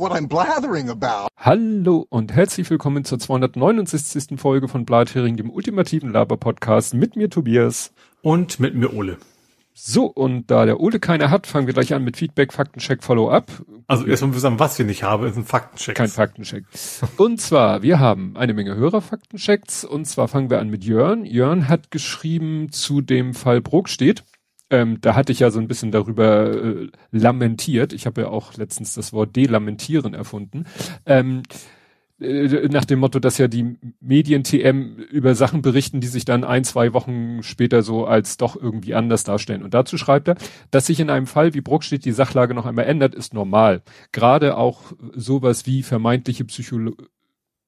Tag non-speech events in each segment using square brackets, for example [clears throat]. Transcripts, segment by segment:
what I'm blathering about. Hallo und herzlich willkommen zur 269. Folge von Blathering, dem ultimativen Laber-Podcast mit mir Tobias. Und mit mir Ole. So, und da der Ole keine hat, fangen wir gleich an mit Feedback, Faktencheck, Follow-up. Also erstmal wir sagen, was wir nicht haben, ist ein Faktencheck. Kein Faktencheck. und zwar, wir haben eine Menge Hörer-Faktenchecks und zwar fangen wir an mit Jörn. Jörn hat geschrieben zu dem Fall Brokstedt. Ähm, da hatte ich ja so ein bisschen darüber äh, lamentiert. Ich habe ja auch letztens das Wort delamentieren erfunden. Ähm, äh, nach dem Motto, dass ja die Medien-TM über Sachen berichten, die sich dann ein, zwei Wochen später so als doch irgendwie anders darstellen. Und dazu schreibt er, dass sich in einem Fall wie Bruckstedt die Sachlage noch einmal ändert, ist normal. Gerade auch sowas wie vermeintliche Psycholo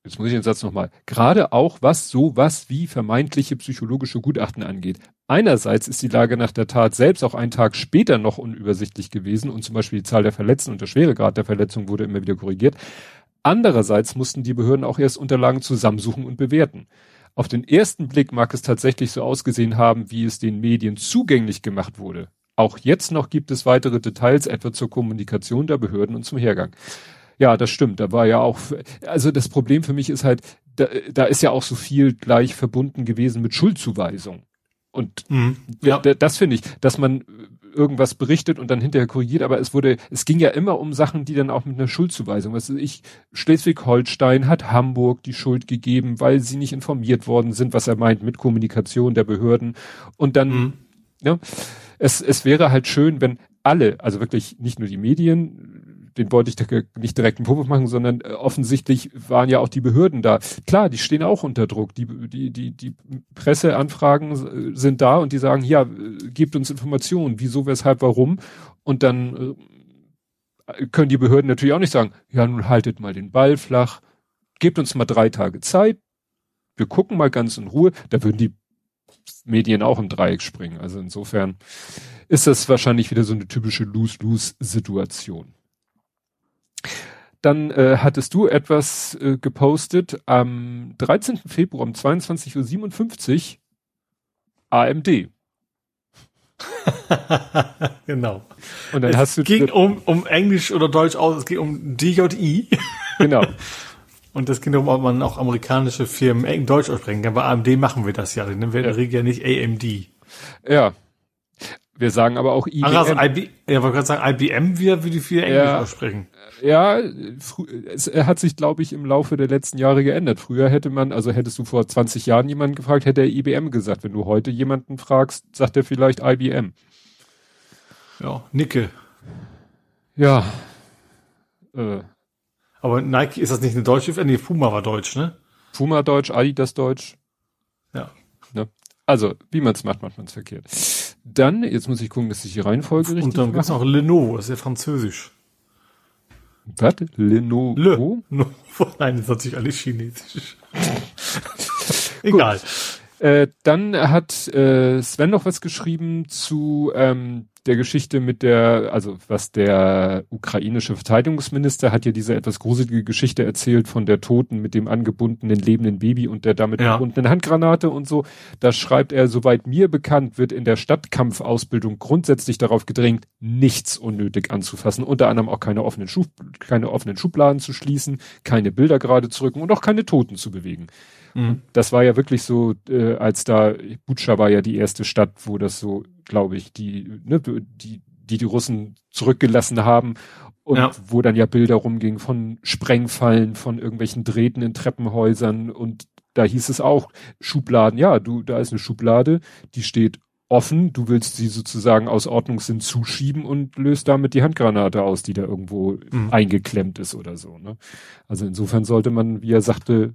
Jetzt muss ich den Satz nochmal. Gerade auch was sowas wie vermeintliche psychologische Gutachten angeht. Einerseits ist die Lage nach der Tat selbst auch einen Tag später noch unübersichtlich gewesen und zum Beispiel die Zahl der Verletzten und der Schweregrad der Verletzung wurde immer wieder korrigiert. Andererseits mussten die Behörden auch erst Unterlagen zusammensuchen und bewerten. Auf den ersten Blick mag es tatsächlich so ausgesehen haben, wie es den Medien zugänglich gemacht wurde. Auch jetzt noch gibt es weitere Details, etwa zur Kommunikation der Behörden und zum Hergang. Ja, das stimmt. Da war ja auch, also das Problem für mich ist halt, da, da ist ja auch so viel gleich verbunden gewesen mit Schuldzuweisung. Und mhm, ja. das finde ich, dass man irgendwas berichtet und dann hinterher korrigiert, aber es wurde, es ging ja immer um Sachen, die dann auch mit einer Schuldzuweisung, was ich, Schleswig-Holstein hat Hamburg die Schuld gegeben, weil sie nicht informiert worden sind, was er meint mit Kommunikation der Behörden und dann, mhm. ja, es, es wäre halt schön, wenn alle, also wirklich nicht nur die Medien, den wollte ich da nicht direkt einen Vorwurf machen, sondern äh, offensichtlich waren ja auch die Behörden da. Klar, die stehen auch unter Druck. Die, die, die, die Presseanfragen sind da und die sagen, ja, gebt uns Informationen, wieso, weshalb, warum. Und dann äh, können die Behörden natürlich auch nicht sagen, ja, nun haltet mal den Ball flach, gebt uns mal drei Tage Zeit, wir gucken mal ganz in Ruhe. Da würden die Medien auch im Dreieck springen. Also insofern ist das wahrscheinlich wieder so eine typische Lose-Lose-Situation. Dann äh, hattest du etwas äh, gepostet am 13. Februar um 22.57 Uhr AMD. [laughs] genau. Und dann es hast du ging um, um Englisch oder Deutsch aus, es ging um DJI. genau. [laughs] Und das ging darum, ob man auch amerikanische Firmen Deutsch aussprechen kann. Bei AMD machen wir das ja. Dann nennen wir in der Regel ja nicht AMD. Ja, wir sagen aber auch IBM. Ach, also IB, ja, wollte gerade sagen, IBM wir, wie die viele Englisch ja, aussprechen. Ja, es er hat sich, glaube ich, im Laufe der letzten Jahre geändert. Früher hätte man, also hättest du vor 20 Jahren jemanden gefragt, hätte er IBM gesagt. Wenn du heute jemanden fragst, sagt er vielleicht IBM. Ja, Nicke. Ja. Äh. Aber Nike, ist das nicht eine deutsche? Nee, Puma war deutsch, ne? Puma deutsch, Adidas deutsch. Ja. Ne? Also, wie man es macht, macht man es verkehrt. Dann, jetzt muss ich gucken, dass ich die Reihenfolge richtig Und dann gibt's noch Lenovo, das ist ja französisch. Was? Lenovo? Le. No. [laughs] Nein, das ist natürlich alles chinesisch. [laughs] Egal. Äh, dann hat äh, Sven noch was geschrieben zu ähm, der Geschichte mit der, also was der ukrainische Verteidigungsminister hat ja diese etwas gruselige Geschichte erzählt von der Toten mit dem angebundenen lebenden Baby und der damit ja. verbundenen Handgranate und so. Da schreibt er, soweit mir bekannt, wird in der Stadtkampfausbildung grundsätzlich darauf gedrängt, nichts unnötig anzufassen, unter anderem auch keine offenen, Schub, keine offenen Schubladen zu schließen, keine Bilder gerade zu rücken und auch keine Toten zu bewegen. Mhm. Das war ja wirklich so, äh, als da, Butscha war ja die erste Stadt, wo das so, glaube ich, die, ne, die, die die Russen zurückgelassen haben und ja. wo dann ja Bilder rumgingen von Sprengfallen, von irgendwelchen Drähten in Treppenhäusern und da hieß es auch, Schubladen, ja, du, da ist eine Schublade, die steht offen, du willst sie sozusagen aus Ordnungssinn zuschieben und löst damit die Handgranate aus, die da irgendwo mhm. eingeklemmt ist oder so. Ne? Also insofern sollte man, wie er sagte,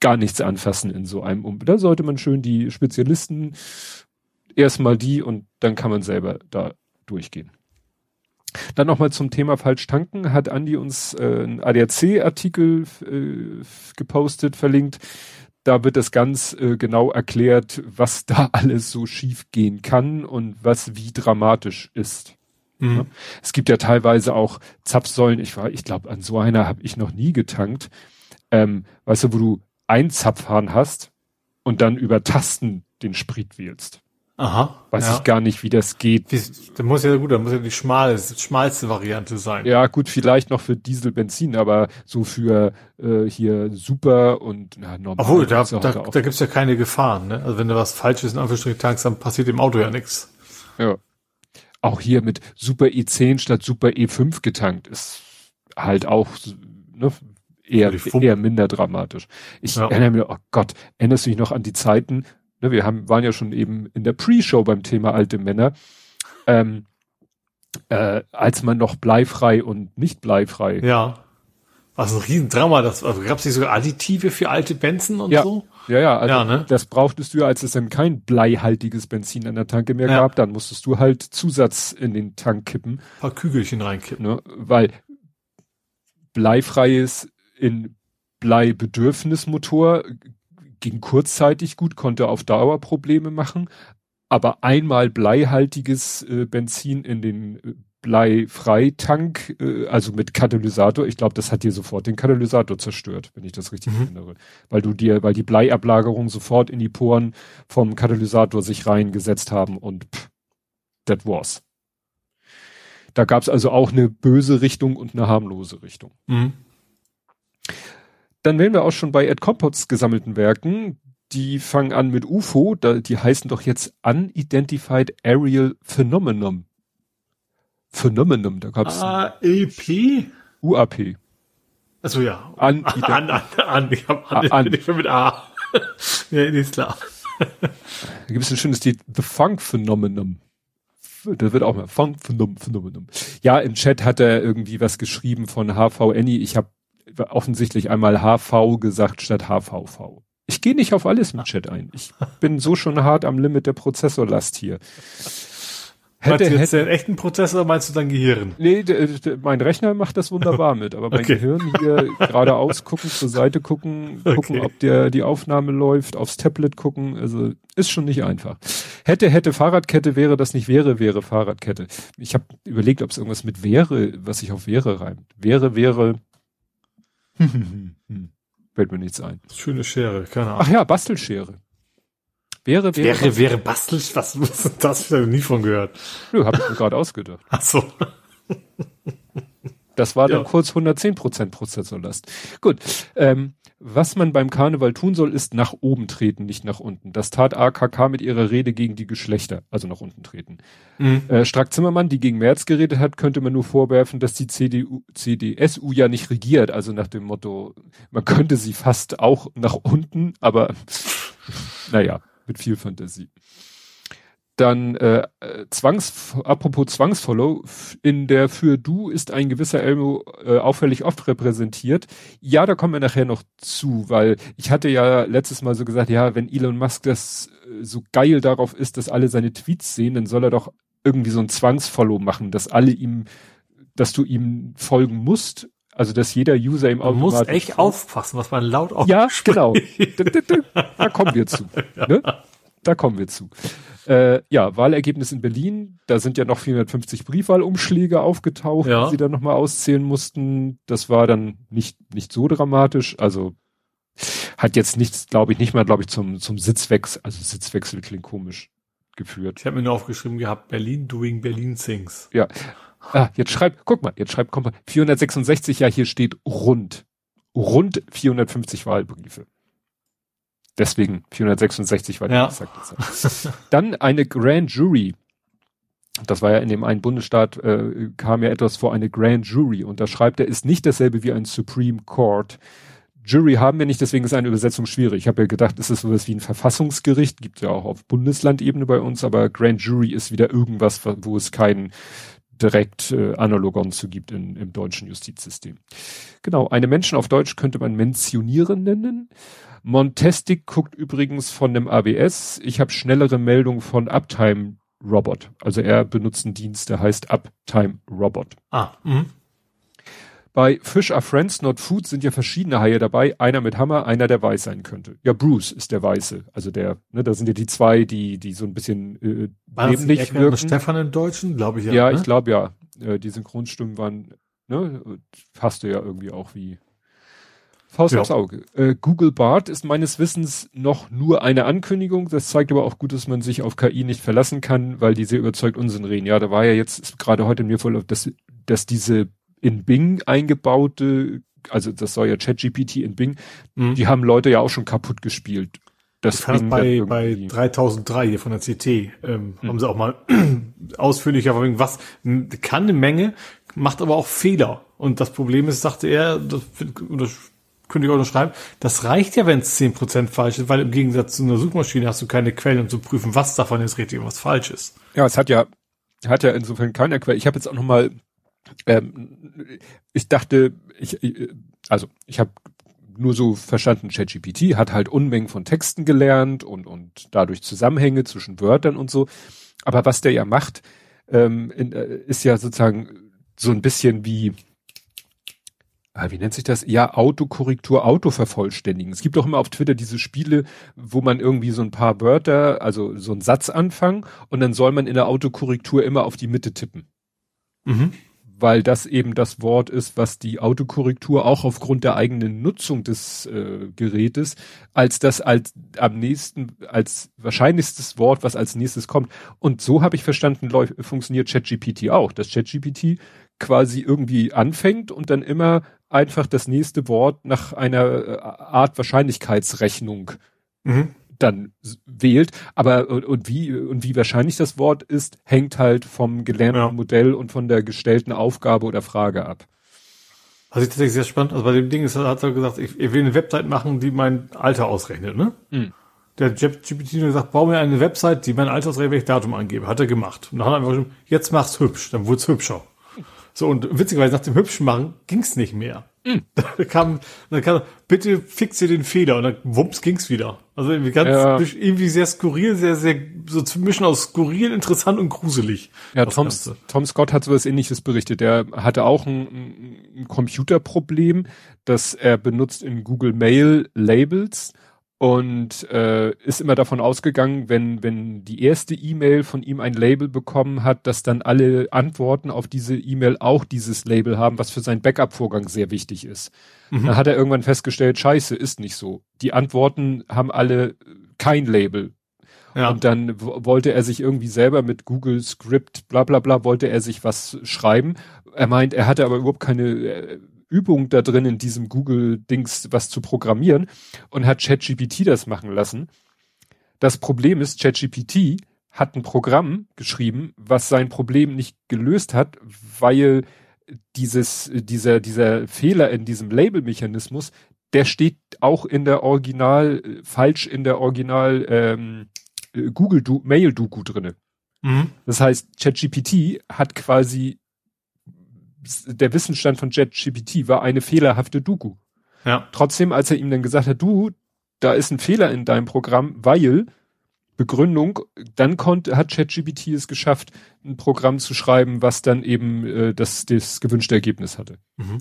gar nichts anfassen in so einem Umfeld. Da sollte man schön die Spezialisten erstmal die und dann kann man selber da durchgehen. Dann nochmal zum Thema falsch tanken hat Andi uns äh, einen ADAC-Artikel äh, gepostet, verlinkt. Da wird das ganz äh, genau erklärt, was da [laughs] alles so schief gehen kann und was wie dramatisch ist. Mhm. Ja? Es gibt ja teilweise auch Zapfsäulen. Ich war, ich glaube, an so einer habe ich noch nie getankt. Ähm, weißt du, wo du ein Zapfhahn hast und dann über Tasten den Sprit wählst. Aha. Weiß ja. ich gar nicht, wie das geht. Wie, da muss ja gut, da muss ja die schmale, schmalste Variante sein. Ja, gut, vielleicht noch für Diesel, Benzin, aber so für äh, hier Super und na, normal. Obwohl, da, da, da gibt's ja keine Gefahren, ne? Also wenn du was Falsches in Anführungsstrichen tankst, dann passiert dem Auto ja nichts. Ja. Auch hier mit Super E10 statt Super E5 getankt ist halt auch ne, eher, eher minder dramatisch. Ich ja. erinnere mich, oh Gott, erinnerst du dich noch an die Zeiten, ne, wir haben, waren ja schon eben in der Pre-Show beim Thema alte Männer, ähm, äh, als man noch bleifrei und nicht bleifrei. Ja. Was ein Riesendrama, das also gab es nicht sogar Additive für alte Benzen und ja. so? Ja, ja, also ja, ne? das brauchtest du ja, als es dann kein bleihaltiges Benzin an der Tanke mehr ja. gab, dann musstest du halt Zusatz in den Tank kippen. Ein paar Kügelchen reinkippen. Ne? Weil bleifreies in Bleibedürfnismotor ging kurzzeitig gut, konnte auf Dauer Probleme machen, aber einmal bleihaltiges äh, Benzin in den äh, Bleifreitank, äh, also mit Katalysator, ich glaube, das hat dir sofort den Katalysator zerstört, wenn ich das richtig mhm. erinnere. Weil du dir, weil die Bleiablagerung sofort in die Poren vom Katalysator sich reingesetzt haben und pff, that was. Da gab es also auch eine böse Richtung und eine harmlose Richtung. Mhm. Dann wären wir auch schon bei Ed Compots gesammelten Werken. Die fangen an mit UFO, da, die heißen doch jetzt Unidentified Aerial Phenomenon. Phenomenon, da gab's. AEP? UAP. Also ja. [laughs] An, an, an, an, ich hab an, an. Ich bin mit A. [laughs] ja, ist klar. da gibt es ein schönes Lied, The Funk Phenomenon. Das wird auch mal Funk Phenomenon. Ja, im Chat hat er irgendwie was geschrieben von HVNI. Ich habe offensichtlich einmal HV gesagt statt HVV. Ich gehe nicht auf alles im Chat ein. Ich bin so schon hart am Limit der Prozessorlast hier. Hätte, meinst du jetzt hätte, den echten Prozessor meinst du dein Gehirn? Nee, mein Rechner macht das wunderbar mit, aber mein okay. Gehirn hier geradeaus gucken, zur Seite gucken, gucken, okay. ob der die Aufnahme läuft, aufs Tablet gucken, also ist schon nicht einfach. Hätte, hätte Fahrradkette wäre das nicht wäre, wäre Fahrradkette. Ich habe überlegt, ob es irgendwas mit wäre, was sich auf wäre reimt. Wäre, wäre, [laughs] Fällt mir nichts ein. Schöne Schere, keine Ahnung. Ach ja, Bastelschere. Wäre, wäre, wäre, wäre Bastel, was, was ist das? Ich habe nie von gehört. Nö, habe ich mir gerade ausgedacht. Ach so. Das war dann kurz 110% Prozessorlast. Gut. Ähm, was man beim Karneval tun soll, ist nach oben treten, nicht nach unten. Das tat AKK mit ihrer Rede gegen die Geschlechter, also nach unten treten. Mhm. Äh, Strack Zimmermann, die gegen Merz geredet hat, könnte man nur vorwerfen, dass die CDU, CDSU ja nicht regiert. Also nach dem Motto, man könnte sie fast auch nach unten, aber naja, mit viel Fantasie. Dann äh, Zwangs, apropos Zwangsfollow, in der für Du ist ein gewisser Elmo äh, auffällig oft repräsentiert. Ja, da kommen wir nachher noch zu, weil ich hatte ja letztes Mal so gesagt, ja, wenn Elon Musk das äh, so geil darauf ist, dass alle seine Tweets sehen, dann soll er doch irgendwie so ein Zwangsfollow machen, dass alle ihm, dass du ihm folgen musst also, dass jeder User im Auto. Man muss echt aufpassen, was man laut Ja, genau. [laughs] da, da, da, da kommen wir zu. [laughs] Ne? Da kommen wir zu. Äh, ja, Wahlergebnis in Berlin. Da sind ja noch 450 Briefwahlumschläge aufgetaucht, ja. die sie dann nochmal auszählen mussten. Das war dann nicht, nicht so dramatisch. Also hat jetzt nichts, glaube ich, nicht mal, glaube ich, zum, zum Sitzwechsel, also Sitzwechsel klingt komisch geführt. Ich habe mir nur aufgeschrieben gehabt, Berlin doing Berlin things. Ja. Ah, jetzt schreibt, guck mal, jetzt schreibt, kommt 466, ja, hier steht rund. Rund 450 Wahlbriefe. Deswegen 466 war die ja. exakte Zahl. Dann eine Grand Jury. Das war ja in dem einen Bundesstaat, äh, kam ja etwas vor eine Grand Jury und da schreibt er, ist nicht dasselbe wie ein Supreme Court. Jury haben wir nicht, deswegen ist eine Übersetzung schwierig. Ich habe ja gedacht, ist es sowas wie ein Verfassungsgericht, gibt ja auch auf Bundeslandebene bei uns, aber Grand Jury ist wieder irgendwas, wo es keinen direkt äh, Analogon zu gibt in, im deutschen Justizsystem. Genau, eine Menschen auf Deutsch könnte man mentionieren nennen. Montestic guckt übrigens von dem ABS. Ich habe schnellere Meldungen von Uptime Robot. Also er benutzt einen Dienst, der heißt Uptime Robot. Ah, mh. Bei Fish are Friends, Not Food sind ja verschiedene Haie dabei. Einer mit Hammer, einer, der weiß sein könnte. Ja, Bruce ist der Weiße. Also der, ne, da sind ja die zwei, die, die so ein bisschen äh, dämlich wirken. Stefan im Deutschen, glaube ich ja. Ja, ne? ich glaube ja. Äh, die Synchronstimmen waren, ne, hast du ja irgendwie auch wie Faust Ja. aufs Auge. Äh, Google Bart ist meines Wissens noch nur eine Ankündigung. Das zeigt aber auch gut, dass man sich auf KI nicht verlassen kann, weil die sehr überzeugt Unsinn reden. Ja, da war ja jetzt gerade heute mir voll, dass, dass diese in Bing eingebaute, also das soll ja ChatGPT in Bing, Mhm. die haben Leute ja auch schon kaputt gespielt. Das Ich bei, bei irgendwie- 3003 hier von der CT, ähm, Hm. haben sie auch mal [clears throat] ausführlicher was kann eine Menge, macht aber auch Fehler. Und das Problem ist, sagte er, das, das könnte ich auch noch schreiben, das reicht ja, wenn es 10% falsch ist, weil im Gegensatz zu einer Suchmaschine hast du keine Quellen, um zu prüfen, was davon jetzt richtig und was falsch ist. Ja, es hat ja, hat ja insofern keiner Quelle. Ich habe jetzt auch noch mal, ähm, ich dachte, ich, ich also ich habe nur so verstanden, ChatGPT hat halt Unmengen von Texten gelernt und und dadurch Zusammenhänge zwischen Wörtern und so. Aber was der ja macht, ähm, in, äh, ist ja sozusagen so ein bisschen wie wie nennt sich das? Ja, Autokorrektur, Autovervollständigen. Es gibt auch immer auf Twitter diese Spiele, wo man irgendwie so ein paar Wörter, also so einen Satz anfangen und dann soll man in der Autokorrektur immer auf die Mitte tippen. Mhm. Weil das eben das Wort ist, was die Autokorrektur auch aufgrund der eigenen Nutzung des äh, Gerätes als das als am nächsten, als wahrscheinlichstes Wort, was als nächstes kommt. Und so habe ich verstanden, funktioniert ChatGPT auch, dass ChatGPT quasi irgendwie anfängt und dann immer einfach das nächste Wort nach einer äh, Art Wahrscheinlichkeitsrechnung Mhm. dann wählt. Aber und, wie und wie wahrscheinlich das Wort ist, hängt halt vom gelernten Ja. Modell und von der gestellten Aufgabe oder Frage ab. Was ich tatsächlich sehr spannend, also bei dem Ding ist, hat er gesagt, ich, ich will eine Website machen, die mein Alter ausrechnet, ne? Mhm. Der GPT hat gesagt, bau mir eine Website, die mein Alter ausrechnet, wenn ich Datum angebe. Hat er gemacht. Und dann hat er einfach geschrieben, jetzt mach's hübsch, dann wurd's hübscher. So, und witzigerweise nach dem hübschen machen ging's nicht mehr. [laughs] Da kam, dann kam, bitte fixe den Fehler und dann wumps ging's wieder. Also irgendwie ganz, Ja. irgendwie sehr skurril, sehr, sehr, so zu mischen aus skurril, interessant und gruselig. Ja, Tom, Ganze. Tom Scott hat sowas ähnliches berichtet. Der hatte auch ein, ein Computerproblem, das er benutzt in Google Mail Labels und äh, ist immer davon ausgegangen, wenn, wenn die erste E-Mail von ihm ein Label bekommen hat, dass dann alle Antworten auf diese E-Mail auch dieses Label haben, was für seinen Backup-Vorgang sehr wichtig ist. Dann hat er irgendwann festgestellt, scheiße, ist nicht so. Die Antworten haben alle kein Label. Ja. Und dann wollte er sich irgendwie selber mit Google Script, bla bla bla, wollte er sich was schreiben. Er meint, er hatte aber überhaupt keine äh, Übung da drin, in diesem Google-Dings was zu programmieren und hat ChatGPT das machen lassen. Das Problem ist, ChatGPT hat ein Programm geschrieben, was sein Problem nicht gelöst hat, weil dieses, dieser, dieser Fehler in diesem Label-Mechanismus, der steht auch in der Original, falsch in der Original ähm, äh, Google -Du Mail Doku drinne. Mhm. Das heißt, ChatGPT hat quasi der Wissensstand von ChatGPT war eine fehlerhafte Doku. Ja. Trotzdem, als er ihm dann gesagt hat, du, da ist ein Fehler in deinem Programm, weil Begründung, dann konnte, hat ChatGPT es geschafft, ein Programm zu schreiben, was dann eben äh, das, das gewünschte Ergebnis hatte. Mhm.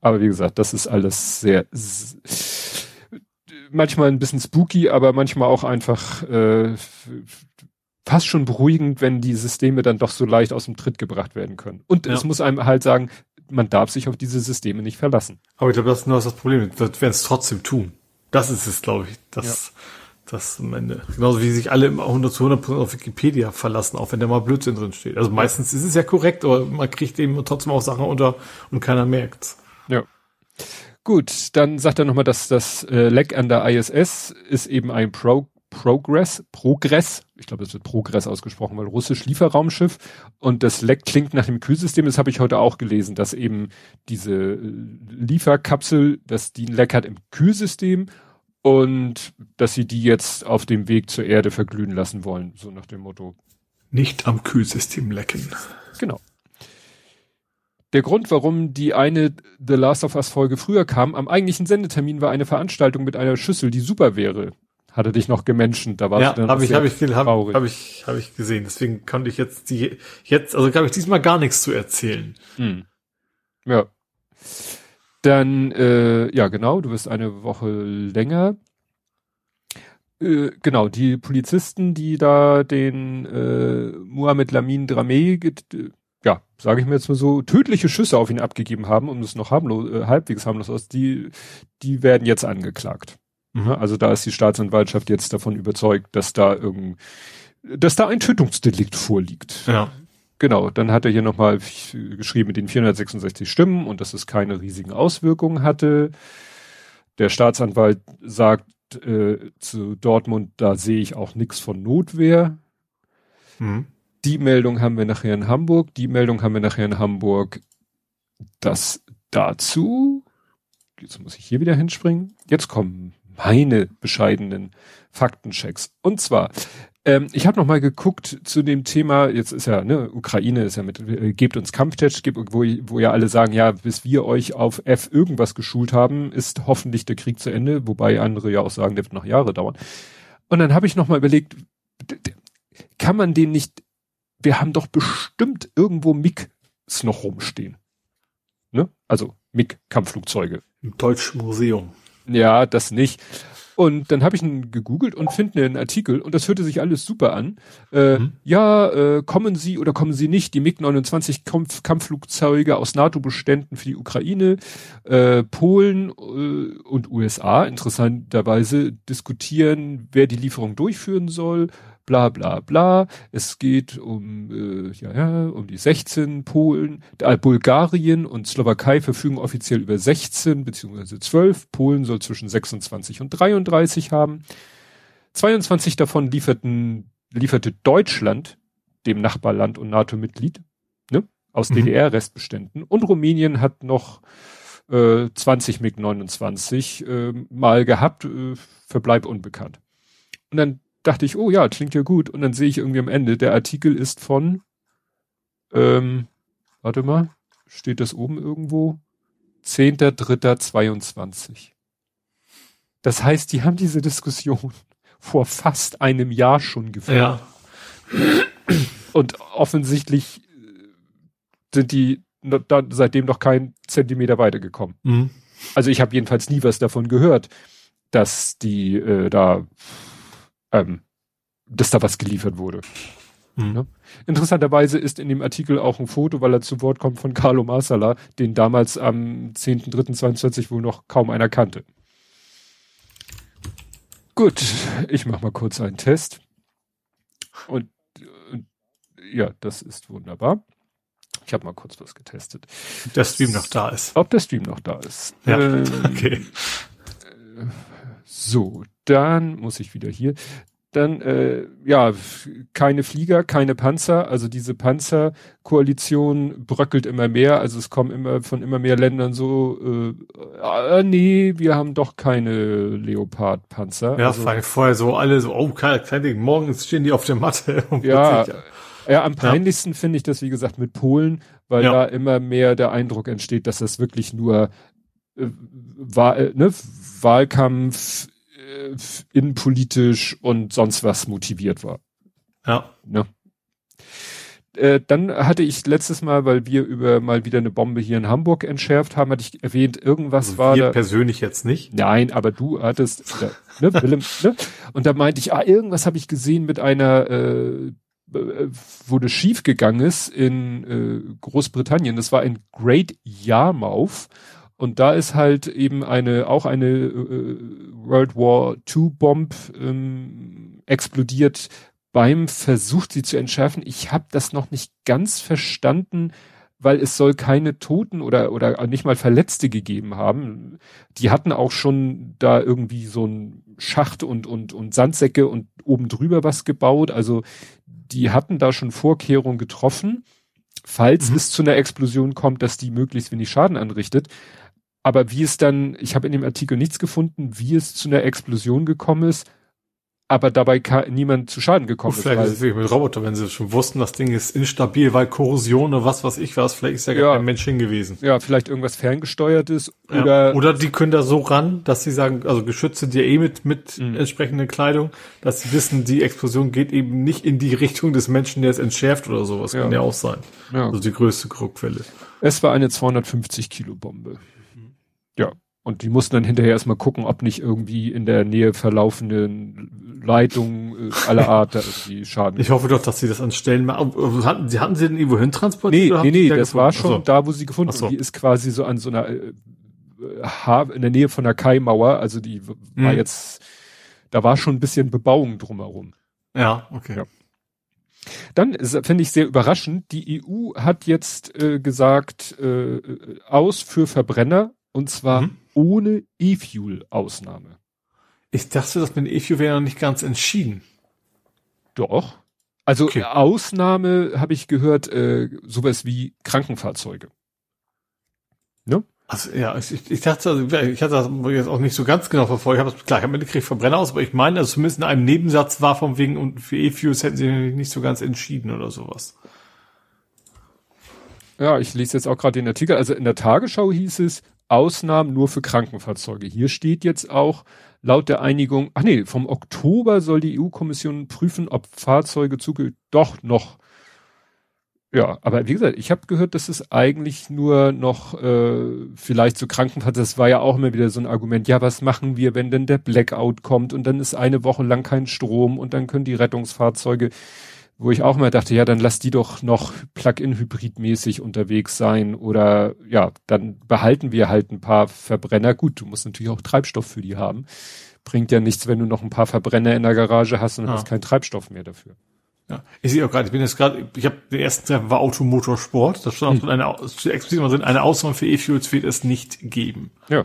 Aber wie gesagt, das ist alles sehr manchmal ein bisschen spooky, aber manchmal auch einfach äh, fast schon beruhigend, wenn die Systeme dann doch so leicht aus dem Tritt gebracht werden können. Und Ja. es muss einem halt sagen, man darf sich auf diese Systeme nicht verlassen. Aber ich glaube, das ist nur das Problem. Das werden es trotzdem tun. Das ist es, glaube ich. Das, das am Ende. Genauso wie sich alle immer 100 zu 100 Prozent auf Wikipedia verlassen, auch wenn da mal Blödsinn drin steht. Also meistens ist es ja korrekt, aber man kriegt eben trotzdem auch Sachen unter und keiner merkt's. Ja. Gut, dann sagt er nochmal, dass das äh, Leck an der ISS ist eben ein Pro Progress, Progress, ich glaube, es wird Progress ausgesprochen, weil russisch Lieferraumschiff und das Leck klingt nach dem Kühlsystem, das habe ich heute auch gelesen, dass eben diese äh, Lieferkapsel, dass die ein Leck hat im Kühlsystem und dass sie die jetzt auf dem Weg zur Erde verglühen lassen wollen, so nach dem Motto. Nicht am Kühlsystem lecken. Genau. Der Grund, warum die eine The Last of Us Folge früher kam, am eigentlichen Sendetermin war eine Veranstaltung mit einer Schüssel, die super wäre. Hatte dich noch gemenschent, da war Ja, habe ich, habe ich, hab, traurig. hab ich, habe ich gesehen. Deswegen konnte ich jetzt die, jetzt, also habe ich diesmal gar nichts zu erzählen. Hm. Ja. Dann, äh, ja genau, du wirst eine Woche länger. Äh, genau, die Polizisten, die da den äh, Mohamed Lamin Dramé get- ja, sage ich mir jetzt mal so, tödliche Schüsse auf ihn abgegeben haben, um es noch harmlos, äh, halbwegs harmlos aus, die, die werden jetzt angeklagt. Mhm. Also da ist die Staatsanwaltschaft jetzt davon überzeugt, dass da irgend, dass da ein Tötungsdelikt vorliegt. Ja. Genau, dann hat er hier nochmal geschrieben mit den 466 Stimmen und dass es keine riesigen Auswirkungen hatte. Der Staatsanwalt sagt äh, zu Dortmund, da sehe ich auch nichts von Notwehr. Mhm. Die Meldung haben wir nachher in Hamburg, die Meldung haben wir nachher in Hamburg. Das dazu, jetzt muss ich hier wieder hinspringen. Jetzt kommen meine bescheidenen Faktenchecks. Und zwar, ähm, ich habe noch mal geguckt zu dem Thema, jetzt ist ja, ne, Ukraine ist ja mit, äh, gebt uns Kampftest, wo, wo ja alle sagen, ja, bis wir euch auf F irgendwas geschult haben, ist hoffentlich der Krieg zu Ende, wobei andere ja auch sagen, der wird noch Jahre dauern. Und dann habe ich noch mal überlegt, kann man den nicht, wir haben doch bestimmt irgendwo MIGs noch rumstehen. Ne? Also MIG-Kampfflugzeuge. Im Deutschen Museum. Ja, das nicht. Und dann habe ich ihn gegoogelt und finde einen Artikel und das hörte sich alles super an. Äh, mhm. Ja, äh, kommen Sie oder kommen Sie nicht, die MiG-29 Kampf Kampfflugzeuge aus NATO-Beständen für die Ukraine, äh, Polen äh, und USA interessanterweise diskutieren, wer die Lieferung durchführen soll bla bla bla. Es geht um, äh, ja, ja, um die 16 Polen. Äh, Bulgarien und Slowakei verfügen offiziell über 16 beziehungsweise 12. Polen soll zwischen 26 und 33 haben. 22 davon lieferten, lieferte Deutschland, dem Nachbarland und NATO-Mitglied, ne, aus mhm. DDR-Restbeständen. Und Rumänien hat noch äh, 20 MiG-29 äh, mal gehabt, äh, Verbleib unbekannt. Und dann dachte ich, oh ja, klingt ja gut. Und dann sehe ich irgendwie am Ende, der Artikel ist von, ähm, warte mal, steht das oben irgendwo? 10.3.22. Das heißt, die haben diese Diskussion [laughs] vor fast einem Jahr schon geführt. Ja. [clears throat] Und offensichtlich äh, sind die seitdem noch kein Zentimeter weitergekommen. Mhm. Also ich habe jedenfalls nie was davon gehört, dass die äh, da ähm, dass da was geliefert wurde. Mhm. Ne? Interessanterweise ist in dem Artikel auch ein Foto, weil er zu Wort kommt von Carlo Marsala, den damals am 10.3.22 wohl noch kaum einer kannte. Gut, ich mach mal kurz einen Test. Und äh, ja, das ist wunderbar. Ich habe mal kurz was getestet. Ob der Stream noch da ist. Ob der Stream noch da ist. Ja, ähm, okay. So, dann muss ich wieder hier dann äh, ja keine Flieger, keine Panzer. Also diese Panzerkoalition bröckelt immer mehr. Also es kommen immer von immer mehr Ländern so, äh, ah, nee, wir haben doch keine Leopard-Panzer. Ja, also, vorher so alle so, oh, kein, kein Ding, morgen stehen die auf der Matte. [laughs] ja, ja, am peinlichsten ja. finde ich das, wie gesagt, mit Polen, weil ja. da immer mehr der Eindruck entsteht, dass das wirklich nur äh, war, äh, ne, Wahlkampf äh, innenpolitisch und sonst was motiviert war. Ja. Ne? Äh, dann hatte ich letztes Mal, weil wir über mal wieder eine Bombe hier in Hamburg entschärft haben, hatte ich erwähnt, irgendwas also war da. persönlich jetzt nicht? Nein, aber du hattest, äh, ne, Willem, ne? Und da meinte ich, ah, irgendwas habe ich gesehen mit einer, äh, wo das schief gegangen ist in äh, Großbritannien. Das war in Great Yarmouth und da ist halt eben eine, auch eine äh, World War II Bomb ähm, explodiert beim Versuch, sie zu entschärfen. Ich habe das noch nicht ganz verstanden, weil es soll keine Toten oder, oder nicht mal Verletzte gegeben haben. Die hatten auch schon da irgendwie so ein Schacht und, und, und Sandsäcke und oben drüber was gebaut. Also die hatten da schon Vorkehrungen getroffen, falls mhm. es zu einer Explosion kommt, dass die möglichst wenig Schaden anrichtet. Aber wie es dann, ich habe in dem Artikel nichts gefunden, wie es zu einer Explosion gekommen ist, aber dabei niemand zu Schaden gekommen Gut, ist. Vielleicht ist es mit Roboter, wenn sie schon wussten, das Ding ist instabil, weil Korrosion oder was weiß ich was, vielleicht ist ja gar ja, kein Mensch hingewiesen. Ja, vielleicht irgendwas ferngesteuertes oder. Ja, oder die können da so ran, dass sie sagen, also Geschütze dir eh mit, mit mhm. entsprechender Kleidung, dass sie wissen, die Explosion geht eben nicht in die Richtung des Menschen, der es entschärft oder sowas, ja. kann ja auch sein. Ja. Also die größte Druckquelle. Es war eine 250 Kilo Bombe. Ja. Und die mussten dann hinterher erstmal gucken, ob nicht irgendwie in der Nähe verlaufenden Leitungen äh, aller [laughs] Art da irgendwie Schaden. Ich hoffe doch, dass sie das an Stellen machen. Hatten sie, hatten sie denn irgendwo hin transportiert? Nee, nee, nee, das war schon so. da, wo sie gefunden so. Die ist quasi so an so einer äh, in der Nähe von der Kaimauer, also die war Mhm. jetzt, da war schon ein bisschen Bebauung drumherum. Ja, okay. Ja. Dann finde ich sehr überraschend, die EU hat jetzt äh, gesagt, äh, äh, aus für Verbrenner und zwar Mhm. ohne E-Fuel-Ausnahme. Ich dachte, das mit E-Fuel wäre noch nicht ganz entschieden. Doch. Also Okay. Ausnahme habe ich gehört, äh, sowas wie Krankenfahrzeuge. Also, ja, ich, ich- ich dachte, also, ich hatte das jetzt auch nicht so ganz genau verfolgt. Ich habe klar, ich habe mitgekriegt Verbrenner aus, aber ich meine, also zumindest in einem Nebensatz war von wegen, und für E-Fuels hätten sie nicht so ganz entschieden oder sowas. Ja, ich lese jetzt auch gerade den Artikel. Also in der Tagesschau hieß es, Ausnahmen nur für Krankenfahrzeuge. Hier steht jetzt auch laut der Einigung, ach nee, vom Oktober soll die EU-Kommission prüfen, ob Fahrzeuge zugehörig doch noch. Ja, aber wie gesagt, ich habe gehört, dass es eigentlich nur noch äh, vielleicht so Krankenfahrzeuge, das war ja auch immer wieder so ein Argument, ja, was machen wir, wenn denn der Blackout kommt und dann ist eine Woche lang kein Strom und dann können die Rettungsfahrzeuge wo ich auch mal dachte, ja, dann lass die doch noch Plug-in-Hybrid-mäßig unterwegs sein oder ja, dann behalten wir halt ein paar Verbrenner. Gut, du musst natürlich auch Treibstoff für die haben. Bringt ja nichts, wenn du noch ein paar Verbrenner in der Garage hast und Ja. hast keinen Treibstoff mehr dafür. Ja, ich sehe auch gerade, ich bin jetzt gerade, ich habe den ersten Treffen war Automotorsport, da stand auch drin, eine, explizit mal drin, eine Ausnahme für E-Fuels wird es nicht geben. Ja.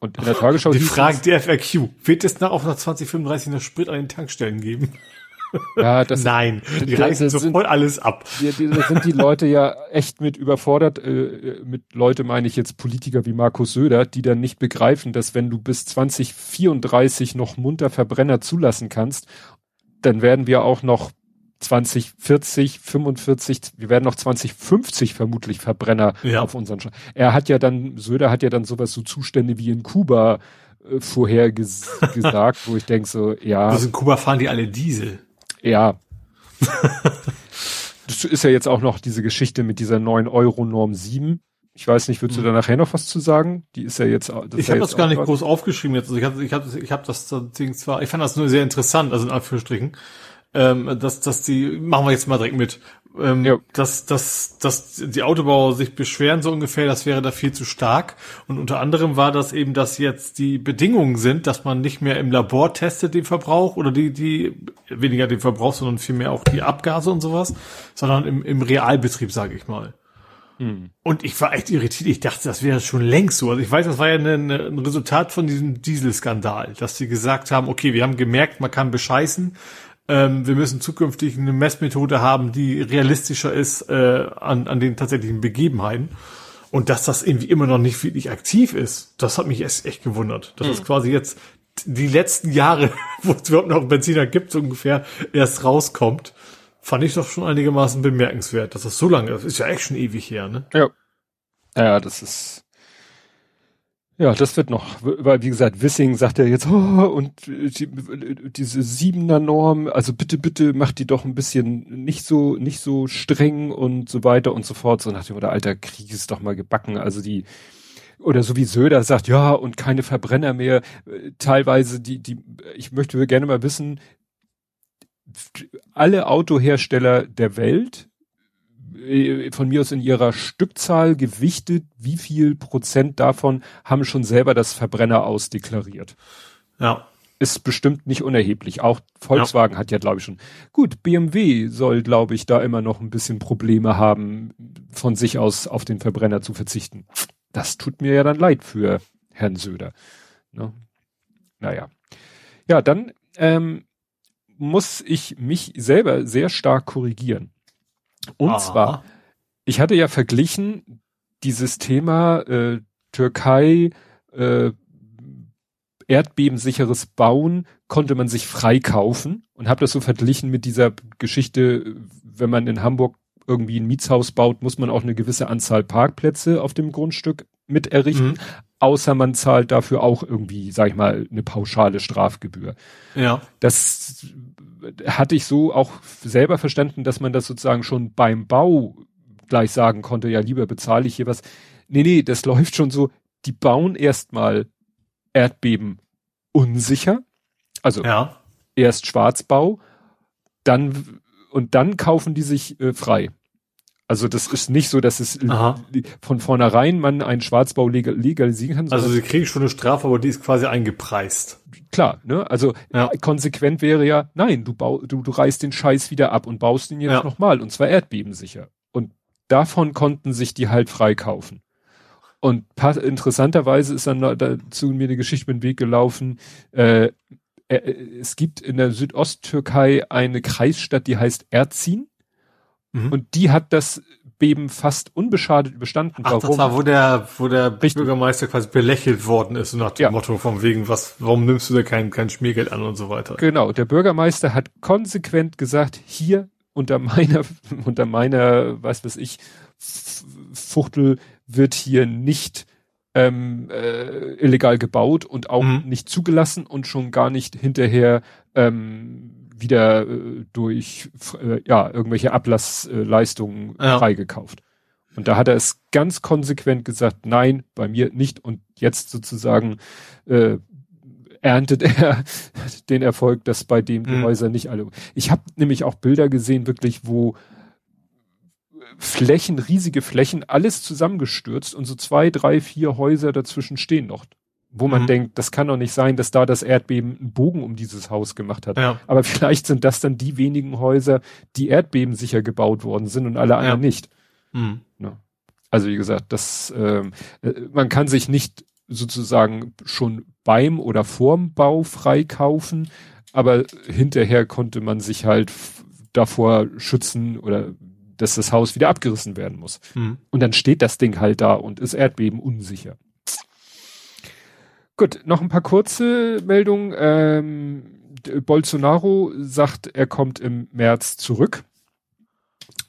Und in der Tagesschau Die Frage der FAQ, wird es nach auch nach 2035 noch Sprit an den Tankstellen geben? Ja, [laughs] das, Nein, die das reißen sind- sofort alles ab. die, die, da sind die Leute ja echt mit überfordert. Äh, mit Leute meine ich jetzt Politiker wie Markus Söder, die dann nicht begreifen, dass wenn du bis 2034 noch munter Verbrenner zulassen kannst, dann werden wir auch noch 2040, 45, wir werden noch 2050 vermutlich Verbrenner Ja. auf unseren Sch Er hat ja dann, Söder hat ja dann sowas so Zustände wie in Kuba äh, vorher ges [laughs] gesagt, wo ich denke so, ja. Also in Kuba fahren die alle Diesel. Ja. [laughs] das ist ja jetzt auch noch diese Geschichte mit dieser 9 Euro Norm 7. Ich weiß nicht, würdest du da nachher noch was zu sagen? Die ist ja jetzt. Das. Ich ja habe jetzt das gar nicht groß aufgeschrieben jetzt. Also ich habe ich hab, ich hab das Ding zwar, ich fand das nur sehr interessant, also in Anführungsstrichen, ähm, dass, dass die, machen wir jetzt mal direkt mit, ähm, Ja. dass, dass, dass die Autobauer sich beschweren so ungefähr, das wäre da viel zu stark. Und unter anderem war das eben, dass jetzt die Bedingungen sind, dass man nicht mehr im Labor testet den Verbrauch oder die, die, weniger den Verbrauch, sondern vielmehr auch die Abgase und sowas, sondern im, im Realbetrieb, sage ich mal. Und ich war echt irritiert. Ich dachte, das wäre schon längst so. Also ich weiß, das war ja eine, eine, ein Resultat von diesem Dieselskandal, dass sie gesagt haben, okay, wir haben gemerkt, man kann bescheißen. Ähm, wir müssen zukünftig eine Messmethode haben, die realistischer ist äh, an, an den tatsächlichen Begebenheiten. Und dass das irgendwie immer noch nicht wirklich aktiv ist, das hat mich echt, echt gewundert. Dass es quasi jetzt die letzten Jahre, [laughs] wo es überhaupt noch Benziner gibt, so ungefähr erst rauskommt, fand ich doch schon einigermaßen bemerkenswert, dass das so lange ist. Ist ja echt schon ewig her, ne? Ja. Ja, das ist. Ja, das wird noch, weil wie gesagt, Wissing sagt ja jetzt, [laughs] oh, und die, diese siebener Norm, also bitte, bitte macht die doch ein bisschen nicht so, nicht so streng und so weiter und so fort. So nach dem, oder alter Krieg ist doch mal gebacken. Also die, oder so wie Söder sagt, ja, und keine Verbrenner mehr. Teilweise die, die, ich möchte gerne mal wissen, alle Autohersteller der Welt, von mir aus in ihrer Stückzahl gewichtet, wie viel Prozent davon haben schon selber das Verbrenner ausdeklariert. Ja. Ist bestimmt nicht unerheblich. Auch Volkswagen hat ja, glaube ich, schon. Gut, BMW soll, glaube ich, da immer noch ein bisschen Probleme haben, von sich aus auf den Verbrenner zu verzichten. Das tut mir ja dann leid für Herrn Söder. Ne? Naja. Ja, dann ähm, muss ich mich selber sehr stark korrigieren. Und Aha. zwar, ich hatte ja verglichen dieses Thema äh, Türkei, äh, erdbebensicheres Bauen konnte man sich freikaufen und habe das so verglichen mit dieser Geschichte, wenn man in Hamburg irgendwie ein Mietshaus baut, muss man auch eine gewisse Anzahl Parkplätze auf dem Grundstück mit errichten, Mhm. außer man zahlt dafür auch irgendwie, sag ich mal, eine pauschale Strafgebühr. Ja. Das hatte ich so auch selber verstanden, dass man das sozusagen schon beim Bau gleich sagen konnte, ja, lieber bezahle ich hier was. Nee, nee, das [laughs] läuft schon so, die bauen erstmal Erdbeben unsicher. Also Ja. erst Schwarzbau, dann und dann kaufen die sich äh, frei. Also das ist nicht so, dass es Aha. von vornherein man einen Schwarzbau legal, legalisieren kann. Also sie kriegen schon eine Strafe, aber die ist quasi eingepreist. klar, ne? Also Ja. konsequent wäre ja, nein, du, bau, du, du reißt den Scheiß wieder ab und baust ihn jetzt Ja. nochmal und zwar erdbebensicher. Und davon konnten sich die halt freikaufen. Und interessanterweise ist dann dazu mir eine Geschichte mit den Weg gelaufen. Äh, äh, es gibt in der Südosttürkei eine Kreisstadt, die heißt Erzin Mhm. und die hat das Beben fast unbeschadet überstanden. Ach, das war, wo der, wo der Richtig. Bürgermeister quasi belächelt worden ist, nach dem Ja. Motto von wegen, was, warum nimmst du da kein, kein Schmiergeld an und so weiter. Genau, der Bürgermeister hat konsequent gesagt, hier unter meiner, [laughs] unter meiner, was weiß ich, Fuchtel wird hier nicht ähm, äh, illegal gebaut und auch Mhm. nicht zugelassen und schon gar nicht hinterher ähm, wieder äh, durch äh, ja irgendwelche Ablassleistungen Ja. freigekauft. Und da hat er es ganz konsequent gesagt, nein, bei mir nicht. Und jetzt sozusagen äh, erntet [laughs] er den Erfolg, dass bei dem die Mhm. Häuser nicht alle. Ich habe nämlich auch Bilder gesehen, wirklich, wo Flächen, riesige Flächen, alles zusammengestürzt und so zwei, drei, vier Häuser dazwischen stehen noch. Wo man Mhm. denkt, das kann doch nicht sein, dass da das Erdbeben einen Bogen um dieses Haus gemacht hat. Ja. Aber vielleicht sind das dann die wenigen Häuser, die erdbebensicher gebaut worden sind und alle anderen nicht. Mhm. Also wie gesagt, das ähm, äh, man kann sich nicht sozusagen schon beim oder vorm Bau freikaufen, aber hinterher konnte man sich halt davor schützen oder dass das Haus wieder abgerissen werden muss. Mhm. Und dann steht das Ding halt da und ist Erdbeben unsicher. Gut, noch ein paar kurze Meldungen. Ähm, Bolsonaro sagt, er kommt im März zurück.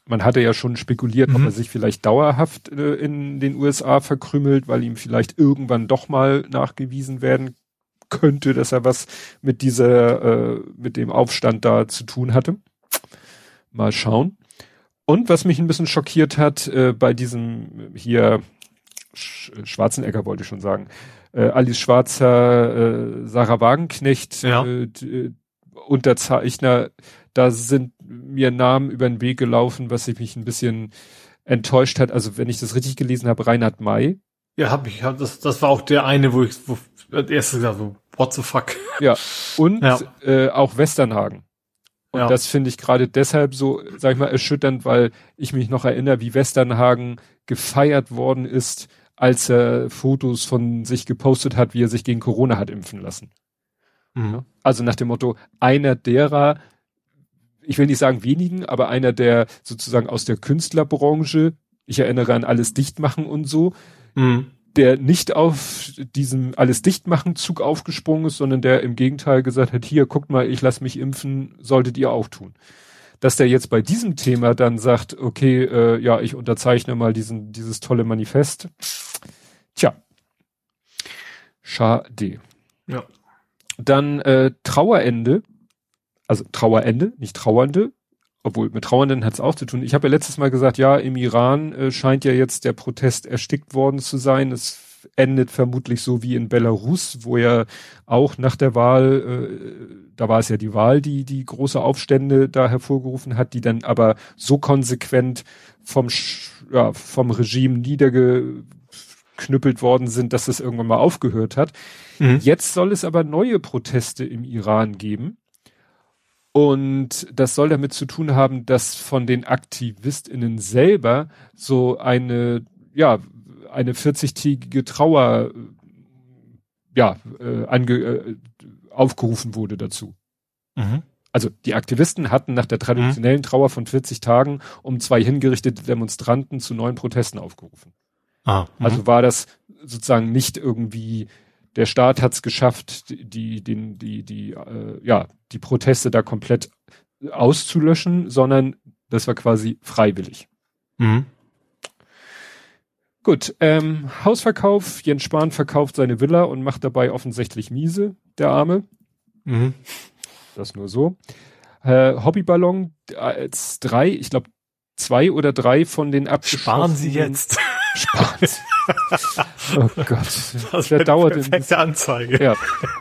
Man hatte ja schon spekuliert, ob Mhm. er sich vielleicht dauerhaft äh, in den USA verkrümmelt, weil ihm vielleicht irgendwann doch mal nachgewiesen werden könnte, dass er was mit dieser, äh, mit dem Aufstand da zu tun hatte. Mal schauen. Und was mich ein bisschen schockiert hat, äh, bei diesem hier Sch Schwarzenegger wollte ich schon sagen, äh, Alice Schwarzer, äh, Sarah Wagenknecht, Ja. äh, äh, Unterzeichner, da sind mir Namen über den Weg gelaufen, was ich mich ein bisschen enttäuscht hat. Also wenn ich das richtig gelesen habe, Reinhard May. Ja, hab ich, hab, das, das war auch der eine, wo ich, wo als erstes gesagt so, what the fuck? Ja. Und Ja. Äh, auch Westernhagen. Und Ja. das finde ich gerade deshalb so, sag ich mal, erschütternd, weil ich mich noch erinnere, wie Westernhagen gefeiert worden ist, als er Fotos von sich gepostet hat, wie er sich gegen Corona hat impfen lassen. Mhm. Also nach dem Motto, einer derer, ich will nicht sagen wenigen, aber einer der sozusagen aus der Künstlerbranche, ich erinnere an alles Dichtmachen und so, Mhm. der nicht auf diesem alles dichtmachen Zug aufgesprungen ist, sondern der im Gegenteil gesagt hat, hier, guckt mal, ich lasse mich impfen, solltet ihr auch tun. Dass der jetzt bei diesem Thema dann sagt, okay, äh, ja, ich unterzeichne mal diesen, dieses tolle Manifest. Tja. Schade. Ja. Dann äh, Trauerende, also Trauerende, nicht Trauernde, obwohl mit Trauernden hat es auch zu tun. Ich habe ja letztes Mal gesagt, ja, im Iran äh, scheint ja jetzt der Protest erstickt worden zu sein. Es endet vermutlich so wie in Belarus, wo ja auch nach der Wahl, äh, da war es ja die Wahl, die die große Aufstände da hervorgerufen hat, die dann aber so konsequent vom ja, vom Regime niedergeknüppelt worden sind, dass es irgendwann mal aufgehört hat. Mhm. Jetzt soll es aber neue Proteste im Iran geben. Und das soll damit zu tun haben, dass von den AktivistInnen selber so eine, ja, eine 40-tägige Trauer, äh, ja, äh, ange, äh, aufgerufen wurde dazu. Mhm. Also die Aktivisten hatten nach der traditionellen Trauer von 40 Tagen um zwei hingerichtete Demonstranten zu neuen Protesten aufgerufen. Ah, mhm. Also war das sozusagen nicht irgendwie, der Staat hat es geschafft, die, den, die, die, äh, ja, die Proteste da komplett auszulöschen, sondern das war quasi freiwillig. mhm. Gut, ähm, Hausverkauf, Jens Spahn verkauft seine Villa und macht dabei offensichtlich miese, der Arme. Mhm. Das nur so. Äh, Hobbyballon als drei, ich glaube zwei oder drei von den Sparen Sie abgeschossenen- jetzt. Sparen Sie. [laughs] oh Gott. Das wäre dauert perfekte Anzeige. Ja.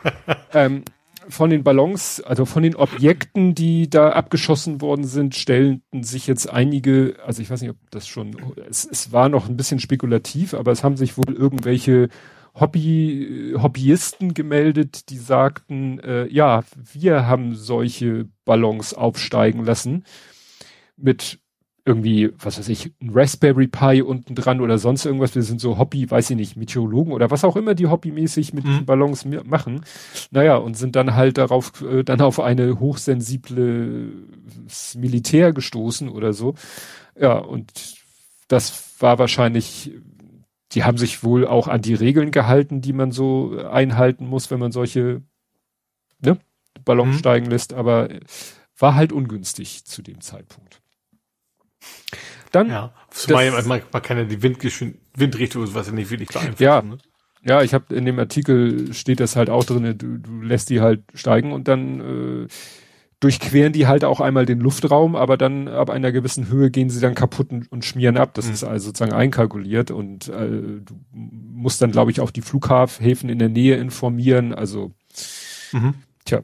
[laughs] ähm, von den Ballons, also von den Objekten, die da abgeschossen worden sind, stellten sich jetzt einige, also ich weiß nicht, ob das schon, es, es war noch ein bisschen spekulativ, aber es haben sich wohl irgendwelche Hobby, Hobbyisten gemeldet, die sagten, äh, ja, wir haben solche Ballons aufsteigen lassen mit irgendwie, was weiß ich, ein Raspberry Pi unten dran oder sonst irgendwas. Wir sind so Hobby, weiß ich nicht, Meteorologen oder was auch immer die hobbymäßig mit mhm. Ballons machen. Naja, und sind dann halt darauf, äh, dann auf eine hochsensible Militär gestoßen oder so. Ja, und das war wahrscheinlich, die haben sich wohl auch an die Regeln gehalten, die man so einhalten muss, wenn man solche ne, Ballons mhm. steigen lässt, aber war halt ungünstig zu dem Zeitpunkt. Dann. Ja, zumal das, man, man kann ja die Windgeschwind Windrichtung was ja nicht wirklich beeinflussen. Ja, ne? ja, ich habe in dem Artikel steht das halt auch drin, du, du lässt die halt steigen und dann äh, durchqueren die halt auch einmal den Luftraum, aber dann ab einer gewissen Höhe gehen sie dann kaputt und, und schmieren ab. Das mhm. ist also sozusagen einkalkuliert und äh, du musst dann, glaube ich, auch die Flughäfen in der Nähe informieren. Also, mhm. tja.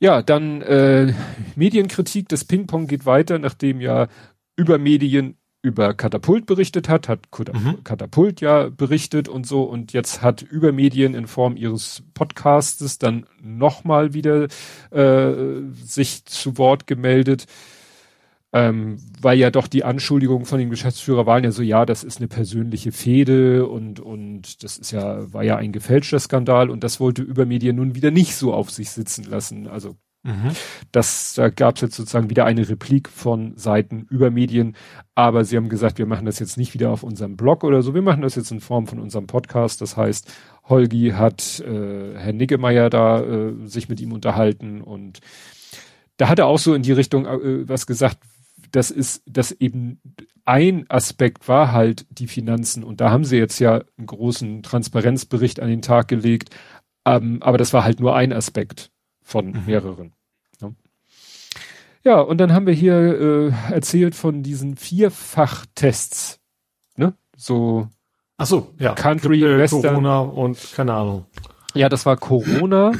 Ja, dann äh, Medienkritik, das Ping-Pong geht weiter, nachdem ja über Medien über Katapult berichtet hat, hat mhm. Katapult ja berichtet und so und jetzt hat über Medien in Form ihres Podcastes dann nochmal wieder äh, sich zu Wort gemeldet, ähm, weil ja doch die Anschuldigungen von dem Geschäftsführer waren ja so, ja, das ist eine persönliche Fehde und und das ist ja war ja ein gefälschter Skandal und das wollte über Medien nun wieder nicht so auf sich sitzen lassen. Also Mhm. Das, da gab es jetzt sozusagen wieder eine Replik von Seiten über Medien, aber sie haben gesagt, wir machen das jetzt nicht wieder auf unserem Blog oder so, wir machen das jetzt in Form von unserem Podcast. Das heißt, Holgi hat äh, Herr Niggemeier da äh, sich mit ihm unterhalten und da hat er auch so in die Richtung äh, was gesagt, das ist, dass eben ein Aspekt war halt die Finanzen und da haben sie jetzt ja einen großen Transparenzbericht an den Tag gelegt, ähm, aber das war halt nur ein Aspekt von mhm. mehreren. Ja. ja. und dann haben wir hier äh, erzählt von diesen Vierfachtests, ne? So. Ach so, ja. Country, äh, Western. Corona und keine Ahnung. Ja, das war Corona.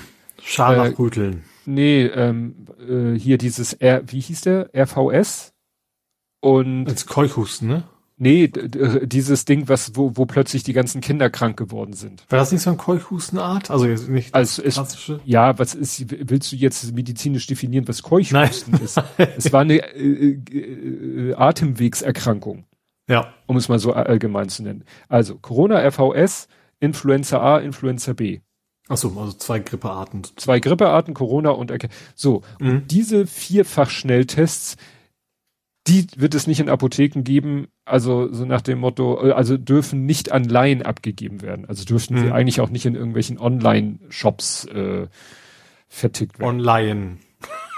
Scharlachröteln. Äh, nee, ähm, äh, hier dieses R, wie hieß der? RVS. Und. Als Keuchhusten, ne? Nee, dieses Ding, was, wo, wo plötzlich die ganzen Kinder krank geworden sind. War das nicht so ein Keuchhustenart? Also jetzt nicht also es, klassische? Ja, was ist, willst du jetzt medizinisch definieren, was Keuchhusten Nein. ist? es war eine äh, äh, Atemwegserkrankung. Ja. Um es mal so allgemein zu nennen. Also Corona, RVS, Influenza A, Influenza B. Ach so, also zwei Grippearten. Zwei Grippearten, Corona und so. Mhm. Und diese vierfach Schnelltests, die wird es nicht in Apotheken geben, also so nach dem Motto, äh, also dürfen nicht an Laien abgegeben werden. Also dürften mhm. sie eigentlich auch nicht in irgendwelchen Online-Shops äh, vertickt werden. Online.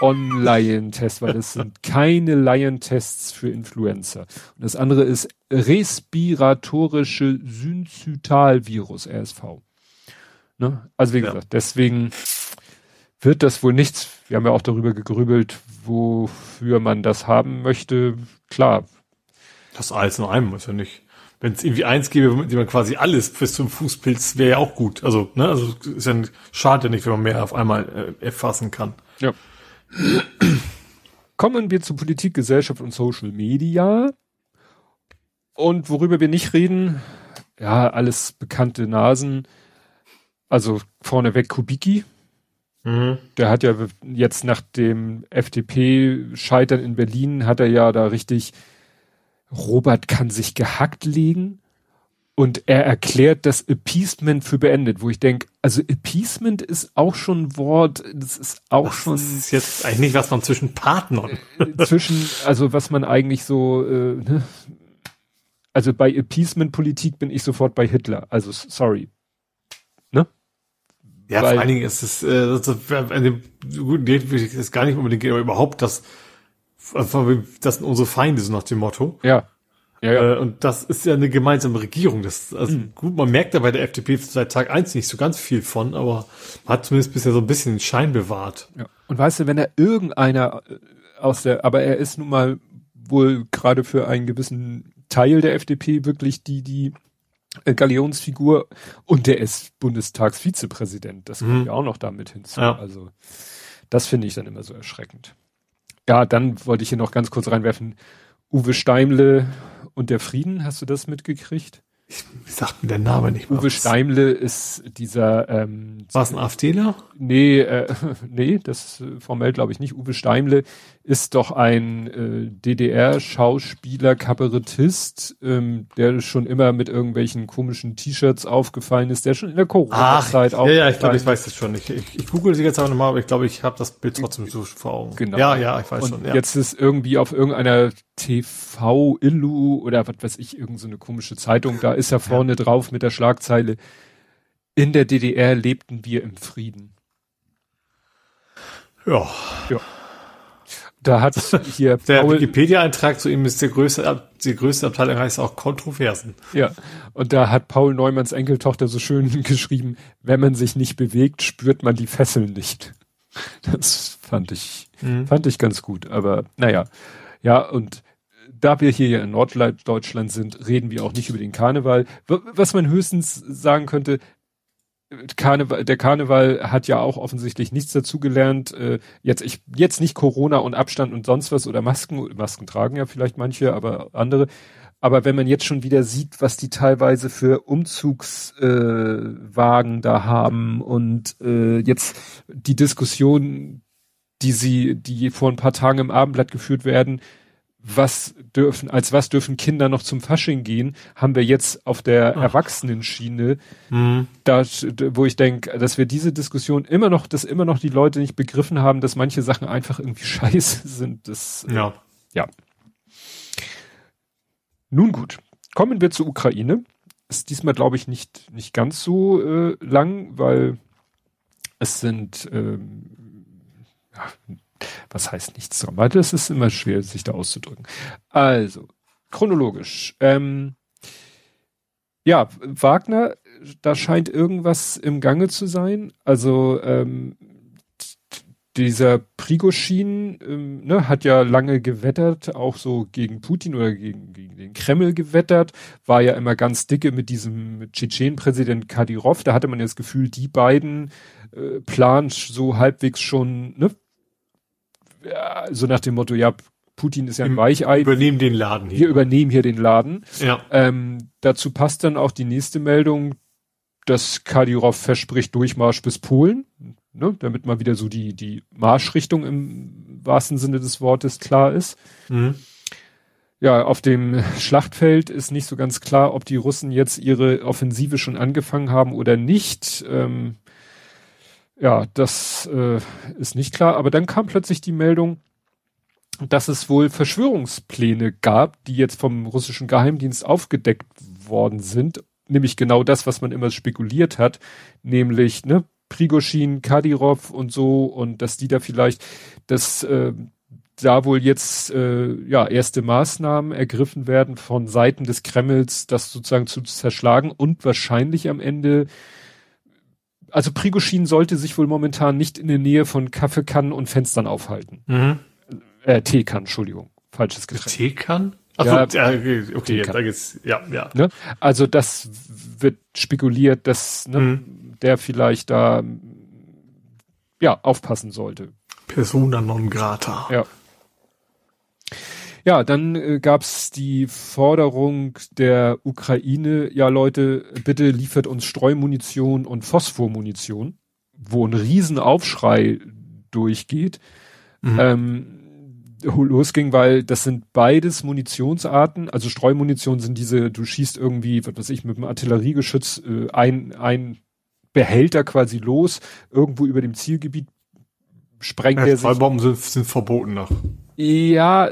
Online-Tests, weil das sind [laughs] keine Laientests für Influencer. Und das andere ist respiratorische Synzytalvirus, RSV. Ne? Also wie gesagt, deswegen wird das wohl nichts. Wir haben ja auch darüber gegrübelt, wofür man das haben möchte. Klar. Das alles in einem ist ja nicht. Wenn es irgendwie eins gäbe, mit dem man quasi alles bis zum Fußpilz, wäre ja auch gut. Also, ne, also ist ja schade nicht, wenn man mehr auf einmal äh, erfassen kann. Ja. Kommen wir zu Politik, Gesellschaft und Social Media. Und worüber wir nicht reden, ja, alles bekannte Nasen. Also vorneweg Kubicki, Mhm. Der hat ja jetzt nach dem FDP-Scheitern in Berlin, hat er ja da richtig, Robert kann sich gehackt legen und er erklärt das Appeasement für beendet, wo ich denke, also Appeasement ist auch schon ein Wort, das ist auch das schon. Das ist jetzt eigentlich nicht, was man zwischen Partnern. Äh, zwischen, also was man eigentlich so, äh, ne? also bei Appeasement-Politik bin ich sofort bei Hitler, also sorry. Ja, Weil, vor allen Dingen ist es, äh, das, an dem guten Date will ich es gar nicht unbedingt gehen, aber überhaupt das, das sind unsere Feinde, so nach dem Motto. Ja. Ja, ja. Äh, und das ist ja eine gemeinsame Regierung. Das, also mhm. gut, man merkt da bei der FDP seit Tag eins nicht so ganz viel von, aber man hat zumindest bisher so ein bisschen den Schein bewahrt. Ja. Und weißt du, wenn er irgendeiner äh, aus der, aber er ist nun mal wohl gerade für einen gewissen Teil der FDP wirklich die, die Galionsfigur und der ist Bundestagsvizepräsident. Das kommt Mhm. ja auch noch damit hinzu. Ja. Also das finde ich dann immer so erschreckend. Ja, dann wollte ich hier noch ganz kurz reinwerfen. Uwe Steimle und der Frieden, hast du das mitgekriegt? Wie sagt mir der Name nicht mehr? Uwe Steimle ist dieser ähm, War es ein AfDler? Nee, äh, [laughs] nee, das äh, formell glaube ich nicht. Uwe Steimle ist doch ein äh, DDR-Schauspieler, Kabarettist, ähm, der schon immer mit irgendwelchen komischen T-Shirts aufgefallen ist, der schon in der Corona-Zeit ja, ja, ich glaube, ich weiß das schon. Ich, ich, ich google sie jetzt aber nochmal, aber ich glaube, ich habe das Bild trotzdem so vor Augen. Genau. Ja, ja, ich weiß und schon. Ja. jetzt ist irgendwie auf irgendeiner TV-Illu oder was weiß ich, irgendeine so eine komische Zeitung, da ist er vorne drauf mit der Schlagzeile, in der DDR lebten wir im Frieden. ja. Da hat [laughs] hier Der Wikipedia-Eintrag zu ihm ist der größte, die größte Abteilung heißt auch Kontroversen. Ja, und da hat Paul Neumanns Enkeltochter so schön [laughs] geschrieben, wenn man sich nicht bewegt, spürt man die Fesseln nicht. Das fand ich, Mhm. fand ich ganz gut, aber naja. Ja, und da wir hier ja in Norddeutschland sind, reden wir auch nicht über den Karneval. Was man höchstens sagen könnte, Karneval, der Karneval hat ja auch offensichtlich nichts dazugelernt. Äh, jetzt, ich, jetzt nicht Corona und Abstand und sonst was oder Masken. Masken tragen ja vielleicht manche, aber andere. Aber wenn man jetzt schon wieder sieht, was die teilweise für Umzugswagen äh, da haben und äh, jetzt die Diskussion, die sie, die vor ein paar Tagen im Abendblatt geführt werden, was dürfen, als was dürfen Kinder noch zum Fasching gehen, haben wir jetzt auf der Ach. Erwachsenenschiene Mhm. da, wo ich denke, dass wir diese Diskussion immer noch, dass immer noch die Leute nicht begriffen haben, dass manche Sachen einfach irgendwie [laughs] scheiße sind. Das, Ja. ja. Nun gut, kommen wir zur Ukraine. Ist diesmal, glaube ich, nicht, nicht ganz so äh, lang, weil es sind, ähm, ja, was heißt nichts dran, weil das ist immer schwer, sich da auszudrücken. Also, chronologisch. Ähm, ja, Wagner, da scheint irgendwas im Gange zu sein. Also ähm, dieser Prigoschin ähm, ne, hat ja lange gewettert, auch so gegen Putin oder gegen, gegen den Kreml gewettert, war ja immer ganz dicke mit diesem Tschetschen-Präsident Kadyrov. Da hatte man ja das Gefühl, die beiden äh, planen so halbwegs schon, ne? So nach dem Motto, ja, Putin ist ja ein Weichei, Übernehmen den Laden wir hier. übernehmen hier den Laden. Ja. Ähm, dazu passt dann auch die nächste Meldung, dass Kadyrov verspricht Durchmarsch bis Polen, ne, damit mal wieder so die, die Marschrichtung im wahrsten Sinne des Wortes klar ist. Mhm. Ja, auf dem Schlachtfeld ist nicht so ganz klar, ob die Russen jetzt ihre Offensive schon angefangen haben oder nicht. Ähm, ja, das äh, ist nicht klar. Aber dann kam plötzlich die Meldung, dass es wohl Verschwörungspläne gab, die jetzt vom russischen Geheimdienst aufgedeckt worden sind. Nämlich genau das, was man immer spekuliert hat, nämlich ne, Prigoschin, Kadyrov und so und dass die da vielleicht, dass äh, da wohl jetzt äh, ja erste Maßnahmen ergriffen werden von Seiten des Kremls, das sozusagen zu zerschlagen und wahrscheinlich am Ende also Prigoschin sollte sich wohl momentan nicht in der Nähe von Kaffeekannen und Fenstern aufhalten. Mhm. Äh, Teekann, Entschuldigung. Falsches Getränk. Teekann? Ach Ja, so, ja, okay, okay Teekann. da geht's, ja, ja. Ne? Also das wird spekuliert, dass ne, Mhm. der vielleicht da ja aufpassen sollte. Persona non grata. Ja. Ja, dann äh, gab's die Forderung der Ukraine, ja Leute, bitte liefert uns Streumunition und Phosphormunition, wo ein Riesenaufschrei durchgeht. Mhm. Ähm, losging, weil das sind beides Munitionsarten. Also Streumunition sind diese, du schießt irgendwie, was weiß ich, mit einem Artilleriegeschütz äh, ein, ein Behälter quasi los, irgendwo über dem Zielgebiet sprengt Ja, der sich. Fallbomben sind, sind verboten noch. Ja,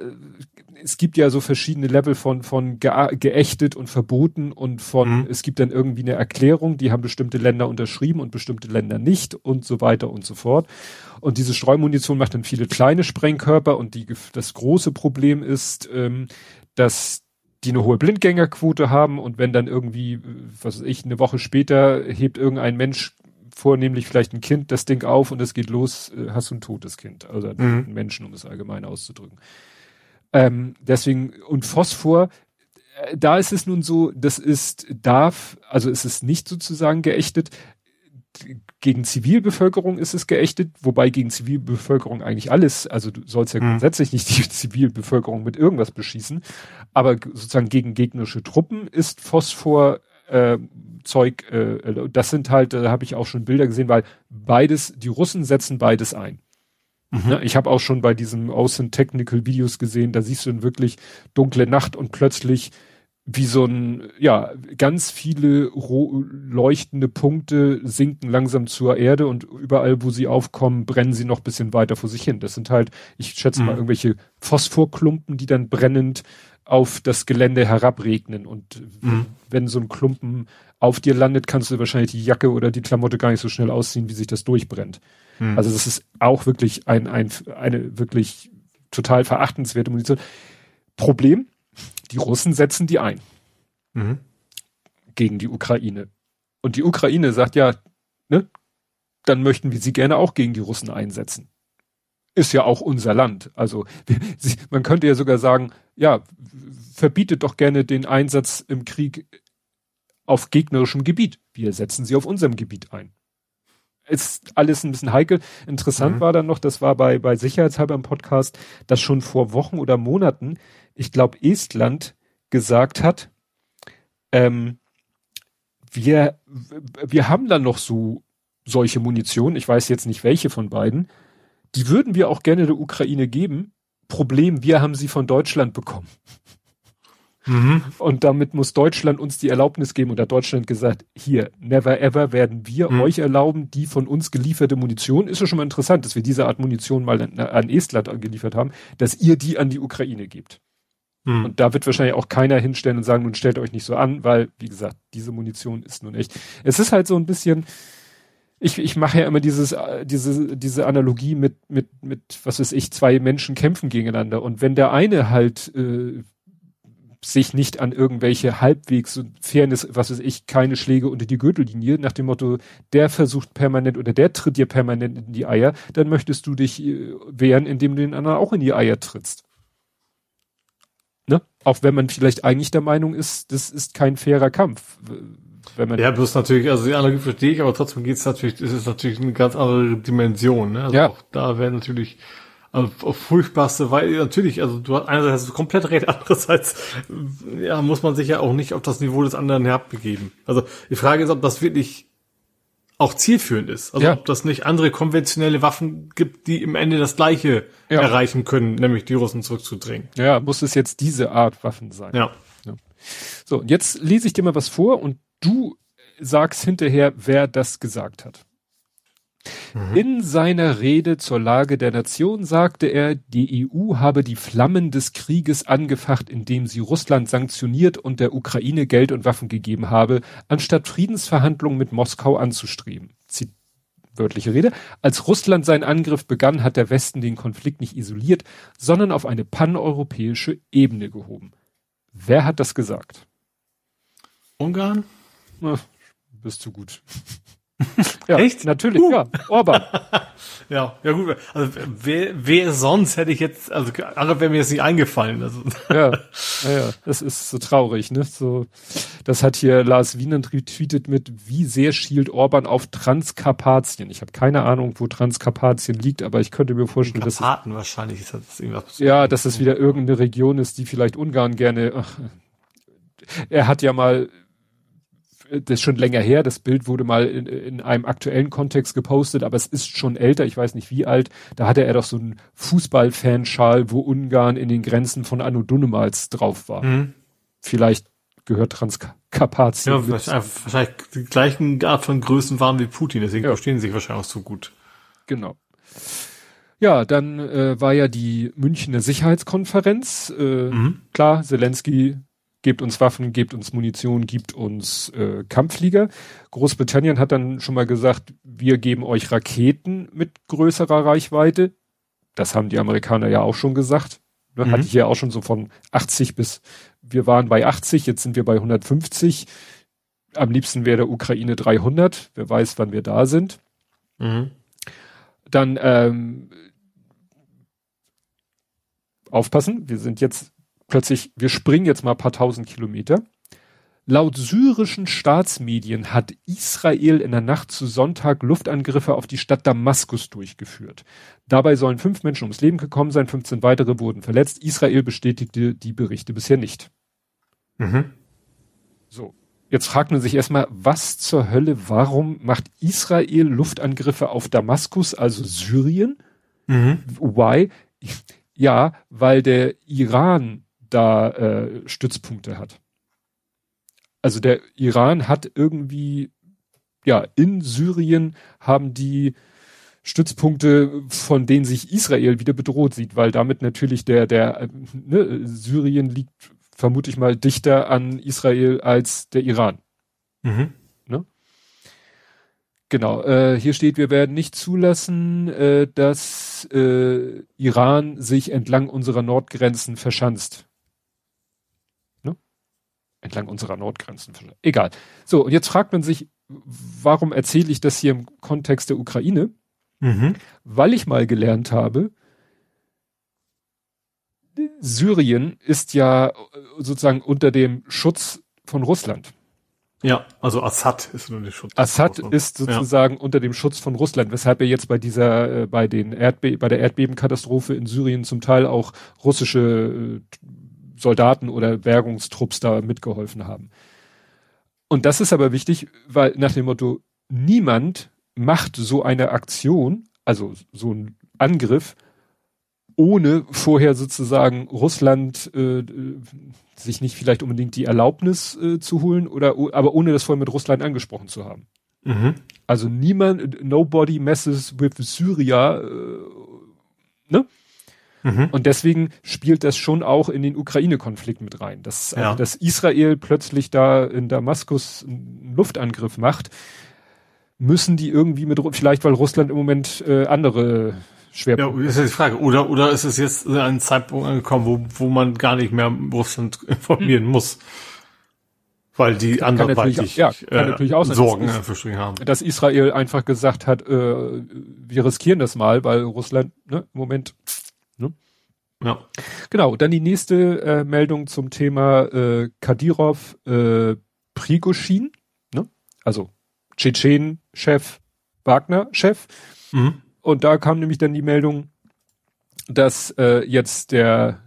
es gibt ja so verschiedene Level von, von gea- geächtet und verboten und von, Mhm. es gibt dann irgendwie eine Erklärung, die haben bestimmte Länder unterschrieben und bestimmte Länder nicht und so weiter und so fort. Und diese Streumunition macht dann viele kleine Sprengkörper und die, das große Problem ist, ähm, dass die eine hohe Blindgängerquote haben und wenn dann irgendwie, äh, was weiß ich, eine Woche später hebt irgendein Mensch vornehmlich vielleicht ein Kind das Ding auf und es geht los, äh, hast du ein totes Kind, also Mhm. einen Menschen, um es allgemein auszudrücken. Ähm, deswegen, und Phosphor, äh, da ist es nun so, das ist, darf, also es ist nicht sozusagen geächtet. Gegen Zivilbevölkerung ist es geächtet, wobei gegen Zivilbevölkerung eigentlich alles, also du sollst ja mhm. grundsätzlich nicht die [laughs] Zivilbevölkerung mit irgendwas beschießen, aber sozusagen gegen gegnerische Truppen ist Phosphor äh, Zeug, äh, das sind halt, da habe ich auch schon Bilder gesehen, weil beides, die Russen setzen beides ein. Mhm. Ich habe auch schon bei diesem Außen Technical Videos gesehen, da siehst du dann wirklich dunkle Nacht und plötzlich wie so ein, ja, ganz viele leuchtende Punkte sinken langsam zur Erde und überall, wo sie aufkommen, brennen sie noch bisschen weiter vor sich hin. Das sind halt, ich schätze mhm. mal, irgendwelche Phosphorklumpen, die dann brennend auf das Gelände herabregnen. Und mhm. wenn so ein Klumpen auf dir landet, kannst du wahrscheinlich die Jacke oder die Klamotte gar nicht so schnell ausziehen, wie sich das durchbrennt. Mhm. Also das ist auch wirklich ein, ein, eine wirklich total verachtenswerte Munition. Problem, die Russen setzen die ein. Mhm. Gegen die Ukraine. Und die Ukraine sagt ja, ne, dann möchten wir sie gerne auch gegen die Russen einsetzen. Ist ja auch unser Land. Also man könnte ja sogar sagen, ja, verbietet doch gerne den Einsatz im Krieg auf gegnerischem Gebiet. Wir setzen sie auf unserem Gebiet ein. Ist alles ein bisschen heikel. Interessant mhm. war dann noch, das war bei, bei Sicherheitshalber im Podcast, dass schon vor Wochen oder Monaten, ich glaube, Estland gesagt hat, ähm, wir, wir haben dann noch so solche Munition, ich weiß jetzt nicht welche von beiden, die würden wir auch gerne der Ukraine geben. Problem, wir haben sie von Deutschland bekommen. Mhm. Und damit muss Deutschland uns die Erlaubnis geben und hat Deutschland gesagt, hier, never ever werden wir mhm. euch erlauben, die von uns gelieferte Munition, ist ja schon mal interessant, dass wir diese Art Munition mal an, an Estland angeliefert haben, dass ihr die an die Ukraine gebt. Mhm. Und da wird wahrscheinlich auch keiner hinstellen und sagen, nun stellt euch nicht so an, weil, wie gesagt, diese Munition ist nun echt. Es ist halt so ein bisschen, ich, ich mache ja immer dieses, äh, diese, diese Analogie mit, mit, mit, was weiß ich, zwei Menschen kämpfen gegeneinander. Und wenn der eine halt äh, sich nicht an irgendwelche halbwegs Fairness, was weiß ich, keine Schläge unter die Gürtellinie, nach dem Motto, der versucht permanent oder der tritt dir permanent in die Eier, dann möchtest du dich äh, wehren, indem du den anderen auch in die Eier trittst. Ne? Auch wenn man vielleicht eigentlich der Meinung ist, das ist kein fairer Kampf. Wenn man ja, bloß natürlich, also die Analogie verstehe ich, aber trotzdem geht es natürlich, ist es natürlich eine ganz andere Dimension. Ne? Also ja. auch da wäre natürlich auf furchtbarste, weil natürlich, also du hast einerseits hast du komplett recht, [laughs] andererseits ja, muss man sich ja auch nicht auf das Niveau des anderen herabbegeben. Also die Frage ist, ob das wirklich auch zielführend ist. Also ja. ob das nicht andere konventionelle Waffen gibt, die im Ende das Gleiche ja. erreichen können, nämlich die Russen zurückzudrängen. Ja, muss es jetzt diese Art Waffen sein. Ja. ja. So, jetzt lese ich dir mal was vor und du sagst hinterher, wer das gesagt hat. Mhm. In seiner Rede zur Lage der Nation sagte er, die EU habe die Flammen des Krieges angefacht, indem sie Russland sanktioniert und der Ukraine Geld und Waffen gegeben habe, anstatt Friedensverhandlungen mit Moskau anzustreben. Zit wörtliche Rede. Als Russland seinen Angriff begann, hat der Westen den Konflikt nicht isoliert, sondern auf eine paneuropäische Ebene gehoben. Wer hat das gesagt? Ungarn? Na, bist du gut. Ja, Echt? Natürlich, uh. ja. Orban. [laughs] ja, ja gut. Also wer, wer sonst hätte ich jetzt, also andere wäre mir jetzt nicht eingefallen. Also. ja, ja, das ist so traurig, ne? So, das hat hier Lars Wienand retweetet mit, wie sehr schielt Orban auf Transkarpatien. Ich habe keine Ahnung, wo Transkarpatien liegt, aber ich könnte mir vorstellen, dass Karpaten wahrscheinlich ist das irgendwas. Ja, dass es wieder irgendeine Region ist, die vielleicht Ungarn gerne. Ach, er hat ja mal das ist schon länger her, das Bild wurde mal in, in einem aktuellen Kontext gepostet, aber es ist schon älter, ich weiß nicht wie alt. Da hatte er doch so einen Fußballfanschal, wo Ungarn in den Grenzen von Anno Dunnemals drauf war. Mhm. Vielleicht gehört Transkarpatien. Ja, wahrscheinlich die gleichen Art von Größen waren wie Putin, deswegen ja. verstehen sie sich wahrscheinlich auch so gut. Genau. Ja, dann äh, war ja die Münchner Sicherheitskonferenz. Äh, mhm. Klar, Zelensky gebt uns Waffen, gebt uns Munition, gibt uns äh, Kampfflieger. Großbritannien hat dann schon mal gesagt, wir geben euch Raketen mit größerer Reichweite. Das haben die Amerikaner ja auch schon gesagt. Ne? Mhm. Hatte ich ja auch schon so von 80 bis, wir waren bei 80, jetzt sind wir bei 150. Am liebsten wäre der Ukraine 300. Wer weiß, wann wir da sind. Mhm. Dann ähm, aufpassen, wir sind jetzt plötzlich, wir springen jetzt mal ein paar tausend Kilometer. Laut syrischen Staatsmedien hat Israel in der Nacht zu Sonntag Luftangriffe auf die Stadt Damaskus durchgeführt. Dabei sollen fünf Menschen ums Leben gekommen sein, 15 weitere wurden verletzt. Israel bestätigte die Berichte bisher nicht. Mhm. So. Jetzt fragt man sich erstmal, was zur Hölle, warum macht Israel Luftangriffe auf Damaskus, also Syrien? Mhm. Why? Ja, weil der Iran da äh, Stützpunkte hat also der Iran hat irgendwie, ja, in Syrien haben die Stützpunkte, von denen sich Israel wieder bedroht sieht, weil damit natürlich der, der, ne, Syrien liegt, vermute ich mal, dichter an Israel als der Iran. Mhm. Ne? Genau, äh, hier steht, wir werden nicht zulassen, äh, dass äh, Iran sich entlang unserer Nordgrenzen verschanzt entlang unserer Nordgrenzen. Egal. So, und jetzt fragt man sich, warum erzähle ich das hier im Kontext der Ukraine? Mhm. Weil ich mal gelernt habe, Syrien ist ja sozusagen unter dem Schutz von Russland. Ja, also Assad ist unter dem Schutz. Assad ist sozusagen ja. unter dem Schutz von Russland, weshalb er jetzt bei dieser, äh, bei den Erdbe bei der Erdbebenkatastrophe in Syrien zum Teil auch russische äh, Soldaten oder Bergungstrupps da mitgeholfen haben. Und das ist aber wichtig, weil nach dem Motto, niemand macht so eine Aktion, also so ein Angriff, ohne vorher sozusagen Russland äh, sich nicht vielleicht unbedingt die Erlaubnis äh, zu holen oder aber ohne das vorher mit Russland angesprochen zu haben. Mhm. Also niemand, nobody messes with Syria, äh, ne? Mhm. Und deswegen spielt das schon auch in den Ukraine-Konflikt mit rein. Dass, ja. also, dass Israel plötzlich da in Damaskus einen Luftangriff macht, müssen die irgendwie mit, vielleicht weil Russland im Moment äh, andere Schwerpunkte. Ja, ist ja die Frage. Oder, oder ist es jetzt einen Zeitpunkt angekommen, wo, wo man gar nicht mehr Russland [laughs] informieren mhm. muss? Weil die anderweitig ja, kann äh, natürlich auch sein, Sorgen dass, haben. Dass Israel einfach gesagt hat, äh, wir riskieren das mal, weil Russland ne, im Moment? Ja. Genau, dann die nächste äh, Meldung zum Thema äh, Kadirov äh, Prigoschin, ne? also Tschetschen-Chef, Wagner-Chef. Mhm. Und da kam nämlich dann die Meldung, dass äh, jetzt der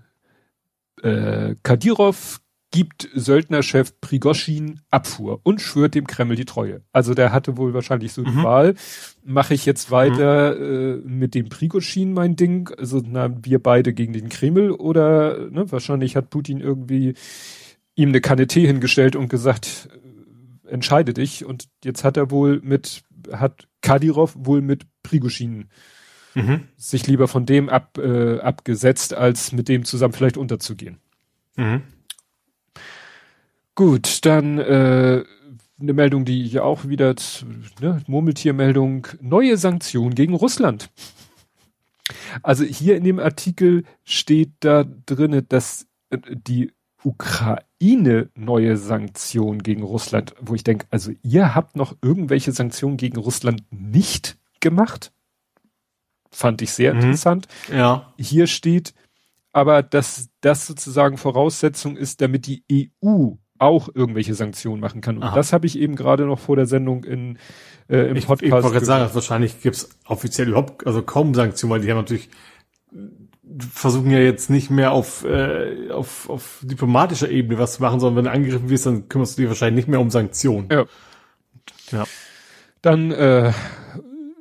äh, Kadirov gibt Söldnerchef Prigoschin Abfuhr und schwört dem Kreml die Treue. Also der hatte wohl wahrscheinlich so mhm. die Wahl, mache ich jetzt weiter mhm. äh, mit dem Prigoschin mein Ding, also na, wir beide gegen den Kreml oder ne, wahrscheinlich hat Putin irgendwie ihm eine Kanne Tee hingestellt und gesagt, äh, entscheide dich und jetzt hat er wohl mit, hat Kadyrov wohl mit Prigoschin mhm. sich lieber von dem ab, äh, abgesetzt, als mit dem zusammen vielleicht unterzugehen. Mhm. Gut, dann äh, eine Meldung, die ja auch wieder, ne, Murmeltiermeldung, neue Sanktionen gegen Russland. Also hier in dem Artikel steht da drinne, dass äh, die Ukraine neue Sanktionen gegen Russland, wo ich denke, also ihr habt noch irgendwelche Sanktionen gegen Russland nicht gemacht? Fand ich sehr mhm. interessant. Ja. Hier steht aber, dass das sozusagen Voraussetzung ist, damit die EU auch irgendwelche Sanktionen machen kann. Und Aha. das habe ich eben gerade noch vor der Sendung in, äh, im ich, Podcast. Ich wollte gerade sagen, wahrscheinlich gibt es offiziell überhaupt, also kaum Sanktionen, weil die haben natürlich versuchen ja jetzt nicht mehr auf, äh, auf, auf diplomatischer Ebene was zu machen, sondern wenn du angegriffen wirst, dann kümmerst du dich wahrscheinlich nicht mehr um Sanktionen. Ja. ja. Dann äh,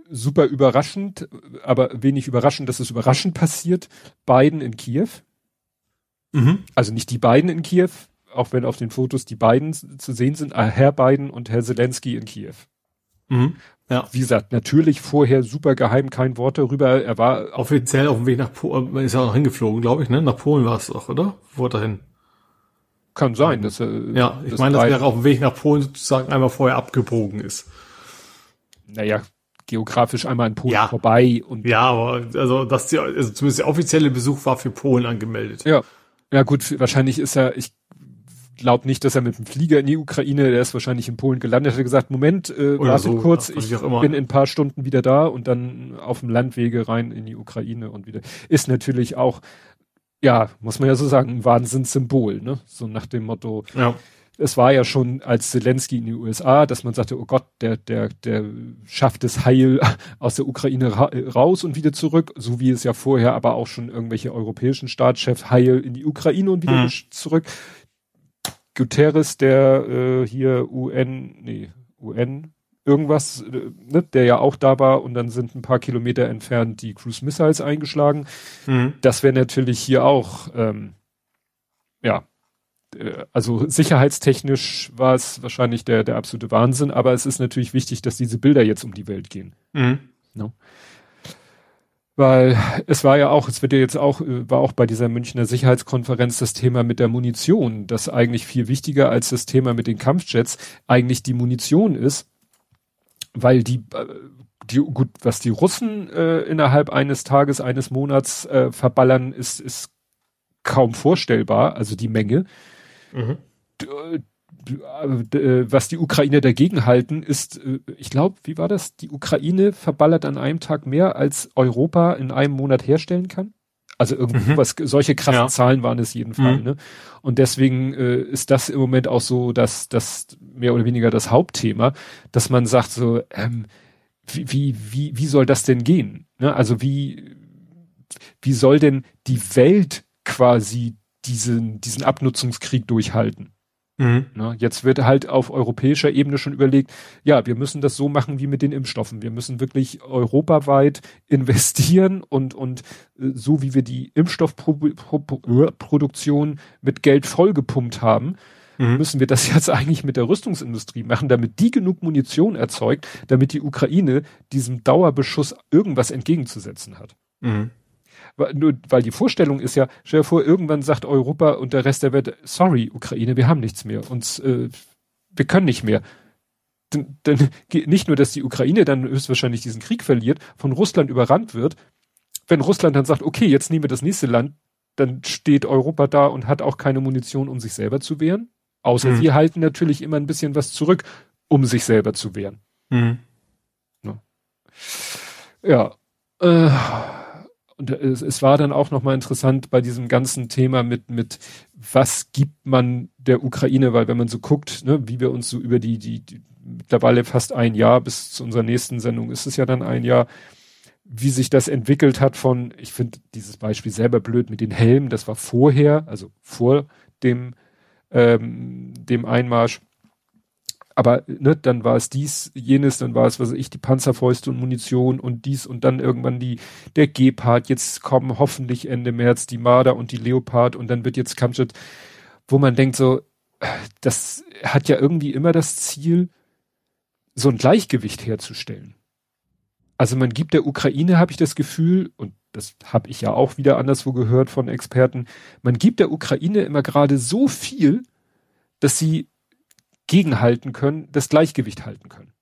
super überraschend, aber wenig überraschend, dass es überraschend passiert. Biden in Kiew. Mhm. Also nicht die beiden in Kiew, auch wenn auf den Fotos die beiden zu sehen sind, äh, Herr Biden und Herr Zelensky in Kiew. Mhm. Ja. Wie gesagt, natürlich vorher super geheim, kein Wort darüber. Er war offiziell auf dem Weg nach Polen, man ist ja auch noch hingeflogen, glaube ich, ne? Nach Polen war es doch, oder? Wo dahin? Kann sein, dass er. Ja, ich meine, dass er auf dem Weg nach Polen sozusagen einmal vorher abgebogen ist. Naja, geografisch einmal in Polen ja. vorbei und. Ja, aber also dass die, also zumindest der offizielle Besuch war für Polen angemeldet. Ja. Ja gut, wahrscheinlich ist er, ich glaube nicht, dass er mit dem Flieger in die Ukraine, der ist wahrscheinlich in Polen gelandet, hat gesagt, Moment, äh, warte so, kurz, ich bin in ein paar Stunden wieder da und dann auf dem Landwege rein in die Ukraine und wieder. Ist natürlich auch ja, muss man ja so sagen, ein Wahnsinnssymbol, ne? So nach dem Motto, ja. es war ja schon als Zelensky in die USA, dass man sagte, oh Gott, der, der, der schafft es heil [laughs] aus der Ukraine ra raus und wieder zurück, so wie es ja vorher aber auch schon irgendwelche europäischen Staatschefs heil in die Ukraine und wieder mhm. zurück. Guterres, der äh, hier UN, nee, UN, irgendwas, äh, ne, der ja auch da war und dann sind ein paar Kilometer entfernt die Cruise Missiles eingeschlagen. Mhm. Das wäre natürlich hier auch, ähm, ja, äh, also sicherheitstechnisch war es wahrscheinlich der, der absolute Wahnsinn, aber es ist natürlich wichtig, dass diese Bilder jetzt um die Welt gehen. Mhm. No? Weil es war ja auch, es wird ja jetzt auch, äh, war auch bei dieser Münchner Sicherheitskonferenz das Thema mit der Munition, das eigentlich viel wichtiger als das Thema mit den Kampfjets eigentlich die Munition ist weil die, äh, die gut, was die Russen äh, innerhalb eines Tages, eines Monats äh, verballern, ist, ist kaum vorstellbar, also die Menge. Mhm. Äh, was die Ukraine dagegen halten, ist, äh, ich glaube, wie war das? Die Ukraine verballert an einem Tag mehr, als Europa in einem Monat herstellen kann. Also irgendwie mhm. was, solche krassen ja. Zahlen waren es jeden Fall. Mhm. Ne? Und deswegen äh, ist das im Moment auch so, dass das mehr oder weniger das Hauptthema, dass man sagt so, ähm, wie, wie, wie, wie soll das denn gehen? Ne? Also wie, wie soll denn die Welt quasi diesen, diesen Abnutzungskrieg durchhalten? Mhm. Na, jetzt wird halt auf europäischer Ebene schon überlegt, ja, wir müssen das so machen wie mit den Impfstoffen. Wir müssen wirklich europaweit [laughs] investieren und, und äh, so wie wir die Impfstoffproduktion mit Geld vollgepumpt haben, mhm. müssen wir das [laughs] jetzt eigentlich mit der Rüstungsindustrie machen, damit die genug Munition erzeugt, damit die Ukraine diesem Dauerbeschuss irgendwas entgegenzusetzen hat. Mhm nur weil die Vorstellung ist ja, stell dir vor, irgendwann sagt Europa und der Rest der Welt, sorry, Ukraine, wir haben nichts mehr. Uns, äh, wir können nicht mehr. Denn, denn [laughs] nicht nur, dass die Ukraine dann höchstwahrscheinlich diesen Krieg verliert, von Russland überrannt wird. Wenn Russland dann sagt, okay, jetzt nehmen wir das nächste Land, dann steht Europa da und hat auch keine Munition, um sich selber zu wehren. Außer mhm. sie halten natürlich immer ein bisschen was zurück, um sich selber zu wehren. Mhm. Ja. ja. Äh, und es, es war dann auch nochmal interessant bei diesem ganzen Thema mit, mit was gibt man der Ukraine, weil wenn man so guckt, ne, wie wir uns so über die, die, die mittlerweile fast ein Jahr bis zu unserer nächsten Sendung ist es ja dann ein Jahr, wie sich das entwickelt hat von, ich finde dieses Beispiel selber blöd mit den Helmen, das war vorher, also vor dem, ähm, dem Einmarsch aber ne, dann war es dies, jenes, dann war es, was weiß ich, die Panzerfäuste und Munition und dies und dann irgendwann die, der Gepard, jetzt kommen hoffentlich Ende März die Marder und die Leopard und dann wird jetzt Kamschat, wo man denkt so, das hat ja irgendwie immer das Ziel, so ein Gleichgewicht herzustellen. Also man gibt der Ukraine, habe ich das Gefühl, und das habe ich ja auch wieder anderswo gehört von Experten, man gibt der Ukraine immer gerade so viel, dass sie gegenhalten können, das Gleichgewicht halten können.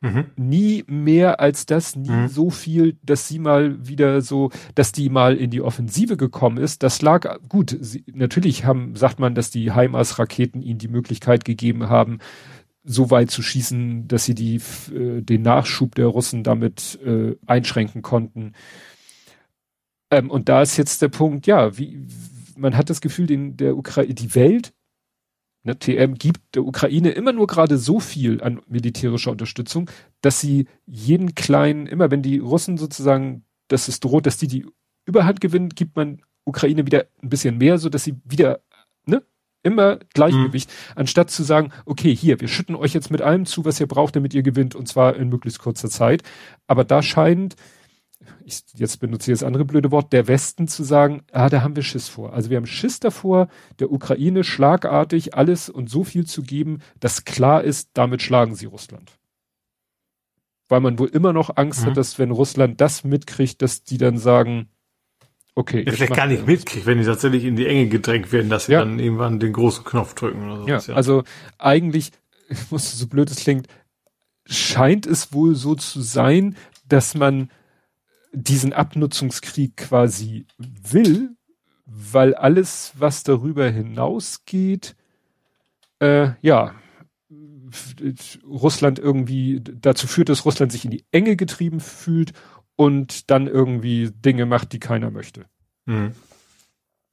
Mhm. Nie mehr als das, nie mhm. so viel, dass sie mal wieder so, dass die mal in die Offensive gekommen ist. Das lag gut. Sie, natürlich haben, sagt man, dass die HIMARS-Raketen ihnen die Möglichkeit gegeben haben, so weit zu schießen, dass sie die, äh, den Nachschub der Russen damit äh, einschränken konnten. Ähm, und da ist jetzt der Punkt, ja, wie, man hat das Gefühl, den, der Ukraine, die Welt Ne, TM gibt der Ukraine immer nur gerade so viel an militärischer Unterstützung, dass sie jeden kleinen, immer wenn die Russen sozusagen, dass es droht, dass die die Überhand gewinnen, gibt man Ukraine wieder ein bisschen mehr, so dass sie wieder, ne, immer Gleichgewicht, mhm. anstatt zu sagen, okay, hier, wir schütten euch jetzt mit allem zu, was ihr braucht, damit ihr gewinnt, und zwar in möglichst kurzer Zeit. Aber da scheint ich jetzt benutze ich das andere blöde Wort, der Westen zu sagen, ah, da haben wir Schiss vor. Also wir haben Schiss davor, der Ukraine schlagartig alles und so viel zu geben, dass klar ist, damit schlagen sie Russland. Weil man wohl immer noch Angst mhm. hat, dass wenn Russland das mitkriegt, dass die dann sagen, okay. Ja, vielleicht gar nicht mitkriegt, wenn die tatsächlich in die Enge gedrängt werden, dass sie ja. dann irgendwann den großen Knopf drücken oder so. Ja, ja, also eigentlich, [laughs] ich muss so blöd es klingt, scheint es wohl so zu sein, dass man diesen Abnutzungskrieg quasi will, weil alles, was darüber hinausgeht, äh, ja, Russland irgendwie dazu führt, dass Russland sich in die Enge getrieben fühlt und dann irgendwie Dinge macht, die keiner möchte. Mhm.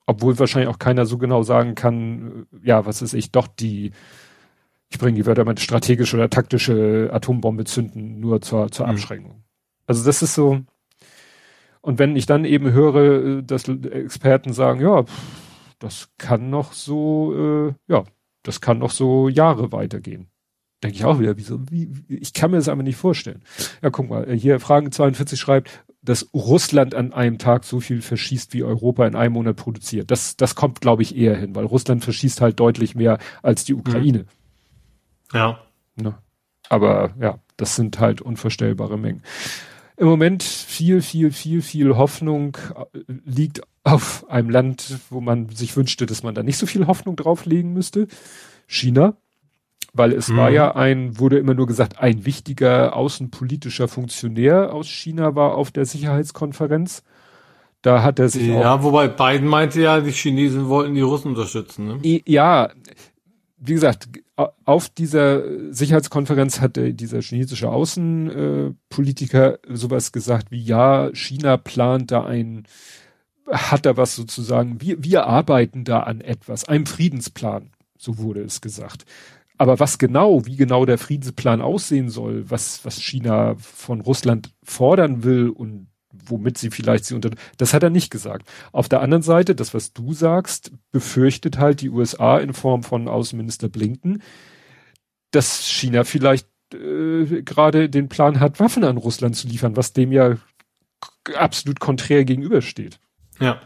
Obwohl wahrscheinlich auch keiner so genau sagen kann, äh, ja, was ist ich, doch die, ich bringe die Wörter mit strategische oder taktische Atombombe zünden, nur zur, zur mhm. Abschränkung. Also das ist so, und wenn ich dann eben höre, äh, dass Experten sagen, ja, das kann noch so, äh, ja, das kann noch so Jahre weitergehen. Denke ich auch wieder, wieso, wie, ich kann mir das aber nicht vorstellen. Ja, guck mal, hier Fragen 42 schreibt, dass Russland an einem Tag so viel verschießt, wie Europa in einem Monat produziert. Das, das kommt, glaube ich, eher hin, weil Russland verschießt halt deutlich mehr als die Ukraine. Ja. Ne? Aber ja, das sind halt unvorstellbare Mengen. Im Moment viel, viel, viel, viel Hoffnung äh, liegt auf einem Land, wo man sich wünschte, dass man da nicht so viel Hoffnung drauflegen müsste. China. Weil es mhm. war ja ein, wurde immer nur gesagt, ein wichtiger außenpolitischer Funktionär aus China war auf der Sicherheitskonferenz. Da hat er sich ja, wobei Biden meinte ja, die Chinesen wollten die Russen unterstützen. Ne? Ja, wie gesagt, auf dieser Sicherheitskonferenz hatte dieser chinesische Außenpolitiker sowas gesagt wie, ja, China plant da ein, hat da was sozusagen, wir, wir arbeiten da an etwas, einem Friedensplan, so wurde es gesagt. Aber was genau, wie genau der Friedensplan aussehen soll, was, was China von Russland fordern will und womit sie vielleicht sie unter, das hat er nicht gesagt. Auf der anderen Seite, das was du sagst, befürchtet halt die USA in Form von Außenminister Blinken, dass China vielleicht äh, gerade den Plan hat, Waffen an Russland zu liefern, was dem ja absolut konträr gegenübersteht. Ja.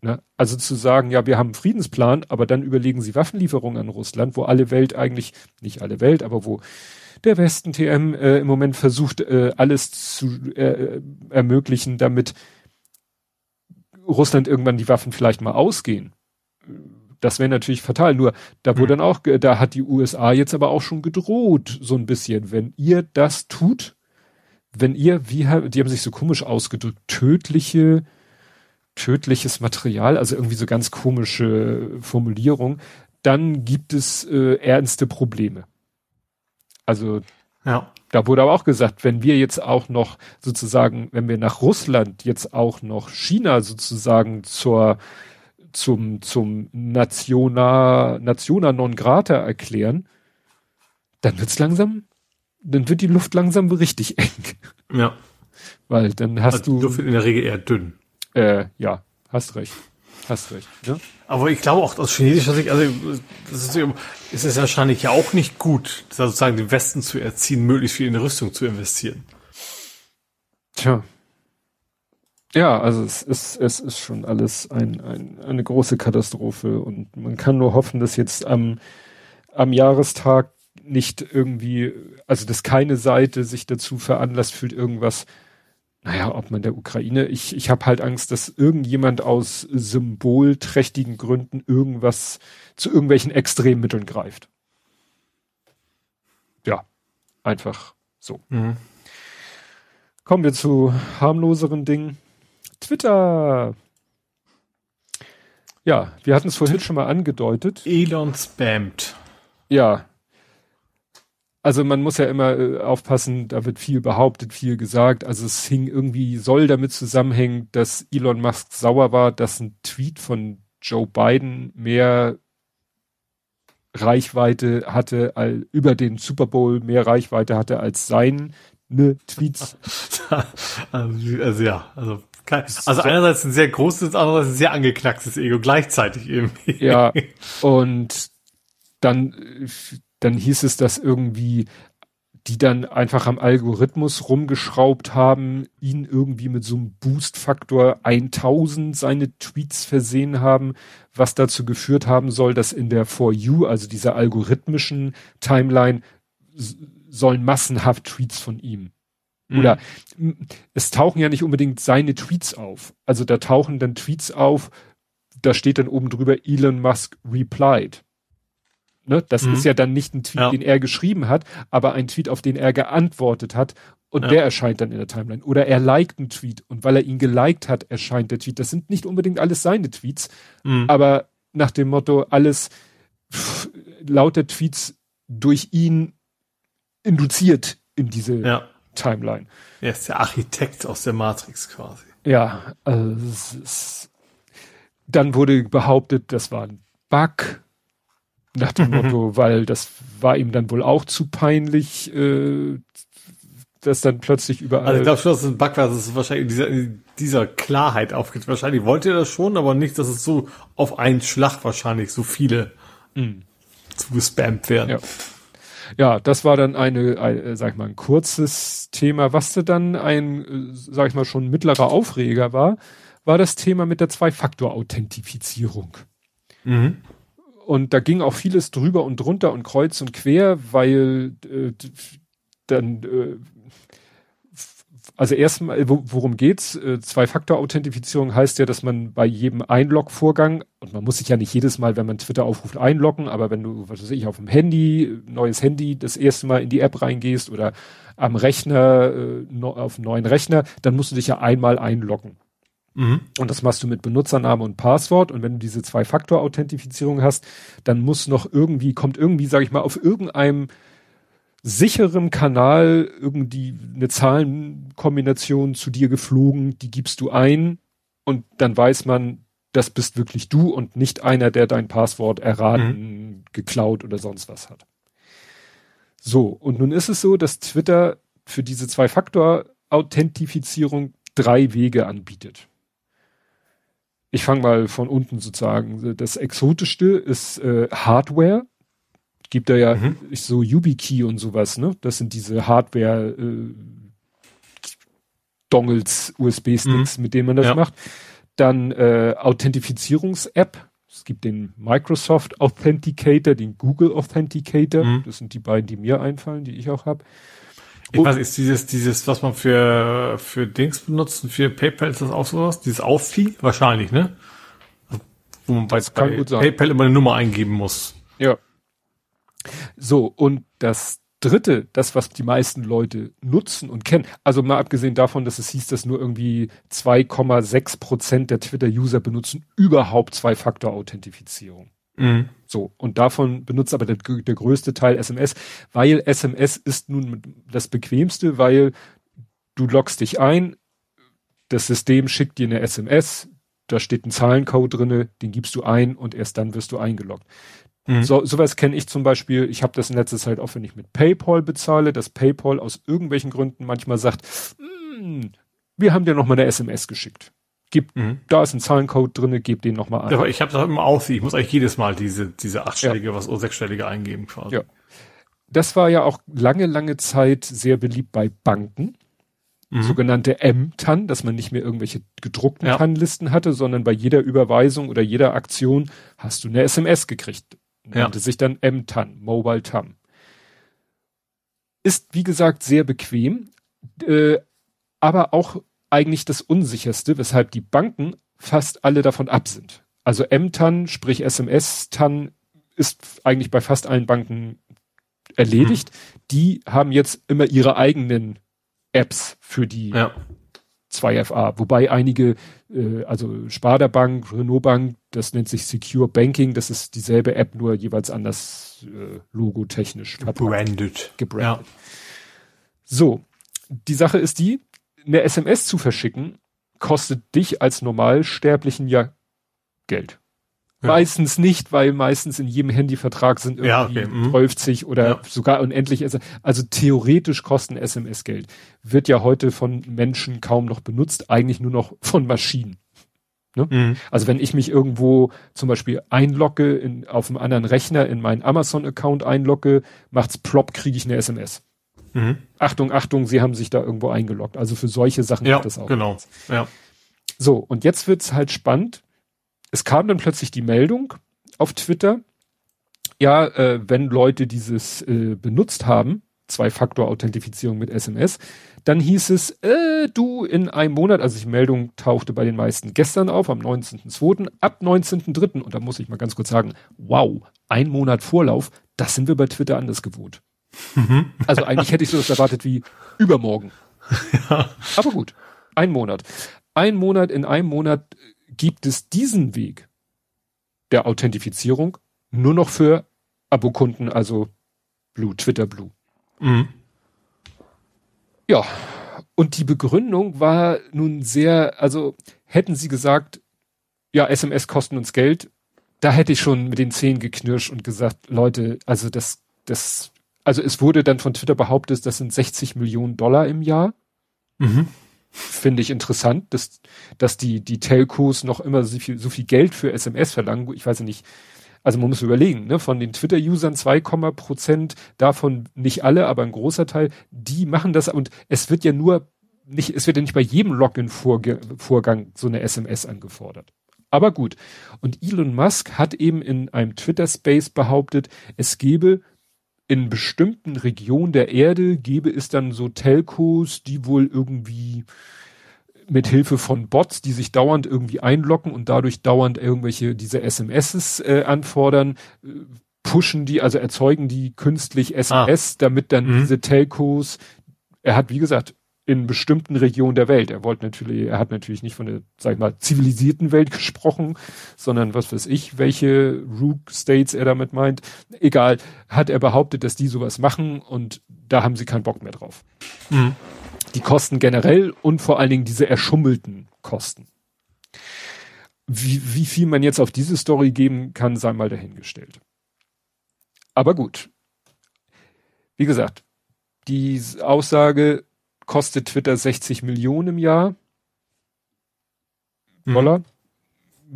Ne? Also zu sagen, ja, wir haben einen Friedensplan, aber dann überlegen sie Waffenlieferungen an Russland, wo alle Welt eigentlich, nicht alle Welt, aber wo der Westen TM äh, im Moment versucht, äh, alles zu äh, ermöglichen, damit Russland irgendwann die Waffen vielleicht mal ausgehen. Das wäre natürlich fatal. Nur da wurde mhm. dann auch, da hat die USA jetzt aber auch schon gedroht, so ein bisschen, wenn ihr das tut, wenn ihr, wie die haben sich so komisch ausgedrückt, tödliche, tödliches Material, also irgendwie so ganz komische Formulierung, dann gibt es äh, ernste Probleme. Also ja. da wurde aber auch gesagt, wenn wir jetzt auch noch sozusagen, wenn wir nach Russland jetzt auch noch China sozusagen zur zum zum Nationa Nationa non grata erklären, dann wird's langsam, dann wird die Luft langsam richtig [laughs] eng. Ja. Weil dann hast also, du. Luft in der Regel eher dünn. Äh, ja, hast recht. Hast recht. Ja? Aber ich glaube auch aus chinesischer Sicht, also das ist, ist es wahrscheinlich ja auch nicht gut, sozusagen den Westen zu erziehen, möglichst viel in Rüstung zu investieren. Tja. Ja, also es ist, es ist schon alles ein, ein, eine große Katastrophe und man kann nur hoffen, dass jetzt am, am Jahrestag nicht irgendwie, also dass keine Seite sich dazu veranlasst fühlt, irgendwas naja, ob man der Ukraine, ich, ich habe halt Angst, dass irgendjemand aus symbolträchtigen Gründen irgendwas zu irgendwelchen Extremmitteln greift. Ja, einfach so. Mhm. Kommen wir zu harmloseren Dingen. Twitter. Ja, wir hatten es vorhin schon mal angedeutet. Elon spammt. Ja, also man muss ja immer äh, aufpassen, da wird viel behauptet, viel gesagt. Also es hing irgendwie, soll damit zusammenhängen, dass Elon Musk sauer war, dass ein Tweet von Joe Biden mehr Reichweite hatte, all, über den Super Bowl mehr Reichweite hatte als seine Tweets. [laughs] also, also ja, also also einerseits ein sehr großes, andererseits ein sehr angeknackstes Ego gleichzeitig irgendwie. Ja, [laughs] und dann dann hieß es, dass irgendwie die dann einfach am Algorithmus rumgeschraubt haben, ihn irgendwie mit so einem Boost-Faktor 1000 seine Tweets versehen haben, was dazu geführt haben soll, dass in der For You, also dieser algorithmischen Timeline, sollen massenhaft Tweets von ihm. Mhm. Oder es tauchen ja nicht unbedingt seine Tweets auf. Also da tauchen dann Tweets auf, da steht dann oben drüber Elon Musk replied. Ne? Das mhm. ist ja dann nicht ein Tweet, ja. den er geschrieben hat, aber ein Tweet, auf den er geantwortet hat und ja. der erscheint dann in der Timeline. Oder er liked einen Tweet und weil er ihn geliked hat, erscheint der Tweet. Das sind nicht unbedingt alles seine Tweets, mhm. aber nach dem Motto, alles pff, lauter Tweets durch ihn induziert in diese ja. Timeline. Er ist der Architekt aus der Matrix quasi. Ja, also es ist dann wurde behauptet, das war ein Bug. Nach dem Motto, weil das war ihm dann wohl auch zu peinlich, äh, das dann plötzlich überall. Also ich glaube schon, dass es ein Bug war, dass es wahrscheinlich in dieser, in dieser Klarheit aufgeht. Wahrscheinlich wollte er das schon, aber nicht, dass es so auf einen Schlag wahrscheinlich so viele mm. zugespammt werden. Ja. ja, das war dann eine, ein, äh, sag ich mal, ein kurzes Thema. Was dann ein, äh, sag ich mal, schon mittlerer Aufreger war, war das Thema mit der Zwei-Faktor-Authentifizierung. Mhm. Und da ging auch vieles drüber und drunter und kreuz und quer, weil äh, dann äh, also erstmal, worum geht's? Äh, Zwei-Faktor-Authentifizierung heißt ja, dass man bei jedem Einlog-Vorgang, und man muss sich ja nicht jedes Mal, wenn man Twitter aufruft, einloggen, aber wenn du, was weiß ich, auf dem Handy, neues Handy, das erste Mal in die App reingehst oder am Rechner, äh, auf einem neuen Rechner, dann musst du dich ja einmal einloggen. Mhm. Und das machst du mit Benutzername und Passwort. Und wenn du diese Zwei-Faktor-Authentifizierung hast, dann muss noch irgendwie, kommt irgendwie, sag ich mal, auf irgendeinem sicherem Kanal irgendwie eine Zahlenkombination zu dir geflogen, die gibst du ein und dann weiß man, das bist wirklich du und nicht einer, der dein Passwort erraten, mhm. geklaut oder sonst was hat. So, und nun ist es so, dass Twitter für diese Zwei-Faktor-Authentifizierung drei Wege anbietet. Ich fange mal von unten sozusagen. Das Exotischste ist äh, Hardware gibt da ja mhm. so YubiKey und sowas, ne? Das sind diese Hardware äh, Dongles, USB-Sticks, mhm. mit denen man das ja. macht. Dann äh, Authentifizierungs-App. Es gibt den Microsoft Authenticator, den Google Authenticator. Mhm. Das sind die beiden, die mir einfallen, die ich auch habe. Ich weiß, ist dieses, dieses, was man für, für Dings benutzt, für PayPal ist das auch sowas? Dieses Authy? Wahrscheinlich, ne? Wo man bei, bei PayPal immer eine Nummer eingeben muss. Ja. So, und das dritte, das, was die meisten Leute nutzen und kennen, also mal abgesehen davon, dass es hieß, dass nur irgendwie 2,6 Prozent der Twitter-User benutzen überhaupt Zwei-Faktor-Authentifizierung. Mhm. So, und davon benutzt aber der, der größte Teil SMS, weil SMS ist nun das bequemste, weil du loggst dich ein, das System schickt dir eine SMS, da steht ein Zahlencode drinne, den gibst du ein und erst dann wirst du eingeloggt. Mhm. So, sowas kenne ich zum Beispiel, ich habe das in letzter Zeit auch, wenn ich mit PayPal bezahle, dass PayPal aus irgendwelchen Gründen manchmal sagt, mm, wir haben dir noch mal eine SMS geschickt. Gib, mhm. da ist ein Zahlencode drinne, gib den noch mal ein. Ja, aber ich habe das immer auf, ich muss eigentlich jedes Mal diese, diese achtstellige, ja. was oder sechsstellige eingeben quasi. Ja. Das war ja auch lange, lange Zeit sehr beliebt bei Banken. Mhm. Sogenannte M-TAN, dass man nicht mehr irgendwelche gedruckten ja. TAN-Listen hatte, sondern bei jeder Überweisung oder jeder Aktion hast du eine SMS gekriegt nannte ja. sich dann M-TAN, Mobile TAN. Ist, wie gesagt, sehr bequem, äh, aber auch eigentlich das Unsicherste, weshalb die Banken fast alle davon ab sind. Also M-TAN, sprich SMS-TAN, ist eigentlich bei fast allen Banken erledigt. Hm. Die haben jetzt immer ihre eigenen Apps für die ja. 2FA, wobei einige, äh, also Sparda Bank, Renault Bank, das nennt sich Secure Banking, das ist dieselbe App, nur jeweils anders äh, logotechnisch gebrandet. gebrandet. Ja. So, die Sache ist die, eine SMS zu verschicken, kostet dich als Normalsterblichen ja Geld. Ja. Meistens nicht, weil meistens in jedem Handyvertrag sind irgendwie ja, okay. mhm. 50 oder ja. sogar unendlich. Also theoretisch kosten SMS Geld. Wird ja heute von Menschen kaum noch benutzt, eigentlich nur noch von Maschinen. Ne? Mhm. Also wenn ich mich irgendwo zum Beispiel einlogge in, auf einem anderen Rechner in meinen Amazon-Account einlogge, macht's plopp, kriege ich eine SMS. Mhm. Achtung, Achtung, Sie haben sich da irgendwo eingeloggt. Also für solche Sachen ja, das auch. Genau. Ja. So, und jetzt wird's halt spannend es kam dann plötzlich die Meldung auf Twitter, ja, äh, wenn Leute dieses äh, benutzt haben, Zwei-Faktor-Authentifizierung mit SMS, dann hieß es, äh, du in einem Monat, also die Meldung tauchte bei den meisten gestern auf, am 19.02., ab 19.03. Und da muss ich mal ganz kurz sagen, wow, ein Monat Vorlauf, das sind wir bei Twitter anders gewohnt. Mhm. Also eigentlich hätte ich so das erwartet wie übermorgen. Ja. Aber gut, ein Monat. Ein Monat, in einem Monat gibt es diesen Weg der Authentifizierung nur noch für Abokunden, also Blue, Twitter Blue. Mhm. Ja, und die Begründung war nun sehr, also hätten sie gesagt, ja, SMS kosten uns Geld. Da hätte ich schon mit den Zehen geknirscht und gesagt, Leute, also das, das, also es wurde dann von Twitter behauptet, das sind 60 Millionen Dollar im Jahr. Mhm. Finde ich interessant, dass, dass die, die Telcos noch immer so viel, so viel Geld für SMS verlangen. Ich weiß ja nicht, also man muss überlegen, ne, von den Twitter-Usern 2, Prozent, davon nicht alle, aber ein großer Teil, die machen das und es wird ja nur nicht, es wird ja nicht bei jedem Login-Vorgang so eine SMS angefordert. Aber gut. Und Elon Musk hat eben in einem Twitter-Space behauptet, es gebe in bestimmten Regionen der Erde gebe es dann so Telcos, die wohl irgendwie mit Hilfe von Bots, die sich dauernd irgendwie einloggen und dadurch dauernd irgendwelche diese SMSs äh, anfordern, äh, pushen die, also erzeugen die künstlich SMS, ah. damit dann mhm. diese Telcos, er hat wie gesagt in bestimmten Regionen der Welt. Er wollte natürlich, er hat natürlich nicht von der, sag ich mal, zivilisierten Welt gesprochen, sondern was weiß ich, welche Rook States er damit meint. Egal, hat er behauptet, dass die sowas machen und da haben sie keinen Bock mehr drauf. Mhm. Die Kosten generell und vor allen Dingen diese erschummelten Kosten. Wie, wie viel man jetzt auf diese Story geben kann, sei mal dahingestellt. Aber gut. Wie gesagt, die Aussage, kostet Twitter 60 Millionen im Jahr. Mhm. Dollar.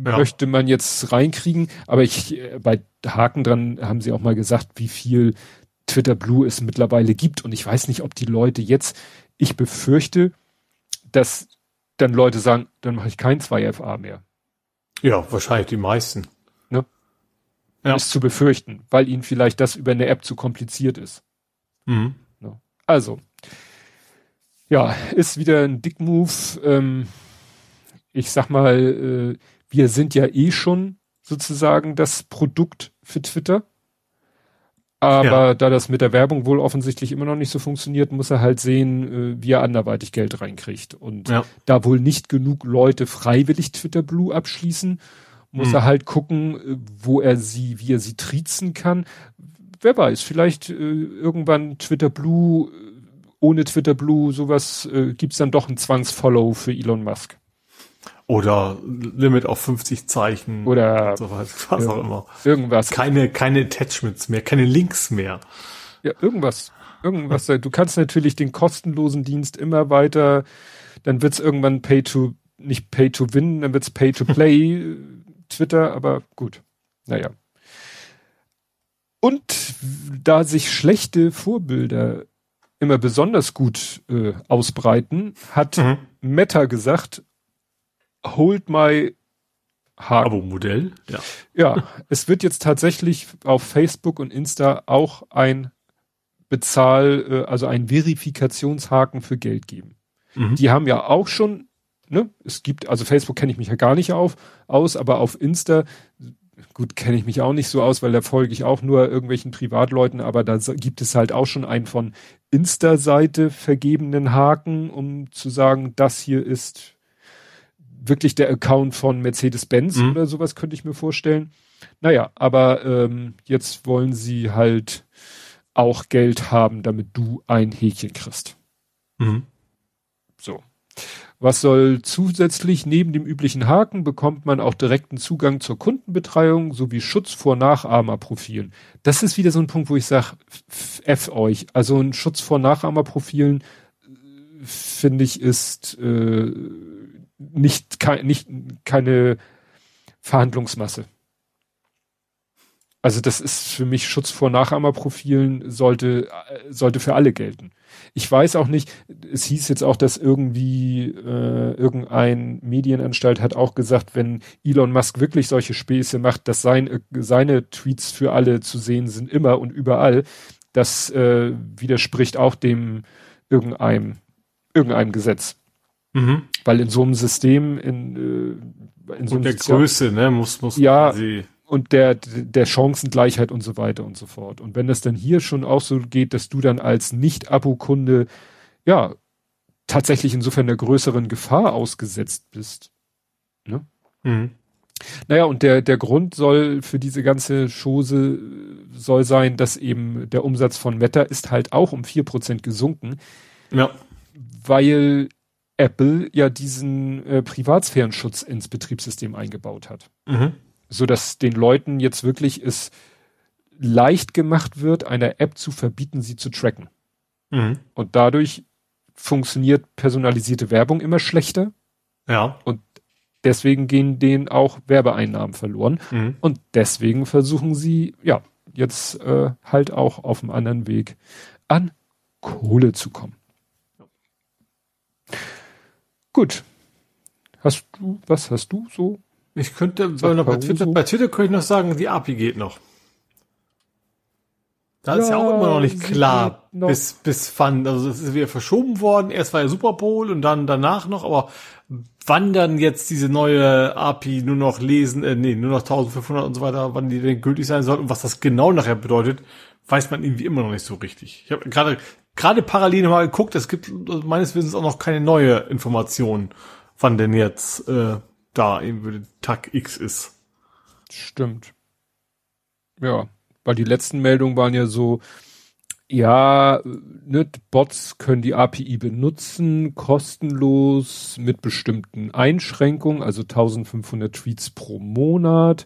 Ja. Möchte man jetzt reinkriegen, aber ich, äh, bei Haken dran haben sie auch mal gesagt, wie viel Twitter Blue es mittlerweile gibt und ich weiß nicht, ob die Leute jetzt, ich befürchte, dass dann Leute sagen, dann mache ich kein 2FA mehr. Ja, wahrscheinlich die meisten. Ne? Ja. Ist zu befürchten, weil ihnen vielleicht das über eine App zu kompliziert ist. Mhm. Ne? Also, ja, ist wieder ein Dick-Move. Ähm, ich sag mal, äh, wir sind ja eh schon sozusagen das Produkt für Twitter. Aber ja. da das mit der Werbung wohl offensichtlich immer noch nicht so funktioniert, muss er halt sehen, äh, wie er anderweitig Geld reinkriegt. Und ja. da wohl nicht genug Leute freiwillig Twitter Blue abschließen, muss hm. er halt gucken, äh, wo er sie, wie er sie triezen kann. Wer weiß, vielleicht äh, irgendwann Twitter Blue ohne Twitter Blue, sowas äh, gibt's dann doch ein Zwangsfollow für Elon Musk. Oder Limit auf 50 Zeichen. Oder so was, was auch immer. Irgendwas. Keine, keine Attachments mehr, keine Links mehr. Ja, irgendwas. Irgendwas. du kannst natürlich den kostenlosen Dienst immer weiter, dann wird's irgendwann Pay to, nicht Pay to Win, dann wird's Pay to Play, [laughs] Twitter, aber gut. Naja. Und da sich schlechte Vorbilder immer besonders gut äh, ausbreiten, hat mhm. Meta gesagt, hold my Haken. Abo-Modell, ja. Ja, es wird jetzt tatsächlich auf Facebook und Insta auch ein Bezahl, äh, also ein Verifikationshaken für Geld geben. Mhm. Die haben ja auch schon, ne, es gibt, also Facebook kenne ich mich ja gar nicht auf, aus, aber auf Insta gut, kenne ich mich auch nicht so aus, weil da folge ich auch nur irgendwelchen Privatleuten, aber da gibt es halt auch schon einen von Insta-Seite vergebenen Haken, um zu sagen, das hier ist wirklich der Account von Mercedes-Benz mhm. oder sowas könnte ich mir vorstellen. Naja, aber ähm, jetzt wollen sie halt auch Geld haben, damit du ein Häkchen kriegst. Mhm. So. Was soll zusätzlich neben dem üblichen Haken bekommt man auch direkten Zugang zur Kundenbetreuung sowie Schutz vor Nachahmerprofilen. Das ist wieder so ein Punkt, wo ich sage, F euch. Also ein Schutz vor Nachahmerprofilen äh, finde ich ist äh, nicht, ke nicht keine Verhandlungsmasse. Also das ist für mich Schutz vor Nachahmerprofilen sollte äh, sollte für alle gelten. Ich weiß auch nicht, es hieß jetzt auch, dass irgendwie äh, irgendein Medienanstalt hat auch gesagt, wenn Elon Musk wirklich solche Späße macht, dass sein, seine Tweets für alle zu sehen sind, immer und überall. Das äh, widerspricht auch dem irgendeinem, irgendeinem Gesetz. Mhm. Weil in so einem System, in, äh, in so und der Größe, ne, muss, muss ja, und der, der Chancengleichheit und so weiter und so fort. Und wenn das dann hier schon auch so geht, dass du dann als Nicht-Abo-Kunde, ja, tatsächlich insofern der größeren Gefahr ausgesetzt bist. Ne? Mhm. Naja, und der, der Grund soll für diese ganze Chose soll sein, dass eben der Umsatz von Meta ist halt auch um vier Prozent gesunken. Ja. Weil Apple ja diesen äh, Privatsphärenschutz ins Betriebssystem eingebaut hat. Mhm. So dass den Leuten jetzt wirklich es leicht gemacht wird, einer App zu verbieten, sie zu tracken. Mhm. Und dadurch funktioniert personalisierte Werbung immer schlechter. Ja. Und deswegen gehen denen auch Werbeeinnahmen verloren. Mhm. Und deswegen versuchen sie, ja, jetzt äh, halt auch auf einem anderen Weg an Kohle zu kommen. Gut. Hast du, was hast du so? Ich könnte Sag noch bei. Twitter, bei Twitter könnte ich noch sagen, die API geht noch. Da ist ja auch immer noch nicht klar, bis, bis wann. Also es ist wieder verschoben worden. Erst war ja Super Bowl und dann danach noch, aber wann dann jetzt diese neue API nur noch lesen, äh, nee, nur noch 1500 und so weiter, wann die denn gültig sein soll und was das genau nachher bedeutet, weiß man irgendwie immer noch nicht so richtig. Ich habe gerade gerade parallel mal geguckt, es gibt meines Wissens auch noch keine neue Information, wann denn jetzt äh, da irgendwie Tag X ist. Stimmt. Ja, weil die letzten Meldungen waren ja so, ja, ne, Bots können die API benutzen, kostenlos, mit bestimmten Einschränkungen, also 1500 Tweets pro Monat.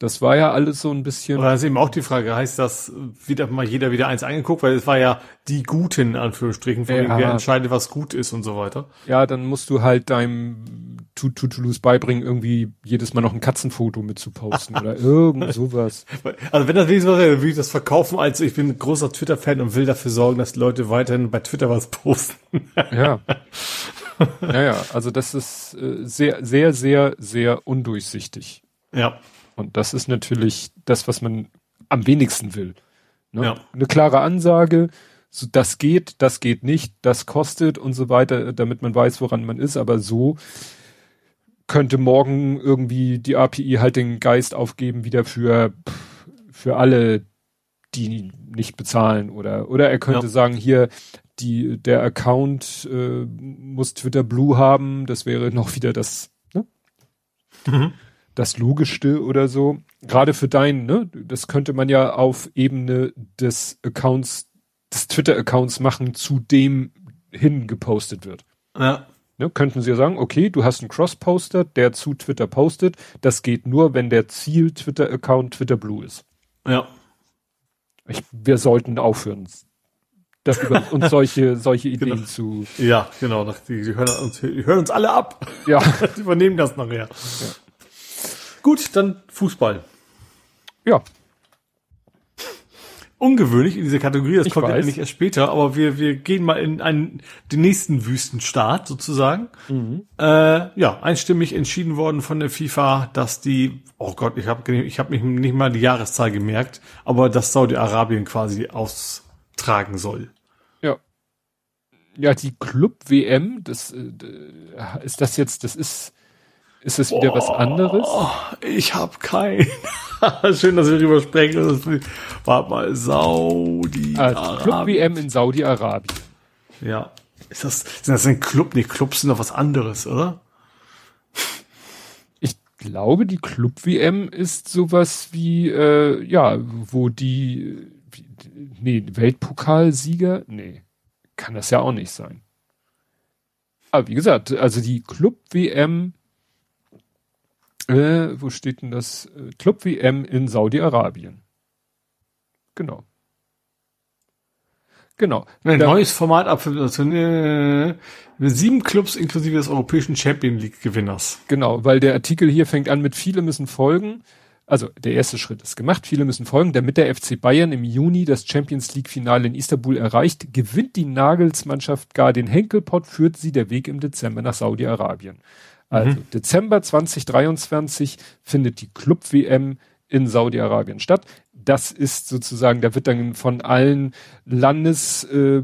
Das war ja alles so ein bisschen. Aber da ist eben auch die Frage, heißt das, wieder mal jeder wieder eins angeguckt, weil es war ja die Guten, in Anführungsstrichen, von Ja. denen entscheidet, was gut ist und so weiter. Ja, dann musst du halt deinem Tutulus beibringen, irgendwie jedes Mal noch ein Katzenfoto mitzuposten oder [laughs] irgend sowas. Also wenn das wenigstens was wäre, würde ich das verkaufen, als ich bin ein großer Twitter-Fan und will dafür sorgen, dass Leute weiterhin bei Twitter was posten. [laughs] Ja. Ja, ja, also das ist äh, sehr, sehr, sehr, sehr undurchsichtig. ja. Und das ist natürlich das, was man am wenigsten will. Ne? Ja. Eine klare Ansage, so, das geht, das geht nicht, das kostet und so weiter, damit man weiß, woran man ist. Aber so könnte morgen irgendwie die API halt den Geist aufgeben, wieder für, für alle, die nicht bezahlen oder, oder er könnte Ja. sagen, hier, die, der Account äh, muss Twitter Blue haben, das wäre noch wieder das, ne? Mhm. Das Logischste oder so. Gerade für deinen, ne? Das könnte man ja auf Ebene des Accounts, des Twitter-Accounts machen, zu dem hin gepostet wird. Ja. Ne? Könnten sie ja sagen, okay, du hast einen Cross-Poster, der zu Twitter postet. Das geht nur, wenn der Ziel-Twitter-Account Twitter Blue ist. Ja. Ich, wir sollten aufhören, das über [laughs] uns solche, solche Ideen Genau. zu, Ja, genau. Die, die, hören uns, die hören uns alle ab. ja, [laughs] Die übernehmen das nachher. Gut, dann Fußball. ja, Ungewöhnlich in dieser Kategorie, das Ich kommt ja weiß. eigentlich erst später, aber wir, wir gehen mal in einen, den nächsten Wüstenstaat sozusagen. Äh, ja, einstimmig entschieden worden von der FIFA, dass die, oh Gott, ich habe ich hab mich nicht mal die Jahreszahl gemerkt, aber dass Saudi-Arabien quasi austragen soll. Ja. Ja, die Club-WM, das äh, ist das jetzt, das ist, ist es wieder was anderes? Ich habe keinen. [laughs] Schön, dass wir darüber sprechen. Warte mal, Saudi. Ah, Club-WM in Saudi-Arabien. Ja. Ist das, sind das ein Club? Nee, Clubs sind doch was anderes, oder? Ich glaube, die Club-WM ist sowas wie, äh, ja, wo die, nee, Weltpokalsieger, nee, kann das ja auch nicht sein. Aber wie gesagt, also die Club-WM, äh, wo steht denn das? Äh, Club-WM in Saudi-Arabien. Genau. Genau. Ein Da- neues Format ab äh, sieben Clubs inklusive des europäischen Champion League Gewinners. Genau, weil der Artikel hier fängt an mit viele müssen folgen. Also der erste Schritt ist gemacht, viele müssen folgen, damit der FC Bayern im Juni das Champions League Finale in Istanbul erreicht, gewinnt die Nagelsmannschaft gar den Henkelpott, führt sie der Weg im Dezember nach Saudi-Arabien. Also Dezember 2023 findet die Club WM in Saudi-Arabien statt. Das ist sozusagen, da wird dann von allen Landes äh,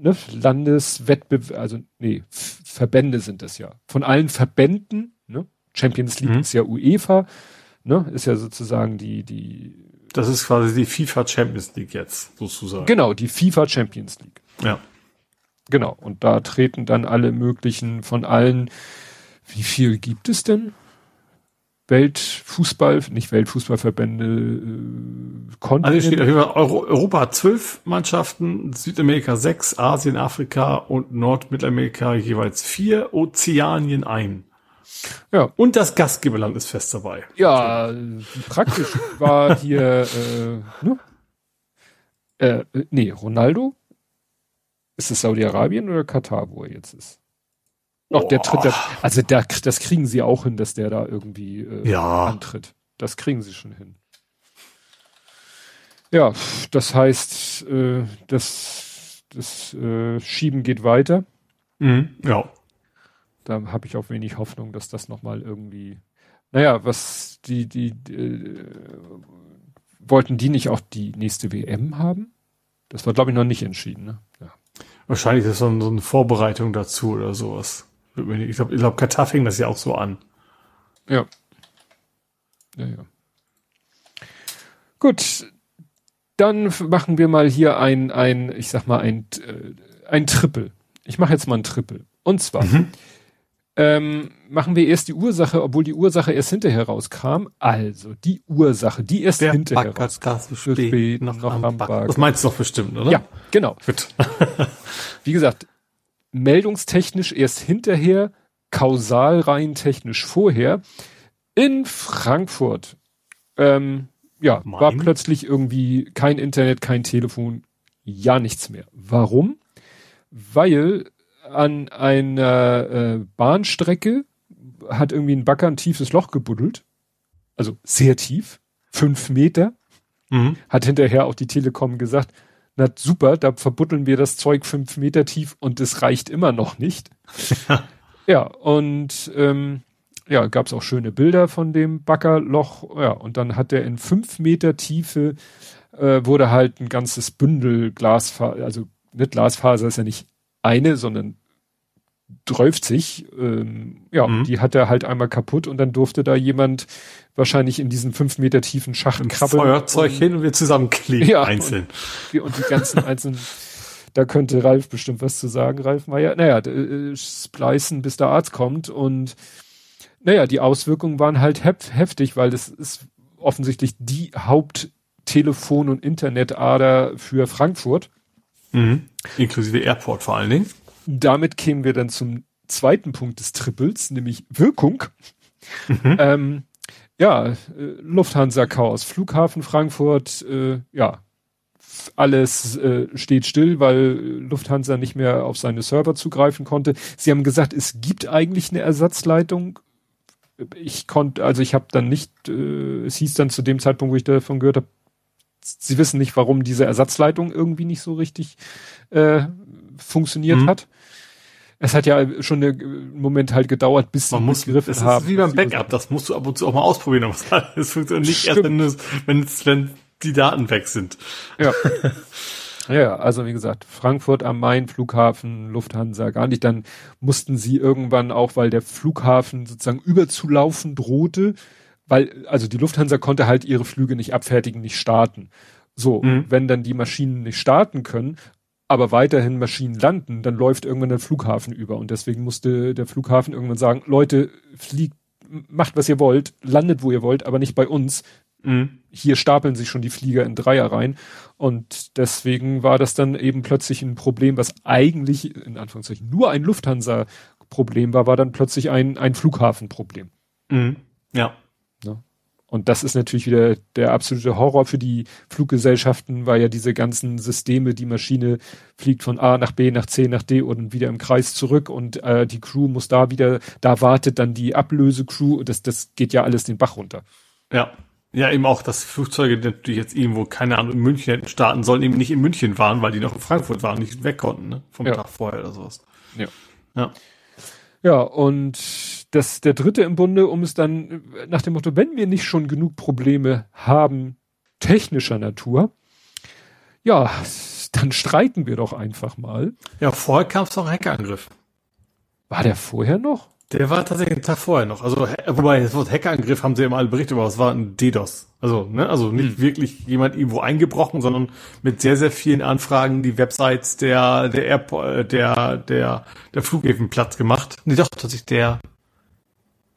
ne, Landeswettbewerb, also nee, Verbände sind das ja. Von allen Verbänden, ne? Champions League Mhm. ist ja UEFA, ne? Ist ja sozusagen die, die, Das ist quasi die FIFA Champions League jetzt, sozusagen. genau, die FIFA Champions League. Ja. Genau. Und da treten dann alle möglichen von allen, wie viel gibt es denn? Weltfußball, nicht Weltfußballverbände, äh, konnten. Also steht Euro, Europa hat zwölf Mannschaften, Südamerika sechs, Asien, Afrika und Nordmittelamerika jeweils vier, Ozeanien ein. Ja. Und das Gastgeberland ist fest dabei. Ja, praktisch war hier, äh, ne? Äh, nee, Ronaldo? Ist es Saudi-Arabien oder Katar, wo er jetzt ist? Doch, der tritt, der, also der, das kriegen sie auch hin, dass der da irgendwie äh, ja. antritt. Das kriegen sie schon hin. Ja, das heißt, äh, das, das äh, Schieben geht weiter. Mhm, ja. Da habe ich auch wenig Hoffnung, dass das nochmal irgendwie. Naja, was die, die, die äh, wollten die nicht auch die nächste WM haben? Das war, glaube ich, noch nicht entschieden, ne? Wahrscheinlich ist das so, so eine Vorbereitung dazu oder sowas. Ich glaube, ich glaub, Katar fing das ja auch so an. Ja. Ja, ja. Gut. Dann machen wir mal hier ein, ein, ich sag mal, ein, äh, ein Triple. Ich mache jetzt mal ein Triple. Und zwar, mhm. Ähm, machen wir erst die Ursache, obwohl die Ursache erst hinterher rauskam. Also, die Ursache, die erst Der hinterher rauskam. Spät, spät noch, noch am, Back. Das meinst du doch bestimmt, oder? Ja, genau. [laughs] [laughs] Wie gesagt, meldungstechnisch erst hinterher, kausal rein technisch vorher. In Frankfurt, ähm, ja, mein? war plötzlich irgendwie kein Internet, kein Telefon, ja nichts mehr. Warum? Weil an einer äh, Bahnstrecke hat irgendwie ein Bagger ein tiefes Loch gebuddelt. Also sehr tief, fünf Meter. Mhm. Hat hinterher auch die Telekom gesagt, na super, da verbuddeln wir das Zeug fünf Meter tief und es reicht immer noch nicht. [laughs] ja, und ähm, ja, gab es auch schöne Bilder von dem Baggerloch. Ja, und dann hat er in fünf Meter Tiefe äh, wurde halt ein ganzes Bündel Glasfaser, also nicht Glasfaser ist ja nicht eine, sondern 30, ähm, ja, mhm. die hat er halt einmal kaputt und dann durfte da jemand wahrscheinlich in diesen fünf Meter tiefen Schacht krabbeln. Feuerzeug und, hin und wir zusammenkleben, ja, einzeln. Und, und die ganzen einzelnen, da könnte Ralf bestimmt was zu sagen. Ralf Meier, naja, äh, splicen, bis der Arzt kommt und naja, die Auswirkungen waren halt hef heftig, weil das ist offensichtlich die Haupttelefon- und Internetader für Frankfurt. Mhm. Inklusive Airport vor allen Dingen. Damit kämen wir dann zum zweiten Punkt des Triples, nämlich Wirkung. Mhm. Ähm, ja, äh, Lufthansa-Chaos, Flughafen Frankfurt, äh, ja, alles äh, steht still, weil Lufthansa nicht mehr auf seine Server zugreifen konnte. Sie haben gesagt, es gibt eigentlich eine Ersatzleitung. Ich konnte, also ich habe dann nicht, äh, es hieß dann zu dem Zeitpunkt, wo ich davon gehört habe, sie wissen nicht, warum diese Ersatzleitung irgendwie nicht so richtig äh, funktioniert mhm. hat. Es hat ja schon einen Moment halt gedauert, bis Man sie muss, begriffen es haben. Das ist wie beim Backup, das musst du ab und zu auch mal ausprobieren. Aber es funktioniert nicht Stimmt. erst, wenn, es, wenn, es, wenn die Daten weg sind. [laughs] Ja. Ja, also wie gesagt, Frankfurt am Main, Flughafen, Lufthansa, gar nicht. Dann mussten sie irgendwann auch, weil der Flughafen sozusagen überzulaufen drohte, weil, also die Lufthansa konnte halt ihre Flüge nicht abfertigen, nicht starten. So, mhm. wenn dann die Maschinen nicht starten können, aber weiterhin Maschinen landen, dann läuft irgendwann der Flughafen über. Und deswegen musste der Flughafen irgendwann sagen, Leute, fliegt, macht was ihr wollt, landet wo ihr wollt, aber nicht bei uns. Mhm. Hier stapeln sich schon die Flieger in Dreier rein. Und deswegen war das dann eben plötzlich ein Problem, was eigentlich, in Anführungszeichen, nur ein Lufthansa-Problem war, war dann plötzlich ein, ein Flughafenproblem. Mhm. Ja. Und das ist natürlich wieder der absolute Horror für die Fluggesellschaften, weil ja diese ganzen Systeme, die Maschine fliegt von A nach B, nach C, nach D und wieder im Kreis zurück und äh, die Crew muss da wieder, da wartet dann die Ablösecrew, das, das geht ja alles den Bach runter. Ja. Ja, eben auch, dass Flugzeuge natürlich jetzt irgendwo, keine Ahnung, in München hätten starten sollen, eben nicht in München waren, weil die noch in Frankfurt waren, nicht weg konnten, ne? Vom ja. Tag vorher oder sowas. Ja. Ja. Ja, und das, der dritte im Bunde, um es dann nach dem Motto, wenn wir nicht schon genug Probleme haben, technischer Natur, ja, dann streiken wir doch einfach mal. Ja, vorher kam es noch Hackerangriff. War der vorher noch? Der war tatsächlich einen Tag vorher noch. Also, wobei, das Wort Hackerangriff haben sie immer alle berichtet, aber es war ein DDoS. Also, ne, also nicht hm. wirklich jemand irgendwo eingebrochen, sondern mit sehr, sehr vielen Anfragen die Websites der, der Airport, der, der, der Flughäfen Platz gemacht. Nee, doch, tatsächlich der,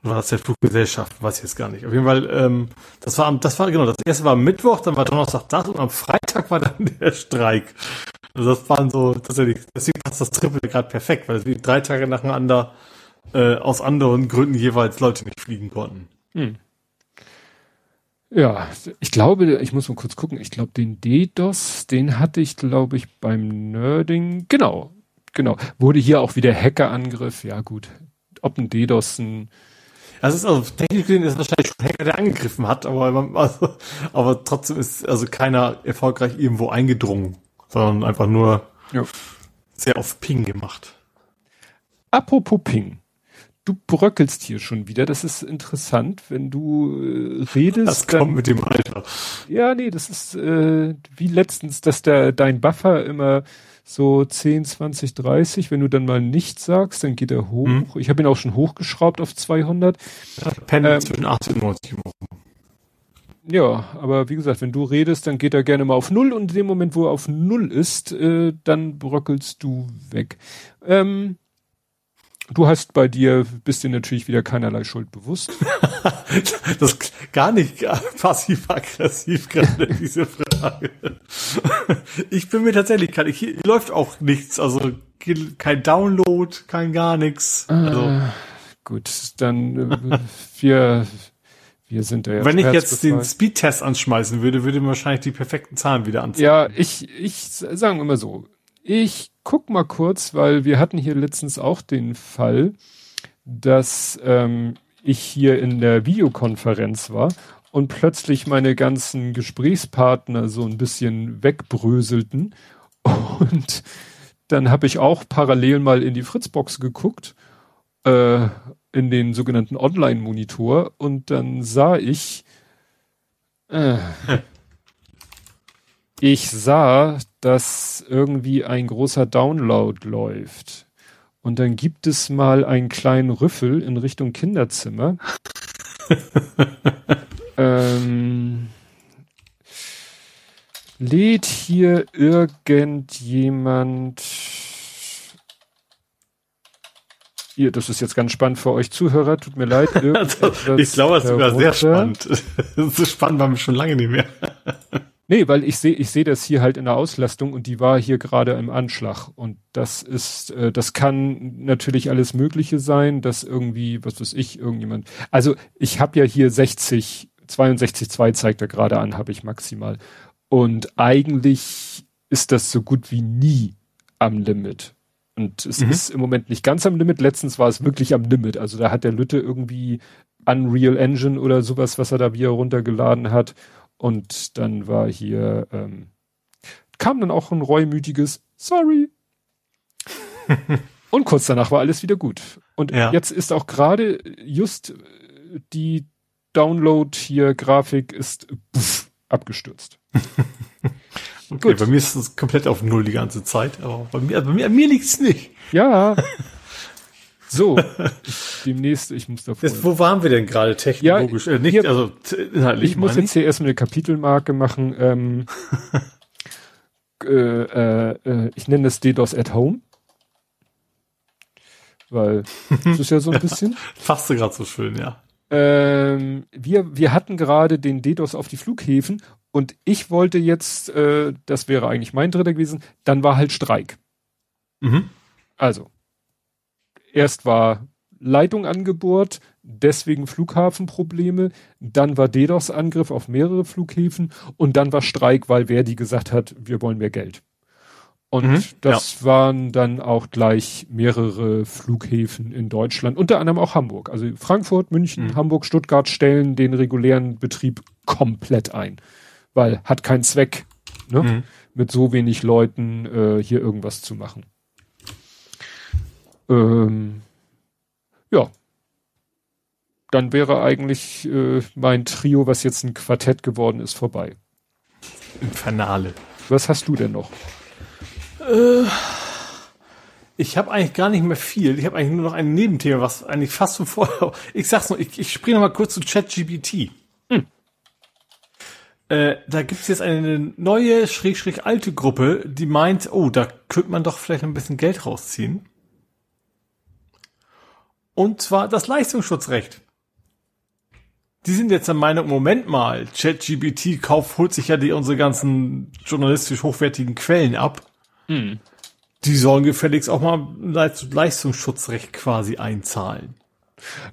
war das der Fluggesellschaft, weiß ich jetzt gar nicht. Auf jeden Fall, ähm, das war am, das war, genau, das erste war Mittwoch, dann war Donnerstag das und am Freitag war dann [laughs] der Streik. Also das waren so, tatsächlich, deswegen passt das Triple gerade perfekt, weil es drei Tage nacheinander äh, aus anderen Gründen jeweils Leute nicht fliegen konnten. Hm. Ja, ich glaube, ich muss mal kurz gucken, ich glaube, den DDoS, den hatte ich, glaube ich, beim Nerding, genau, genau, wurde hier auch wieder Hackerangriff, ja gut, ob ein DDoS ein das ist also technisch gesehen ist wahrscheinlich schon ein Hacker, der angegriffen hat, aber, also, aber trotzdem ist also keiner erfolgreich irgendwo eingedrungen, sondern einfach nur ja. sehr auf Ping gemacht. Apropos Ping. Du bröckelst hier schon wieder. Das ist interessant, wenn du äh, redest. Das kommt dann, mit dem Alter. Ja, nee, das ist äh, wie letztens, dass der dein Buffer immer so 10, 20, 30. Wenn du dann mal nichts sagst, dann geht er hoch. Hm. Ich habe ihn auch schon hochgeschraubt auf 200. Ja, pendelt ähm, zwischen 80 und 90 Ja, aber wie gesagt, wenn du redest, dann geht er gerne mal auf Null und in dem Moment, wo er auf Null ist, äh, dann bröckelst du weg. Ähm, Du hast bei dir, bist dir natürlich wieder keinerlei Schuld bewusst. [laughs] das gar nicht passiv-aggressiv gerade [laughs] diese Frage. Ich bin mir tatsächlich, kann, hier läuft auch nichts, also kein Download, kein gar nichts. Also. Äh, gut, dann äh, wir, wir sind da ja. Wenn ich jetzt den Speedtest anschmeißen würde, würde mir wahrscheinlich die perfekten Zahlen wieder anzeigen. Ja, ich, ich sagen immer so. Ich guck mal kurz, weil wir hatten hier letztens auch den Fall, dass ähm, ich hier in der Videokonferenz war und plötzlich meine ganzen Gesprächspartner so ein bisschen wegbröselten. Und dann habe ich auch parallel mal in die Fritzbox geguckt, äh, in den sogenannten Online-Monitor. Und dann sah ich, äh, [laughs] ich sah, dass irgendwie ein großer Download läuft. Und dann gibt es mal einen kleinen Rüffel in Richtung Kinderzimmer. [laughs] ähm, lädt hier irgendjemand Ihr, das ist jetzt ganz spannend für euch Zuhörer, tut mir leid. [laughs] ich glaube, das ist sogar sehr spannend. [laughs] Das ist spannend, war mir schon lange nicht mehr. Nee, weil ich sehe ich sehe das hier halt in der Auslastung und die war hier gerade im Anschlag. Und das ist, äh, das kann natürlich alles Mögliche sein, dass irgendwie, was weiß ich, irgendjemand. Also ich habe ja hier 60, 62,2 zeigt er gerade an, habe ich maximal. Und eigentlich ist das so gut wie nie am Limit. Und es mhm. ist im Moment nicht ganz am Limit. Letztens war es wirklich am Limit. Also da hat der Lütte irgendwie Unreal Engine oder sowas, was er da wieder runtergeladen hat und dann war hier, ähm, kam dann auch ein reumütiges Sorry. [laughs] und kurz danach war alles wieder gut. Und ja. jetzt ist auch gerade just die Download hier Grafik ist pff, abgestürzt. [laughs] okay, Gut. bei mir ist es komplett auf Null die ganze Zeit, aber bei mir, bei mir, mir liegt's nicht. Ja. [laughs] So, demnächst, ich muss davor. Jetzt, wo waren wir denn gerade technologisch? Ja, äh, nicht, hier, also inhaltlich. Ich muss jetzt hier erstmal eine Kapitelmarke machen. Ähm, [laughs] äh, äh, äh, ich nenne es DDoS at Home. Weil das ist ja so ein [laughs] bisschen. Fasst du gerade so schön, ja. Ähm, wir, wir hatten gerade den DDoS auf die Flughäfen und ich wollte jetzt, äh, das wäre eigentlich mein dritter gewesen, dann war halt Streik. Mhm. Also, erst war Leitung angebohrt, deswegen Flughafenprobleme, dann war DDoS-Angriff auf mehrere Flughäfen und dann war Streik, weil Verdi gesagt hat, wir wollen mehr Geld. Und mhm, das ja. waren dann auch gleich mehrere Flughäfen in Deutschland, unter anderem auch Hamburg. Also Frankfurt, München, mhm. Hamburg, Stuttgart stellen den regulären Betrieb komplett ein, weil hat keinen Zweck, ne, mhm. mit so wenig Leuten äh, hier irgendwas zu machen. Ähm, ja. Dann wäre eigentlich äh, mein Trio, was jetzt ein Quartett geworden ist, vorbei. Infernale. Was hast du denn noch? Äh, ich habe eigentlich gar nicht mehr viel. Ich habe eigentlich nur noch ein Nebenthema, was eigentlich fast von vorher. [laughs] Ich sag's noch, ich, ich springe noch mal kurz zu ChatGPT. Hm. Äh, da gibt's jetzt eine neue, schräg, schräg alte Gruppe, die meint, oh, da könnte man doch vielleicht ein bisschen Geld rausziehen. Und zwar das Leistungsschutzrecht. die sind jetzt der Meinung, Moment mal, ChatGPT kauft, holt sich ja die unsere ganzen journalistisch hochwertigen Quellen ab. Hm. Die sollen gefälligst auch mal Leistungsschutzrecht quasi einzahlen.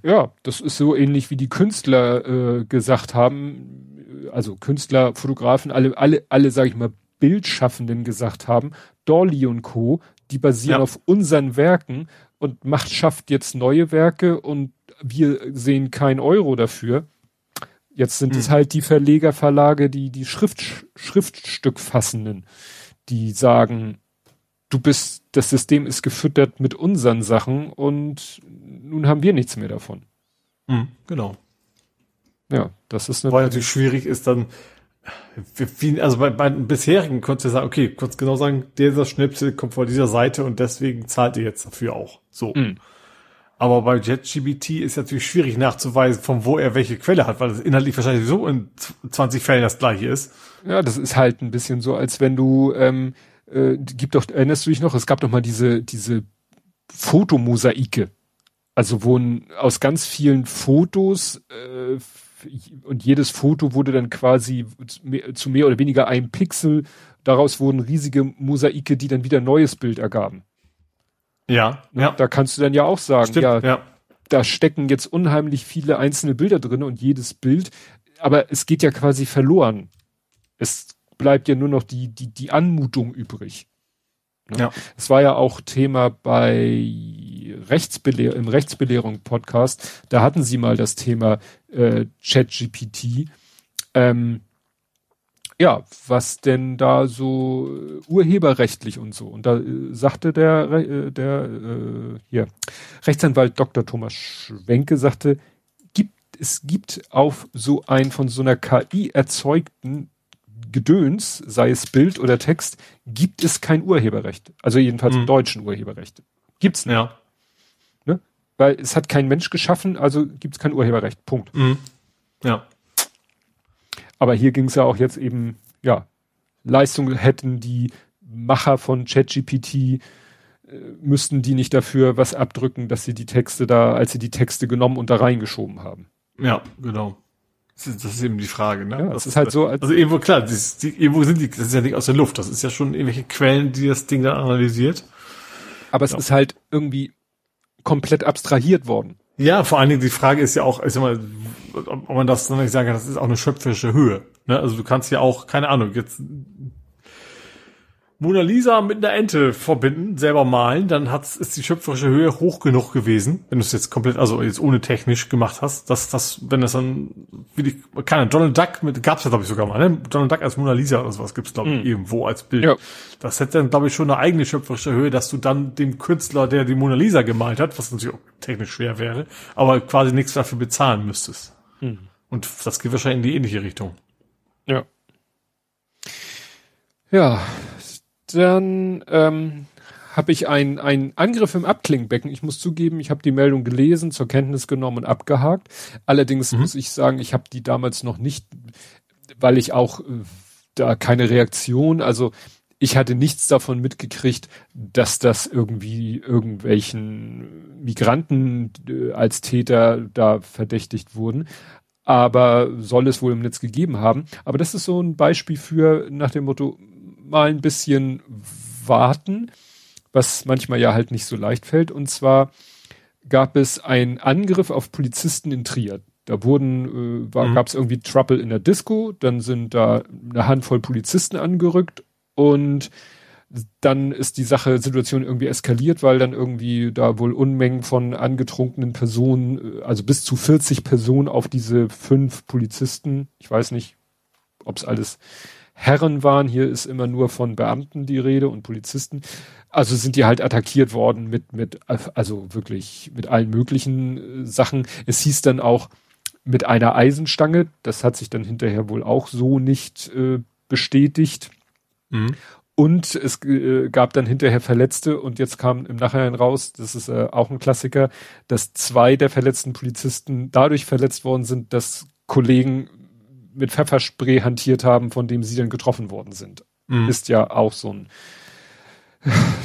Ja, das ist so ähnlich wie die Künstler äh, gesagt haben, also Künstler, Fotografen, alle, alle, alle, sag ich mal, Bildschaffenden gesagt haben, Dolly und Co., die basieren ja. auf unseren Werken und Macht schafft jetzt neue Werke und wir sehen kein Euro dafür. Jetzt sind hm. es halt die Verleger, Verlage, die die Schrift, Schriftstück fassenden, die sagen, du bist, das System ist gefüttert mit unseren Sachen und nun haben wir nichts mehr davon. Hm, genau. Ja, das ist natürlich. Weil natürlich schwierig ist dann, wie, also bei, bei bisherigen konntest du sagen, okay, kurz genau sagen, dieser Schnipsel kommt von dieser Seite und deswegen zahlt ihr jetzt dafür auch. So. Mhm. Aber bei JetGBT ist natürlich schwierig nachzuweisen, von wo er welche Quelle hat, weil es inhaltlich wahrscheinlich so in 20 Fällen das gleiche ist. Ja, das ist halt ein bisschen so, als wenn du, ähm, äh, gibt doch, erinnerst du dich noch, es gab doch mal diese, diese Fotomosaike. Also wo aus ganz vielen Fotos äh, und jedes Foto wurde dann quasi zu mehr oder weniger einem Pixel. Daraus wurden riesige Mosaike, die dann wieder ein neues Bild ergaben. Ja, ja. Da kannst du dann ja auch sagen, Stimmt, ja, ja, da stecken jetzt unheimlich viele einzelne Bilder drin und jedes Bild, aber es geht ja quasi verloren. Es bleibt ja nur noch die, die, die Anmutung übrig. Ne? Ja. Es war ja auch Thema bei Rechtsbelehr im Rechtsbelehrung-Podcast. Da hatten sie mal das Thema äh, ChatGPT. Ähm, ja, was denn da so äh, urheberrechtlich und so. Und da äh, sagte der, äh, der äh, hier, Rechtsanwalt Dr. Thomas Schwenke sagte, gibt, es gibt auf so ein von so einer KI erzeugten Gedöns, sei es Bild oder Text, gibt es kein Urheberrecht. Also jedenfalls mhm. im deutschen Urheberrecht. Gibt's nicht. Ja. Ne? Weil es hat kein Mensch geschaffen, also gibt es kein Urheberrecht. Punkt. Mhm. Ja. Aber hier ging es ja auch jetzt eben, ja, Leistungen hätten die Macher von ChatGPT, äh, müssten die nicht dafür was abdrücken, dass sie die Texte da, als sie die Texte genommen und da reingeschoben haben. Ja, genau. Das ist, eben die Frage, ne? Ja, das ist halt so. Als also irgendwo, klar, das die, irgendwo sind die, das ist ja nicht aus der Luft. Das ist ja schon irgendwelche Quellen, die das Ding dann analysiert. Aber es ja. ist halt irgendwie komplett abstrahiert worden. Ja, vor allen Dingen die Frage ist ja auch, ich sag mal, ob man das dann nicht sagen kann, das ist auch eine schöpferische Höhe. Ne? Also du kannst ja auch, keine Ahnung, jetzt Mona Lisa mit einer Ente verbinden, selber malen, dann hat's, ist die schöpferische Höhe hoch genug gewesen, wenn du es jetzt komplett, also jetzt ohne technisch gemacht hast, dass das, wenn das dann, wie die, keine Donald Duck mit, gab's ja glaube ich sogar mal, ne? Donald Duck als Mona Lisa oder sowas gibt's glaube ich mm. irgendwo als Bild. Ja. Das hätte dann glaube ich schon eine eigene schöpferische Höhe, dass du dann dem Künstler, der die Mona Lisa gemalt hat, was natürlich auch technisch schwer wäre, aber quasi nichts dafür bezahlen müsstest. Mm. Und das geht wahrscheinlich in die ähnliche Richtung. Ja. Ja, dann ähm, habe ich einen Angriff im Abklingbecken. Ich muss zugeben, ich habe die Meldung gelesen, zur Kenntnis genommen und abgehakt. Allerdings mhm. muss ich sagen, ich habe die damals noch nicht, weil ich auch äh, da keine Reaktion, also ich hatte nichts davon mitgekriegt, dass das irgendwie irgendwelchen Migranten äh, als Täter da verdächtigt wurden. Aber soll es wohl im Netz gegeben haben. Aber das ist so ein Beispiel für nach dem Motto, mal ein bisschen warten, was manchmal ja halt nicht so leicht fällt. Und zwar gab es einen Angriff auf Polizisten in Trier. Da wurden, äh, mhm. gab es irgendwie Trouble in der Disco, dann sind da eine Handvoll Polizisten angerückt und dann ist die Sache, Situation irgendwie eskaliert, weil dann irgendwie da wohl Unmengen von angetrunkenen Personen, äh, also bis zu 40 Personen auf diese fünf Polizisten, ich weiß nicht, ob es alles Herren waren. Hier ist immer nur von Beamten die Rede und Polizisten. Also sind die halt attackiert worden mit, mit, also wirklich mit allen möglichen äh, Sachen. Es hieß dann auch mit einer Eisenstange. Das hat sich dann hinterher wohl auch so nicht äh, bestätigt. Mhm. Und es äh, gab dann hinterher Verletzte und jetzt kam im Nachhinein raus, das ist äh, auch ein Klassiker, dass zwei der verletzten Polizisten dadurch verletzt worden sind, dass Kollegen mit Pfefferspray hantiert haben, von dem sie dann getroffen worden sind. Mhm. Ist ja auch so ein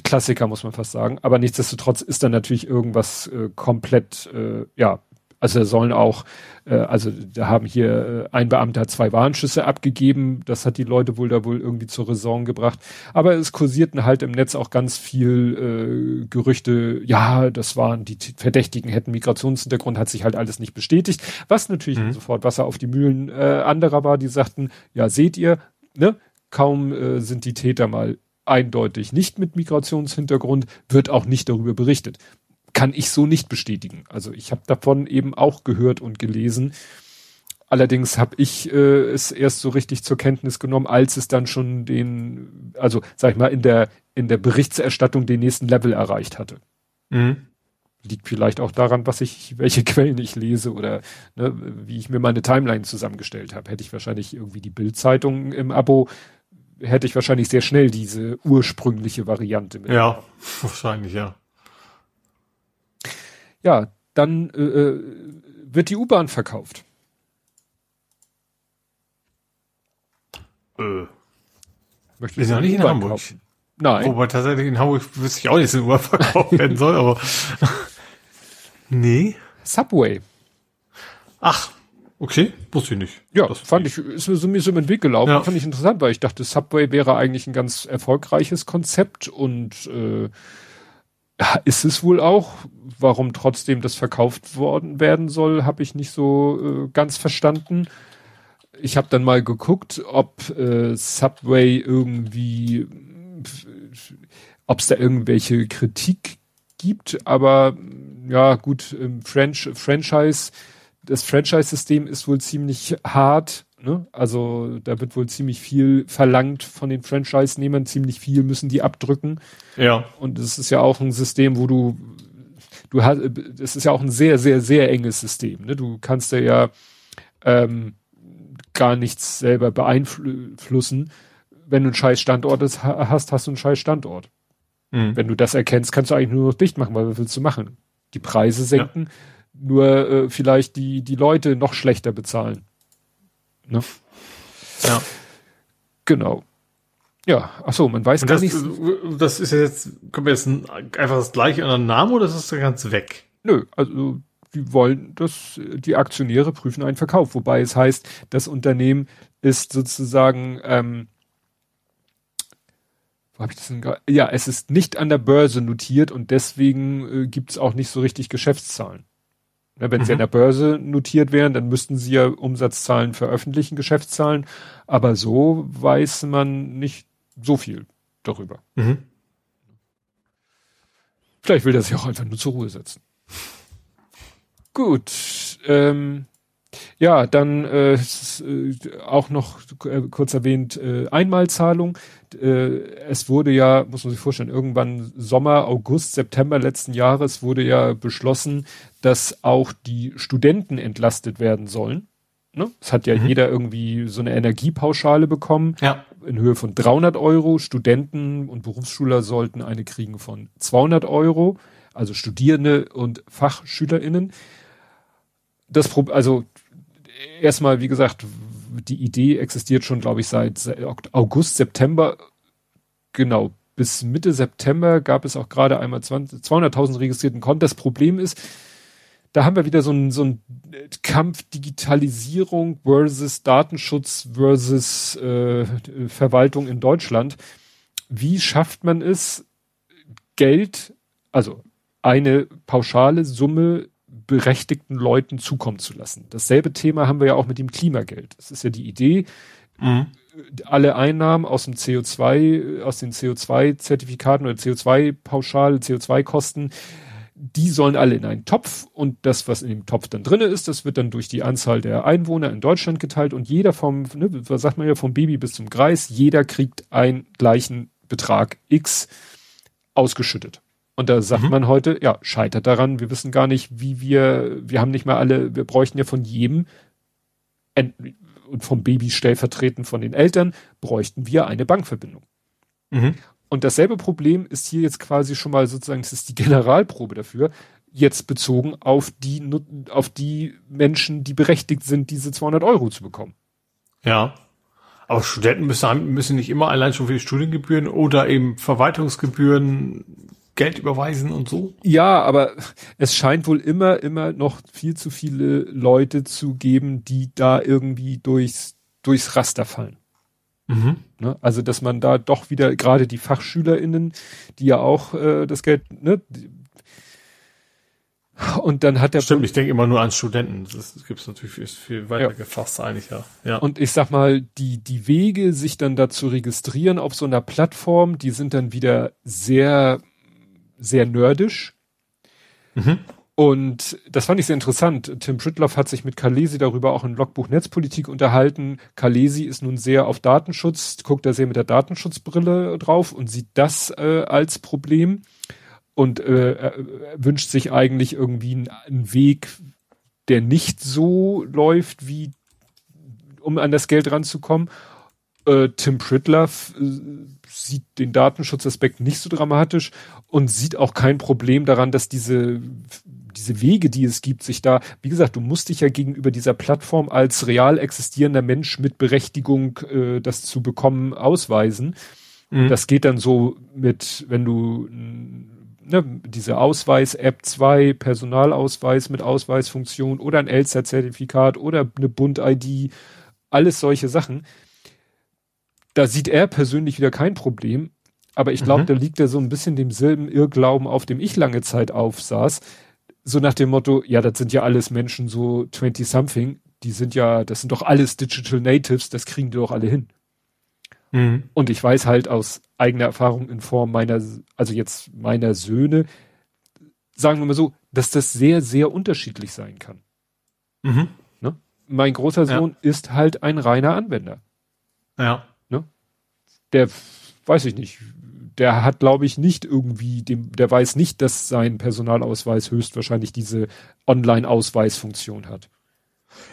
Klassiker, muss man fast sagen. Aber nichtsdestotrotz ist dann natürlich irgendwas äh, komplett, äh, ja, Also da sollen auch, äh, also da haben hier äh, ein Beamter zwei Warnschüsse abgegeben. Das hat die Leute wohl da wohl irgendwie zur Raison gebracht. Aber es kursierten halt im Netz auch ganz viel äh, Gerüchte. Ja, das waren die Verdächtigen hätten Migrationshintergrund, hat sich halt alles nicht bestätigt. Was natürlich mhm. sofort Wasser auf die Mühlen äh, anderer war, die sagten, ja seht ihr, ne, kaum äh, sind die Täter mal eindeutig nicht mit Migrationshintergrund, wird auch nicht darüber berichtet kann ich so nicht bestätigen. Also ich habe davon eben auch gehört und gelesen. Allerdings habe ich äh, es erst so richtig zur Kenntnis genommen, als es dann schon den, also sag ich mal, in der, in der Berichterstattung den nächsten Level erreicht hatte. Mhm. Liegt vielleicht auch daran, was ich, welche [laughs] Quellen ich lese oder ne, wie ich mir meine Timeline zusammengestellt habe. Hätte ich wahrscheinlich irgendwie die Bildzeitung im Abo, hätte ich wahrscheinlich sehr schnell diese ursprüngliche Variante mit. Ja, [laughs] wahrscheinlich, ja. Ja, dann äh, äh, wird die U-Bahn verkauft. Äh. Möchtest sind noch nicht in Hamburg. Kaufen? Nein. Wobei tatsächlich in Hamburg wüsste ich auch nicht, dass U-Bahn [laughs] verkauft werden soll, aber [laughs] nee. Subway. Ach, okay, wusste ich nicht. Ja, das fand ich, ist mir so, mir so im Weg gelaufen, ja. fand ich interessant, weil ich dachte, Subway wäre eigentlich ein ganz erfolgreiches Konzept und äh, ist es wohl auch. Warum trotzdem das verkauft worden werden soll, habe ich nicht so äh, ganz verstanden. Ich habe dann mal geguckt, ob äh, Subway irgendwie, ob es da irgendwelche Kritik gibt, aber ja gut, French Franchise, das Franchise-System ist wohl ziemlich hart Ne? Also da wird wohl ziemlich viel verlangt von den Franchise-Nehmern, ziemlich viel müssen die abdrücken. Ja. Und es ist ja auch ein System, wo du, du hast, es ist ja auch ein sehr, sehr, sehr enges System. Ne? Du kannst ja ähm, gar nichts selber beeinflussen. Wenn du einen scheiß Standort hast, hast du einen scheiß Standort. Mhm. Wenn du das erkennst, kannst du eigentlich nur noch dicht machen, weil was willst du machen? Die Preise senken, ja. nur äh, vielleicht die, die Leute noch schlechter bezahlen. Ne? Ja. Genau. Ja, ach so, man weiß Und gar das, nicht. Das ist jetzt, kommt jetzt ein, einfach das gleiche an den Namen oder ist das ganz weg? Nö, also die wollen das, die Aktionäre prüfen einen Verkauf, wobei es heißt, das Unternehmen ist sozusagen, ähm, wo habe ich das denn gerade? Ja, es ist nicht an der Börse notiert und deswegen äh, gibt es auch nicht so richtig Geschäftszahlen. Ne, wenn mhm. sie an der Börse notiert wären, dann müssten sie ja Umsatzzahlen veröffentlichen, Geschäftszahlen. Aber so weiß man nicht so viel darüber. Mhm. Vielleicht will er sich auch einfach nur zur Ruhe setzen. Gut. Ähm, ja, dann äh, äh, auch noch äh, kurz erwähnt, äh, Einmalzahlung. Äh, es wurde ja, muss man sich vorstellen, irgendwann Sommer, August, September letzten Jahres wurde ja beschlossen, dass auch die Studenten entlastet werden sollen. Ne? Es hat ja mhm. jeder irgendwie so eine Energiepauschale bekommen ja. in Höhe von 300 Euro. Studenten und Berufsschüler sollten eine kriegen von 200 Euro, also Studierende und FachschülerInnen. Das, also erstmal, wie gesagt, die Idee existiert schon, glaube ich, seit August, September. Genau, bis Mitte September gab es auch gerade einmal 200.000 registrierten Konten. Das Problem ist, da haben wir wieder so einen so einen Kampf Digitalisierung versus Datenschutz versus äh, Verwaltung in Deutschland. Wie schafft man es, Geld, also eine pauschale Summe berechtigten Leuten zukommen zu lassen. Dasselbe Thema haben wir ja auch mit dem Klimageld. Das ist ja die Idee, mhm. alle Einnahmen aus dem CO2, aus den CO2-Zertifikaten oder CO2-Pauschal, CO2-Kosten, die sollen alle in einen Topf und das, was in dem Topf dann drinne ist, das wird dann durch die Anzahl der Einwohner in Deutschland geteilt und jeder vom, ne, was sagt man ja, vom Baby bis zum Greis, jeder kriegt einen gleichen Betrag X ausgeschüttet. Und da sagt mhm. man heute, ja, scheitert daran, wir wissen gar nicht, wie wir, wir haben nicht mal alle, wir bräuchten ja von jedem und vom Baby stellvertretend von den Eltern, bräuchten wir eine Bankverbindung. Mhm. Und dasselbe Problem ist hier jetzt quasi schon mal sozusagen, das ist die [laughs] Generalprobe dafür, jetzt bezogen auf die, auf die Menschen, die berechtigt sind, diese 200 Euro zu bekommen. Ja. Aber Studenten müssen, müssen nicht immer allein schon für die Studiengebühren oder eben Verwaltungsgebühren Geld überweisen und so. Ja, aber es scheint wohl immer, immer noch viel zu viele Leute zu geben, die da irgendwie durchs, durchs Raster fallen. Mhm. Ne? Also, dass man da doch wieder, gerade die FachschülerInnen, die ja auch äh, das Geld, ne, und dann hat der Stimmt, ich denke immer nur an Studenten. Das gibt es natürlich viel, viel weiter ja. gefasst eigentlich, ja. ja. Und ich sag mal, die, die Wege, sich dann da zu registrieren auf so einer Plattform, die sind dann wieder sehr, sehr nerdisch. Mhm. Und das fand ich sehr interessant. Tim Pritloff hat sich mit Kalesi darüber auch im Logbuch Netzpolitik unterhalten. Kalesi ist nun sehr auf Datenschutz, guckt da sehr mit der Datenschutzbrille drauf und sieht das äh, als Problem und äh, wünscht sich eigentlich irgendwie einen Weg, der nicht so läuft, wie um an das Geld ranzukommen. Äh, Tim Pritloff äh, sieht den Datenschutzaspekt nicht so dramatisch und sieht auch kein Problem daran, dass diese diese Wege, die es gibt, sich da, wie gesagt, du musst dich ja gegenüber dieser Plattform als real existierender Mensch mit Berechtigung, äh, das zu bekommen, ausweisen. Mhm. Das geht dann so mit, wenn du ne, diese Ausweis-App 2, Personalausweis mit Ausweisfunktion oder ein Elster-Zertifikat oder eine Bund-ID, alles solche Sachen. Da sieht er persönlich wieder kein Problem. Aber ich glaube, mhm. da liegt er so ein bisschen demselben Irrglauben, auf dem ich lange Zeit aufsaß so nach dem Motto, ja, das sind ja alles Menschen so 20 something, die sind ja, das sind doch alles Digital Natives, das kriegen die doch alle hin. Mhm. Und ich weiß halt aus eigener Erfahrung in Form meiner, also jetzt meiner Söhne, sagen wir mal so, dass das sehr, sehr unterschiedlich sein kann. Mhm. Ne? Mein großer Sohn ja. ist halt ein reiner Anwender. Ja. Der, weiß ich nicht, der hat, glaube ich, nicht irgendwie, dem, der weiß nicht, dass sein Personalausweis höchstwahrscheinlich diese Online-Ausweisfunktion hat.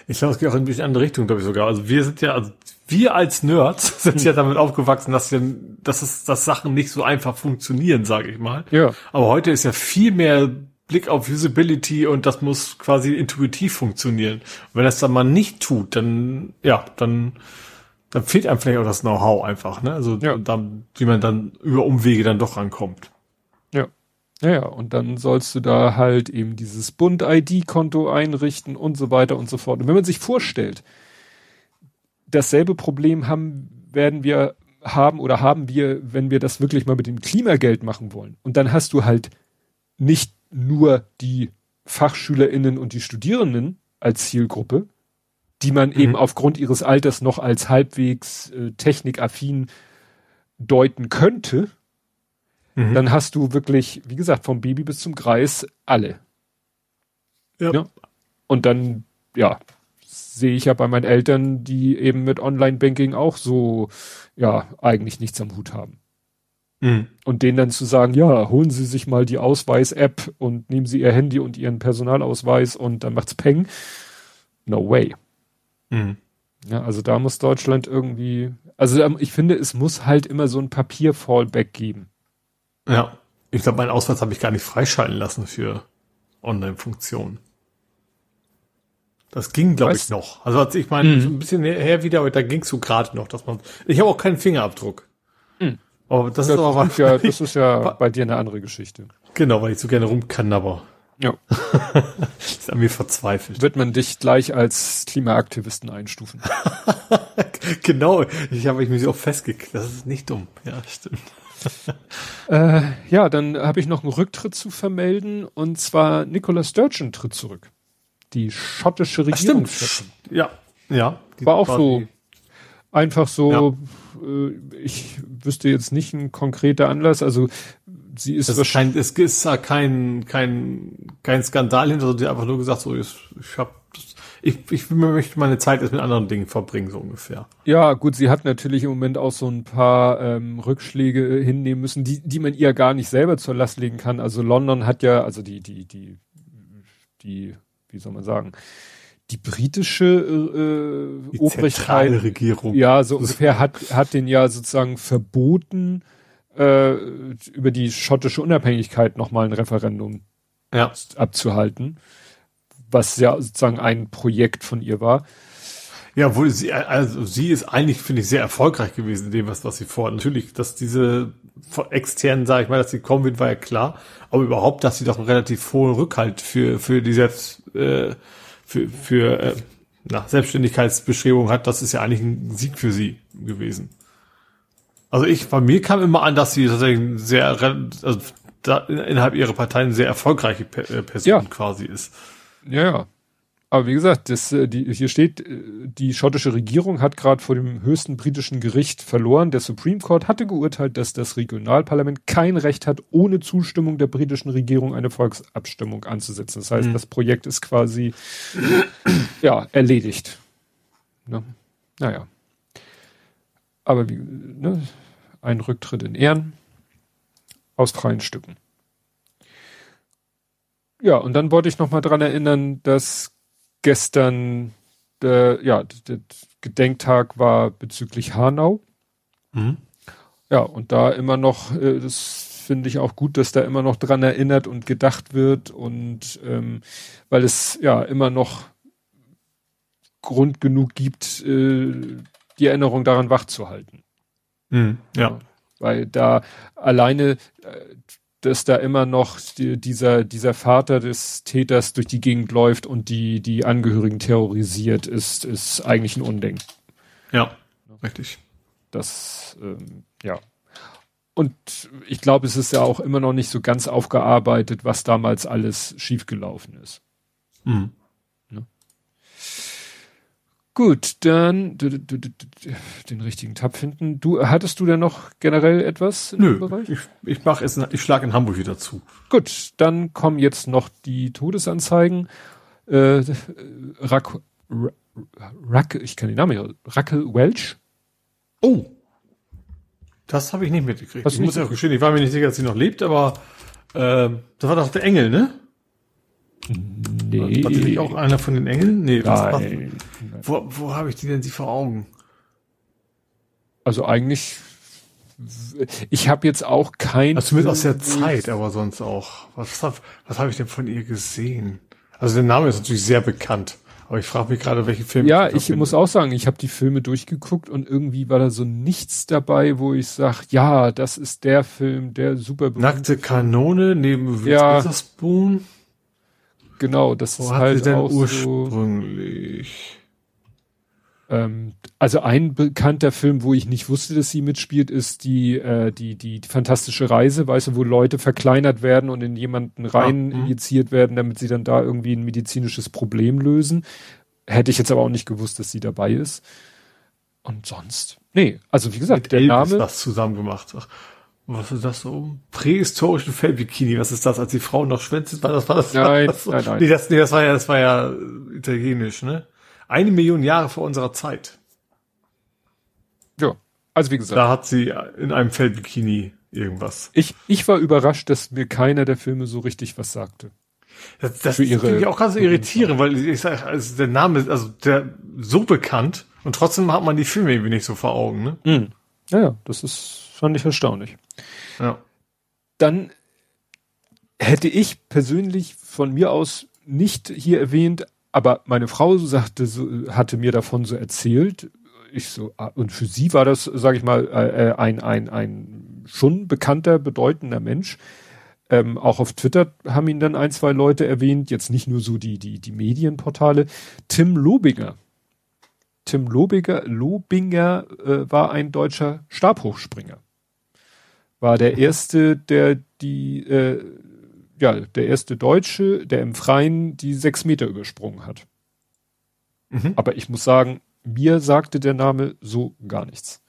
Ich glaube, es geht auch in eine andere Richtung, glaube ich sogar. Also wir sind ja, also wir als Nerds [laughs] sind ja damit aufgewachsen, dass wir, dass es, dass Sachen nicht so einfach funktionieren, sage ich mal. Ja. Aber heute ist ja viel mehr Blick auf Usability und das muss quasi intuitiv funktionieren. Und wenn das dann mal nicht tut, dann, ja, dann, dann fehlt einem vielleicht auch das Know-how einfach, ne? Also ja. dann, wie man dann über Umwege dann doch rankommt. Ja. Ja, ja, und dann sollst du da halt eben dieses Bund-ID-Konto einrichten und so weiter und so fort. Und wenn man sich vorstellt, dasselbe Problem haben, werden wir haben oder haben wir, wenn wir das wirklich mal mit dem Klimageld machen wollen. Und dann hast du halt nicht nur die FachschülerInnen und die Studierenden als Zielgruppe, die man mhm. eben aufgrund ihres Alters noch als halbwegs äh, technikaffin deuten könnte, mhm. dann hast du wirklich, wie gesagt, vom Baby bis zum Kreis alle. Ja. ja. Und dann, ja, sehe ich ja bei meinen Eltern, die eben mit Online-Banking auch so, ja, eigentlich nichts am Hut haben. Mhm. Und denen dann zu sagen, ja, holen Sie sich mal die Ausweis-App und nehmen Sie Ihr Handy und Ihren Personalausweis und dann macht's Peng. No way. Mhm. Ja, also da muss Deutschland irgendwie, also ähm, ich finde, es muss halt immer so ein Papier-Fallback geben. Ja, ich glaube, meinen Ausweis habe ich gar nicht freischalten lassen für Online-Funktionen. Das ging, glaube ich, noch. Also als ich meine, mhm. so ein bisschen her wieder, aber da ging es so gerade noch, dass man. Ich habe auch keinen Fingerabdruck. Mhm. Aber das, das ist aber ja, [laughs] das ist ja bei dir eine andere Geschichte. Genau, weil ich so gerne rumkannabber. Ja. [laughs] ist an mir verzweifelt. Wird man dich gleich als Klimaaktivisten einstufen? [laughs] genau, ich habe mich so festgekriegt. Das ist nicht dumm. Ja, stimmt. [laughs] äh, ja, dann habe ich noch einen Rücktritt zu vermelden und zwar Nicola Sturgeon tritt zurück. Die schottische Regierungschefin. Ja, ja. War auch so einfach so. Ja. Äh, ich wüsste jetzt nicht ein konkreter Anlass. Also sie ist es wahrscheinlich. es ist ja kein kein kein Skandal hinter, sondern einfach nur gesagt so ich, ich habe ich, ich möchte meine Zeit jetzt mit anderen Dingen verbringen, so ungefähr. Ja, gut, sie hat natürlich im Moment auch so ein paar ähm, Rückschläge hinnehmen müssen, die, die man ihr gar nicht selber zur Last legen kann. Also London hat ja, also die, die, die, die, wie soll man sagen, die britische äh, die Obrigkeit, Regierung. ja, so ungefähr hat, hat den ja sozusagen verboten, äh, über die schottische Unabhängigkeit nochmal ein Referendum ja. abzuhalten was ja sozusagen ein Projekt von ihr war. Ja, wohl sie, also sie ist eigentlich, finde ich, sehr erfolgreich gewesen in dem, was, was sie vorhat. Natürlich, dass diese externen, sage ich mal, dass sie kommen wird, war ja klar. Aber überhaupt, dass sie doch einen relativ hohen Rückhalt für, für die Selbst, äh, für, für äh, na, Selbstständigkeitsbeschreibung hat, das ist ja eigentlich ein Sieg für sie gewesen. Also ich, bei mir kam immer an, dass sie tatsächlich sehr, also da, innerhalb ihrer Partei eine sehr erfolgreiche äh, Person ja. quasi ist. Ja, ja. Aber wie gesagt, das, äh, die, hier steht, äh, die schottische Regierung hat gerade vor dem höchsten britischen Gericht verloren. Der Supreme Court hatte geurteilt, dass das Regionalparlament kein Recht hat, ohne Zustimmung der britischen Regierung eine Volksabstimmung anzusetzen. Das heißt, mhm. das Projekt ist quasi ja erledigt. Ne? Naja. Aber wie, ne? Ein Rücktritt in Ehren aus freien Stücken. Ja, und dann wollte ich noch mal dran erinnern, dass gestern der, ja, der Gedenktag war bezüglich Hanau. Mhm. Ja, und da immer noch, äh, das finde ich auch gut, dass da immer noch dran erinnert und gedacht wird und ähm, weil es ja immer noch Grund genug gibt, äh, die Erinnerung daran wachzuhalten. Mhm, ja. Weil da alleine, äh, dass da immer noch die, dieser, dieser Vater des Täters durch die Gegend läuft und die, die Angehörigen terrorisiert, ist, ist eigentlich ein Unding. Ja, richtig. Das, ähm, ja. Und ich glaube, es ist ja auch immer noch nicht so ganz aufgearbeitet, was damals alles schiefgelaufen ist. Mhm. Gut, dann den richtigen Tab finden. Du hattest du denn noch generell etwas im Nö, Bereich? Ich, ich mache es, ich schlage in Hamburg wieder zu. Gut, dann kommen jetzt noch die Todesanzeigen. Äh, Rack, Rack, ich kann den Namen nicht. Rackel Welch. Oh, das habe ich nicht mitgekriegt. Was ich muss ja auch gestehen, ich war mir nicht sicher, dass sie noch lebt, aber äh, das war doch der Engel, ne? Nee. War nicht auch einer von den Engeln? Nee, was war, wo, wo habe ich die denn sie vor Augen? Also eigentlich, ich habe jetzt auch kein. Also zumindest aus der Zeit, aber sonst auch. Was, was, was habe ich denn von ihr gesehen? Also der Name ist natürlich sehr bekannt. Aber ich frage mich gerade, welche Filme. Ja, ich, ich muss auch sagen, ich habe die Filme durchgeguckt und irgendwie war da so nichts dabei, wo ich sage, ja, das ist der Film, der super. Nackte Kanone neben ja. Witherspoon. Genau, das Wo ist halt denn auch ursprünglich. So, ähm, also ein bekannter Film, wo ich nicht wusste, dass sie mitspielt, ist die äh, die, die die fantastische Reise, weißt du, wo Leute verkleinert werden und in jemanden rein ja, mhm. injiziert werden, damit sie dann da irgendwie ein medizinisches Problem lösen. Hätte ich jetzt aber auch nicht gewusst, dass sie dabei ist. Und sonst, nee, also wie gesagt, Mit der Elvis Name. das zusammen gemacht. Ach, was ist das so? Prähistorischen Feldbikini. Was ist das? Als die Frau noch schwänzt, war das, war das? Nein, das so? nein, nein. Nee, das, nee, das war ja, das war ja italienisch, ne? Eine Million Jahre vor unserer Zeit. Ja. Also wie gesagt. Da hat sie in einem Feldbikini irgendwas. Ich, ich war überrascht, dass mir keiner der Filme so richtig was sagte. Das, das finde ich auch ganz irritierend, weil ich sage, also der Name ist also der so bekannt und trotzdem hat man die Filme irgendwie nicht so vor Augen, ne? Mhm. Ja, ja, das ist, fand ich erstaunlich. Ja. Dann hätte ich persönlich von mir aus nicht hier erwähnt, aber meine Frau sagte, hatte mir davon so erzählt. Ich so, ah, und für sie war das, sage ich mal, äh, äh, ein, ein, ein schon bekannter, bedeutender Mensch. Ähm, auch auf Twitter haben ihn dann ein, zwei Leute erwähnt, jetzt nicht nur so die, die, die Medienportale. Tim Lobinger. Tim Lobinger, Lobinger äh, war ein deutscher Stabhochspringer war der erste, der die, äh, ja, der erste Deutsche, der im Freien die sechs Meter übersprungen hat. Mhm. Aber ich muss sagen, mir sagte der Name so gar nichts.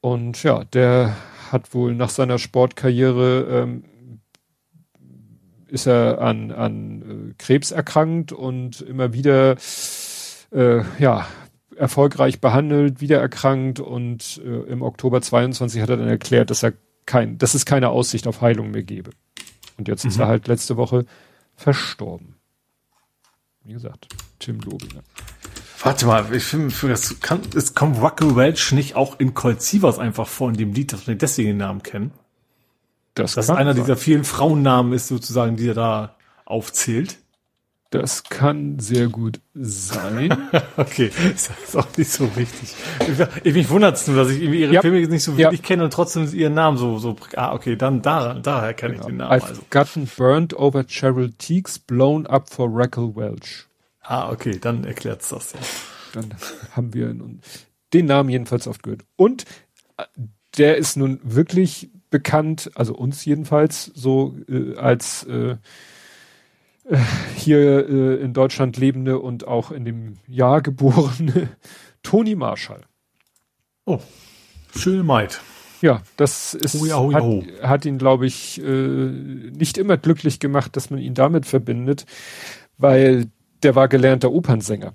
Und ja, der hat wohl nach seiner Sportkarriere ähm, ist er an, an äh, Krebs erkrankt und immer wieder äh, ja erfolgreich behandelt, wieder erkrankt und äh, im Oktober 22 hat er dann erklärt, dass er kein, dass es keine Aussicht auf Heilung mehr gebe. Und jetzt mhm. ist er halt letzte Woche verstorben. Wie gesagt, Tim Lobinger. Warte mal, ich finde, das kann, es kommt Wackle Welch nicht auch in Colt Sievers einfach vor in dem Lied, dass wir deswegen den Namen kennen. Das dass einer sein. dieser vielen Frauennamen ist sozusagen, die er da aufzählt. Das kann sehr gut sein. [laughs] okay, das ist auch nicht so wichtig. Ich, ich mich wundert es nur, dass ich ihre ja. Filme nicht so wirklich ja. kenne und trotzdem ihren Namen so, so, ah, okay, dann da, daher kenne genau. ich den Namen. I've also. gotten burned over Cheryl Teagues, blown up for Raquel Welch. Ah, okay, dann erklärt's das, ja. Dann haben wir den Namen jedenfalls oft gehört. Und äh, der ist nun wirklich bekannt, also uns jedenfalls, so äh, als äh, [laughs] hier äh, in Deutschland lebende und auch in dem Jahr geborene [laughs] Toni Marshall. Oh, schöne Maid. Ja, das ist, oh ja, oh ja, oh. Hat, hat, ihn, glaube ich, äh, nicht immer glücklich gemacht, dass man ihn damit verbindet, weil der war gelernter Opernsänger.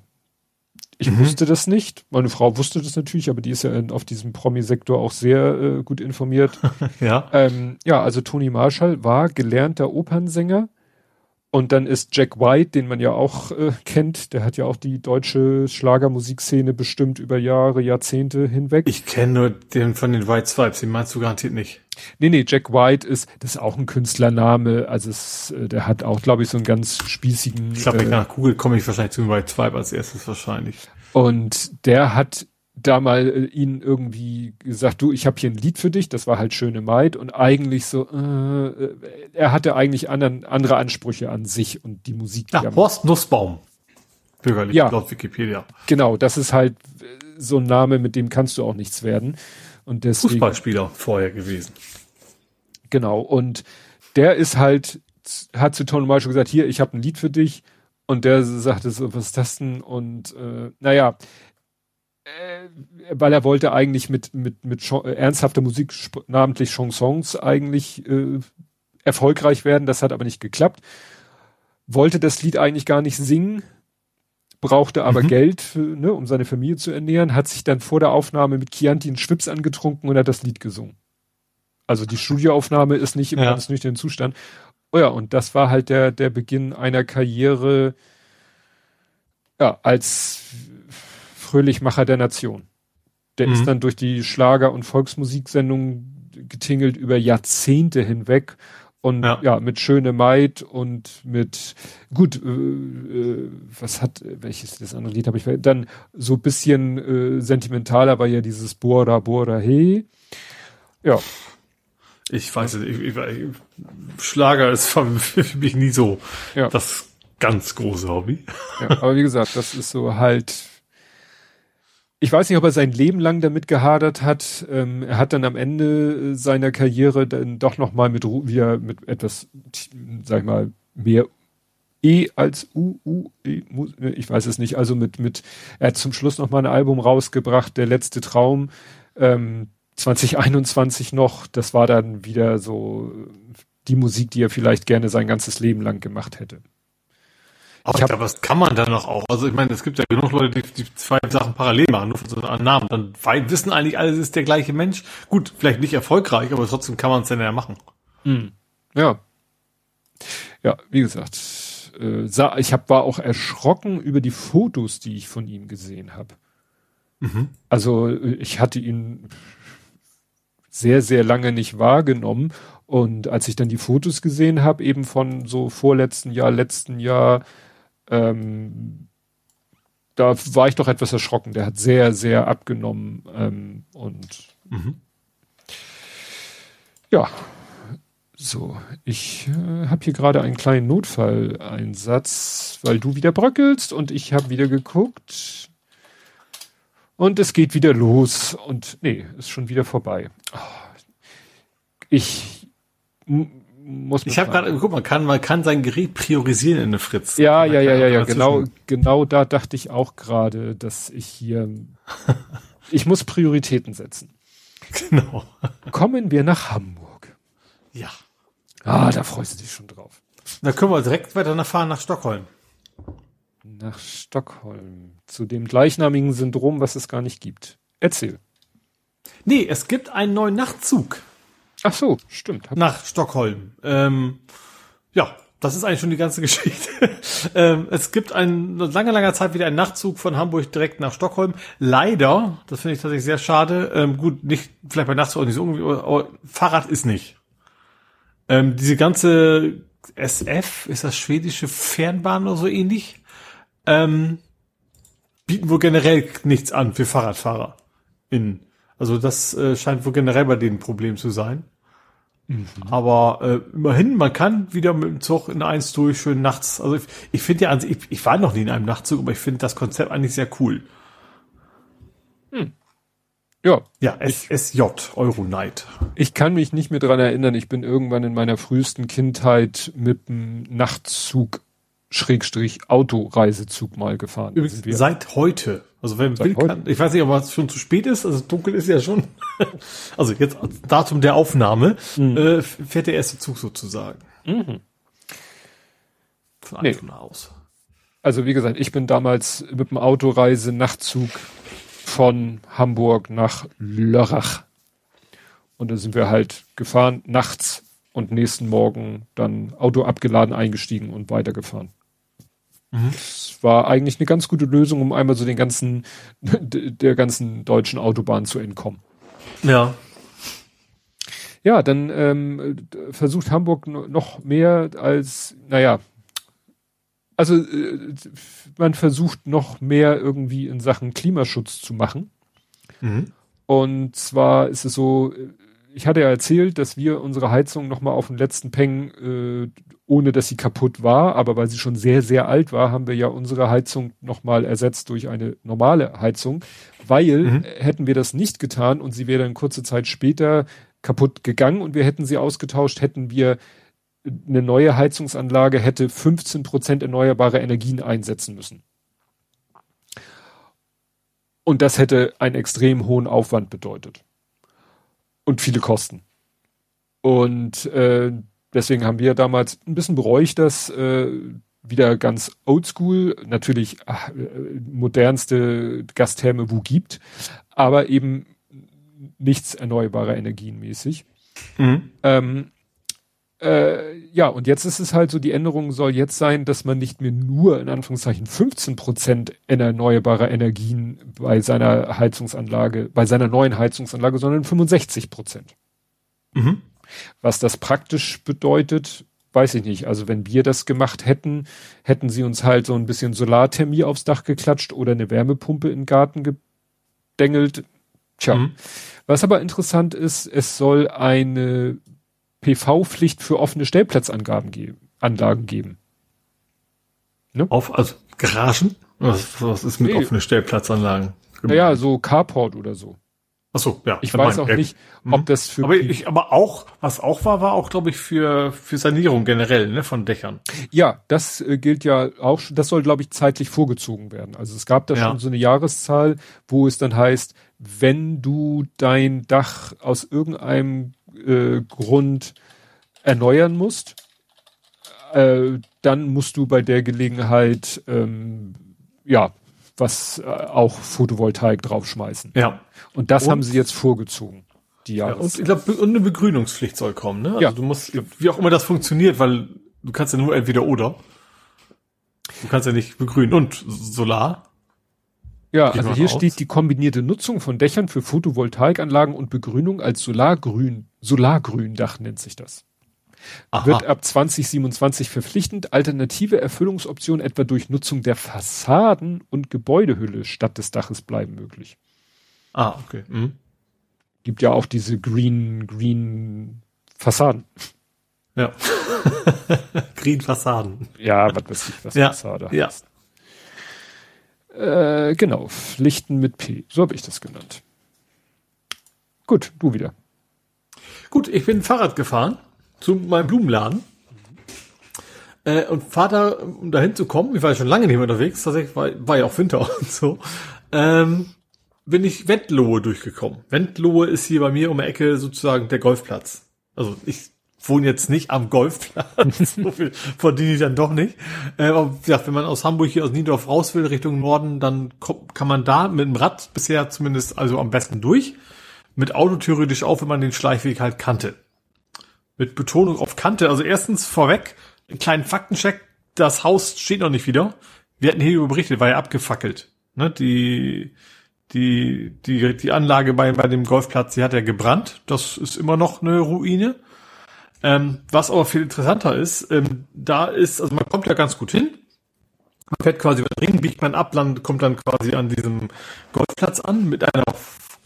Ich mhm. wusste das nicht. Meine Frau wusste das natürlich, aber die ist ja in, auf diesem Promi-Sektor auch sehr äh, gut informiert. [laughs] ja. Ähm, ja, also Toni Marshall war gelernter Opernsänger und dann ist Jack White, den man ja auch äh, kennt, der hat ja auch die deutsche Schlagermusikszene bestimmt über Jahre, Jahrzehnte hinweg. Ich kenne nur den von den White Swipes, den meinst du garantiert nicht. Nee, nee, Jack White ist, das ist auch ein Künstlername, also es, äh, der hat auch, glaube ich, so einen ganz spießigen. Ich glaube, äh, nach Google komme ich wahrscheinlich zu White Swipe als erstes wahrscheinlich. Und der hat da mal äh, ihnen irgendwie gesagt, du, ich habe hier ein Lied für dich, das war halt Schöne Maid und eigentlich so, äh, äh er hatte eigentlich anderen, andere Ansprüche an sich und die Musik. Ja, Horst Nussbaum. Bürgerlich, ja, laut Wikipedia. Genau, das ist halt äh, so ein Name, mit dem kannst du auch nichts werden. Und deswegen, Fußballspieler vorher gewesen. Genau, und der ist halt, hat zu Tony Marshall gesagt, hier, ich habe ein Lied für dich. Und der sagte so, was ist das denn? Und äh, naja, weil er wollte eigentlich mit, mit, mit äh, ernsthafter Musik, namentlich Chansons, eigentlich äh, erfolgreich werden. Das hat aber nicht geklappt. Wollte das Lied eigentlich gar nicht singen, brauchte aber mhm. Geld, für, ne, um seine Familie zu ernähren, hat sich dann vor der Aufnahme mit Chianti einen Schwips angetrunken und hat das Lied gesungen. Also die Studioaufnahme ist nicht im ja. ganz nüchternen Zustand. Oh ja, und das war halt der, der Beginn einer Karriere, ja, als Fröhlichmacher der Nation. Der mhm. ist dann durch die Schlager- und Volksmusiksendungen getingelt über Jahrzehnte hinweg und ja, ja mit Schöne Maid und mit gut, äh, äh, was hat, welches das andere Lied habe ich dann so bisschen äh, sentimentaler war ja dieses Bora Bora He. Ja. Ich weiß es, ich, ich, Schlager ist für mich nie so ja. das ganz große Hobby. Ja, aber wie gesagt, das ist so halt ich weiß nicht, ob er sein Leben lang damit gehadert hat. Ähm, er hat dann am Ende seiner Karriere dann doch noch mal mit wieder mit etwas, sag ich mal, mehr E als U, U, E, ich weiß es nicht. Also mit mit, er hat zum Schluss noch mal ein Album rausgebracht, der letzte Traum, ähm, 2021 noch. Das war dann wieder so die Musik, die er vielleicht gerne sein ganzes Leben lang gemacht hätte. Aber ich glaube, was kann man da noch auch? Also ich meine, es gibt ja genug Leute, die, die zwei Sachen parallel machen, nur von so einem Namen. Dann wissen eigentlich alle, es ist der gleiche Mensch. Gut, vielleicht nicht erfolgreich, aber trotzdem kann man es dann ja machen. Mhm. Ja. Ja, wie gesagt, äh, ich hab, war auch erschrocken über die Fotos, die ich von ihm gesehen habe. Mhm. Also ich hatte ihn sehr, sehr lange nicht wahrgenommen. Und als ich dann die Fotos gesehen habe, eben von so vorletzten Jahr, letzten Jahr, ähm, da war ich doch etwas erschrocken. Der hat sehr, sehr abgenommen ähm, und mhm. ja, so, ich äh, habe hier gerade einen kleinen Notfalleinsatz, weil du wieder bröckelst und ich habe wieder geguckt und es geht wieder los und nee, ist schon wieder vorbei. Ich muss man. Ich habe gerade, guck mal, kann, man kann sein Gerät priorisieren in eine Fritz. Ja, ja, ja, ja, ja, genau, genau da dachte ich auch gerade, dass ich hier, [laughs] ich muss Prioritäten setzen. Genau. Kommen wir nach Hamburg. Ja. Ah, da freust du dich schon drauf. Da können wir direkt weiter fahren nach Stockholm. Nach Stockholm. Zu dem gleichnamigen Syndrom, was es gar nicht gibt. Erzähl. Nee, es gibt einen neuen Nachtzug. Ach so, stimmt. Nach Stockholm. Ähm, ja, das ist eigentlich schon die ganze [laughs] Geschichte. ähm, es gibt ein, lange, langer Zeit wieder einen Nachtzug von Hamburg direkt nach Stockholm. Leider, das finde ich tatsächlich sehr schade. Ähm, gut, nicht, vielleicht bei Nachtzug auch nicht so irgendwie, aber Fahrrad ist nicht. Ähm, diese ganze SF, ist das schwedische Fernbahn oder so ähnlich, ähm, bieten wohl generell nichts an für Fahrradfahrer. In, also das äh, scheint wohl generell bei denen ein Problem zu sein. Mhm. Aber äh, immerhin, man kann wieder mit dem Zug in eins durch, schön nachts. Also ich, ich finde ja, ich, ich war noch nie in einem Nachtzug, aber ich finde das Konzept eigentlich sehr cool. Hm. Ja. Ja, SSJ, Euronight. Ich kann mich nicht mehr dran erinnern, ich bin irgendwann in meiner frühesten Kindheit mit dem Nachtzug Schrägstrich Autoreisezug mal gefahren. Übrigens, seit heute. Also wenn will kann, ich weiß nicht, ob es schon zu spät ist, also dunkel ist ja schon. [laughs] also jetzt Datum der Aufnahme, mhm. äh, fährt der erste Zug sozusagen. Mhm. Von nee. aus. Also wie gesagt, ich bin damals mit dem Autoreise Nachtzug von Hamburg nach Lörrach. Und da sind wir halt gefahren, nachts und nächsten Morgen dann Auto abgeladen, eingestiegen und weitergefahren. Mhm. Das war eigentlich eine ganz gute Lösung, um einmal so den ganzen, [laughs] der ganzen deutschen Autobahn zu entkommen. Ja. Ja, dann ähm, versucht Hamburg noch mehr als, naja, also äh, man versucht noch mehr irgendwie in Sachen Klimaschutz zu machen. Mhm. Und zwar ist es so, ich hatte ja erzählt, dass wir unsere Heizung nochmal auf den letzten Peng, äh, ohne dass sie kaputt war, aber weil sie schon sehr, sehr alt war, haben wir ja unsere Heizung nochmal ersetzt durch eine normale Heizung, weil mhm. hätten wir das nicht getan und sie wäre dann kurze Zeit später kaputt gegangen und wir hätten sie ausgetauscht, hätten wir eine neue Heizungsanlage hätte 15 Prozent erneuerbare Energien einsetzen müssen. Und das hätte einen extrem hohen Aufwand bedeutet. Und viele Kosten. Und äh, deswegen haben wir damals ein bisschen bereut, dass äh, wieder ganz oldschool, natürlich ach, äh, modernste Gastherme wo gibt, aber eben nichts erneuerbarer Energien mäßig. Mhm. Ähm, äh, ja, und jetzt ist es halt so, die Änderung soll jetzt sein, dass man nicht mehr nur in Anführungszeichen 15 Prozent erneuerbarer Energien bei seiner Heizungsanlage, bei seiner neuen Heizungsanlage, sondern 65 Prozent. Mhm. Was das praktisch bedeutet, weiß ich nicht. Also wenn wir das gemacht hätten, hätten sie uns halt so ein bisschen Solarthermie aufs Dach geklatscht oder eine Wärmepumpe in den Garten gedengelt. Tja. Mhm. Was aber interessant ist, es soll eine PV-Pflicht für offene Stellplatzangaben geben, Anlagen geben. Ne? Auf, also Garagen? Was, was ist mit nee. offene Stellplatzanlagen? Naja, so Carport oder so. Ach so, ja. Ich weiß auch nicht, ob mhm. das für. Aber ich, aber auch, was auch war, war auch, glaube ich, für, für Sanierung generell, ne, von Dächern. Ja, das äh, gilt ja auch, das soll, glaube ich, zeitlich vorgezogen werden. Also es gab da ja. schon so eine Jahreszahl, wo es dann heißt, wenn du dein Dach aus irgendeinem äh, Grund erneuern musst, äh, dann musst du bei der Gelegenheit ähm, ja was äh, auch Photovoltaik draufschmeißen. Ja. Und das und, haben sie jetzt vorgezogen. Die ja, und ich glaube, eine Begrünungspflicht soll kommen, ne? Also ja. du musst, wie auch immer das funktioniert, weil du kannst ja nur entweder oder. Du kannst ja nicht begrünen und Solar. Ja, also hier aus. steht die kombinierte Nutzung von Dächern für Photovoltaikanlagen und Begrünung als Solargrün, Solargründach nennt sich das. Aha. Wird ab 2027 verpflichtend. Alternative Erfüllungsoptionen etwa durch Nutzung der Fassaden und Gebäudehülle statt des Daches bleiben möglich. Ah, okay. Mhm. Gibt ja auch diese Green, Green Fassaden. Ja. [laughs] Green Fassaden. Ja, was weiß ich, was ja. Fassade ja. heißt. Äh, genau, Pflichten mit P. So habe ich das genannt. Gut, du wieder. Gut, ich bin Fahrrad gefahren zu meinem Blumenladen. Äh, und Vater, um dahin zu kommen, ich war ja schon lange nicht mehr unterwegs, tatsächlich war, war ja auch Winter [laughs] und so, ähm, bin ich Wendlohe durchgekommen. Wendlohe ist hier bei mir um die Ecke sozusagen der Golfplatz. Also ich wohne jetzt nicht am Golfplatz, [laughs] so viel verdiene ich dann doch nicht. Äh, aber ja, wenn man aus Hamburg hier aus Niendorf raus will Richtung Norden, dann kann man da mit dem Rad bisher zumindest also am besten durch. Mit Auto theoretisch auch, wenn man den Schleichweg halt kannte. Mit Betonung auf Kante. Also erstens vorweg, einen kleinen Faktencheck, das Haus steht noch nicht wieder. Wir hatten hier berichtet, war ja abgefackelt. Ne, die, die, die, die Anlage bei, bei dem Golfplatz, die hat ja gebrannt. Das ist immer noch eine Ruine. Ähm, was aber viel interessanter ist, ähm, da ist, also man kommt ja ganz gut hin. Man fährt quasi über den Ring, biegt man ab, land, kommt dann quasi an diesem Golfplatz an mit einer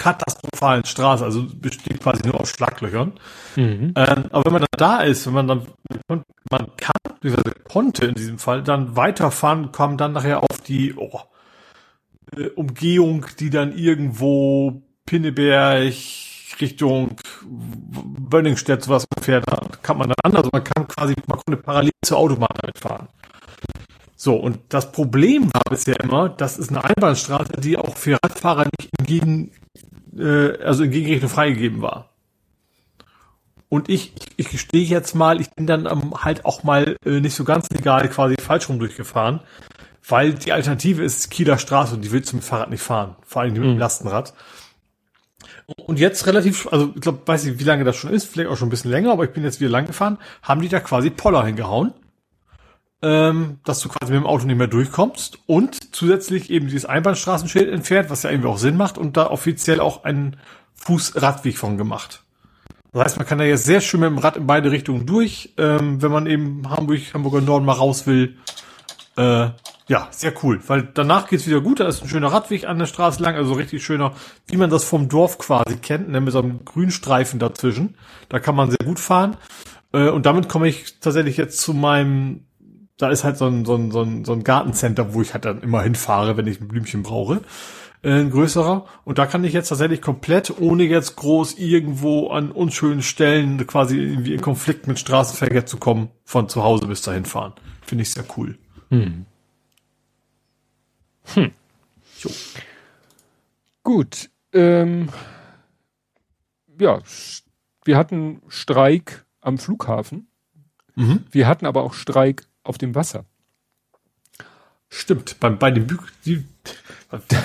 katastrophalen Straße, also besteht quasi nur aus Schlaglöchern. Mhm. Ähm, aber wenn man dann da ist, wenn man dann, man kann, beziehungsweise konnte in diesem Fall, dann weiterfahren, kommen dann nachher auf die oh, äh, Umgehung, die dann irgendwo Pinneberg, Richtung Bönningstedt, sowas ungefähr, da kann man dann anders, man kann quasi, man konnte parallel zur Autobahn damit fahren. So, und das Problem war bisher immer, das ist eine Einbahnstraße, die auch für Radfahrer nicht in Gegen, äh, also in Gegenrichtung freigegeben war. Und ich, ich gestehe jetzt mal, ich bin dann ähm, halt auch mal äh, nicht so ganz legal quasi falsch rum durchgefahren, weil die Alternative ist Kieler Straße und die willst du mit Fahrrad nicht fahren, vor allem mit dem mhm. Lastenrad. Und jetzt relativ, also ich glaube, weiß nicht, wie lange das schon ist, vielleicht auch schon ein bisschen länger, aber ich bin jetzt wieder lang gefahren, haben die da quasi Poller hingehauen, ähm, dass du quasi mit dem Auto nicht mehr durchkommst und zusätzlich eben dieses Einbahnstraßenschild entfernt, was ja irgendwie auch Sinn macht und da offiziell auch einen Fußradweg von gemacht. Das heißt, man kann da jetzt sehr schön mit dem Rad in beide Richtungen durch, ähm, wenn man eben Hamburg, Hamburger Norden mal raus will. Äh, ja, sehr cool, weil danach geht's wieder gut. Da ist ein schöner Radweg an der Straße lang, also richtig schöner, wie man das vom Dorf quasi kennt, ne, mit so einem Grünstreifen dazwischen. Da kann man sehr gut fahren. Äh, und damit komme ich tatsächlich jetzt zu meinem, da ist halt so ein, so ein, so ein, so ein Gartencenter, wo ich halt dann immer hinfahre, wenn ich ein Blümchen brauche. Äh, ein größerer. Und da kann ich jetzt tatsächlich komplett, ohne jetzt groß irgendwo an unschönen Stellen quasi irgendwie in Konflikt mit Straßenverkehr zu kommen, von zu Hause bis dahin fahren. Finde ich sehr cool. Hm. Hm. Jo. Gut. Ähm, ja, wir hatten Streik am Flughafen. Mhm. Wir hatten aber auch Streik auf dem Wasser. Stimmt, bei, bei dem Bügel, die,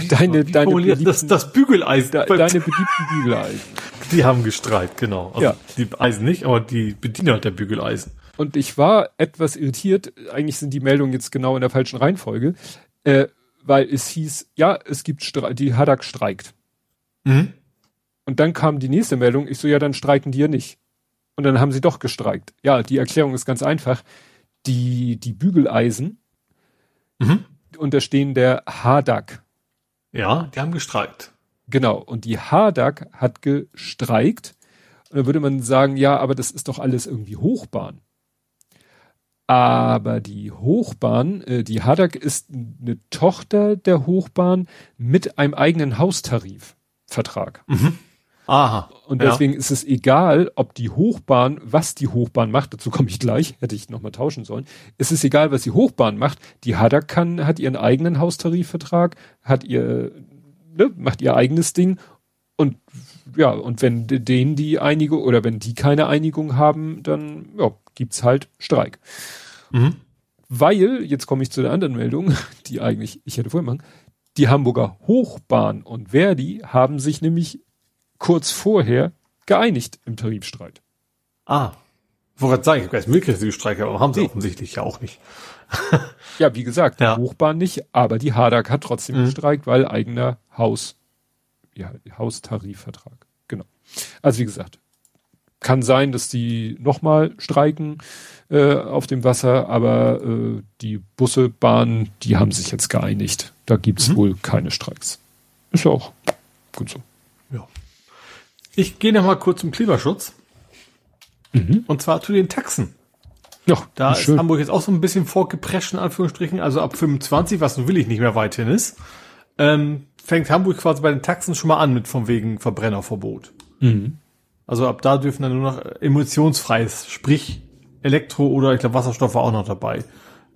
deine, deine das, das Bügeleisen. De, deine beliebten Bügeleisen. [laughs] Die haben gestreikt, genau. Also ja. Die Eisen nicht, aber die Bediener der Bügeleisen. Und ich war etwas irritiert, eigentlich sind die Meldungen jetzt genau in der falschen Reihenfolge. Äh, weil es hieß, ja, es gibt Stre die Hadak streikt. Mhm. Und dann kam die nächste Meldung, ich so, ja, dann streiken die ja nicht. Und dann haben sie doch gestreikt. Ja, die Erklärung ist ganz einfach. Die, die Bügeleisen mhm. unterstehen der Hadak. Ja, die haben gestreikt. Genau. Und die Hadak hat gestreikt. Und dann würde man sagen, ja, aber das ist doch alles irgendwie Hochbahn. Aber die Hochbahn, äh, die Hadak ist eine Tochter der Hochbahn mit einem eigenen Haustarifvertrag. Mhm. Aha. Und deswegen ja. ist es egal, ob die Hochbahn, was die Hochbahn macht, dazu komme ich gleich, [laughs] hätte ich nochmal tauschen sollen. Es ist egal, was die Hochbahn macht. Die Hadak kann, hat ihren eigenen Haustarifvertrag, hat ihr, ne, macht ihr eigenes Ding und ja, und wenn denen die Einigung oder wenn die keine Einigung haben, dann ja, gibt's halt Streik. Mhm. Weil, jetzt komme ich zu der anderen Meldung, [laughs] die eigentlich ich hätte vorher machen, die Hamburger Hochbahn und Verdi haben sich nämlich kurz vorher geeinigt im Tarifstreit. Ah. Woran sage ich, weiß mitgekriegt, Streik, aber haben sie nee. offensichtlich ja auch nicht. [laughs] ja, wie gesagt, ja. Hochbahn nicht, aber die Hadak hat trotzdem mhm. gestreikt, weil eigener Haus, ja, Haustarifvertrag. Genau. Also wie gesagt, kann sein, dass die nochmal streiken äh, auf dem Wasser, aber äh, die Busse, Bahnen, die haben sich jetzt geeinigt. Da gibt's mhm. wohl keine Streiks. Ist ja auch gut so. Ich gehe nochmal kurz zum Klimaschutz. Mhm. Und zwar zu den Taxen. Ja, da ist schön. Hamburg jetzt auch so ein bisschen vorgeprescht, in Anführungsstrichen, also ab 25, was nun will ich nicht mehr weiterhin ist, ähm, fängt Hamburg quasi bei den Taxen schon mal an mit vom wegen Verbrennerverbot. Mhm. Also ab da dürfen dann nur noch emissionsfreies, sprich Elektro oder ich glaube Wasserstoff war auch noch dabei,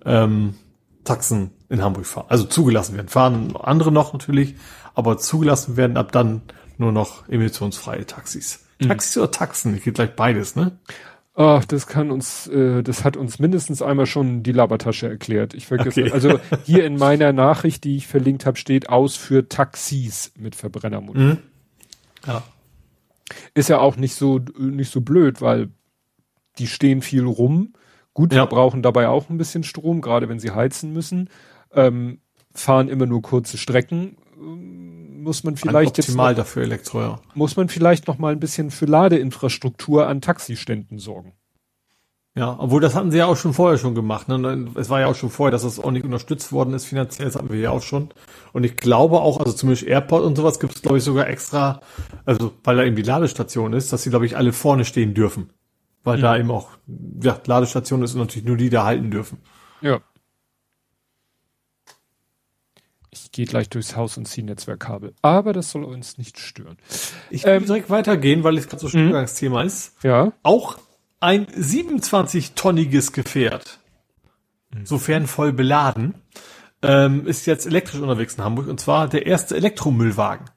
ähm, Taxen in Hamburg fahren. Also zugelassen werden. Fahren andere noch natürlich, aber zugelassen werden ab dann nur noch emissionsfreie Taxis. Mhm. Taxis oder Taxen? Ich geht gleich beides, ne? Ach, das kann uns, äh, das hat uns mindestens einmal schon die Labertasche erklärt. Ich vergesse. Okay. Also [laughs] hier in meiner Nachricht, die ich verlinkt habe, steht aus für Taxis mit Verbrennermotor. Mhm. Ja. Ist ja auch nicht so, nicht so blöd, weil die stehen viel rum. Gut, ja. brauchen dabei auch ein bisschen Strom, gerade wenn sie heizen müssen. Ähm, fahren immer nur kurze Strecken. Muss man vielleicht jetzt noch, dafür Elektro, ja. Muss man vielleicht noch mal ein bisschen für Ladeinfrastruktur an Taxiständen sorgen. Ja, obwohl das hatten sie ja auch schon vorher schon gemacht. Ne? Es war ja auch schon vorher, dass das auch nicht unterstützt worden ist finanziell, das hatten wir ja auch schon. Und ich glaube auch, also zumindest Airport und sowas gibt es, glaube ich, sogar extra, also weil da eben die Ladestation ist, dass sie, glaube ich, alle vorne stehen dürfen. Weil mhm. da eben auch, ja, Ladestation ist und natürlich nur die da halten dürfen. Ja. Ich gehe gleich durchs Haus und ziehe Netzwerkkabel. Aber das soll uns nicht stören. Ich will ähm, direkt weitergehen, weil es gerade so ein Übergangsthema ist. Ja. Auch ein 27-tonniges Gefährt, mhm. sofern voll beladen, ähm, ist jetzt elektrisch unterwegs in Hamburg und zwar der erste Elektromüllwagen.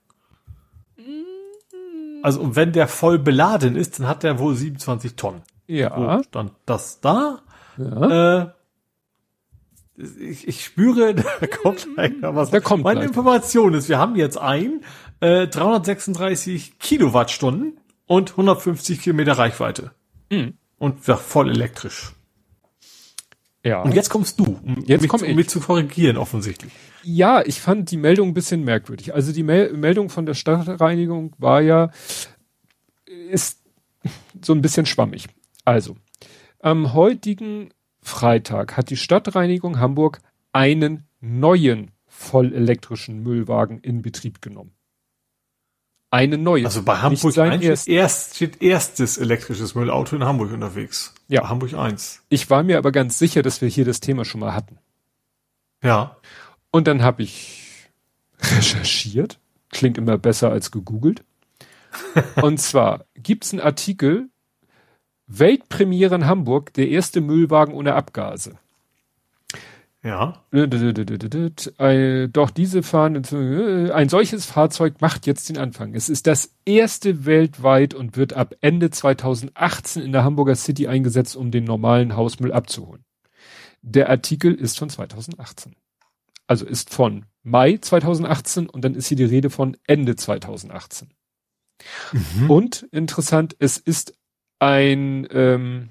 Also und wenn der voll beladen ist, dann hat der wohl 27 Tonnen. Ja. So stand das da. Ja. Äh, ich, ich spüre, [laughs] da kommt gleich was. Da kommt Meine Information ist, wir haben jetzt ein äh, 336 Kilowattstunden und 150 Kilometer Reichweite. Mhm. Und ja, voll elektrisch. Ja. Und jetzt kommst du, um, jetzt mich, komm um mich zu korrigieren, offensichtlich. Ja, ich fand die Meldung ein bisschen merkwürdig. Also die Mel Meldung von der Stadtreinigung war ja, ist so ein bisschen schwammig. Also, am heutigen Freitag hat die Stadtreinigung Hamburg einen neuen vollelektrischen Müllwagen in Betrieb genommen. Eine neue. Also bei Hamburg 1 erst, erst steht erstes elektrisches Müllauto in Hamburg unterwegs. Ja. Bei Hamburg 1. Ich war mir aber ganz sicher, dass wir hier das Thema schon mal hatten. Ja. Und dann habe ich recherchiert. Klingt immer besser als gegoogelt. [laughs] Und zwar gibt's einen Artikel Weltpremiere in Hamburg, der erste Müllwagen ohne Abgase. Ja. Doch diese fahren, ein solches Fahrzeug macht jetzt den Anfang. Es ist das erste weltweit und wird ab Ende 2018 in der Hamburger City eingesetzt, um den normalen Hausmüll abzuholen. Der Artikel ist von 2018. Also ist von Mai 2018 und dann ist hier die Rede von Ende 2018. Mhm. Und interessant, es ist ein ähm,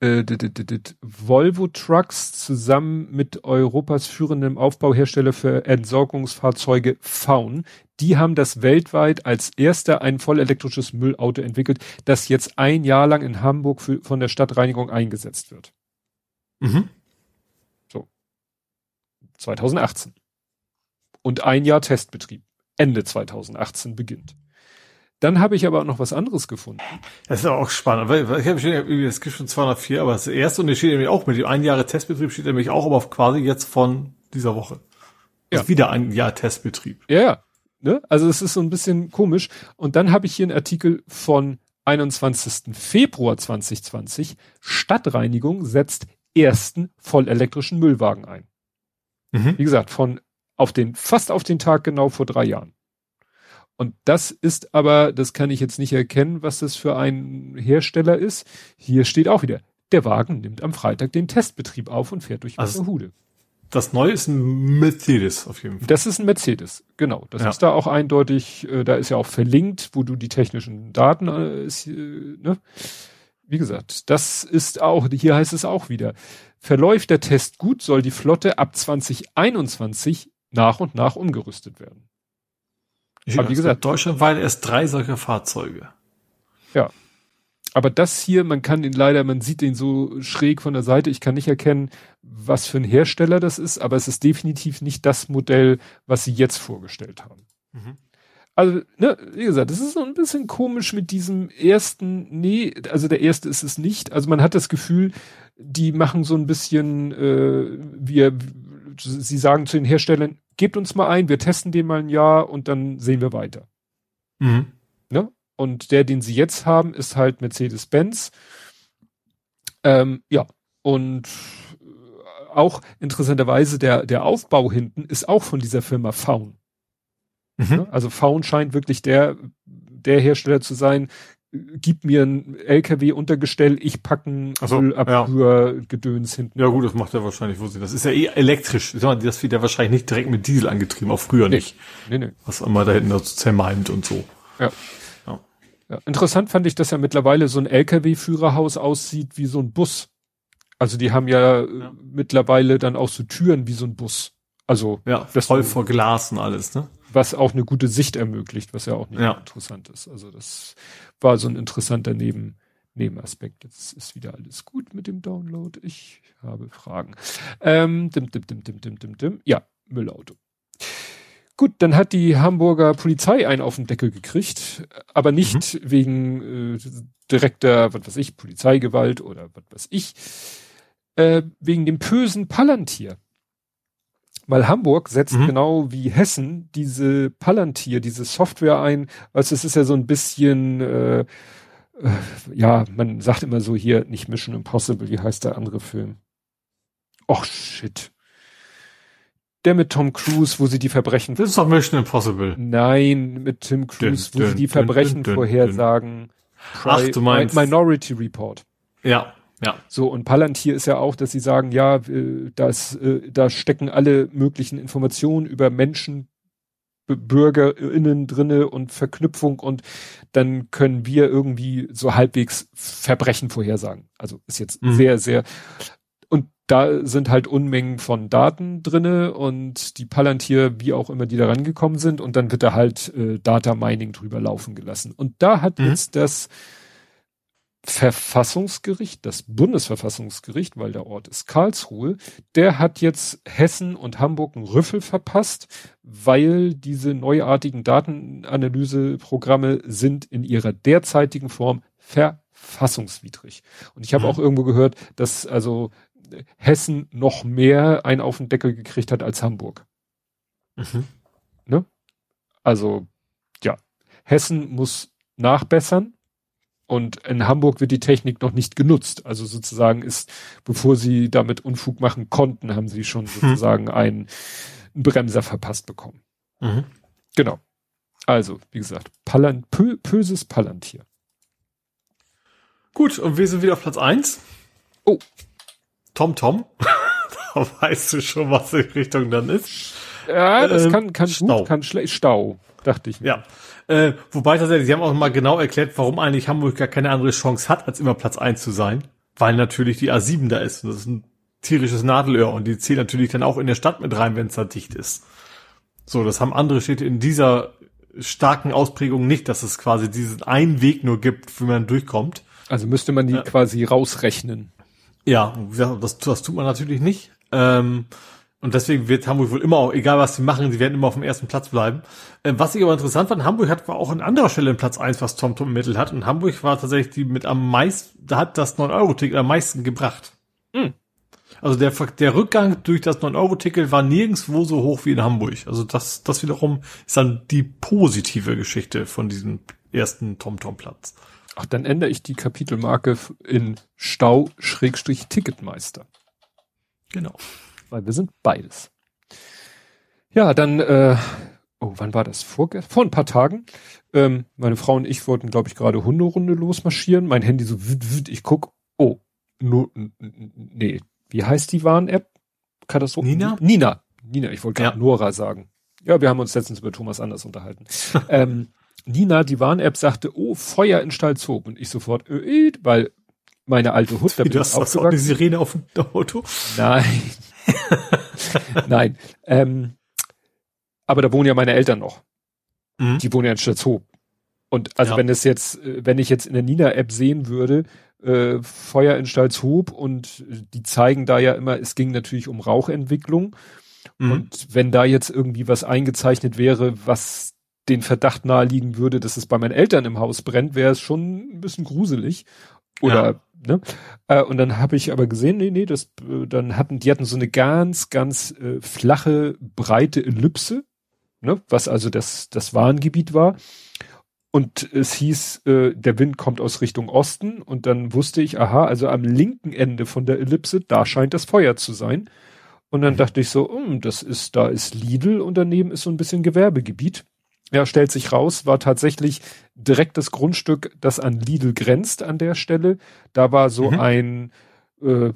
äh, Volvo Trucks zusammen mit Europas führendem Aufbauhersteller für Entsorgungsfahrzeuge Faun. Die haben das weltweit als erster ein vollelektrisches Müllauto entwickelt, das jetzt ein Jahr lang in Hamburg für, von der Stadtreinigung eingesetzt wird. Mhm. So. 2018. Und ein Jahr Testbetrieb. Ende 2018 beginnt. Dann habe ich aber auch noch was anderes gefunden. Das ist auch spannend. Weil, ich habe schon, es gibt schon 204, aber das erste und das steht nämlich auch mit dem ein Jahre Testbetrieb steht nämlich auch, aber quasi jetzt von dieser Woche. Ja. Ist wieder ein Jahr Testbetrieb. Ja, ja. Ne? Also es ist so ein bisschen komisch. Und dann habe ich hier einen Artikel von 21. Februar 2020. Stadtreinigung setzt ersten vollelektrischen Müllwagen ein. Mhm. Wie gesagt, von auf den, fast auf den Tag genau vor drei Jahren. Und das ist aber, das kann ich jetzt nicht erkennen, was das für ein Hersteller ist. Hier steht auch wieder, der Wagen nimmt am Freitag den Testbetrieb auf und fährt durch also, Wasserhude. Das neue ist ein Mercedes auf jeden Fall. Das ist ein Mercedes, genau. Das ja. ist da auch eindeutig, äh, da ist ja auch verlinkt, wo du die technischen Daten, äh, ist, äh, ne? Wie gesagt, das ist auch, hier heißt es auch wieder, verläuft der Test gut, soll die Flotte ab 2021 nach und nach umgerüstet werden. Ich aber wie gesagt, deutschlandweit erst drei solcher Fahrzeuge. Ja. Aber das hier, man kann ihn leider, man sieht den so schräg von der Seite. Ich kann nicht erkennen, was für ein Hersteller das ist, aber es ist definitiv nicht das Modell, was sie jetzt vorgestellt haben. Mhm. Also, ne, wie gesagt, es ist so ein bisschen komisch mit diesem ersten, nee, also der erste ist es nicht. Also man hat das Gefühl, die machen so ein bisschen, äh, wir, sie sagen zu den Herstellern, gebt uns mal ein, wir testen den mal ein Jahr und dann sehen wir weiter. Mhm. Ne? Und der, den sie jetzt haben, ist halt Mercedes-Benz. Ähm, ja, und auch interessanterweise der, der Aufbau hinten ist auch von dieser Firma Faun. Mhm. Ne? Also Faun scheint wirklich der, der Hersteller zu sein, gib mir ein LKW-Untergestell, ich packen so, Müllabfuhr-Gedöns ja. hinten. Ja gut, das macht er wahrscheinlich, wo sie das ist ja eh elektrisch. Das wird ja wahrscheinlich nicht direkt mit Diesel angetrieben, auch früher nee. nicht. Nee, nee. Was immer da hinten so zermalmt und so. Ja. ja. ja. Interessant fand ich, dass ja mittlerweile so ein LKW-Führerhaus aussieht wie so ein Bus. Also die haben ja, ja, mittlerweile dann auch so Türen wie so ein Bus. Also ja, das voll vor Glas und alles, ne? Was auch eine gute Sicht ermöglicht, was ja auch nicht ja. interessant ist. Also das war so ein interessanter Neben, Nebenaspekt. Jetzt ist wieder alles gut mit dem Download. Ich habe Fragen. Ähm, dim, dim, dim, dim, dim, dim, dim. Ja, Müllauto. Gut, dann hat die Hamburger Polizei einen auf den Deckel gekriegt, aber nicht mhm. wegen äh, direkter, was weiß ich, Polizeigewalt oder was weiß ich, äh, wegen dem bösen Palantir. Weil Hamburg setzt mhm. genau wie Hessen diese Palantir, diese Software ein. Also es ist ja so ein bisschen, äh, äh, ja, man sagt immer so hier nicht Mission Impossible, wie heißt der andere Film? Och shit der mit Tom Cruise, wo sie die Verbrechen. Das ist doch Mission Impossible. Nein, mit Tim Cruise, dün, wo dün, sie die Verbrechen dün, vorhersagen. Ach, du meinst. Minority Report. Ja, ja. So, und Palantir ist ja auch, dass sie sagen, ja, äh, das, äh, da stecken alle möglichen Informationen über Menschen, BürgerInnen drinne und Verknüpfung und dann können wir irgendwie so halbwegs Verbrechen vorhersagen. Also ist jetzt mhm. sehr, sehr, da sind halt Unmengen von Daten drinne und die Palantir, wie auch immer die da rangekommen sind und dann wird da halt äh, Data Mining drüber laufen gelassen. Und da hat mhm. jetzt das Verfassungsgericht, das Bundesverfassungsgericht, weil der Ort ist Karlsruhe, der hat jetzt Hessen und Hamburg einen Rüffel verpasst, weil diese neuartigen Datenanalyseprogramme sind in ihrer derzeitigen Form verfassungswidrig. Und ich habe mhm. auch irgendwo gehört, dass also Hessen noch mehr ein auf den Deckel gekriegt hat als Hamburg. Mhm. Ne? Also, ja, Hessen muss nachbessern und in Hamburg wird die Technik noch nicht genutzt. Also sozusagen ist, bevor sie damit Unfug machen konnten, haben sie schon mhm. sozusagen einen, einen Bremser verpasst bekommen. Mhm. Genau. Also, wie gesagt, Palan Pö Pöses Palantir. Gut, und wir sind wieder auf Platz eins. Oh. Tom Tom. [laughs] da weißt du schon, was die Richtung dann ist. Ja, das ähm, kann, kann Stau. gut, kann schlecht. Stau, dachte ich. Ja. Äh, wobei tatsächlich, sie haben auch mal genau erklärt, warum eigentlich Hamburg gar keine andere Chance hat, als immer Platz eins zu sein. Weil natürlich die A7 da ist. Und das ist ein tierisches Nadelöhr. Und die zählt natürlich dann auch in der Stadt mit rein, wenn es da dicht ist. So, das haben andere Städte in dieser starken Ausprägung nicht, dass es quasi diesen einen Weg nur gibt, wie man durchkommt. Also müsste man die ja. quasi rausrechnen. Ja, das, das tut man natürlich nicht. Ähm, und deswegen wird Hamburg wohl immer auch, egal was sie machen, sie werden immer auf dem ersten Platz bleiben. Ähm, was ich aber interessant fand, Hamburg hat war auch an anderer Stelle in Platz eins, was TomTom im Mittel hat. Und Hamburg war tatsächlich die mit am meisten, da hat das 9-Euro-Ticket am meisten gebracht. Mhm. Also der, der Rückgang durch das 9-Euro-Ticket war nirgendswo so hoch wie in Hamburg. Also das, das wiederum ist dann die positive Geschichte von diesem ersten TomTom-Platz. Ach, dann ändere ich die Kapitelmarke in Stau-Ticketmeister. Genau. Weil wir sind beides. Ja, dann, äh, oh, wann war das? Vor, vor ein paar Tagen. Ähm, meine Frau und ich wollten, glaube ich, gerade Hunderunde losmarschieren. Mein Handy so, wüt, wüt, ich guck, oh, nur, nee, wie heißt die Warn-App? Katastrophe? Nina? Nina. Nina, ich wollte ja. Nora sagen. Ja, wir haben uns letztens über Thomas Anders unterhalten. [laughs] ähm, Nina, die Warn-App, sagte, oh, Feuer in Stalzhoop. Und ich sofort, äh, weil meine alte Hut, da bin ich auch eine Sirene auf dem Auto? Nein. [laughs] Nein. Ähm, aber da wohnen ja meine Eltern noch. Mhm. Die wohnen ja in Stalzhoop. Und also ja. wenn es jetzt, wenn ich jetzt in der Nina-App sehen würde, äh, Feuer in Stalzhoop und die zeigen da ja immer, es ging natürlich um Rauchentwicklung. Mhm. Und wenn da jetzt irgendwie was eingezeichnet wäre, was den Verdacht naheliegen würde, dass es bei meinen Eltern im Haus brennt, wäre es schon ein bisschen gruselig. Oder, ja. Ne? Äh, und dann habe ich aber gesehen, nee, nee, das, äh, dann hatten, die hatten so eine ganz, ganz äh, flache, breite Ellipse, ne? was also das, das Warngebiet war. Und es hieß, äh, der Wind kommt aus Richtung Osten und dann wusste ich, aha, also am linken Ende von der Ellipse, da scheint das Feuer zu sein. Und dann dachte ich so, hm, das ist, da ist Lidl und daneben ist so ein bisschen Gewerbegebiet. Ja, stellt sich raus, war tatsächlich direkt das Grundstück, das an Lidl grenzt an der Stelle. Da war so mhm. ein äh,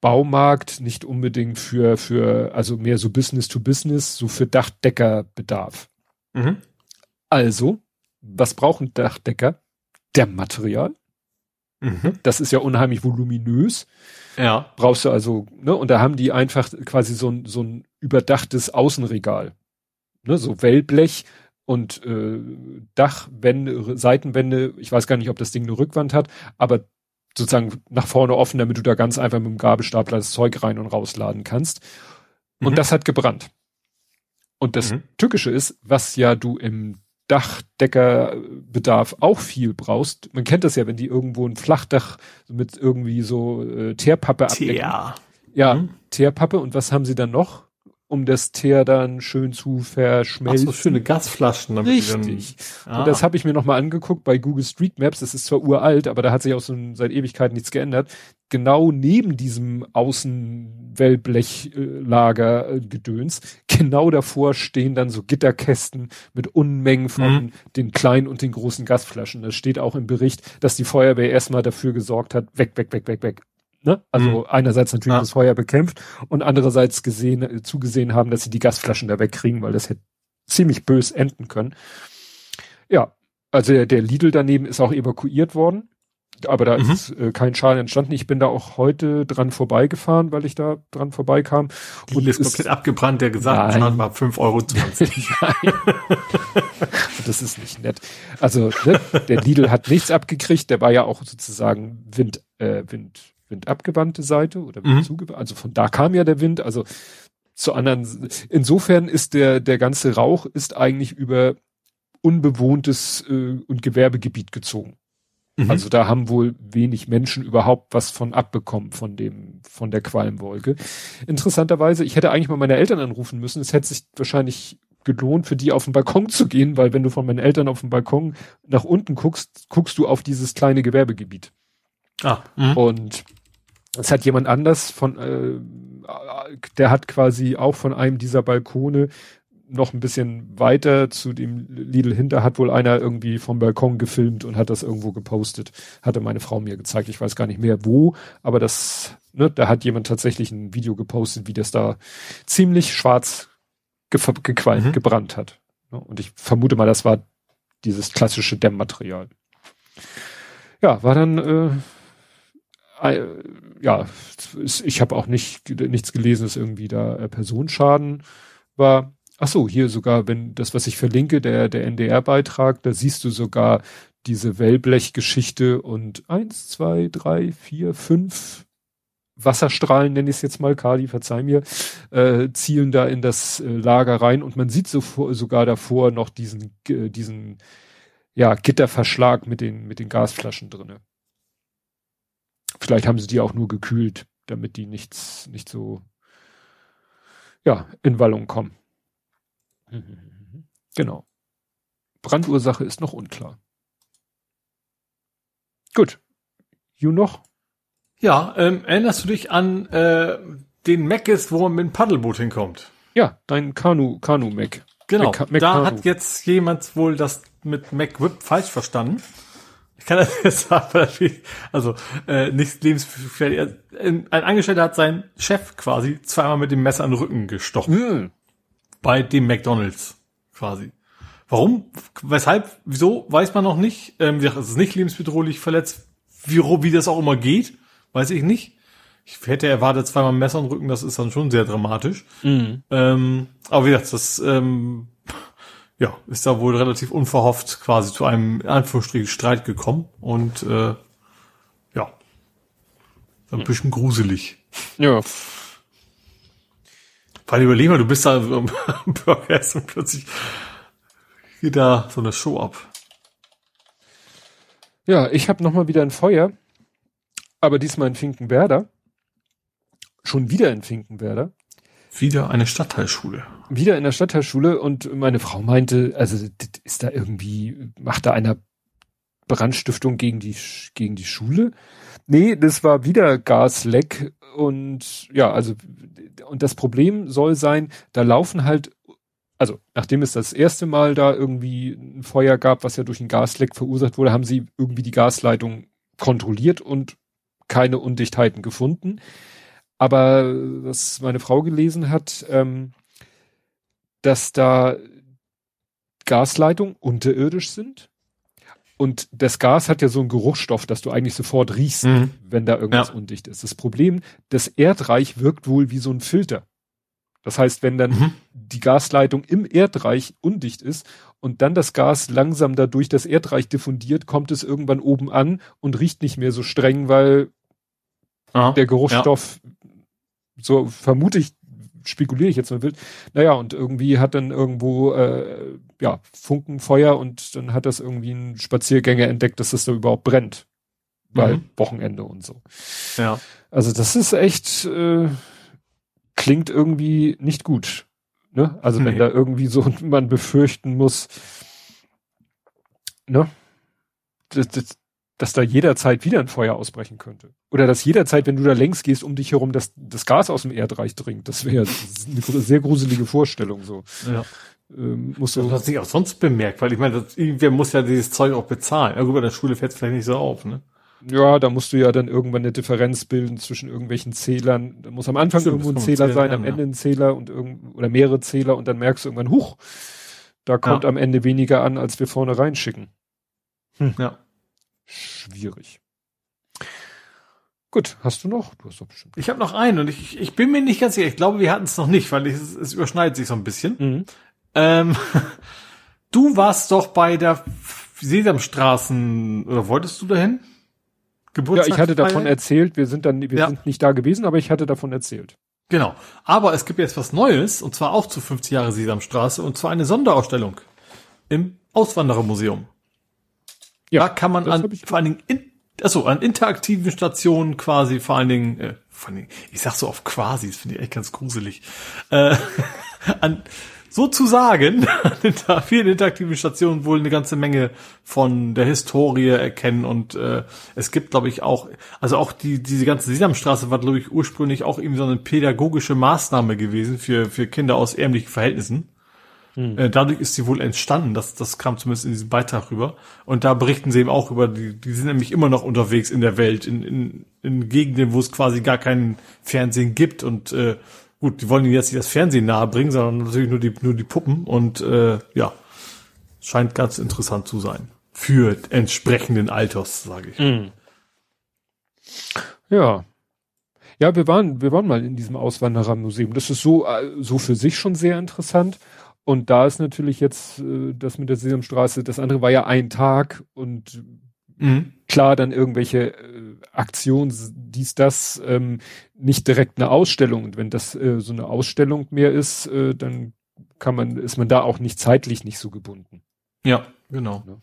Baumarkt, nicht unbedingt für, für, also mehr so Business to Business, so für Dachdeckerbedarf. Mhm. Also, was brauchen Dachdecker? Der Material. Mhm. Das ist ja unheimlich voluminös. Ja. Brauchst du also, ne, und da haben die einfach quasi so ein, so ein überdachtes Außenregal. Ne, so Wellblech, und äh, Dachwände, Seitenwände, ich weiß gar nicht, ob das Ding eine Rückwand hat, aber sozusagen nach vorne offen, damit du da ganz einfach mit dem Gabelstapler das Zeug rein und rausladen kannst. Und mhm. das hat gebrannt. Und das mhm. Tückische ist, was ja du im Dachdeckerbedarf auch viel brauchst. Man kennt das ja, wenn die irgendwo ein Flachdach mit irgendwie so äh, Teerpappe abdecken. Teer. Ja, mhm. Teerpappe. Und was haben sie dann noch? Um das Teer dann schön zu verschmelzen. Ach so schöne Gasflaschen. Richtig. Dann, ah. Und das habe ich mir nochmal angeguckt bei Google Street Maps. Das ist zwar uralt, aber da hat sich auch so seit Ewigkeiten nichts geändert. Genau neben diesem Außenwellblechlager äh, Gedöns, genau davor stehen dann so Gitterkästen mit Unmengen von mhm. den kleinen und den großen Gasflaschen. Das steht auch im Bericht, dass die Feuerwehr erstmal dafür gesorgt hat, weg, weg, weg, weg, weg. Ne? Also mhm. einerseits natürlich ja. das Feuer bekämpft und andererseits gesehen, äh, zugesehen haben, dass sie die Gasflaschen da wegkriegen, weil das hätte ziemlich bös enden können. Ja, also der, der Lidl daneben ist auch evakuiert worden, aber da mhm. ist äh, kein Schaden entstanden. Ich bin da auch heute dran vorbeigefahren, weil ich da dran vorbeikam. Die und ist komplett abgebrannt, der gesagt hat, war 5,20 Euro. [laughs] [laughs] das ist nicht nett. Also ne, der Lidl hat nichts abgekriegt, der war ja auch sozusagen Wind, äh, Wind windabgewandte Seite oder mhm. also von da kam ja der Wind, also zu anderen, insofern ist der, der ganze Rauch ist eigentlich über unbewohntes äh, und Gewerbegebiet gezogen. Mhm. Also da haben wohl wenig Menschen überhaupt was von abbekommen von dem, von der Qualmwolke. Interessanterweise, ich hätte eigentlich mal meine Eltern anrufen müssen. Es hätte sich wahrscheinlich gelohnt, für die auf den Balkon zu gehen, weil wenn du von meinen Eltern auf den Balkon nach unten guckst, guckst du auf dieses kleine Gewerbegebiet. Ah, mh. und es hat jemand anders von, äh, der hat quasi auch von einem dieser Balkone noch ein bisschen weiter zu dem Lidl hinter hat wohl einer irgendwie vom Balkon gefilmt und hat das irgendwo gepostet. Hatte meine Frau mir gezeigt. Ich weiß gar nicht mehr wo, aber das, ne, da hat jemand tatsächlich ein Video gepostet, wie das da ziemlich schwarz gequalmt, mhm. gebrannt hat. Und ich vermute mal, das war dieses klassische Dämmmaterial. Ja, war dann äh, ja, ich habe auch nicht nichts gelesen, dass irgendwie da äh, Personenschaden war. Ach so, hier sogar, wenn das, was ich verlinke, der der NDR-Beitrag, da siehst du sogar diese Wellblechgeschichte und eins, zwei, drei, vier, fünf Wasserstrahlen, nenne ich es jetzt mal, Kali, verzeih mir, äh, zielen da in das äh, Lager rein und man sieht so, sogar davor noch diesen, äh, diesen, ja, Gitterverschlag mit den, mit den Gasflaschen drinne. Vielleicht haben sie die auch nur gekühlt, damit die nichts, nicht so, ja, in Wallung kommen. [laughs] Genau. Brandursache ist noch unklar. Gut. You noch? Ja, ähm, erinnerst du dich an äh, den Mac ist, wo man mit dem Paddelboot hinkommt? Ja, dein Kanu, Kanu Mac. Genau. Mac, Mac da Kanu. hat jetzt jemand wohl das mit Mac Whip falsch verstanden. Ich kann das [laughs] jetzt sagen, also äh, nicht lebensgefährlich. Ein Angestellter hat seinen Chef quasi zweimal mit dem Messer an den Rücken gestochen. Mhm. Bei dem McDonalds quasi. Warum? Weshalb? Wieso? Weiß man noch nicht. Ähm, es ist nicht lebensbedrohlich verletzt. Wie, wie das auch immer geht, weiß ich nicht. Ich hätte erwartet, zweimal Messer an den Rücken, das ist dann schon sehr dramatisch. Mhm. Ähm, aber wie gesagt, das ähm, ja, ist da wohl relativ unverhofft quasi zu einem Anführungsstrich Streit gekommen und äh, ja, ein hm. bisschen gruselig. Ja. Weil überleg mal, du bist da am Burger und plötzlich geht da so eine Show ab. Ja, ich habe noch mal wieder ein Feuer, aber diesmal in Finkenwerder. Schon wieder in Finkenwerder. Wieder eine Stadtteilschule. Wieder in der Stadtteilschule und meine Frau meinte, also ist da irgendwie, macht da einer Brandstiftung gegen die, gegen die Schule? Nee, das war wieder Gasleck und ja, also und das Problem soll sein, da laufen halt, also nachdem es das erste Mal da irgendwie ein Feuer gab, was ja durch ein Gasleck verursacht wurde, haben sie irgendwie die Gasleitung kontrolliert und keine Undichtheiten gefunden. Aber was meine Frau gelesen hat, ähm, dass da Gasleitungen unterirdisch sind. Und das Gas hat ja so einen Geruchsstoff, dass du eigentlich sofort riechst, mhm. wenn da irgendwas ja. undicht ist. Das Problem, das Erdreich wirkt wohl wie so ein Filter. Das heißt, wenn dann mhm. die Gasleitung im Erdreich undicht ist und dann das Gas langsam dadurch das Erdreich diffundiert, kommt es irgendwann oben an und riecht nicht mehr so streng, weil Aha, der Geruchsstoff, ja. so vermute ich, spekuliere ich jetzt mal wild. Naja, und irgendwie hat dann irgendwo äh, ja Funkenfeuer und dann hat das irgendwie ein Spaziergänger entdeckt, dass das da überhaupt brennt. Weil mhm. Wochenende und so. Ja. Also das ist echt äh, klingt irgendwie nicht gut. Ne? Also nee. wenn da irgendwie so [laughs] man befürchten muss, ne? Das, das, dass da jederzeit wieder ein Feuer ausbrechen könnte. Oder dass jederzeit, wenn du da längs gehst, um dich herum, dass das Gas aus dem Erdreich dringt. Das wäre eine sehr gruselige Vorstellung so. Ja. Ähm, muss so. Das hat sich auch sonst bemerkt, weil ich meine, das, irgendwer muss ja dieses Zeug auch bezahlen. Ja, gut, bei der Schule fällt es vielleicht nicht so auf, ne? Ja, da musst du ja dann irgendwann eine Differenz bilden zwischen irgendwelchen Zählern. Da muss am Anfang Stimmt, irgendwo ein Zähler sein, am Ende ein Zähler und irgend oder mehrere Zähler und dann merkst du irgendwann, huch, da kommt ja. am Ende weniger an, als wir vorne reinschicken. Hm. Ja schwierig. Gut, hast du noch? Du hast doch bestimmt. Ich habe noch einen und ich, ich bin mir nicht ganz sicher. Ich glaube, wir hatten es noch nicht, weil es, es überschneidet sich so ein bisschen. Mhm. Ähm, [laughs] du warst doch bei der Sesamstraßen, oder wolltest du dahin? Geburtstag ja, ich hatte davon erzählt. Wir sind dann, wir ja. sind nicht da gewesen, aber ich hatte davon erzählt. Genau. Aber es gibt jetzt was Neues, und zwar auch zu 50 Jahre Sesamstraße, und zwar eine Sonderausstellung im Auswanderermuseum. Ja, da kann man an, vor allen Dingen, in, also an interaktiven Stationen quasi, vor allen Dingen, äh, vor allen Dingen, ich sag so auf quasi, das finde ich echt ganz gruselig, äh, [laughs] an, sozusagen an [laughs] vielen interaktiven Stationen wohl eine ganze Menge von der Historie erkennen und äh, es gibt glaube ich auch also auch die diese ganze Sesamstraße war glaube ich ursprünglich auch irgendwie so eine pädagogische Maßnahme gewesen für für Kinder aus ärmlichen Verhältnissen hm. Äh, dadurch ist sie wohl entstanden, das, das kam zumindest in diesem Beitrag rüber. Und da berichten sie eben auch über, die, die sind nämlich immer noch unterwegs in der Welt, in, in, in Gegenden, wo es quasi gar keinen Fernsehen gibt. Und äh, gut, die wollen ihnen jetzt nicht das Fernsehen nahe bringen, sondern natürlich nur die, nur die Puppen. Und äh, ja, scheint ganz interessant zu sein. Für entsprechenden Alters, sage ich. Hm. Ja, ja, wir waren, wir waren mal in diesem Auswanderermuseum. Das ist so, äh, so für sich schon sehr interessant. Und da ist natürlich jetzt äh, das mit der Sesamstraße, das andere war ja ein Tag und mhm. klar dann irgendwelche äh, Aktionen, dies, das, ähm, nicht direkt eine Ausstellung. Und wenn das äh, so eine Ausstellung mehr ist, äh, dann kann man, ist man da auch nicht zeitlich nicht so gebunden. Ja, genau. Ja.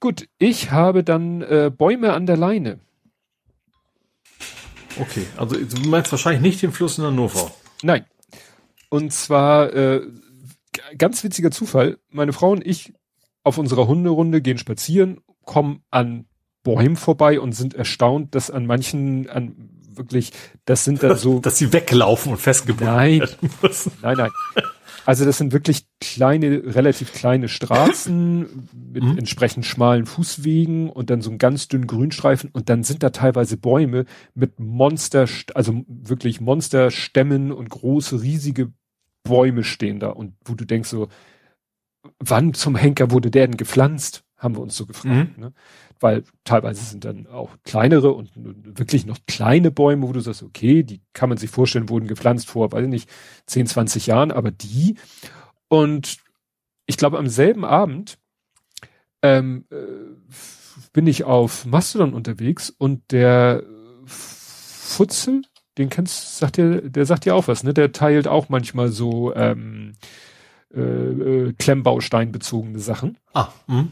Gut, ich habe dann äh, Bäume an der Leine. Okay, also du meinst wahrscheinlich nicht den Fluss in Hannover. Nein. Und zwar, äh, ganz witziger Zufall, meine Frau und ich auf unserer Hunderunde gehen spazieren, kommen an Bäumen vorbei und sind erstaunt, dass an manchen, an wirklich, das sind dann [laughs] so. dass sie weglaufen und festgebunden nein, werden müssen. Nein, nein. Also das sind wirklich kleine, relativ kleine Straßen [laughs] mit mhm. entsprechend schmalen Fußwegen und dann so ein ganz dünnen Grünstreifen und dann sind da teilweise Bäume mit Monster, also wirklich Monsterstämmen und große, riesige Bäume stehen da und wo du denkst so, wann zum Henker wurde der denn gepflanzt? Haben wir uns so gefragt. Mhm. Ne? Weil teilweise sind dann auch kleinere und wirklich noch kleine Bäume, wo du sagst, okay, die kann man sich vorstellen, wurden gepflanzt vor, weiß ich nicht, 10, 20 Jahren, aber die. Und ich glaube, am selben Abend ähm, äh, bin ich auf Mastodon unterwegs und der Futzel, den kennst, sagt der, der sagt ja auch was, ne? Der teilt auch manchmal so ähm, äh, äh, Klemmbaustein bezogene Sachen. Ah, mh.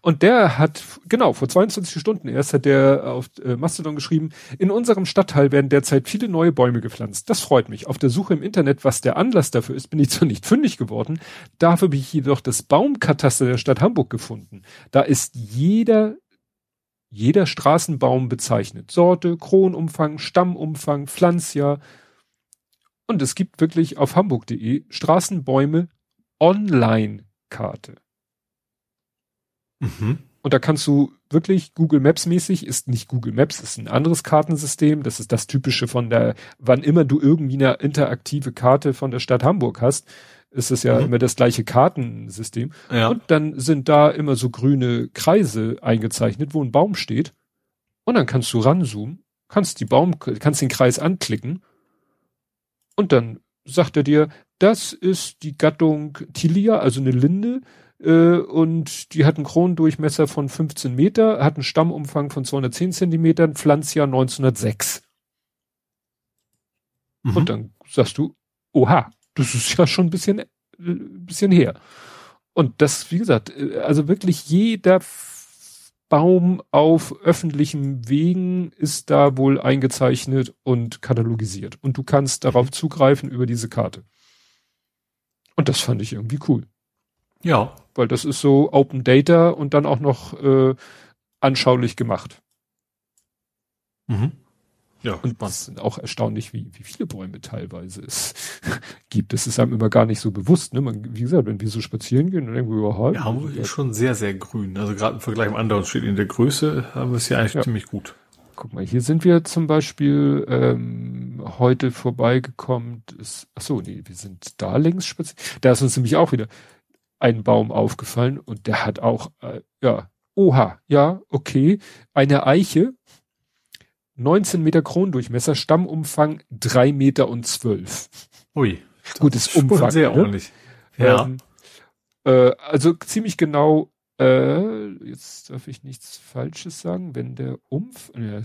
Und der hat, genau, vor 22 Stunden erst hat der auf äh, Mastodon geschrieben, in unserem Stadtteil werden derzeit viele neue Bäume gepflanzt. Das freut mich. Auf der Suche im Internet, was der Anlass dafür ist, bin ich [laughs] zwar nicht fündig geworden, dafür habe ich jedoch das Baumkataster der Stadt Hamburg gefunden. Da ist jeder jeder Straßenbaum bezeichnet. Sorte, Kronumfang, Stammumfang, Pflanzjahr. Und es gibt wirklich auf hamburg.de Straßenbäume Online-Karte. Mhm. Und da kannst du wirklich Google Maps mäßig, ist nicht Google Maps, ist ein anderes Kartensystem. Das ist das typische von der, wann immer du irgendwie eine interaktive Karte von der Stadt Hamburg hast, ist es ja mhm. immer das gleiche Kartensystem. Ja. Und dann sind da immer so grüne Kreise eingezeichnet, wo ein Baum steht. Und dann kannst du ranzoomen, kannst die Baum, kannst den Kreis anklicken. Und dann sagt er dir, das ist die Gattung Tilia, also eine Linde, äh, und die hat einen Kronendurchmesser von 15 Meter, hat einen Stammumfang von 210 Zentimetern, Pflanzjahr 1906. Mhm. Und dann sagst du, oha, das ist ja schon ein bisschen, äh, bisschen her. Und das, wie gesagt, äh, also wirklich jeder Baum auf öffentlichen Wegen ist da wohl eingezeichnet und katalogisiert. Und du kannst darauf mhm. zugreifen über diese Karte. Und das fand ich irgendwie cool. Ja. Weil das ist so Open Data und dann auch noch äh, anschaulich gemacht. Mhm. Ja, und es ist auch erstaunlich, wie, wie viele Bäume teilweise es [laughs] gibt. Das ist einem immer gar nicht so bewusst. Ne? Man, wie gesagt, wenn wir so spazieren gehen, dann denken wir überhaupt. Ja, Hamburg ist schon sehr, sehr grün. Also gerade im Vergleich mit anderen steht in der Größe, haben wir es ja eigentlich ja. ziemlich gut. Guck mal, hier sind wir zum Beispiel ähm, heute vorbeigekommen. Ist, ach so, nee, wir sind da längs spazieren. Da ist uns nämlich auch wieder ein Baum aufgefallen und der hat auch, äh, ja, oha, ja, okay, eine Eiche, 19 Meter Kronendurchmesser, Stammumfang 3 Meter und 12. Ui. Gutes Umfang. Sehr ne? ordentlich. Ja. Ähm, äh, also ziemlich genau, äh, jetzt darf ich nichts Falsches sagen, wenn der Umf, äh,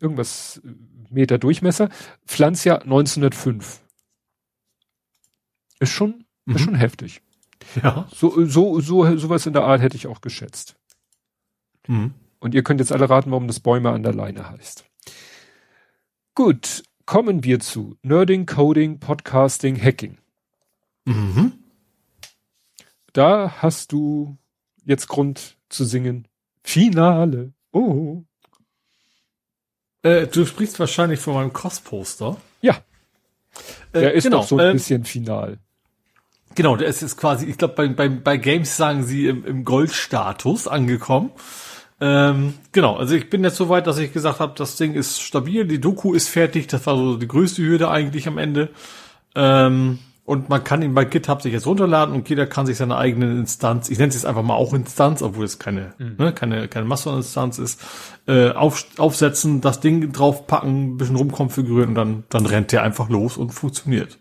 irgendwas äh, Meter Durchmesser, Pflanzjahr 1905. Ist schon, mhm. ist schon heftig. Ja. So, so, so, sowas in der Art hätte ich auch geschätzt. Mhm. Und ihr könnt jetzt alle raten, warum das Bäume an der Leine heißt. Gut, kommen wir zu Nerding, Coding, Podcasting, Hacking. Mhm. Da hast du jetzt Grund zu singen. Finale. Oh. Äh, du sprichst wahrscheinlich von meinem Cross-Poster. Ja. Äh, der ist genau, doch so ein ähm, bisschen final. Genau, der ist quasi, ich glaube, bei, bei, bei Games sagen sie im, im Goldstatus angekommen. Ähm, genau, also ich bin jetzt so weit, dass ich gesagt habe, das Ding ist stabil, die Doku ist fertig, das war so die größte Hürde eigentlich am Ende. Ähm, und man kann ihn bei GitHub sich jetzt runterladen und jeder kann sich seine eigene Instanz, ich nenne es jetzt einfach mal auch Instanz, obwohl es keine, mhm. ne, keine, keine Mastodon-Instanz ist, äh, auf, aufsetzen, das Ding draufpacken, ein bisschen rumkonfigurieren und dann, dann rennt der einfach los und funktioniert.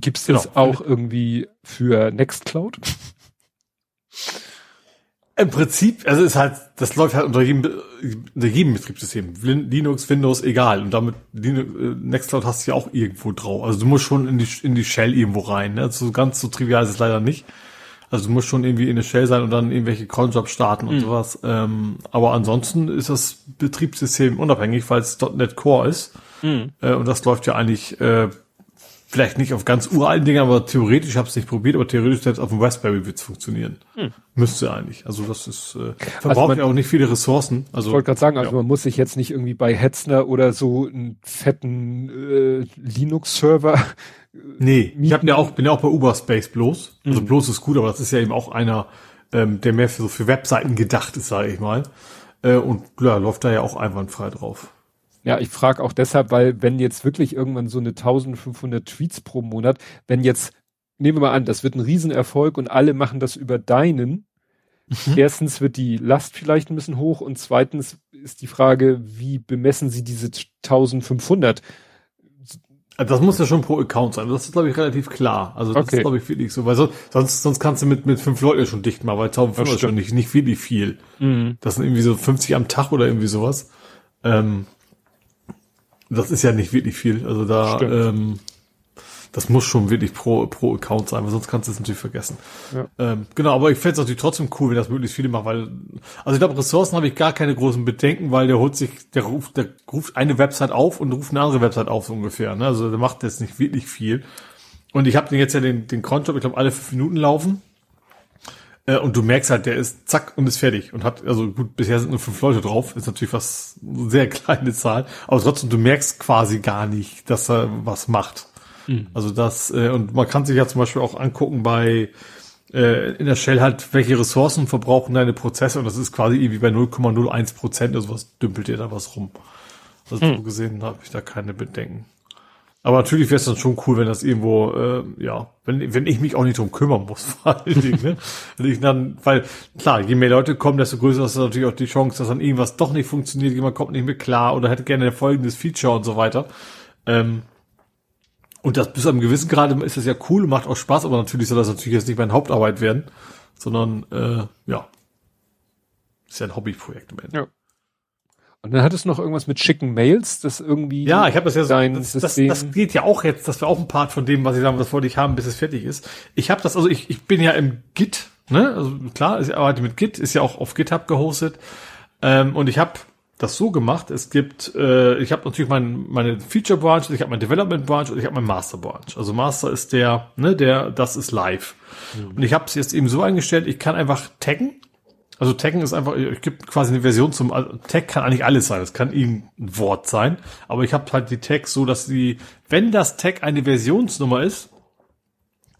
Gibt es das genau. auch irgendwie für Nextcloud? Im Prinzip, also ist halt, das läuft halt unter jedem, unter jedem Betriebssystem. Linux, Windows, egal. Und damit, Linux, äh, Nextcloud hast du ja auch irgendwo drauf. Also du musst schon in die, in die Shell irgendwo rein. Ne? Also ganz so trivial ist es leider nicht. Also du musst schon irgendwie in der Shell sein und dann irgendwelche Cronjobs starten und mhm. sowas. Ähm, aber ansonsten ist das Betriebssystem unabhängig, weil es .NET Core ist. Mhm. Äh, und das läuft ja eigentlich äh, Vielleicht nicht auf ganz uralten Dingen, aber theoretisch, ich habe es nicht probiert, aber theoretisch selbst auf dem Raspberry wird es funktionieren. Hm. Müsste eigentlich. Also das ist äh, verbraucht also man, ja auch nicht viele Ressourcen. Also ich wollte gerade sagen, also ja. man muss sich jetzt nicht irgendwie bei Hetzner oder so einen fetten äh, Linux-Server. Nee, mieten. ich hab ja auch, bin ja auch bei Uberspace bloß. Also mhm. bloß ist gut, aber das ist ja eben auch einer, ähm, der mehr für so für Webseiten gedacht ist, sage ich mal. Äh, und ja, läuft da ja auch einwandfrei drauf. Ja, ich frage auch deshalb, weil wenn jetzt wirklich irgendwann so eine 1500 Tweets pro Monat, wenn jetzt, nehmen wir mal an, das wird ein Riesenerfolg und alle machen das über deinen, mhm. erstens wird die Last vielleicht ein bisschen hoch und zweitens ist die Frage, wie bemessen sie diese 1500? Also das muss ja schon pro Account sein. Das ist, glaube ich, relativ klar. Also das okay. ist, glaube ich, wirklich so. Weil so, sonst, sonst kannst du mit, mit fünf Leuten schon dicht machen, weil 1500 ist schon nicht, nicht wirklich viel. Mhm. Das sind irgendwie so 50 am Tag oder irgendwie sowas. Ähm, das ist ja nicht wirklich viel. Also da, ähm, das muss schon wirklich pro, pro Account sein, weil sonst kannst du es natürlich vergessen. Ja. Ähm, genau, aber ich fände es natürlich trotzdem cool, wenn das möglichst viele machen, weil, also ich glaube, Ressourcen habe ich gar keine großen Bedenken, weil der holt sich, der ruft, der ruft eine Website auf und ruft eine andere Website auf, so ungefähr. Ne? Also der macht jetzt nicht wirklich viel. Und ich habe jetzt ja den, den Cronjob, ich glaube, alle fünf Minuten laufen. Äh, und du merkst halt, der ist zack und ist fertig und hat, also gut, bisher sind nur fünf Leute drauf, ist natürlich was, sehr [laughs] kleine Zahl, aber trotzdem, du merkst quasi gar nicht, dass er was macht. Mhm. Also das, äh, und man kann sich ja zum Beispiel auch angucken bei, äh, in der Shell halt, welche Ressourcen verbrauchen deine Prozesse und das ist quasi irgendwie bei 0,01 Prozent, also was dümpelt dir da was rum. Also mhm. so gesehen habe ich da keine Bedenken. Aber natürlich wäre es dann schon cool, wenn das irgendwo, äh, ja, wenn, wenn ich mich auch nicht drum kümmern muss, [laughs] vor allen Dingen, ne? Wenn ich dann, weil, klar, je mehr Leute kommen, desto größer ist natürlich auch die Chance, dass dann irgendwas doch nicht funktioniert, jemand kommt nicht mehr klar oder hätte gerne ein folgendes Feature und so weiter. Ähm, Und das bis zu einem gewissen Grad ist das ja cool und macht auch Spaß, aber natürlich soll das natürlich jetzt nicht meine Hauptarbeit werden, sondern äh, ja, ist ja ein Hobbyprojekt im Ende. Ja. Und dann hat es noch irgendwas mit schicken Mails, das irgendwie. Ja, ich habe das ja so. Das, das, das, geht ja auch jetzt, das wäre auch ein Part von dem, was ich sagen, das wollte ich haben, bis es fertig ist. Ich habe das, also ich, ich bin ja im Git, ne? Also klar, ich arbeite mit Git, ist ja auch auf GitHub gehostet. Ähm, und ich habe das so gemacht. Es gibt, äh, ich habe natürlich mein, meine Feature Branch, ich habe mein Development Branch und ich habe mein Master Branch. Also Master ist der, ne, der, das ist live. Mhm. Und ich habe es jetzt eben so eingestellt, ich kann einfach taggen also Taggen ist einfach, es gibt quasi eine Version zum, also Tag kann eigentlich alles sein, es kann irgendein Wort sein, aber ich habe halt die Tags so, dass die, wenn das Tag eine Versionsnummer ist,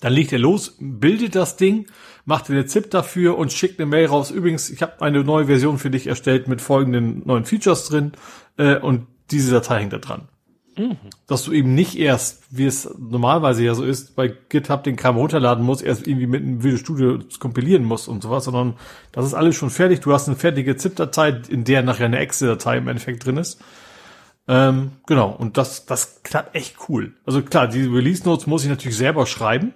dann legt er los, bildet das Ding, macht eine ZIP dafür und schickt eine Mail raus. Übrigens, ich habe eine neue Version für dich erstellt mit folgenden neuen Features drin äh, und diese Datei hängt da dran. Mhm. Dass du eben nicht erst, wie es normalerweise ja so ist, bei GitHub den Kram runterladen musst, erst irgendwie mit einem Visual Studio kompilieren musst und sowas, sondern das ist alles schon fertig. Du hast eine fertige ZIP-Datei, in der nachher eine Excel-Datei im Endeffekt drin ist. Ähm, genau, und das, das klappt echt cool. Also klar, die Release Notes muss ich natürlich selber schreiben.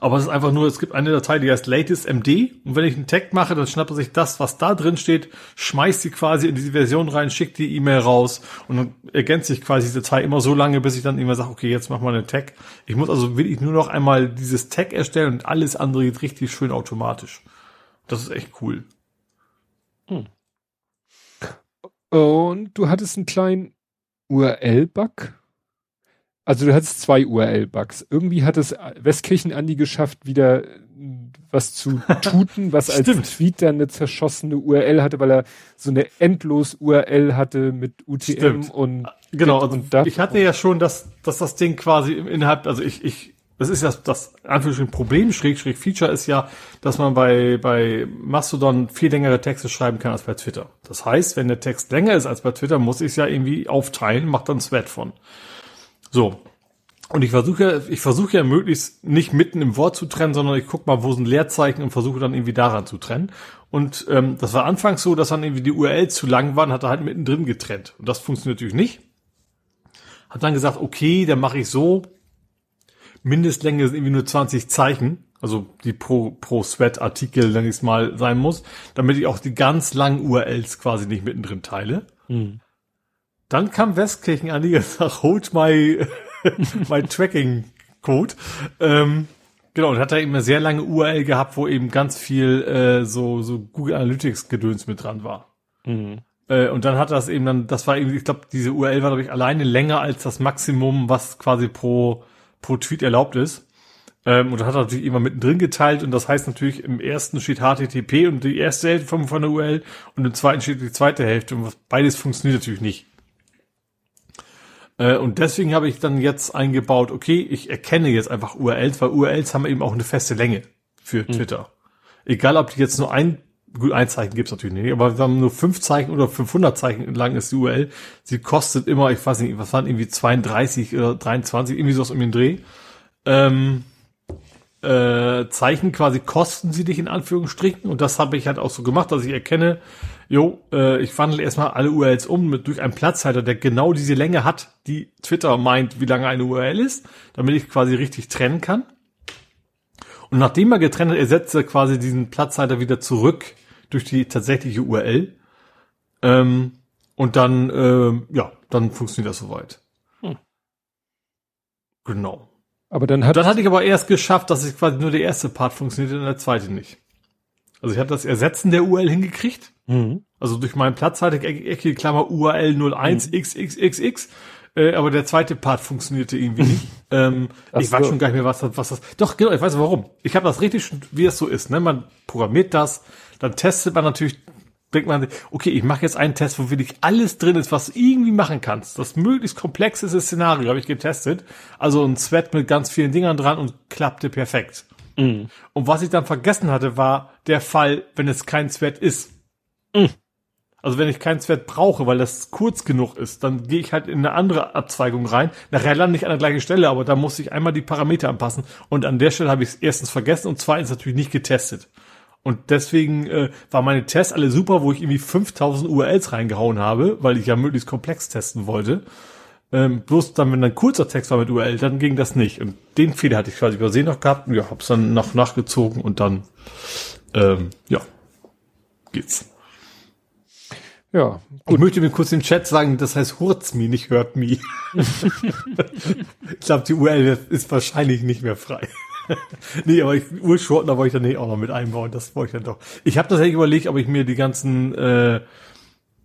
Aber es ist einfach nur, es gibt eine Datei, die heißt latestmd und wenn ich einen Tag mache, dann schnappt er sich das, was da drin steht, schmeißt sie quasi in diese Version rein, schickt die E-Mail raus und dann ergänzt sich quasi die Datei immer so lange, bis ich dann immer sage, okay, jetzt mach mal einen Tag. Ich muss also wirklich nur noch einmal dieses Tag erstellen und alles andere geht richtig schön automatisch. Das ist echt cool. Hm. Und du hattest einen kleinen URL-Bug? Also du hattest zwei URL-Bugs. Irgendwie hat es Westkirchen Andi geschafft, wieder was zu [laughs] tuten, was als Tweet dann eine zerschossene URL hatte, weil er so eine endlos URL hatte mit UTM Stimmt. und genau. Also und ich hatte ja schon, dass, dass das Ding quasi innerhalb, also ich, ich, das ist ja das Anführungsstrichen Problem, Schräg, Schräg Feature ist ja, dass man bei, bei Mastodon viel längere Texte schreiben kann als bei Twitter. Das heißt, wenn der Text länger ist als bei Twitter, muss ich es ja irgendwie aufteilen, macht dann Sweat von. So. Und ich versuche, ich versuche ja möglichst nicht mitten im Wort zu trennen, sondern ich gucke mal, wo sind Leerzeichen und versuche dann irgendwie daran zu trennen. Und ähm, das war anfangs so, dass dann irgendwie die URL zu lang waren, hat er halt mittendrin getrennt. Und das funktioniert natürlich nicht. Hat dann gesagt, okay, dann mache ich so. Mindestlänge sind irgendwie nur 20 Zeichen, also die pro, pro Sweat-Artikel, wenn ich es mal sein muss, damit ich auch die ganz langen URLs quasi nicht mittendrin teile. Mhm. Dann kam Westkirchen an, die gesagt, hold my, [laughs] my tracking Code. Ähm, genau, und hat da eben eine sehr lange URL gehabt, wo eben ganz viel äh, so, so Google Analytics Gedöns mit dran war. Mhm. Äh, und dann hat das eben dann, das war eben, ich glaube, diese URL war, glaube ich, alleine länger als das Maximum, was quasi pro, pro Tweet erlaubt ist. Ähm, und hat er natürlich immer mittendrin geteilt und das heißt natürlich, im ersten steht HTTP und die erste Hälfte von, von der URL und im zweiten steht die zweite Hälfte und beides funktioniert natürlich nicht. Äh, und deswegen habe ich dann jetzt eingebaut, okay, ich erkenne jetzt einfach URLs, weil URLs haben eben auch eine feste Länge für mhm. Twitter. Mhm. Egal, ob die jetzt nur ein, gut, ein Zeichen gibt's natürlich nicht, aber wir haben nur fünf Zeichen oder 500 Zeichen lang ist die URL. Sie kostet immer, ich weiß nicht, was waren irgendwie 32 oder 23, irgendwie sowas um den Dreh. Ähm, äh, Zeichen quasi kosten sie dich in Anführungsstrichen und das habe ich halt auch so gemacht, dass ich erkenne, jo, äh, ich wandle erstmal alle URLs um mit, durch einen Platzhalter, der genau diese Länge hat, die Twitter meint, wie lange eine URL ist, damit ich quasi richtig trennen kann. Und nachdem er getrennt hat, ersetzt er quasi diesen Platzhalter wieder zurück durch die tatsächliche URL. Ähm, und dann, äh, ja, dann funktioniert das soweit. Hm. Genau. Aber dann hat. Dann hatte ich aber erst geschafft, dass ich quasi nur der erste Part funktioniert und der zweite nicht. Also ich habe das Ersetzen der URL hingekriegt. Mhm. Also durch meinen Platz hatte ich Ecke Klammer URL 01 mhm. xxxx. Äh, aber der zweite Part funktionierte irgendwie nicht. [laughs] ähm, ich weiß schon gar nicht mehr, was das, was das. Doch, genau, ich weiß warum. Ich habe das richtig, wie es so ist. Ne? Man programmiert das, dann testet man natürlich, denkt man, okay, ich mache jetzt einen Test, wo wirklich alles drin ist, was du irgendwie machen kannst. Das möglichst komplexeste Szenario habe ich getestet. Also ein Sweat mit ganz vielen Dingern dran und klappte perfekt. Mhm. Und was ich dann vergessen hatte, war der Fall, wenn es kein Sweat ist. Mhm. Also wenn ich keinen Sweat brauche, weil das kurz genug ist, dann gehe ich halt in eine andere Abzweigung rein. Nachher lande ich an der gleichen Stelle, aber da muss ich einmal die Parameter anpassen. Und an der Stelle habe ich es erstens vergessen und zweitens natürlich nicht getestet. Und deswegen äh, war meine Tests alle super, wo ich irgendwie 5000 URLs reingehauen habe, weil ich ja möglichst komplex testen wollte. Ähm, bloß dann, wenn dann kurzer Text war mit URL, dann ging das nicht. Und den Fehler hatte ich quasi übersehen noch gehabt und ja, hab's dann noch nachgezogen und dann, ähm, ja, geht's. Ja, gut. Ich möchte mir kurz im Chat sagen, das heißt Hurz me, nicht hört me. [laughs] ich glaube, die URL ist wahrscheinlich nicht mehr frei. [laughs] nee, aber ich, wollte ich dann nicht auch noch mit einbauen. Das wollte ich dann doch. Ich habe tatsächlich überlegt, ob ich mir die ganzen äh,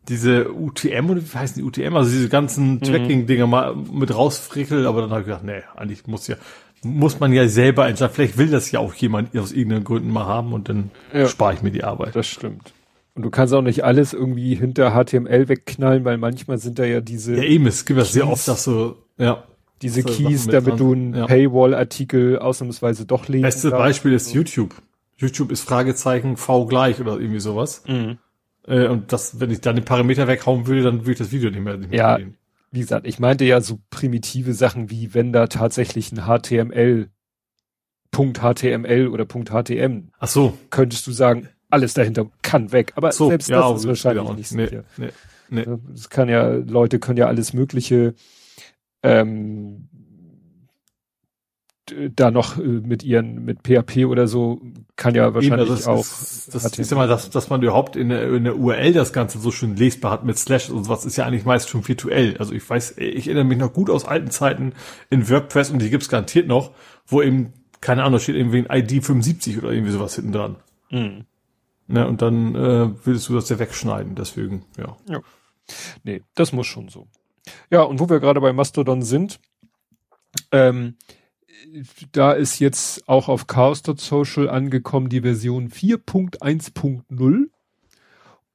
diese UTM oder wie heißen die UTM, also diese ganzen mhm. Tracking-Dinger mal mit rausfrickel, aber dann habe ich gedacht, nee, eigentlich muss ja, muss man ja selber entscheiden. Vielleicht will das ja auch jemand aus irgendeinen Gründen mal haben und dann ja, spare ich mir die Arbeit. Das stimmt. Und du kannst auch nicht alles irgendwie hinter HTML wegknallen, weil manchmal sind da ja diese. Ja, eben, es gibt ja sehr oft, dass so, ja. Diese so Keys, damit du einen ja. Paywall-Artikel ausnahmsweise doch lesen Beste Beispiel ist YouTube. YouTube ist Fragezeichen V gleich oder irgendwie sowas. Mhm. Äh, und das, wenn ich dann den Parameter weghauen würde, dann würde ich das Video nicht mehr, nicht mehr ja, sehen. Wie gesagt, ich meinte ja so primitive Sachen wie, wenn da tatsächlich ein HTML Punkt HTML oder Punkt HTM. Ach so. Könntest du sagen, alles dahinter kann weg. Aber so, selbst ja, das ist wahrscheinlich nicht sicher. Nee, nee, nee. Es kann ja, Leute können ja alles Mögliche ähm, da noch äh, mit ihren, mit PHP oder so, kann ja wahrscheinlich Eben, das auch. Ist, das ist ja mal, dass, dass man überhaupt in der, in der URL das Ganze so schön lesbar hat mit Slash und sowas, ist ja eigentlich meist schon virtuell. Also ich weiß, ich erinnere mich noch gut aus alten Zeiten in WordPress und die gibt's garantiert noch, wo eben, keine Ahnung, steht irgendwie ein ID 75 oder irgendwie sowas hinten dran. Mhm. Ne, und dann äh, willst du das ja wegschneiden, deswegen, ja. ja. Nee, das muss schon so. Ja, und wo wir gerade bei Mastodon sind, ähm, da ist jetzt auch auf chaos.social angekommen die Version 4.1.0.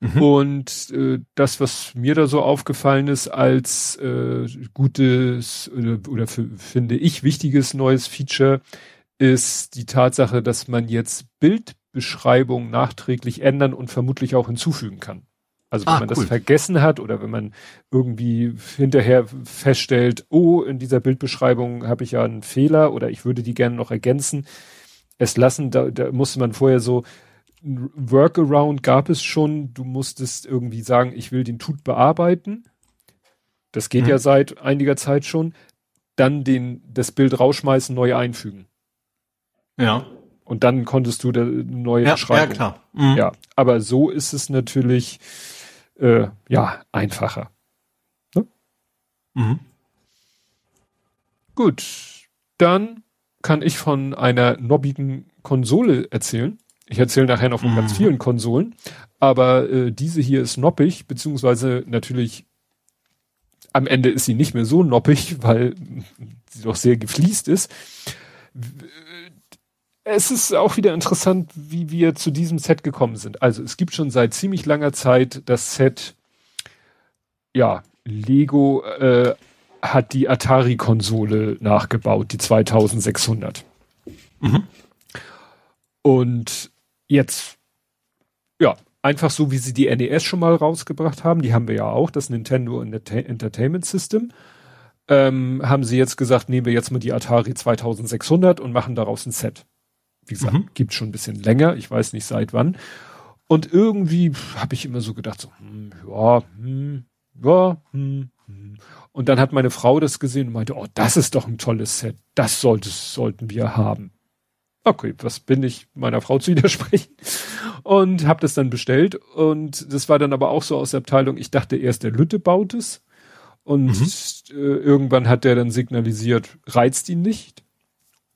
Mhm. Und äh, das, was mir da so aufgefallen ist als äh, gutes oder, oder für, finde ich wichtiges neues Feature, ist die Tatsache, dass man jetzt Bildbeschreibungen nachträglich ändern und vermutlich auch hinzufügen kann. Also wenn ah, man cool. das vergessen hat oder wenn man irgendwie hinterher feststellt, oh, in dieser Bildbeschreibung habe ich ja einen Fehler oder ich würde die gerne noch ergänzen, es lassen, da, da musste man vorher so, ein Workaround gab es schon, du musstest irgendwie sagen, ich will den Tut bearbeiten. Das geht mhm. ja seit einiger Zeit schon. Dann den, das Bild rausschmeißen, neu einfügen. Ja. Und dann konntest du da neue ja, Beschreibung. Ja, klar. Mhm. Ja, aber so ist es natürlich, äh, ja, einfacher. Ne? Mhm. Gut, dann kann ich von einer nobbigen Konsole erzählen. Ich erzähle nachher noch von mhm. ganz vielen Konsolen, aber äh, diese hier ist noppig, beziehungsweise natürlich am Ende ist sie nicht mehr so noppig, weil sie doch sehr gefliest ist. Es ist auch wieder interessant, wie wir zu diesem Set gekommen sind. Also es gibt schon seit ziemlich langer Zeit das Set, ja, Lego äh, hat die Atari-Konsole nachgebaut, die 2600. Mhm. Und jetzt, ja, einfach so, wie sie die NES schon mal rausgebracht haben, die haben wir ja auch, das Nintendo Entertainment System, ähm, haben sie jetzt gesagt, nehmen wir jetzt mal die Atari 2600 und machen daraus ein Set. Wie gesagt, mhm. gibt schon ein bisschen länger, ich weiß nicht seit wann. Und irgendwie habe ich immer so gedacht, so, hm, ja, hm, ja, hm, hm. Und dann hat meine Frau das gesehen und meinte, oh, das ist doch ein tolles Set. Das sollte, sollten wir haben. Okay, was bin ich meiner Frau zu [laughs] widersprechen? Und habe das dann bestellt. Und das war dann aber auch so aus der Abteilung, ich dachte erst, der Lütte baut es. Und mhm. äh, irgendwann hat der dann signalisiert, reizt ihn nicht.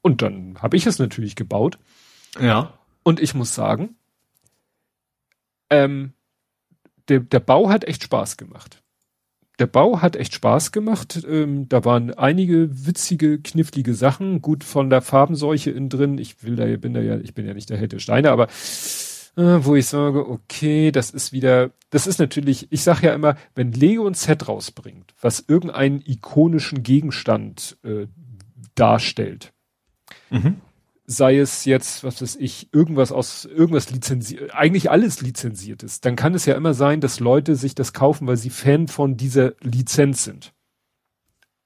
Und dann habe ich es natürlich gebaut. Ja. Und ich muss sagen, ähm, der, der Bau hat echt Spaß gemacht. Der Bau hat echt Spaß gemacht. Ähm, da waren einige witzige, knifflige Sachen. Gut von der Farbenseuche innen drin. Ich will da, bin da ja, ich bin ja nicht der Held der Steine, aber äh, wo ich sage, okay, das ist wieder, das ist natürlich, ich sage ja immer, wenn Lego ein Set rausbringt, was irgendeinen ikonischen Gegenstand äh, darstellt, Mhm. Sei es jetzt, was weiß ich, irgendwas aus, irgendwas lizenziert, eigentlich alles lizenziert ist, dann kann es ja immer sein, dass Leute sich das kaufen, weil sie Fan von dieser Lizenz sind.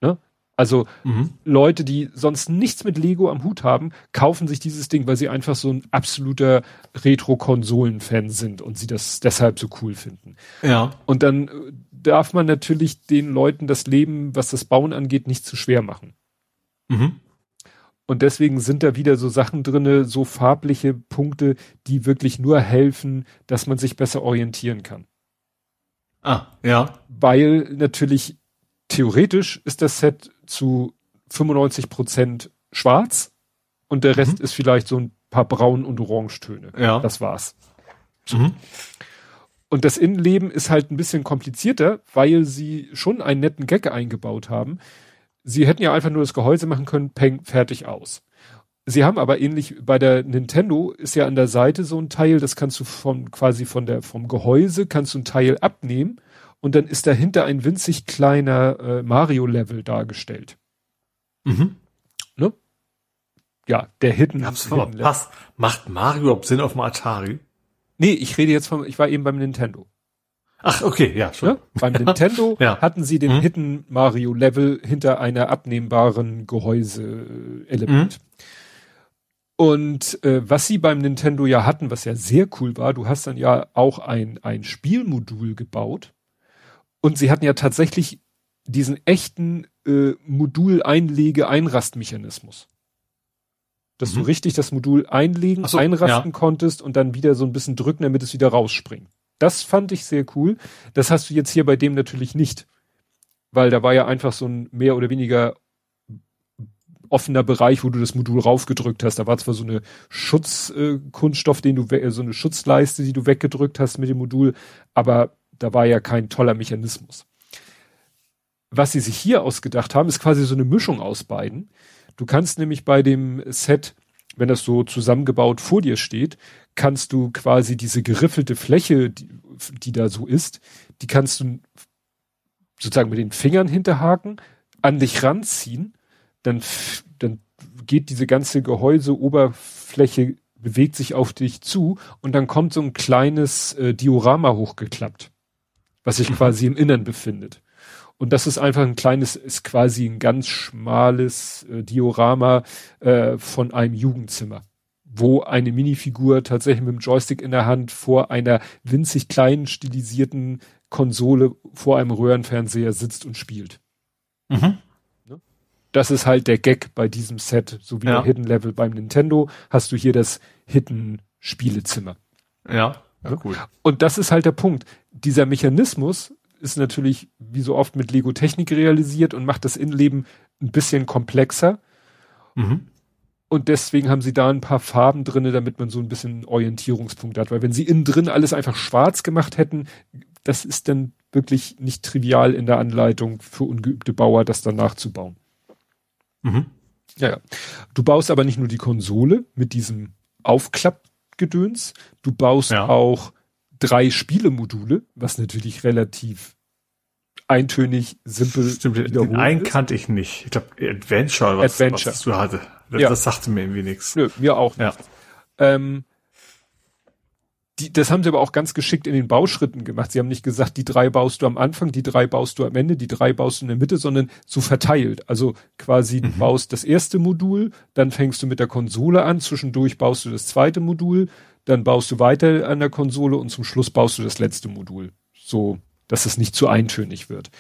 Ne? Also mhm. Leute, die sonst nichts mit Lego am Hut haben, kaufen sich dieses Ding, weil sie einfach so ein absoluter Retro-Konsolen-Fan sind und sie das deshalb so cool finden. Ja. Und dann äh, darf man natürlich den Leuten das Leben, was das Bauen angeht, nicht zu schwer machen. Mhm. Und deswegen sind da wieder so Sachen drinne, so farbliche Punkte, die wirklich nur helfen, dass man sich besser orientieren kann. Ah, ja. Weil natürlich theoretisch ist das Set zu 95 Prozent schwarz und der Rest mhm. ist vielleicht so ein paar Braun- und Orangetöne. Ja. Das war's. Mhm. Und das Innenleben ist halt ein bisschen komplizierter, weil sie schon einen netten Gag eingebaut haben. Sie hätten ja einfach nur das Gehäuse machen können, peng, fertig aus. Sie haben aber ähnlich bei der Nintendo ist ja an der Seite so ein Teil, das kannst du von quasi von der vom Gehäuse kannst du ein Teil abnehmen und dann ist dahinter ein winzig kleiner äh, Mario-Level dargestellt. Mhm. Ne? Ja, der Hidden. Ich hab's verpasst. Macht Mario überhaupt Sinn auf dem Atari? Nee, ich rede jetzt vom, ich war eben beim Nintendo. Ach, okay, ja, schon. Ne? Beim Nintendo [laughs] ja. hatten sie den mhm. Hidden Mario Level hinter einer abnehmbaren Gehäuse-Element. Mhm. Und äh, was sie beim Nintendo ja hatten, was ja sehr cool war, du hast dann ja auch ein, ein Spielmodul gebaut, und sie hatten ja tatsächlich diesen echten äh, Modul-Einlege-Einrastmechanismus. Dass mhm. du richtig das Modul einlegen, so, einrasten ja. konntest und dann wieder so ein bisschen drücken, damit es wieder rausspringt. Das fand ich sehr cool. Das hast du jetzt hier bei dem natürlich nicht. Weil da war ja einfach so ein mehr oder weniger offener Bereich, wo du das Modul raufgedrückt hast. Da war zwar so eine Schutzkunststoff, äh, den du, so eine Schutzleiste, die du weggedrückt hast mit dem Modul, aber da war ja kein toller Mechanismus. Was sie sich hier ausgedacht haben, ist quasi so eine Mischung aus beiden. Du kannst nämlich bei dem Set, wenn das so zusammengebaut vor dir steht, kannst du quasi diese geriffelte Fläche, die, die da so ist, die kannst du sozusagen mit den Fingern hinterhaken, an dich ranziehen, dann, dann geht diese ganze Gehäuseoberfläche bewegt sich auf dich zu und dann kommt so ein kleines äh, Diorama hochgeklappt was sich quasi im Innern befindet. Und das ist einfach ein kleines, ist quasi ein ganz schmales äh, Diorama äh, von einem Jugendzimmer, wo eine Minifigur tatsächlich mit dem Joystick in der Hand vor einer winzig kleinen stilisierten Konsole vor einem Röhrenfernseher sitzt und spielt. Mhm. Ne? Das ist halt der Gag bei diesem Set, so wie ja. der Hidden Level beim Nintendo, hast du hier das Hidden Spielezimmer. Ja. Ja, cool. Und das ist halt der Punkt. Dieser Mechanismus ist natürlich wie so oft mit Lego Technik realisiert und macht das Innenleben ein bisschen komplexer. Mhm. Und deswegen haben sie da ein paar Farben drinne, damit man so ein bisschen Orientierungspunkt hat. Weil wenn sie innen drin alles einfach schwarz gemacht hätten, das ist dann wirklich nicht trivial in der Anleitung für ungeübte Bauer, das dann nachzubauen. Mhm. Ja, ja. Du baust aber nicht nur die Konsole mit diesem Aufklapp Gedöns. Du baust ja. auch drei Spielemodule, was natürlich relativ eintönig, simpel Stimmt, den einen ist. kannte ich nicht. Ich glaube Adventure, was, Adventure. was du hatte. Das, ja. das sagte mir irgendwie nichts. Nö, mir auch nicht. Ja. Ähm, die, das haben sie aber auch ganz geschickt in den Bauschritten gemacht. Sie haben nicht gesagt, die drei baust du am Anfang, die drei baust du am Ende, die drei baust du in der Mitte, sondern so verteilt. Also quasi mhm. du baust das erste Modul, dann fängst du mit der Konsole an, zwischendurch baust du das zweite Modul, dann baust du weiter an der Konsole und zum Schluss baust du das letzte Modul. So, dass es nicht zu eintönig wird.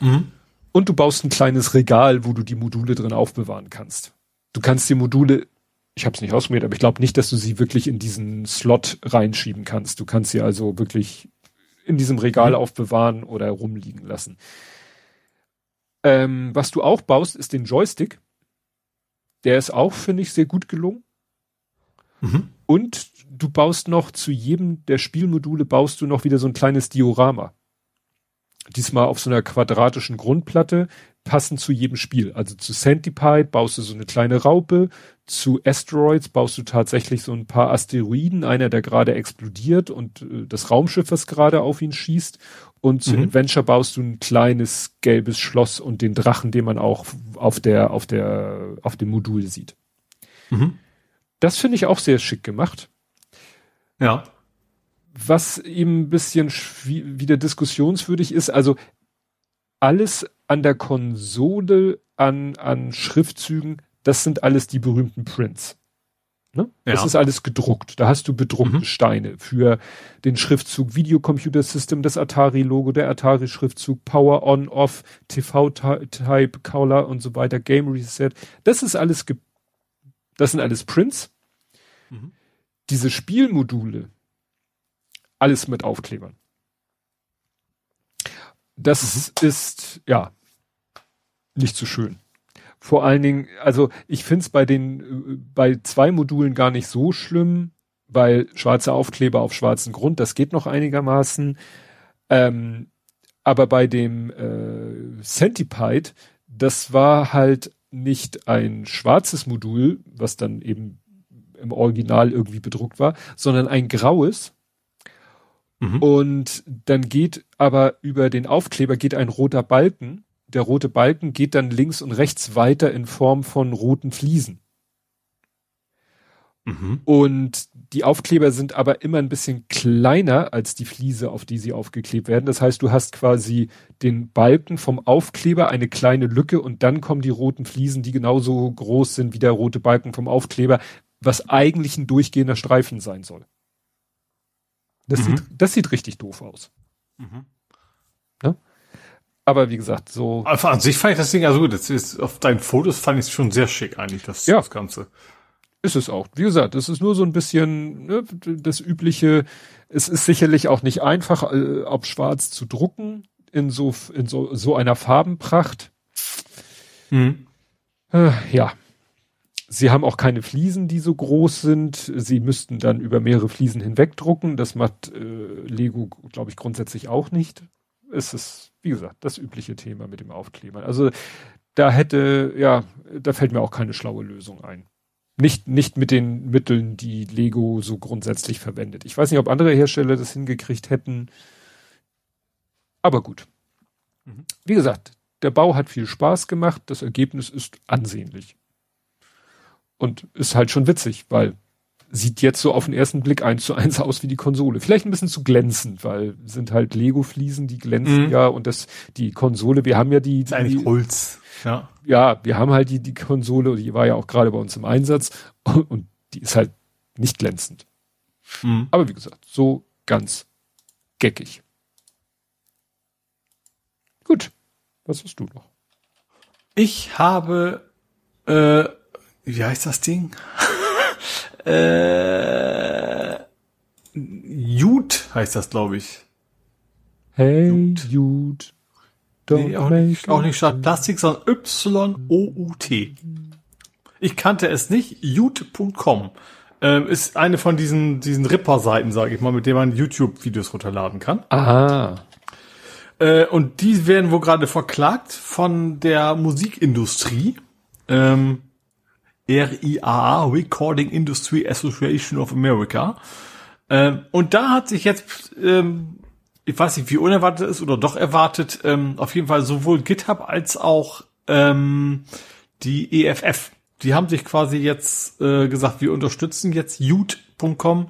Mhm. Und du baust ein kleines Regal, wo du die Module drin aufbewahren kannst. Du kannst die Module ich habe es nicht ausprobiert, aber ich glaube nicht, dass du sie wirklich in diesen Slot reinschieben kannst. Du kannst sie also wirklich in diesem Regal mhm. aufbewahren oder rumliegen lassen. Ähm, was du auch baust, ist den Joystick. Der ist auch, finde ich, sehr gut gelungen. Mhm. Und du baust noch zu jedem der Spielmodule baust du noch wieder so ein kleines Diorama. Diesmal auf so einer quadratischen Grundplatte, passend zu jedem Spiel. Also zu Centipede baust du so eine kleine Raupe, zu Asteroids baust du tatsächlich so ein paar Asteroiden, einer, der gerade explodiert und äh, das Raumschiff, was gerade auf ihn schießt. Und zu mhm. Adventure baust du ein kleines gelbes Schloss und den Drachen, den man auch auf der, auf der, auf dem Modul sieht. Mhm. Das finde ich auch sehr schick gemacht. Ja. Was eben ein bisschen wieder diskussionswürdig ist, also alles an der Konsole, an, an Schriftzügen, das sind alles die berühmten Prints. Ne? Ja. Das ist alles gedruckt. Da hast du bedruckte mhm. Steine für den Schriftzug Videocomputer System, das Atari-Logo, der Atari-Schriftzug, Power On, Off, TV-Type, Color und so weiter, Game Reset. Das ist alles, das sind alles Prints. Mhm. Diese Spielmodule, alles mit Aufklebern. Das mhm. ist, ja, nicht so schön. Vor allen Dingen, also ich finde es bei den, bei zwei Modulen gar nicht so schlimm, weil schwarze Aufkleber auf schwarzen Grund, das geht noch einigermaßen. Ähm, aber bei dem äh, Centipede, das war halt nicht ein schwarzes Modul, was dann eben im Original irgendwie bedruckt war, sondern ein graues. Mhm. Und dann geht aber über den Aufkleber geht ein roter Balken der rote Balken geht dann links und rechts weiter in Form von roten Fliesen. Mhm. Und die Aufkleber sind aber immer ein bisschen kleiner als die Fliese, auf die sie aufgeklebt werden. Das heißt, du hast quasi den Balken vom Aufkleber, eine kleine Lücke und dann kommen die roten Fliesen, die genauso groß sind wie der rote Balken vom Aufkleber, was eigentlich ein durchgehender Streifen sein soll. Das, mhm. sieht, das sieht richtig doof aus. Mhm. Ja? Aber wie gesagt, so. Also an sich fand ich das Ding also gut. Das ist, auf deinen Fotos fand ich es schon sehr schick eigentlich, das, ja. das Ganze. Ist es auch. Wie gesagt, es ist nur so ein bisschen ne, das übliche. Es ist sicherlich auch nicht einfach, äh, auf schwarz zu drucken in so in so so einer Farbenpracht. Mhm. Äh, ja. Sie haben auch keine Fliesen, die so groß sind. Sie müssten dann über mehrere Fliesen hinweg drucken. Das macht äh, Lego, glaube ich, grundsätzlich auch nicht. Es ist wie gesagt, das übliche Thema mit dem Aufklebern. Also da hätte, ja, da fällt mir auch keine schlaue Lösung ein. Nicht, nicht mit den Mitteln, die Lego so grundsätzlich verwendet. Ich weiß nicht, ob andere Hersteller das hingekriegt hätten. Aber gut. Mhm. Wie gesagt, der Bau hat viel Spaß gemacht. Das Ergebnis ist ansehnlich. Und ist halt schon witzig, weil sieht jetzt so auf den ersten Blick eins zu eins aus wie die Konsole. Vielleicht ein bisschen zu glänzend, weil sind halt Lego-Fliesen, die glänzen mhm. ja und das, die Konsole, wir haben ja die, die eigentlich Holz. Ja. ja, wir haben halt die, die Konsole, die war ja auch gerade bei uns im Einsatz und, [laughs] und die ist halt nicht glänzend. Mhm. Aber wie gesagt, so ganz geckig. Gut. Was hast du noch? Ich habe, äh, wie heißt das Ding? [laughs] Äh, Jude heißt das, glaube ich. Hey, Jude. Jude. Nee, auch, nicht, auch nicht statt Plastik, sondern Y-O-U-T. Ich kannte es nicht. Jude.com ähm, ist eine von diesen, diesen Ripper-Seiten, sage ich mal, mit denen man YouTube-Videos runterladen kann. Aha. Äh, und die werden wohl gerade verklagt von der Musikindustrie. Ähm, RIAA, Recording Industry Association of America. Ähm, und da hat sich jetzt, ähm, ich weiß nicht, wie unerwartet ist oder doch erwartet, ähm, auf jeden Fall sowohl GitHub als auch ähm, die EFF. Die haben sich quasi jetzt äh, gesagt, wir unterstützen jetzt Ute.com.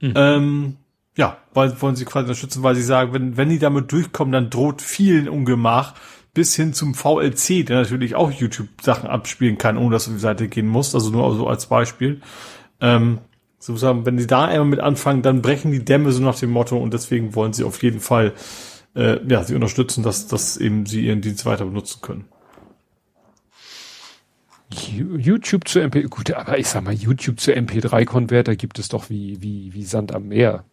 Mhm. Ähm, ja, weil wollen sie quasi unterstützen, weil sie sagen, wenn, wenn die damit durchkommen, dann droht vielen Ungemach, bis hin zum VLC, der natürlich auch YouTube-Sachen abspielen kann, ohne dass du auf die Seite gehen musst, also nur so als Beispiel. Ähm, sozusagen, wenn sie da einmal mit anfangen, dann brechen die Dämme so nach dem Motto und deswegen wollen sie auf jeden Fall, äh, ja, sie unterstützen, dass, dass eben sie ihren Dienst weiter benutzen können. YouTube zu MP, gut, aber ich sag mal, YouTube zu MP3-Konverter gibt es doch wie, wie, wie Sand am Meer.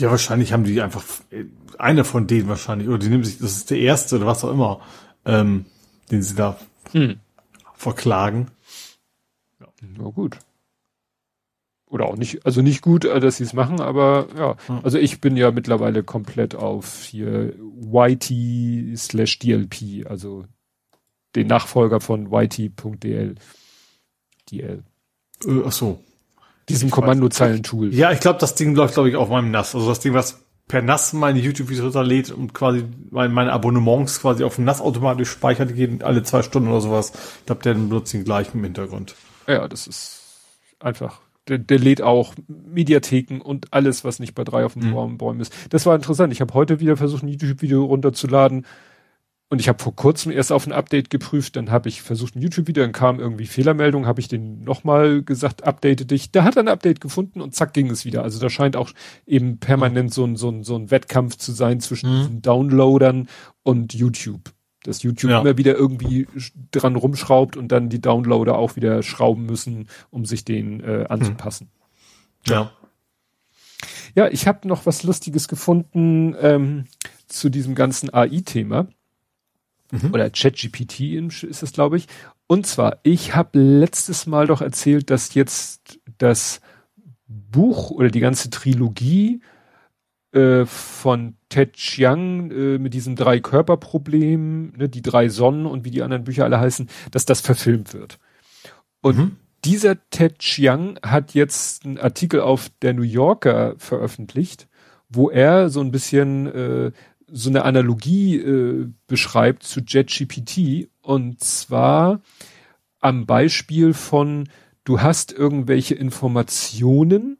Ja, wahrscheinlich haben die einfach einer von denen wahrscheinlich, oder die nehmen sich, das ist der erste oder was auch immer, ähm, den sie da hm. verklagen. Ja. Na gut. Oder auch nicht, also nicht gut, äh, dass sie es machen, aber ja. Hm. Also ich bin ja mittlerweile komplett auf hier YT slash DLP, also den Nachfolger von YT.dl. DL. Äh, ach so. Diesem Kommandozeilen-Tool. Ja, ich glaube, das Ding läuft, glaube ich, auf meinem NAS. Also das Ding, was per NAS meine YouTube-Videos runterlädt und quasi meine, Abonnements quasi auf dem NAS automatisch speichert, jeden alle zwei Stunden oder sowas. Ich glaube, der benutzt den gleich im Hintergrund. Ja, das ist einfach. Der, der lädt auch Mediatheken und alles, was nicht bei drei auf dem mhm. Baum, Bäumen ist. Das war interessant. Ich habe heute wieder versucht, ein YouTube-Video runterzuladen. Und ich habe vor kurzem erst auf ein Update geprüft, dann habe ich versucht ein YouTube-Video, dann kam irgendwie Fehlermeldung, habe ich den nochmal gesagt, update dich. Der hat ein Update gefunden und zack ging es wieder. Also da scheint auch eben permanent so ein, so ein, so ein Wettkampf zu sein zwischen mhm. diesen Downloadern und YouTube. Dass YouTube ja. immer wieder irgendwie dran rumschraubt und dann die Downloader auch wieder schrauben müssen, um sich den äh, anzupassen. Mhm. Ja. Ja, ich habe noch was Lustiges gefunden ähm, zu diesem ganzen AI-Thema mhm. oder ChatGPT ist es, glaube ich. Und zwar, ich habe letztes Mal doch erzählt, dass jetzt das Buch oder die ganze Trilogie äh, von Ted Chiang äh, mit diesem drei Körperproblem, ne, die drei Sonnen und wie die anderen Bücher alle heißen, dass das verfilmt wird. Und mhm. dieser Ted Chiang hat jetzt einen Artikel auf der New Yorker veröffentlicht, wo er so ein bisschen äh, so eine Analogie äh, beschreibt zu JetGPT und zwar am Beispiel von du hast irgendwelche Informationen,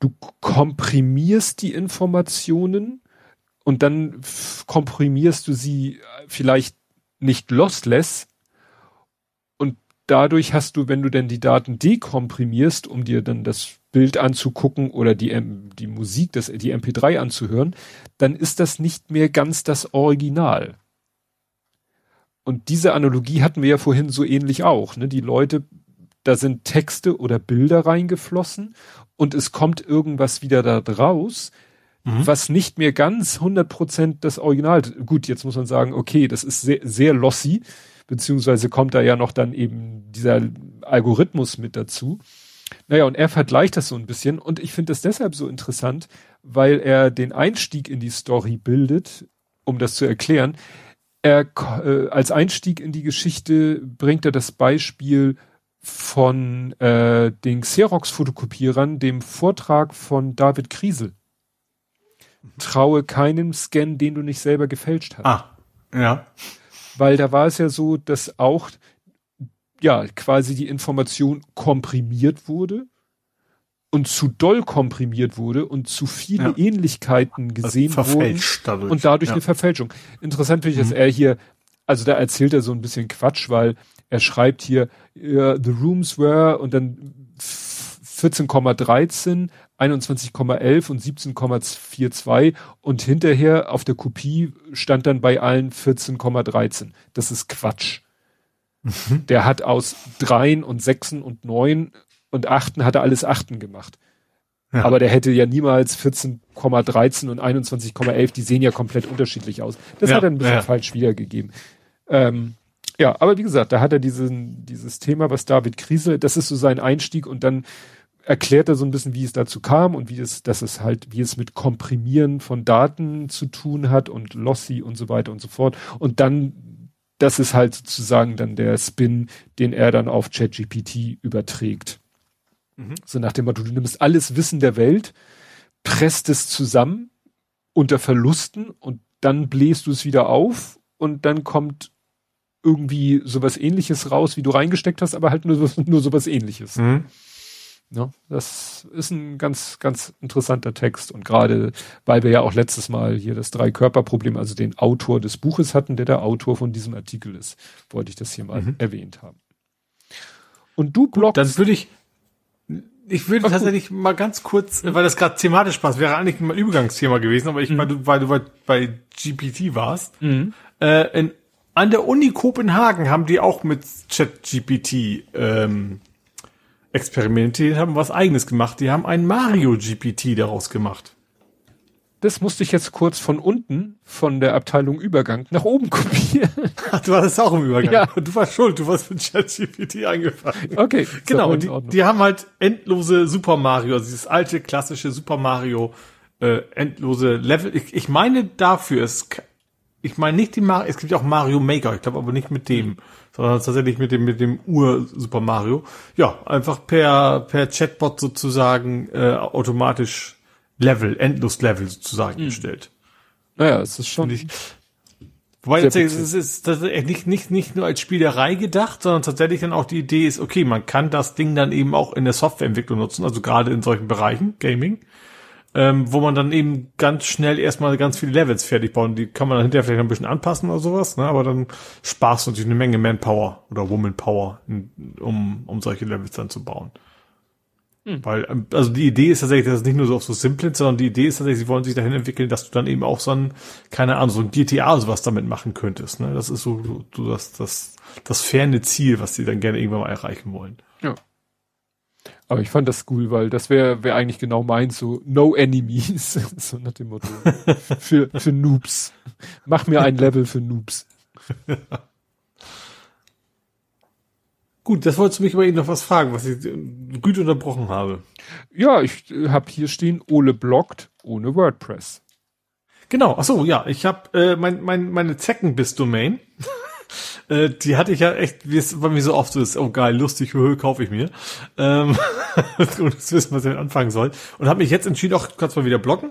du komprimierst die Informationen und dann komprimierst du sie vielleicht nicht lossless dadurch hast du, wenn du denn die Daten dekomprimierst, um dir dann das Bild anzugucken oder die, die Musik, das, die MP3 anzuhören, dann ist das nicht mehr ganz das Original. Und diese Analogie hatten wir ja vorhin so ähnlich auch. Ne? Die Leute, da sind Texte oder Bilder reingeflossen und es kommt irgendwas wieder da draus, mhm. was nicht mehr ganz 100% das Original. Gut, jetzt muss man sagen, okay, das ist sehr, sehr lossy, beziehungsweise kommt da ja noch dann eben dieser Algorithmus mit dazu. Naja, und er vergleicht das so ein bisschen und ich finde das deshalb so interessant, weil er den Einstieg in die Story bildet, um das zu erklären. Er äh, als Einstieg in die Geschichte bringt er das Beispiel von äh, den Xerox-Fotokopierern, dem Vortrag von David Kriesel. Traue keinem Scan, den du nicht selber gefälscht hast. Ah, ja. Weil da war es ja so, dass auch ja quasi die Information komprimiert wurde und zu doll komprimiert wurde und zu viele ja. Ähnlichkeiten gesehen wurden dadurch. und dadurch ja. eine Verfälschung. Interessant finde ich, dass mhm. er hier, also da erzählt er so ein bisschen Quatsch, weil er schreibt hier, uh, the rooms were und dann 14,13, 21,11 und 17,42 und hinterher auf der Kopie stand dann bei allen 14,13. Das ist Quatsch. Mhm. Der hat aus dreien und sechsen und neun und achten hat er alles achten gemacht. Ja. Aber der hätte ja niemals 14,13 und 21,11, die sehen ja komplett unterschiedlich aus. Das ja, hat er ein bisschen ja. falsch wiedergegeben. Ähm, ja, aber wie gesagt, da hat er diesen, dieses Thema, was David Kriesel, das ist so sein Einstieg und dann erklärt er so ein bisschen, wie es dazu kam und wie es, dass es halt, wie es mit Komprimieren von Daten zu tun hat und Lossy und so weiter und so fort. Und dann das ist halt sozusagen dann der Spin, den er dann auf ChatGPT überträgt. Mhm. So nach dem Motto, du nimmst alles Wissen der Welt, presst es zusammen unter Verlusten und dann bläst du es wieder auf und dann kommt irgendwie sowas ähnliches raus, wie du reingesteckt hast, aber halt nur, [laughs] nur sowas ähnliches. Mhm. Ja, das ist ein ganz, ganz interessanter Text. Und gerade, weil wir ja auch letztes Mal hier das Drei-Körper-Problem, also den Autor des Buches hatten, der der Autor von diesem Artikel ist, wollte ich das hier mal mhm. erwähnt haben. Und du bloggst. Dann würde ich, ich würde tatsächlich gut. mal ganz kurz, weil das gerade thematisch passt, wäre eigentlich mein Übergangsthema gewesen, aber ich, mhm. weil du, weil du bei, bei GPT warst, mhm. äh, in, an der Uni Kopenhagen haben die auch mit ChatGPT ähm, experimentiert, haben was eigenes gemacht. Die haben ein Mario GPT daraus gemacht. Das musste ich jetzt kurz von unten, von der Abteilung Übergang, nach oben [laughs] kopieren. Ach, du warst auch im Übergang. Ja. Du warst schuld, du warst mit ChatGPT angefangen. Okay. Genau, und die, die, haben halt endlose Super Mario, also dieses alte klassische Super Mario, äh, endlose Level. Ich, ich meine dafür, es, ich meine nicht die Mario, es gibt ja auch Mario Maker, ich glaube aber nicht mit dem sondern tatsächlich mit dem mit dem Ur Super Mario. Ja, einfach per per Chatbot sozusagen äh, automatisch Level, endlos Level sozusagen mhm. gestellt. Naja, es ist schon. Ich, wobei jetzt, es ist das ist nicht, nicht, nicht nur als Spielerei gedacht, sondern tatsächlich dann auch die Idee ist, okay, man kann das Ding dann eben auch in der Softwareentwicklung nutzen, also gerade in solchen Bereichen, Gaming. Ähm, wo man dann eben ganz schnell erstmal ganz viele Levels fertig bauen. Die kann man dann hinterher vielleicht ein bisschen anpassen oder sowas, ne? aber dann sparst du natürlich eine Menge Manpower oder Womanpower, um, um solche Levels dann zu bauen. Hm. Weil, ähm, also die Idee ist tatsächlich, dass es nicht nur so auf so simplen, sondern die Idee ist tatsächlich, sie wollen sich dahin entwickeln, dass du dann eben auch so ein, keine Ahnung, so ein GTA oder sowas damit machen könntest. Ne? Das ist so, so das, das, das ferne Ziel, was sie dann gerne irgendwann mal erreichen wollen. Ja. Aber ich fand das cool, weil das wäre wär eigentlich genau meins, so No Enemies, [laughs] so nach dem Motto. für, für Noobs. Mach mir ein Level für Noobs. [laughs] Gut, das wolltest du mich aber eben noch was fragen, was ich gut unterbrochen habe. Ja, ich äh, habe hier stehen, Ole blockt ohne WordPress. Genau, ach so, ja, ich habe äh, mein, mein, meine Zeckenbiss-Domain [laughs] äh, die hatte ich ja echt, wie es bei mir so oft so ist, oh geil, lustig, höh, kaufe ich mir. Ähm, [laughs] und das wissen, was ich damit anfangen soll. Und habe mich jetzt entschieden, auch kurz mal wieder blocken.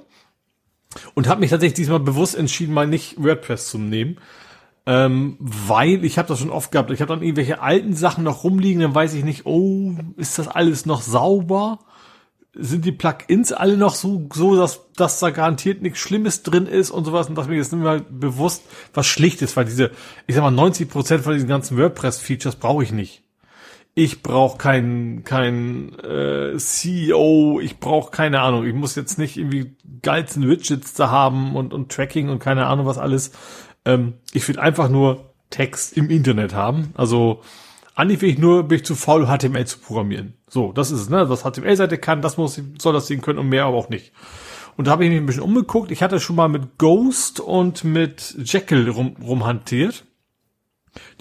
Und habe mich tatsächlich diesmal bewusst entschieden, mal nicht WordPress zu nehmen. Ähm, weil ich habe das schon oft gehabt. Ich habe dann irgendwelche alten Sachen noch rumliegen, dann weiß ich nicht, oh, ist das alles noch sauber? Sind die Plugins alle noch so, so dass, dass da garantiert nichts Schlimmes drin ist und sowas und dass mir jetzt nicht mal bewusst was schlicht ist, weil diese, ich sag mal, 90 Prozent von diesen ganzen WordPress-Features brauche ich nicht. Ich brauche keinen kein, äh, CEO, ich brauche keine Ahnung, ich muss jetzt nicht irgendwie geilsten Widgets da haben und, und Tracking und keine Ahnung was alles. Ähm, ich will einfach nur Text im Internet haben. Also eigentlich will ich nur, bin ich zu faul, HTML zu programmieren. So, das ist es, ne? Was HTML-Seite kann, das muss, soll das Ding können und mehr aber auch nicht. Und da habe ich mich ein bisschen umgeguckt. Ich hatte schon mal mit Ghost und mit Jekyll rum, rumhantiert.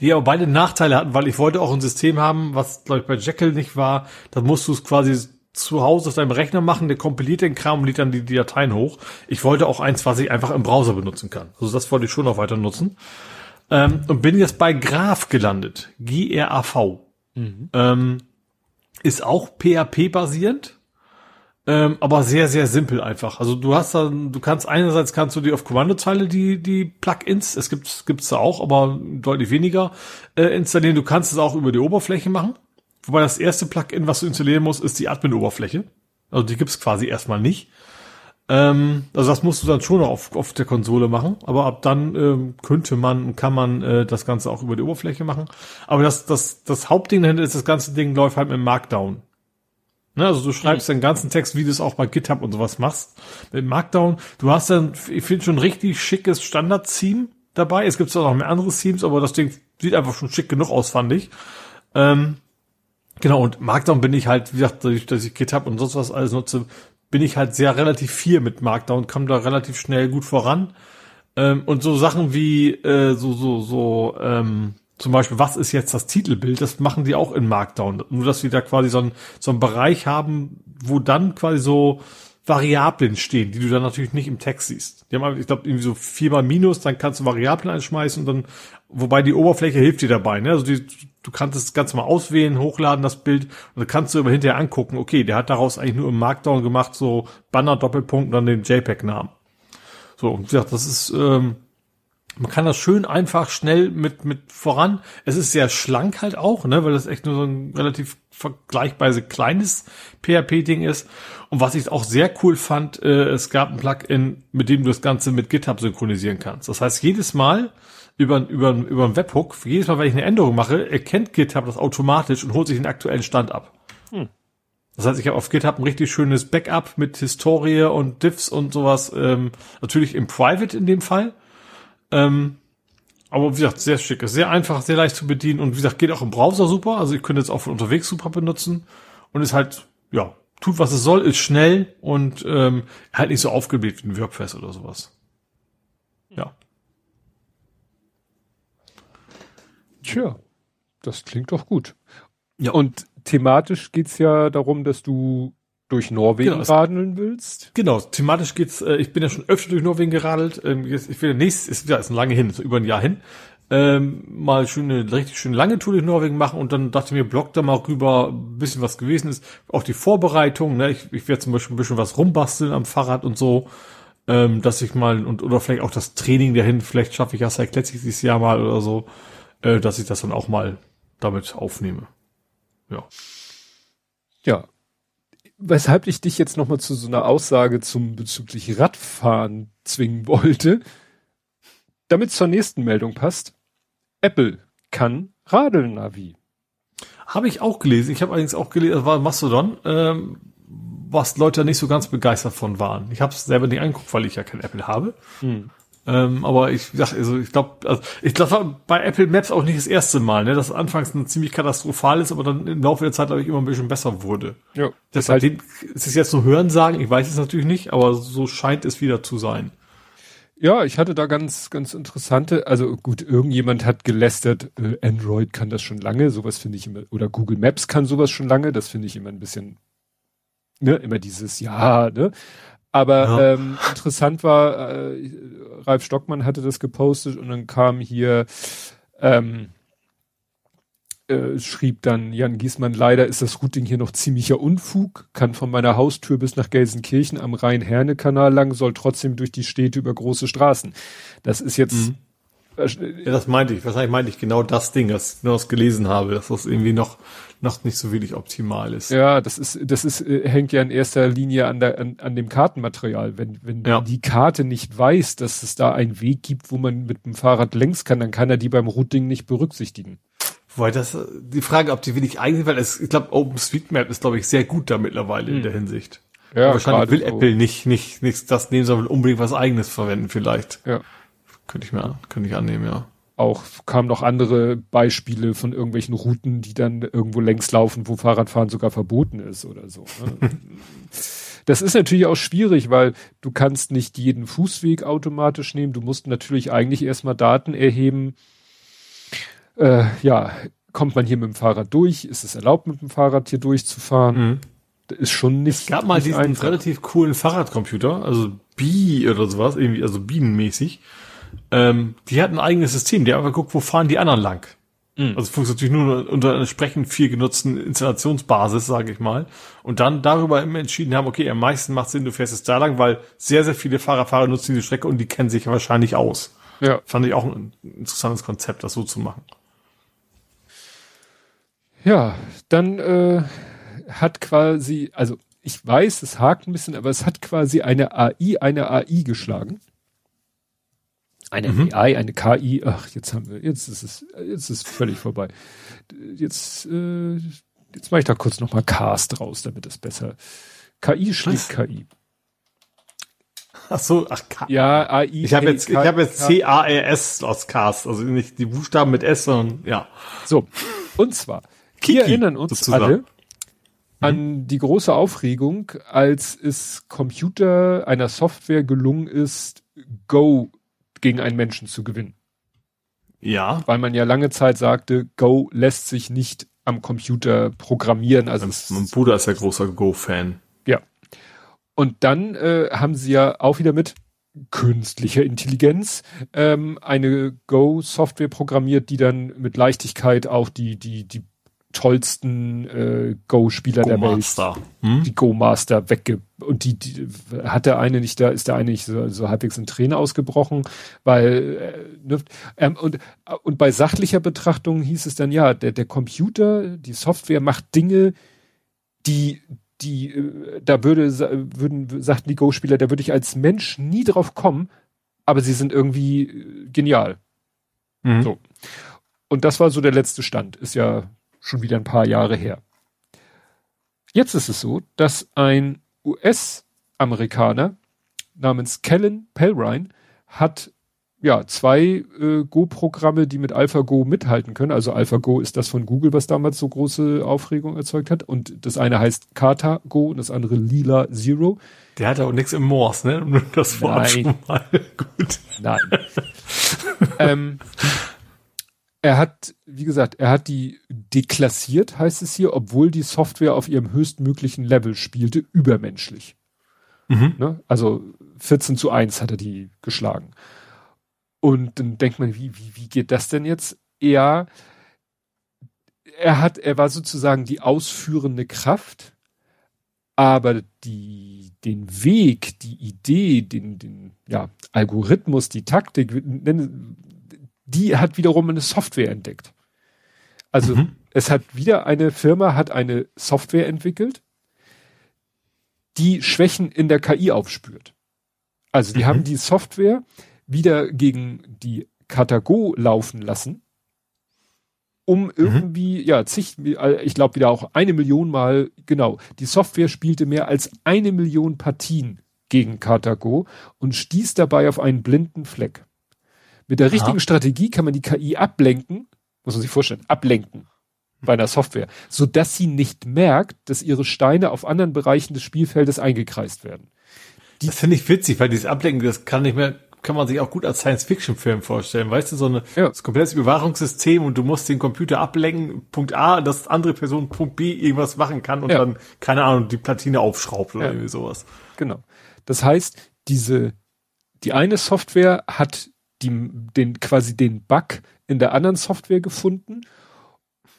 Die aber beide Nachteile hatten, weil ich wollte auch ein System haben, was, glaube ich, bei Jekyll nicht war. Da musst du es quasi zu Hause auf deinem Rechner machen, der kompiliert den Kram und lädt dann die, die Dateien hoch. Ich wollte auch eins, was ich einfach im Browser benutzen kann. Also das wollte ich schon noch weiter nutzen. Ähm, und bin jetzt bei Graph gelandet. G-R-A-V. Mhm. Ähm, ist auch PHP-basierend. Ähm, aber sehr, sehr simpel einfach. Also du hast dann, du kannst einerseits kannst du die auf Kommandozeile die, die Plugins, es gibt, gibt's da auch, aber deutlich weniger, äh, installieren. Du kannst es auch über die Oberfläche machen. Wobei das erste Plugin, was du installieren musst, ist die Admin-Oberfläche. Also die gibt's quasi erstmal nicht. Ähm, also das musst du dann schon auf, auf der Konsole machen, aber ab dann ähm, könnte man, kann man äh, das Ganze auch über die Oberfläche machen. Aber das, das, das Hauptding dahinter ist, das ganze Ding läuft halt mit Markdown. Ne, also du schreibst den ganzen Text, wie du es auch bei GitHub und sowas machst, mit Markdown. Du hast dann, ich finde schon richtig schickes Standard-Theme dabei. Es gibt zwar noch mehr andere Themes, aber das Ding sieht einfach schon schick genug aus, fand ich. Ähm, Genau, und Markdown bin ich halt, wie gesagt, dadurch, dass ich GitHub und sonst was alles nutze, bin ich halt sehr relativ viel mit Markdown, kam da relativ schnell gut voran. Ähm, und so Sachen wie äh, so, so, so, ähm, zum Beispiel, was ist jetzt das Titelbild, das machen die auch in Markdown. Nur, dass wir da quasi so, ein, so einen Bereich haben, wo dann quasi so Variablen stehen, die du dann natürlich nicht im Text siehst. Die haben, ich glaube, irgendwie so viermal Minus, dann kannst du Variablen einschmeißen und dann, wobei die Oberfläche hilft dir dabei, ne? Also die, du kannst das Ganze mal auswählen, hochladen, das Bild, und dann kannst du aber hinterher angucken, okay, der hat daraus eigentlich nur im Markdown gemacht, so Banner, Doppelpunkt und dann den JPEG-Namen. So, und wie gesagt, das ist, ähm, man kann das schön einfach schnell mit, mit voran. Es ist sehr schlank halt auch, ne, weil das echt nur so ein relativ vergleichweise kleines PHP-Ding ist. Und was ich auch sehr cool fand, äh, es gab ein Plugin, mit dem du das Ganze mit GitHub synchronisieren kannst. Das heißt, jedes Mal, über, über, über einen Webhook, jedes Mal, wenn ich eine Änderung mache, erkennt GitHub das automatisch und holt sich den aktuellen Stand ab. Hm. Das heißt, ich habe auf GitHub ein richtig schönes Backup mit Historie und Diffs und sowas. Ähm, natürlich im Private in dem Fall. Ähm, aber wie gesagt, sehr schick. Ist sehr einfach, sehr leicht zu bedienen und wie gesagt, geht auch im Browser super. Also ich könnte jetzt auch von unterwegs super benutzen und ist halt, ja, tut was es soll, ist schnell und ähm, halt nicht so aufgebläht wie ein WordPress oder sowas. Ja. Tja, das klingt doch gut. Ja. Und thematisch geht's ja darum, dass du durch Norwegen genau, radeln willst. Genau, thematisch geht's, äh, ich bin ja schon öfter durch Norwegen geradelt. Ähm, jetzt, ich will nächstes, ist, ja, ist ein lange hin, ist über ein Jahr hin. Ähm, mal schön eine richtig schöne lange Tour durch Norwegen machen und dann dachte ich mir, blog da mal rüber, ein bisschen was gewesen ist. Auch die Vorbereitung, ne? ich, ich werde zum Beispiel ein bisschen was rumbasteln am Fahrrad und so, ähm, dass ich mal, und oder vielleicht auch das Training dahin, vielleicht schaffe ich ja Cycletics dieses Jahr mal oder so äh, dass ich das dann auch mal damit aufnehme. Ja. Ja. weshalb ich dich jetzt nochmal zu so einer Aussage zum bezüglich Radfahren zwingen wollte, damit zur nächsten Meldung passt. Apple kann Radelnavi. Habe ich auch gelesen. Ich habe allerdings auch gelesen, das war Mastodon, ähm, was Leute nicht so ganz begeistert von waren. Ich habe es selber nicht angeguckt, weil ich ja kein Apple habe. Hm. Ähm, aber ich sag, also ich glaube, also ich glaube bei Apple Maps auch nicht das erste Mal, ne, dass anfangs ein ziemlich katastrophal ist, aber dann im Laufe der Zeit glaube ich immer ein bisschen besser wurde. Ja. Deshalb halt, ist es jetzt nur Hören sagen, ich weiß es natürlich nicht, aber so scheint es wieder zu sein. Ja, ich hatte da ganz, ganz interessante, also gut, irgendjemand hat gelästert, äh, Android kann das schon lange, sowas finde ich immer, oder Google Maps kann sowas schon lange, das finde ich immer ein bisschen, ne, immer dieses Ja, ne. Aber ja. ähm, interessant war, äh, Ralf Stockmann hatte das gepostet und dann kam hier, ähm, äh, schrieb dann Jan Giesmann, leider ist das Routing hier noch ziemlicher Unfug, kann von meiner Haustür bis nach Gelsenkirchen am Rhein-Herne-Kanal lang, soll trotzdem durch die Städte über große Straßen. Das ist jetzt mhm. Ja, das meinte ich. Wahrscheinlich meinte ich genau das Ding, das ich nur das gelesen habe, dass das irgendwie noch, noch nicht so wenig optimal ist. Ja, das ist, das ist, äh, hängt ja in erster Linie an der, an, an dem Kartenmaterial. Wenn, wenn ja. die Karte nicht weiß, dass es da einen Weg gibt, wo man mit dem Fahrrad längs kann, dann kann er die beim Routing nicht berücksichtigen. Weil das, die Frage, ob die wirklich eigentlich, weil es, ich glaube, OpenStreetMap ist, glaube ich, sehr gut da mittlerweile hm. in der Hinsicht. Ja, Aber wahrscheinlich will so. Apple nicht, nicht, nichts das nehmen, sondern will unbedingt was eigenes verwenden, vielleicht. Ja. Könnte ich mir, könnte ich annehmen, ja. Auch kamen noch andere Beispiele von irgendwelchen Routen, die dann irgendwo längs laufen, wo Fahrradfahren sogar verboten ist oder so. Ne? [laughs] das ist natürlich auch schwierig, weil du kannst nicht jeden Fußweg automatisch nehmen. Du musst natürlich eigentlich erstmal Daten erheben. Äh, ja, kommt man hier mit dem Fahrrad durch? Ist es erlaubt, mit dem Fahrrad hier durchzufahren? Mhm. Das ist schon nicht. Es gab mal diesen einfach. relativ coolen Fahrradcomputer, also Bi oder sowas, irgendwie, also bienenmäßig. Ähm, die hat ein eigenes System, die einfach geguckt, wo fahren die anderen lang. Mhm. Also funktioniert natürlich nur unter einer entsprechend viel genutzten Installationsbasis, sage ich mal. Und dann darüber immer entschieden haben, okay, am meisten macht Sinn, du fährst jetzt da lang, weil sehr, sehr viele Fahrer, Fahrer nutzen diese Strecke und die kennen sich wahrscheinlich aus. Ja. Fand ich auch ein interessantes Konzept, das so zu machen. Ja, dann äh, hat quasi, also ich weiß, es hakt ein bisschen, aber es hat quasi eine AI, eine AI geschlagen eine mhm. AI, eine KI, ach, jetzt haben wir, jetzt ist es, jetzt ist völlig vorbei. Jetzt, äh, jetzt mache ich da kurz nochmal Cast raus, damit es besser. KI schlägt KI. Ach so, ach, K ja, AI. Ich habe jetzt, ich habe jetzt C-A-R-S aus Cast, also nicht die Buchstaben mit S, sondern, ja. So. Und zwar, Kiki, wir erinnern uns sozusagen. alle an mhm. die große Aufregung, als es Computer einer Software gelungen ist, Go gegen einen Menschen zu gewinnen. Ja. Weil man ja lange Zeit sagte, Go lässt sich nicht am Computer programmieren. Also mein Bruder ist ja großer Go-Fan. Ja. Und dann äh, haben sie ja auch wieder mit künstlicher Intelligenz ähm, eine Go-Software programmiert, die dann mit Leichtigkeit auch die, die, die tollsten äh, Go-Spieler Go der Welt, hm? die Go-Master wegge und die, die hat der eine nicht da, ist der eine nicht so, so halbwegs in Tränen ausgebrochen, weil äh, ne, ähm, und und bei sachlicher Betrachtung hieß es dann ja, der der Computer, die Software macht Dinge, die die äh, da würde würden sagten die Go-Spieler, da würde ich als Mensch nie drauf kommen, aber sie sind irgendwie äh, genial. Mhm. So. Und das war so der letzte Stand. Ist ja schon wieder ein paar Jahre her. Jetzt ist es so, dass ein US-Amerikaner namens Kellen Pelrine hat ja zwei äh, Go-Programme, die mit AlphaGo mithalten können. Also AlphaGo ist das von Google, was damals so große Aufregung erzeugt hat. Und das eine heißt Kata Go und das andere Lila Zero. Der hat auch nichts im Morse, ne? [laughs] Das Nein. schon mal [laughs] gut. Nein. [laughs] ähm, er hat, wie gesagt, er hat die deklassiert, heißt es hier, obwohl die Software auf ihrem höchstmöglichen Level spielte, übermenschlich. Mhm. Ne? Also 14 zu 1 hat er die geschlagen. Und dann denkt man, wie, wie, wie geht das denn jetzt? Er, er hat, er war sozusagen die ausführende Kraft, aber die, den Weg, die Idee, den, den, ja, Algorithmus, die Taktik, die hat wiederum eine Software entdeckt. Also mhm. es hat wieder eine Firma hat eine Software entwickelt, die Schwächen in der KI aufspürt. Also die mhm. haben die Software wieder gegen die Katago laufen lassen, um mhm. irgendwie, ja, zig, ich glaube wieder auch eine Million Mal, genau, die Software spielte mehr als eine Million Partien gegen Katago und stieß dabei auf einen blinden Fleck. Mit der Aha. richtigen Strategie kann man die KI ablenken, muss man sich vorstellen, ablenken bei einer Software, so dass sie nicht merkt, dass ihre Steine auf anderen Bereichen des Spielfeldes eingekreist werden. Die das finde ich witzig, weil dieses Ablenken, das kann nicht mehr, kann man sich auch gut als Science-Fiction-Film vorstellen. Weißt du, so eine, ja. das komplettes Überwachungssystem und du musst den Computer ablenken, Punkt A, dass andere Person Punkt B irgendwas machen kann und ja. dann, keine Ahnung, die Platine aufschraubt oder ja. irgendwie sowas. Genau. Das heißt, diese, die eine Software hat die, den, quasi den Bug in der anderen Software gefunden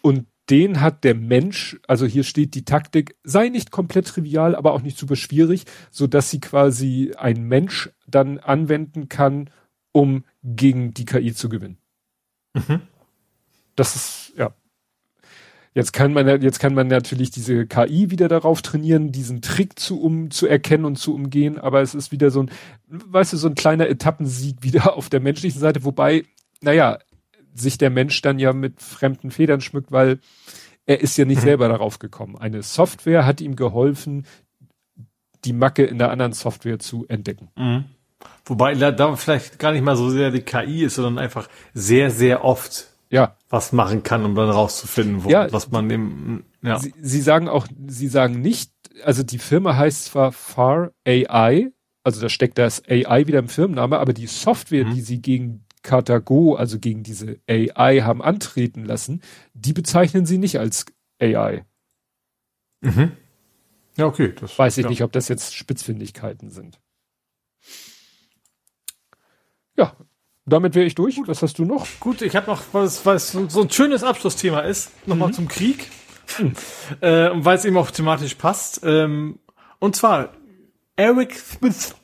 und den hat der Mensch, also hier steht die Taktik, sei nicht komplett trivial, aber auch nicht super schwierig, so dass sie quasi ein Mensch dann anwenden kann, um gegen die KI zu gewinnen. Mhm. Das ist, ja. Jetzt kann man, jetzt kann man natürlich diese KI wieder darauf trainieren, diesen Trick zu, um, zu erkennen und zu umgehen, aber es ist wieder so ein, weißt du, so ein kleiner Etappensieg [laughs] wieder auf der menschlichen Seite, wobei, naja, sich der Mensch dann ja mit fremden Federn schmückt, weil er ist ja nicht mhm. selber darauf gekommen. Eine Software hat ihm geholfen, die Macke in der anderen Software zu entdecken. Mhm. Wobei da vielleicht gar nicht mal so sehr die KI ist, sondern einfach sehr, sehr oft ja. was machen kann, um dann rauszufinden, wo, ja, was man dem, ja. Sie, sie sagen auch, sie sagen nicht, also die Firma heißt zwar Far AI, also da steckt das AI wieder im Firmenname, aber die Software, mhm. die sie gegen Katago, also gegen diese AI haben antreten lassen, die bezeichnen sie nicht als AI. Mhm. Ja, okay. Das, Weiß ich ja. nicht, ob das jetzt Spitzfindigkeiten sind. Ja, damit wäre ich durch. Was hast du noch? Gut, ich habe noch, was, was so ein schönes Abschlussthema ist, nochmal mhm. zum Krieg. Mhm. [laughs] Äh, weil es eben auch thematisch passt. Ähm, und zwar Eric Smith,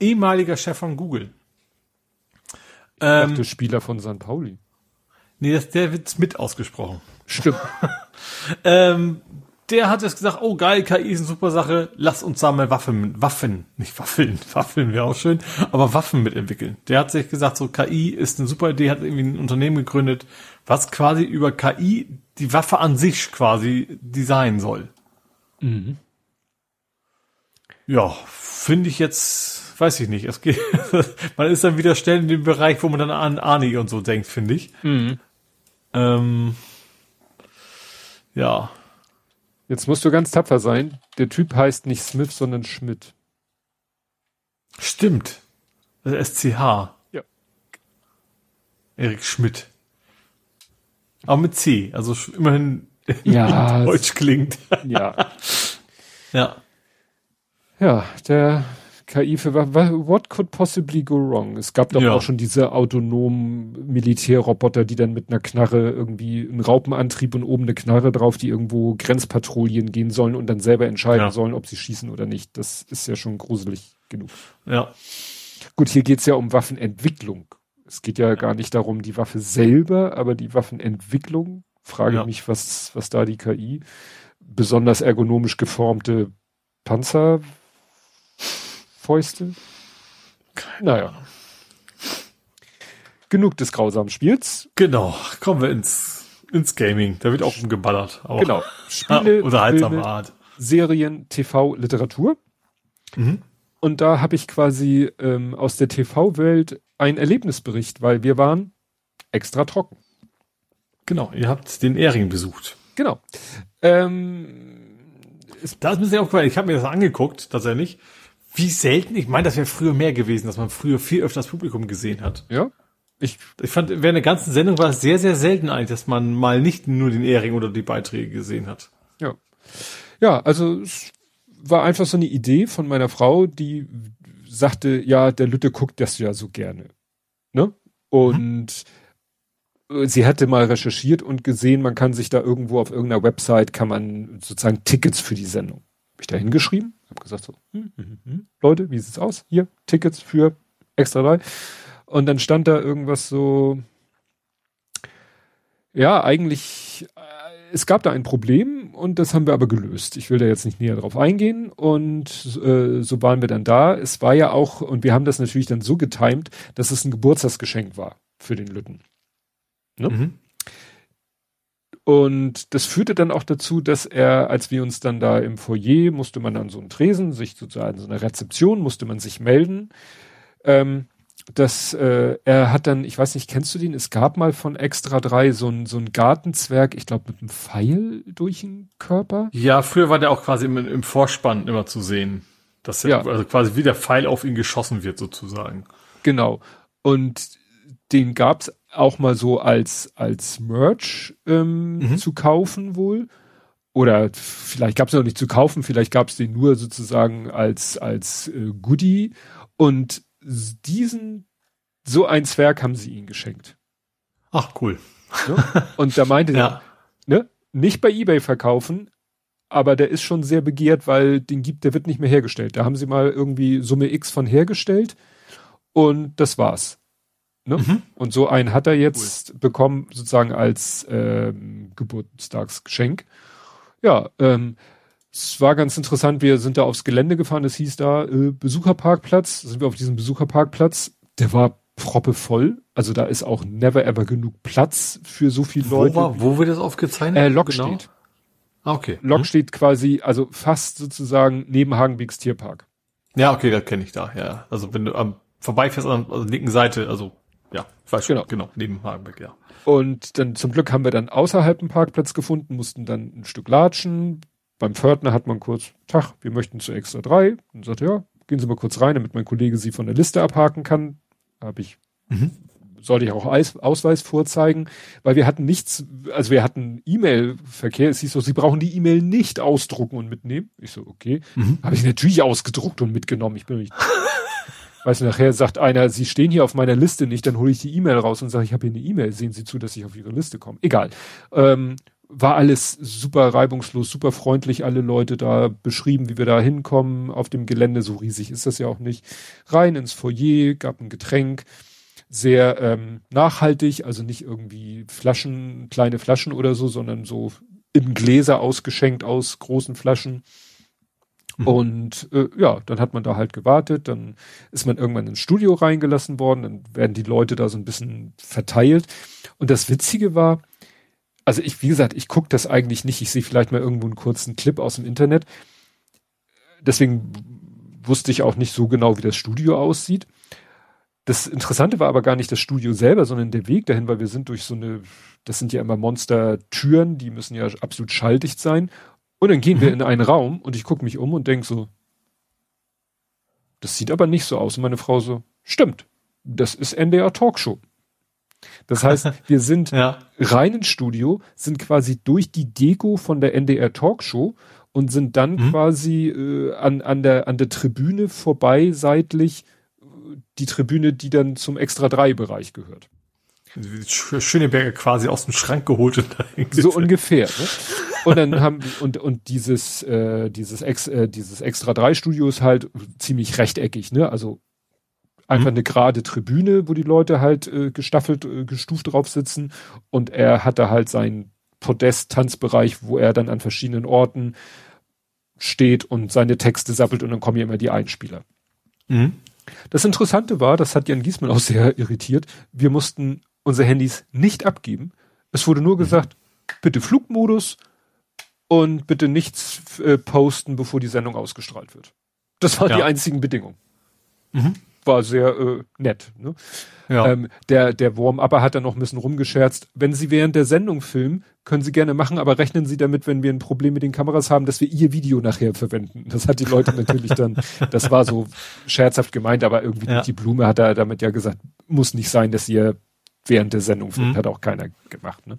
ehemaliger Chef von Google. Ähm, dachte, Spieler von St. Pauli. Nee, das, der wird mit ausgesprochen. Stimmt. [laughs] ähm, der hat jetzt gesagt, oh geil, KI ist eine super Sache, lass uns da mal Waffen, Waffen, nicht Waffeln, [laughs] Waffeln wäre auch schön, aber Waffen mitentwickeln. Der hat sich gesagt, so KI ist eine super Idee, hat irgendwie ein Unternehmen gegründet, was quasi über KI die Waffe an sich quasi designen soll. Mhm. Ja, finde ich jetzt weiß ich nicht. Es geht, [laughs] man ist dann wieder schnell in dem Bereich, wo man dann an Arnie und so denkt, finde ich. Mhm. Ähm, ja. Jetzt musst du ganz tapfer sein. Der Typ heißt nicht Smith, sondern Schmidt. Stimmt. SCH. Ja. Erik Schmidt. Aber mit C, also immerhin [laughs] ja, Deutsch klingt. Ja. [laughs] ja. Ja, der KI für what could possibly go wrong? Es gab doch ja. auch schon diese autonomen Militärroboter, die dann mit einer Knarre irgendwie einen Raupenantrieb und oben eine Knarre drauf, die irgendwo Grenzpatrouillen gehen sollen und dann selber entscheiden ja. sollen, ob sie schießen oder nicht. Das ist ja schon gruselig genug. Ja. Gut, hier geht's ja um Waffenentwicklung. Es geht ja gar nicht darum, die Waffe selber, aber die Waffenentwicklung. Frage ja. mich, was, was da die KI besonders ergonomisch geformte Panzer Fäuste. Naja. Genug des grausamen Spiels. Genau, kommen wir ins, ins Gaming. Da wird auch geballert. Auch. Genau. [laughs] Spiele, unterhaltsame Art. Serien, TV, Literatur. Mhm. Und da habe ich quasi ähm, aus der TV-Welt einen Erlebnisbericht, weil wir waren extra trocken. Genau, ihr habt den Ehring besucht. Genau. Ähm, da ist mir sehr aufgefallen, ich habe mir das angeguckt, tatsächlich. Wie selten? Ich meine, das wäre früher mehr gewesen, dass man früher viel öfter das Publikum gesehen hat. Ja. Ich, ich fand, während der ganzen Sendung war es sehr, sehr selten eigentlich, dass man mal nicht nur den Ehring oder die Beiträge gesehen hat. Ja. Ja, also es war einfach so eine Idee von meiner Frau, die sagte, ja, der Lütte guckt das ja so gerne. Ne? Und mhm. sie hatte mal recherchiert und gesehen, man kann sich da irgendwo auf irgendeiner Website, kann man sozusagen Tickets für die Sendung. Hab ich da hingeschrieben? Hab gesagt so, hm, hm, hm, Leute, wie sieht's aus? Hier, Tickets für extra drei. Und dann stand da irgendwas so, ja, eigentlich es gab da ein Problem und das haben wir aber gelöst. Ich will da jetzt nicht näher drauf eingehen und äh, so waren wir dann da. Es war ja auch, und wir haben das natürlich dann so getimt, dass es ein Geburtstagsgeschenk war für den Lütten. Ne? Mhm. Und das führte dann auch dazu, dass er, als wir uns dann da im Foyer, musste man dann so einen Tresen, sich sozusagen so eine Rezeption, musste man sich melden. Ähm, dass äh, er hat dann, ich weiß nicht, kennst du den? Es gab mal von Extra 3 so ein, so ein Gartenzwerg, ich glaube mit einem Pfeil durch den Körper. Ja, früher war der auch quasi im, im Vorspann immer zu sehen. Dass er, ja. also quasi wie der Pfeil auf ihn geschossen wird, sozusagen. Genau. Und den gab's auch mal so als, als Merch ähm, mhm. zu kaufen wohl. Oder vielleicht gab's noch nicht zu kaufen, vielleicht gab's den nur sozusagen als, als äh, Goodie. Und diesen, so ein Zwerg haben sie ihm geschenkt. Ach, cool. Ne? Und da meinte [laughs] ja. er, ne, nicht bei Ebay verkaufen, aber der ist schon sehr begehrt, weil den gibt, der wird nicht mehr hergestellt. Da haben sie mal irgendwie Summe X von hergestellt und das war's. Ne? Mhm. Und so einen hat er jetzt cool. bekommen, sozusagen als ähm, Geburtstagsgeschenk. Ja, ähm, es war ganz interessant, wir sind da aufs Gelände gefahren, es hieß da äh, Besucherparkplatz, sind wir auf diesem Besucherparkplatz, der war proppe voll, also da ist auch never ever genug Platz für so viele wo Leute. War, wo wird das aufgezeichnet? Äh, Lok genau? steht. Ah, okay. Lok hm. steht quasi, also fast sozusagen neben Hagenbeeks Tierpark. Ja, okay, das kenne ich da, ja. Also wenn du am vorbeifährst an der linken Seite, also ja, ich weiß genau. genau, neben Hagenbeck, ja. Und dann zum Glück haben wir dann außerhalb einen Parkplatz gefunden, mussten dann ein Stück latschen, beim Pförtner hat man kurz, Tag, wir möchten zu extra drei. Und sagt, ja, gehen Sie mal kurz rein, damit mein Kollege Sie von der Liste abhaken kann. Habe ich, mhm. sollte ich auch Ausweis vorzeigen, weil wir hatten nichts, also wir hatten E-Mail-Verkehr. Es hieß so, Sie brauchen die E-Mail nicht ausdrucken und mitnehmen. Ich so, okay. Mhm. Habe ich natürlich ausgedruckt und mitgenommen. Ich bin nicht. [laughs] Weißt du, nachher sagt einer, Sie stehen hier auf meiner Liste nicht, dann hole ich die E-Mail raus und sage, ich habe hier eine E-Mail, sehen Sie zu, dass ich auf Ihre Liste komme. Egal. Ähm, war alles super reibungslos, super freundlich, alle Leute da beschrieben, wie wir da hinkommen auf dem Gelände. So riesig ist das ja auch nicht. Rein ins Foyer, gab ein Getränk, sehr ähm, nachhaltig, also nicht irgendwie Flaschen, kleine Flaschen oder so, sondern so in Gläser ausgeschenkt aus großen Flaschen. Mhm. Und äh, ja, dann hat man da halt gewartet, dann ist man irgendwann ins Studio reingelassen worden, dann werden die Leute da so ein bisschen verteilt. Und das Witzige war, also ich, wie gesagt, ich gucke das eigentlich nicht. Ich sehe vielleicht mal irgendwo einen kurzen Clip aus dem Internet. Deswegen wusste ich auch nicht so genau, wie das Studio aussieht. Das Interessante war aber gar nicht das Studio selber, sondern der Weg dahin, weil wir sind durch so eine, das sind ja immer Monster-Türen, die müssen ja absolut schalldicht sein. Und dann gehen mhm. wir in einen Raum und ich gucke mich um und denk so, das sieht aber nicht so aus. Und meine Frau so, stimmt, das ist NDR Talkshow. Das heißt, [laughs] wir sind ja. rein ins Studio, sind quasi durch die Deko von der NDR Talkshow und sind dann mhm. quasi äh, an, an, der, an der Tribüne vorbei, seitlich, die Tribüne, die dann zum Extra 3 Bereich gehört. Schöneberger quasi aus dem Schrank geholt und So ungefähr. Ne? Und dann haben und und dieses äh, dieses Ex, äh, dieses Extra 3 Studio ist halt ziemlich rechteckig, ne? Also einfach mhm. eine gerade Tribüne, wo die Leute halt äh, gestaffelt, äh, gestuft drauf sitzen und er hatte halt seinen Podest-Tanzbereich, wo er dann an verschiedenen Orten steht und seine Texte sappelt und dann kommen ja immer die Einspieler. Mhm. Das Interessante war, das hat Jan Giesmann auch sehr irritiert, wir mussten unsere Handys nicht abgeben. Es wurde nur gesagt, bitte Flugmodus und bitte nichts äh, posten, bevor die Sendung ausgestrahlt wird. Das waren ja. die einzigen Bedingungen. Mhm war sehr äh, nett. Ne? Ja. Ähm, der der Warm-Upper hat dann noch ein bisschen rumgescherzt. Wenn Sie während der Sendung filmen, können Sie gerne machen, aber rechnen Sie damit, wenn wir ein Problem mit den Kameras haben, dass wir Ihr Video nachher verwenden. Das hat die Leute [laughs] natürlich dann, das war so scherzhaft gemeint, aber irgendwie ja. die Blume hat er damit ja gesagt, muss nicht sein, dass ihr während der Sendung filmt, mhm. hat auch keiner gemacht. Ne?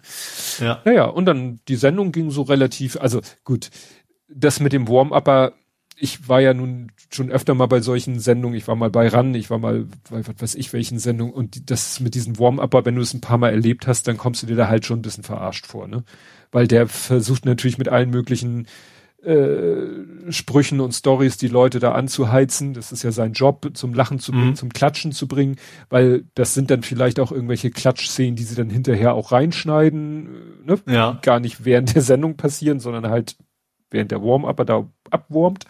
Ja. Naja, und dann die Sendung ging so relativ, also gut, das mit dem Warm-Upper ich war ja nun schon öfter mal bei solchen Sendungen, ich war mal bei RAN, ich war mal bei was weiß ich welchen Sendungen und das mit diesen Warm-Upper, wenn du es ein paar Mal erlebt hast, dann kommst du dir da halt schon ein bisschen verarscht vor, ne? Weil der versucht natürlich mit allen möglichen äh, Sprüchen und Stories die Leute da anzuheizen. Das ist ja sein Job, zum Lachen zu bringen, mhm. zum Klatschen zu bringen, weil das sind dann vielleicht auch irgendwelche Klatschszenen, die sie dann hinterher auch reinschneiden, äh, ne? ja. gar nicht während der Sendung passieren, sondern halt während der Warm-Upper da abwarmt.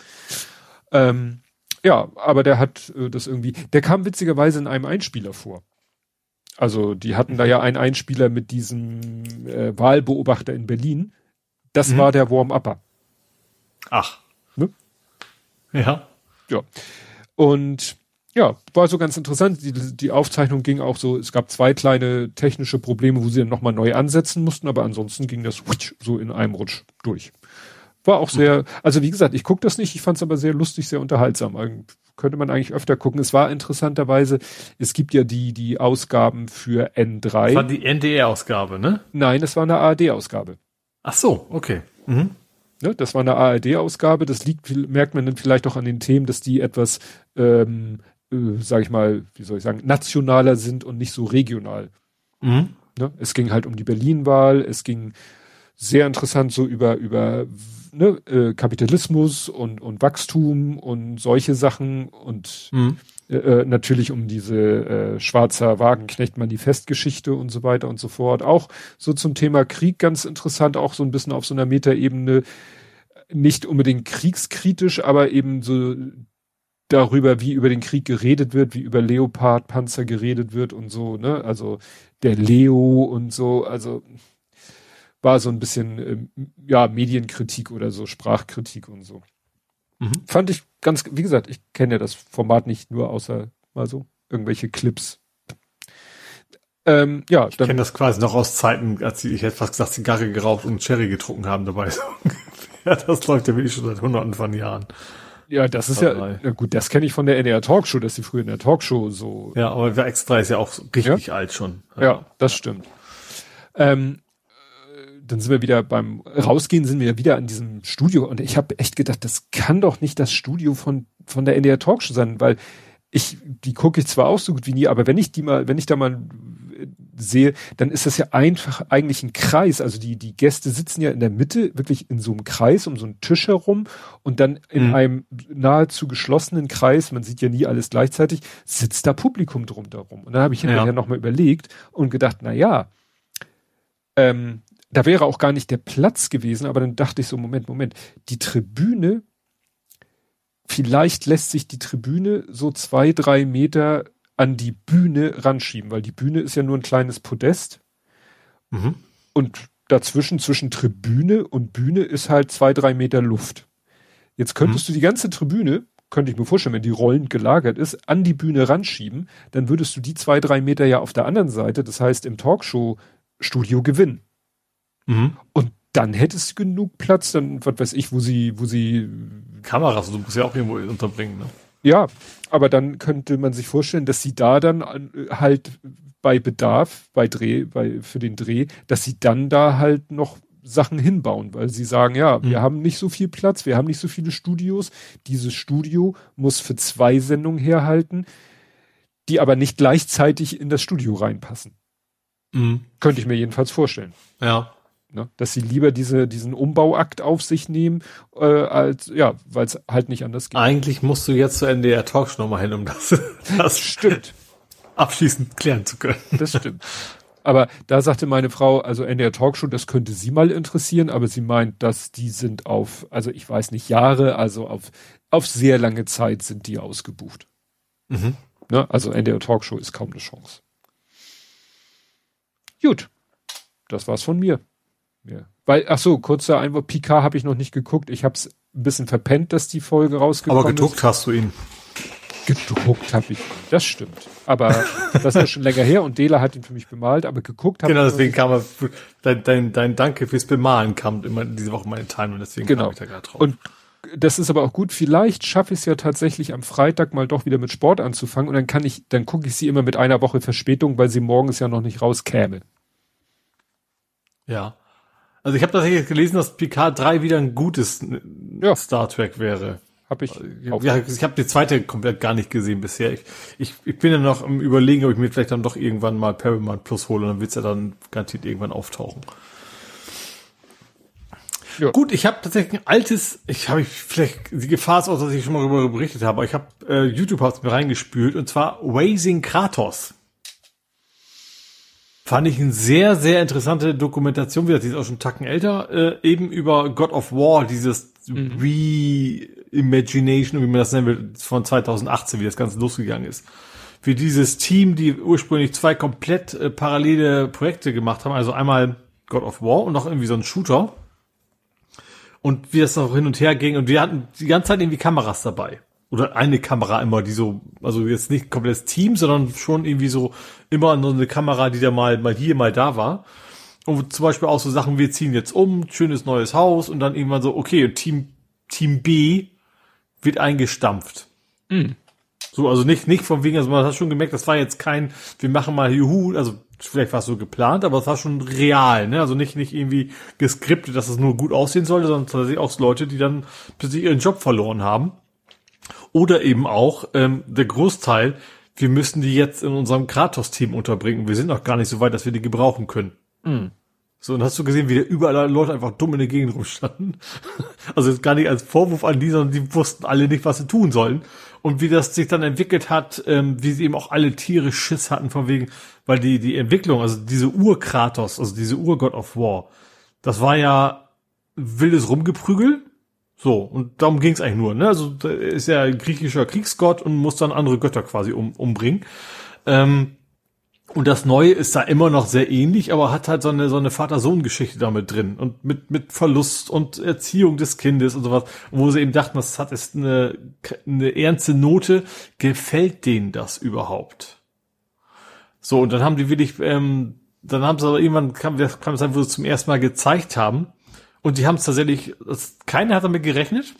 Ähm, ja, aber der hat äh, das irgendwie, der kam witzigerweise in einem Einspieler vor. Also die hatten da ja einen Einspieler mit diesem äh, Wahlbeobachter in Berlin. Das mhm. war der Warm-Upper. Ach. Ne? Ja. Ja. Und ja, war so ganz interessant. Die, die Aufzeichnung ging auch so, es gab zwei kleine technische Probleme, wo sie dann nochmal neu ansetzen mussten, aber ansonsten ging das so in einem Rutsch durch. War auch sehr, also wie gesagt, ich gucke das nicht, ich fand es aber sehr lustig, sehr unterhaltsam. Könnte man eigentlich öfter gucken. Es war interessanterweise, es gibt ja die, die Ausgaben für N3. Das war die NDR-Ausgabe, ne? Nein, das war eine ARD-Ausgabe. Ach so, okay. Mhm. Ne, das war eine ARD-Ausgabe. Das liegt, merkt man dann vielleicht auch an den Themen, dass die etwas, ähm, äh, sag ich mal, wie soll ich sagen, nationaler sind und nicht so regional. Mhm. Ne, es ging halt um die Berlin-Wahl. Es ging sehr interessant so über über ne, äh, Kapitalismus und und Wachstum und solche Sachen und mhm. Äh, äh natürlich um diese äh, schwarzer Wagenknecht Manifestgeschichte und so weiter und so fort. Auch so zum Thema Krieg ganz interessant, auch so ein bisschen auf so einer Metaebene nicht unbedingt kriegskritisch, aber eben so darüber, wie über den Krieg geredet wird, wie über Leopardpanzer geredet wird und so, ne? Also der Leo und so, also war so ein bisschen ähm, ja Medienkritik oder so Sprachkritik und so. Mhm. Fand ich ganz, wie gesagt, ich kenne ja das Format nicht nur außer mal so irgendwelche Clips. Ähm, ja, ich kenne das quasi noch aus Zeiten, als sie, ich hätte fast gesagt, Zigarre geraucht und Cherry getrunken haben dabei. [laughs] ja, das läuft ja wirklich schon seit hunderten von Jahren. Ja, das ist ja, ja gut, das kenne ich von der NDR Talkshow, dass sie früher in der Talkshow so. Ja, aber X3 ist ja auch richtig ja? alt schon. Ja, ja das stimmt. Ähm, dann sind wir wieder beim Rausgehen, sind wir ja wieder an diesem Studio und ich habe echt gedacht, das kann doch nicht das Studio von von der NDR Talkshow sein, weil ich die gucke ich zwar auch so gut wie nie, aber wenn ich die mal, wenn ich da mal sehe, dann ist das ja einfach eigentlich ein Kreis. Also die die Gäste sitzen ja in der Mitte, wirklich in so einem Kreis um so einen Tisch herum und dann in mhm. einem nahezu geschlossenen Kreis, man sieht ja nie alles gleichzeitig, sitzt da Publikum drum darum. Und dann habe ich hinterher ja. nochmal überlegt und gedacht, na ja, ähm, da wäre auch gar nicht der Platz gewesen, aber dann dachte ich so, Moment, Moment, die Tribüne, vielleicht lässt sich die Tribüne so zwei, drei Meter an die Bühne ranschieben, weil die Bühne ist ja nur ein kleines Podest. Mhm. Und dazwischen, zwischen Tribüne und Bühne ist halt zwei, drei Meter Luft. Jetzt könntest mhm. du die ganze Tribüne, könnte ich mir vorstellen, wenn die rollend gelagert ist, an die Bühne ranschieben, dann würdest du die zwei, drei Meter ja auf der anderen Seite, das heißt im Talkshow-Studio gewinnen. Mhm. Und dann hättest du genug Platz, dann, was weiß ich, wo sie, wo sie. Kameras, du musst ja auch irgendwo unterbringen, ne? Ja, aber dann könnte man sich vorstellen, dass sie da dann äh, halt bei Bedarf, bei Dreh, bei, für den Dreh, dass sie dann da halt noch Sachen hinbauen, weil sie sagen, ja, mhm. wir haben nicht so viel Platz, wir haben nicht so viele Studios. Dieses Studio muss für zwei Sendungen herhalten, die aber nicht gleichzeitig in das Studio reinpassen. Mhm. Könnte ich mir jedenfalls vorstellen. Ja. Ne? Dass sie lieber diese, diesen Umbauakt auf sich nehmen, äh, als, ja, weil es halt nicht anders geht. Eigentlich musst du jetzt zur NDR Talkshow nochmal hin, um das, [laughs] das stimmt. abschließend klären zu können. Das stimmt. Aber da sagte meine Frau, also NDR Talkshow, das könnte sie mal interessieren, aber sie meint, dass die sind auf, also ich weiß nicht, Jahre, also auf, auf sehr lange Zeit sind die ausgebucht. Mhm. Ne? Also NDR Talkshow ist kaum eine Chance. Gut. Das war's von mir. Ja. Weil, ach so, kurzer Einwurf, Picard habe ich noch nicht geguckt. Ich habe es ein bisschen verpennt, dass die Folge rausgekommen ist. Aber gedruckt ist. hast du ihn. Gedruckt habe ich ihn, das stimmt. Aber das ist schon länger her und Dela hat ihn für mich bemalt, aber geguckt habe genau, ich Genau, deswegen kam er, dein, dein, dein Danke fürs Bemalen kam immer diese Woche meine Time und deswegen genau. kam ich da gerade drauf. Und das ist aber auch gut. Vielleicht schaffe ich es ja tatsächlich am Freitag mal doch wieder mit Sport anzufangen und dann kann ich, dann gucke ich sie immer mit einer Woche Verspätung, weil sie morgens ja noch nicht rauskäme. Ja. Also ich habe tatsächlich gelesen, dass Picard 3 wieder ein gutes ja. Star Trek wäre. Hab ich. Ja, ich habe die zweite komplett gar nicht gesehen bisher. Ich, ich, ich bin ja noch im Überlegen, ob ich mir vielleicht dann doch irgendwann mal Paramount Plus hole und dann wird's ja dann garantiert irgendwann auftauchen. Ja. Gut, ich habe tatsächlich ein altes, ich habe vielleicht, die Gefahr ist auch, dass ich schon mal darüber berichtet habe, aber ich habe äh, YouTube hat's mir reingespült und zwar Raising Kratos. Fand ich eine sehr, sehr interessante Dokumentation, wie das ist auch schon einen Tacken älter, äh, eben über God of War, dieses mhm. Reimagination, wie man das nennen will, von 2018, wie das Ganze losgegangen ist. Wie dieses Team, die ursprünglich zwei komplett äh, parallele Projekte gemacht haben, also einmal God of War und noch irgendwie so ein Shooter. Und wie das noch hin und her ging. Und wir hatten die ganze Zeit irgendwie Kameras dabei oder eine Kamera immer, die so, also jetzt nicht komplettes Team, sondern schon irgendwie so immer nur eine Kamera, die da mal, mal hier, mal da war. Und zum Beispiel auch so Sachen, wir ziehen jetzt um, schönes neues Haus und dann irgendwann so, okay, Team, Team B wird eingestampft. Mhm. So, also nicht, nicht von wegen, also man hat schon gemerkt, das war jetzt kein, wir machen mal Juhu, also vielleicht war es so geplant, aber es war schon real, ne? Also nicht, nicht irgendwie geskriptet, dass es nur gut aussehen sollte, sondern tatsächlich auch Leute, die dann plötzlich ihren Job verloren haben. Oder eben auch ähm, der Großteil, wir müssen die jetzt in unserem Kratos-Team unterbringen. Wir sind noch gar nicht so weit, dass wir die gebrauchen können. Mhm. So, und hast du gesehen, wie da überall Leute einfach dumm in der Gegend rumstanden? [laughs] Also gar nicht als Vorwurf an die, sondern die wussten alle nicht, was sie tun sollen. Und wie das sich dann entwickelt hat, ähm, wie sie eben auch alle Tiere Schiss hatten von wegen, weil die, die Entwicklung, also diese Ur-Kratos, also diese Ur-God of War, das war ja wildes Rumgeprügel so, und darum ging's eigentlich nur. Ne? Also ist ja ein griechischer Kriegsgott und muss dann andere Götter quasi um, umbringen. Ähm, und das Neue ist da immer noch sehr ähnlich, aber hat halt so eine, so eine Vater-Sohn-Geschichte damit drin. Und mit, mit Verlust und Erziehung des Kindes und sowas. Wo sie eben dachten, das hat ist eine, eine ernste Note. Gefällt denen das überhaupt? So, und dann haben die wirklich, ähm, dann haben sie aber irgendwann, kam, kam es sein, wo sie es zum ersten Mal gezeigt haben. Und die haben es tatsächlich, das, keiner hat damit gerechnet.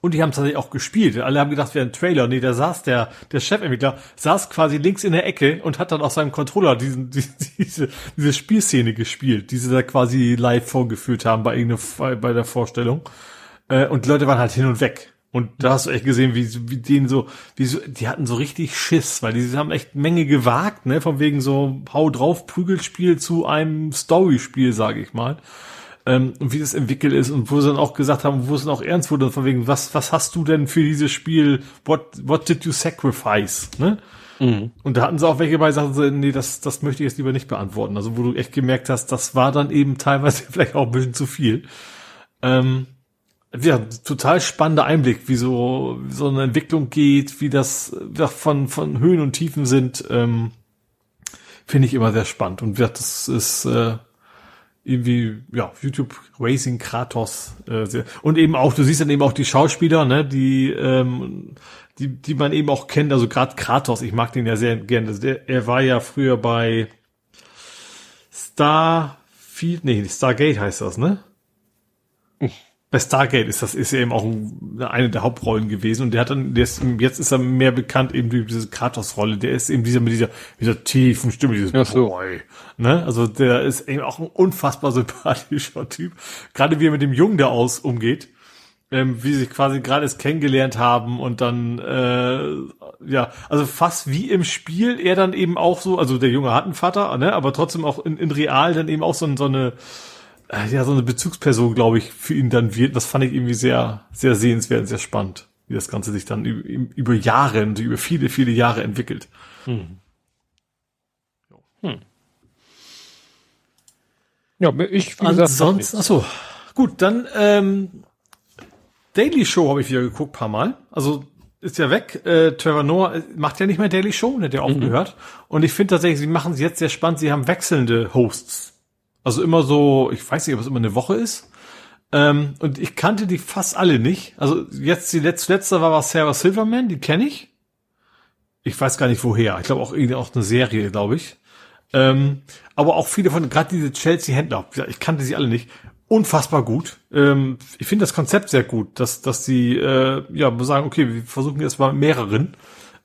Und die haben es tatsächlich auch gespielt. Alle haben gedacht, wäre ein Trailer. Nee, da saß der, der Chefentwickler, saß quasi links in der Ecke und hat dann auf seinem Controller diesen, [laughs] diese, diese Spielszene gespielt, die sie da quasi live vorgeführt haben bei irgendeiner, bei der Vorstellung. Äh, und die Leute waren halt hin und weg. Und da hast du echt gesehen, wie, wie denen so, wie so, die hatten so richtig Schiss, weil die haben echt Menge gewagt, ne, von wegen so Hau drauf Prügelspiel zu einem Storyspiel, sage ich mal ähm, und wie das entwickelt ist und wo sie dann auch gesagt haben, wo es dann auch ernst wurde, von wegen, was, was hast du denn für dieses Spiel, what, what did you sacrifice, ne? Mhm. Und da hatten sie auch welche bei, sagten sie, nee, das, das möchte ich jetzt lieber nicht beantworten. Also wo du echt gemerkt hast, das war dann eben teilweise [laughs] vielleicht auch ein bisschen zu viel. Ähm, ja, total spannender Einblick, wie so, wie so eine Entwicklung geht, wie das ja, von, von Höhen und Tiefen sind, ähm, finde ich immer sehr spannend. Und ja, das ist, äh, irgendwie, ja, YouTube Racing Kratos. Äh, und eben auch, du siehst dann eben auch die Schauspieler, ne, die, ähm, die, die man eben auch kennt, also gerade Kratos, ich mag den ja sehr gerne. Der, er war ja früher bei Starfield, nee, Stargate heißt das, ne? Bei Stargate ist das ist ja eben auch eine der Hauptrollen gewesen und der hat dann der ist, jetzt ist er mehr bekannt eben durch diese Kratos Rolle der ist eben dieser mit dieser mit dieser tiefen Stimme dieses ja, so. Boy, ne? Also der ist eben auch ein unfassbar sympathischer [laughs] Typ. Gerade wie er mit dem Jungen da aus umgeht ähm, wie sie sich quasi gerade es kennengelernt haben und dann äh, ja also fast wie im Spiel er dann eben auch so also der Junge hat einen Vater ne? Aber trotzdem auch in, in real dann eben auch so, so eine ja, so eine Bezugsperson, glaube ich, für ihn dann wird. Das fand ich irgendwie sehr, sehr sehenswert und sehr spannend, wie das Ganze sich dann über, Jahre und über viele, viele Jahre entwickelt. Hm. Hm. Ja, ich, wie gesagt, Ansonsten, achso, gut, dann ähm, Daily Show habe ich wieder geguckt, paar Mal. Also ist ja weg. Äh, Trevor Noah macht ja nicht mehr Daily Show, ne, der aufgehört. Mhm. Und ich finde tatsächlich, sie machen es jetzt sehr spannend. Sie haben wechselnde Hosts. Also immer so, ich weiß nicht, ob es immer eine Woche ist. Ähm, und ich kannte die fast alle nicht. Also jetzt die letzte, letzte war, war Sarah Silverman, die kenne ich. Ich weiß gar nicht woher. Ich glaube auch irgendwie auch eine Serie, glaube ich. Ähm, aber auch viele von, gerade diese Chelsea-Händler, ich kannte sie alle nicht. Unfassbar gut. Ähm, ich finde das Konzept sehr gut, dass, dass sie äh, ja sagen, okay, wir versuchen jetzt mal mehreren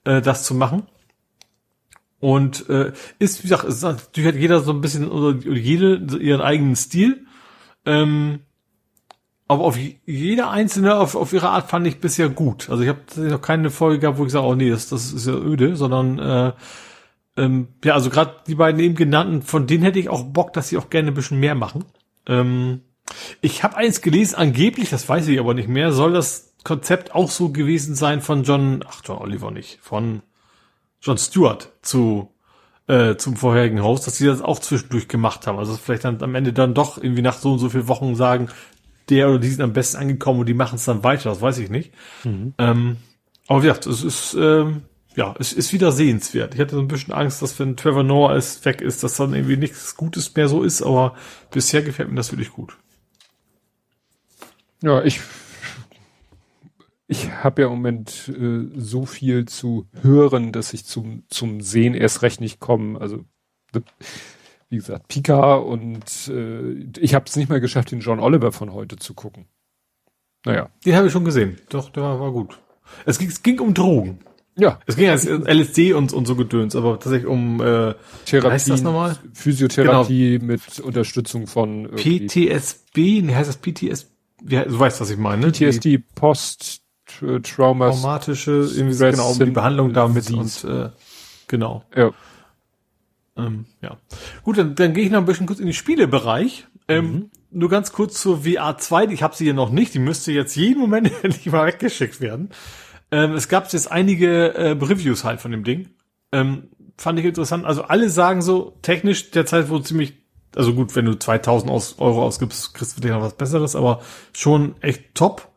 äh, das zu machen. Und äh, ist, wie gesagt, ist natürlich hat jeder so ein bisschen oder jede ihren eigenen Stil. Ähm, aber auf jeder einzelne auf, auf ihre Art fand ich bisher gut. Also ich habe noch keine Folge gehabt, wo ich sage, oh nee, das, das ist ja öde, sondern äh, ähm, ja, also gerade die beiden eben genannten, von denen hätte ich auch Bock, dass sie auch gerne ein bisschen mehr machen. Ähm, Ich habe eins gelesen, angeblich, das weiß ich aber nicht mehr, soll das Konzept auch so gewesen sein von John, ach John Oliver nicht, von John Stewart zu äh, zum vorherigen Host, dass sie das auch zwischendurch gemacht haben. Also vielleicht dann am Ende dann doch irgendwie nach so und so vielen Wochen sagen, der oder die sind am besten angekommen und die machen es dann weiter, das weiß ich nicht. Mhm. Ähm, aber wie gesagt, es ist, ähm, ja, es ist wieder sehenswert. Ich hatte so ein bisschen Angst, dass wenn Trevor Noah ist, weg ist, dass dann irgendwie nichts Gutes mehr so ist, aber bisher gefällt mir das wirklich gut. Ja, ich ich habe ja im Moment äh, so viel zu hören, dass ich zum zum Sehen erst recht nicht komme. Also wie gesagt, Pika und äh, ich habe es nicht mal geschafft, den John Oliver von heute zu gucken. Naja. Den habe ich schon gesehen. Doch, der war, war gut. Es ging, es ging um Drogen. Ja. Es ging als LSD und, und so Gedöns, aber tatsächlich um äh, Therapie, heißt das nochmal? Physiotherapie genau. mit Unterstützung von irgendwie. PTSB, heißt das PTS? Ja, du weißt, was ich meine. PTSD, Post Traumas. Traumatische, irgendwie Stress genau, um die Behandlung damit und äh, genau. Ja. Ähm, ja. Gut, dann, dann gehe ich noch ein bisschen kurz in den Spielebereich. Ähm, mhm. Nur ganz kurz zur VR 2, ich habe sie hier noch nicht, die müsste jetzt jeden Moment [laughs] endlich mal weggeschickt werden. Ähm, es gab jetzt einige äh, Reviews halt von dem Ding. Ähm, fand ich interessant. Also alle sagen so, technisch derzeit wohl ziemlich, also gut, wenn du 2000 Euro ausgibst, kriegst du dir noch was Besseres, aber schon echt top.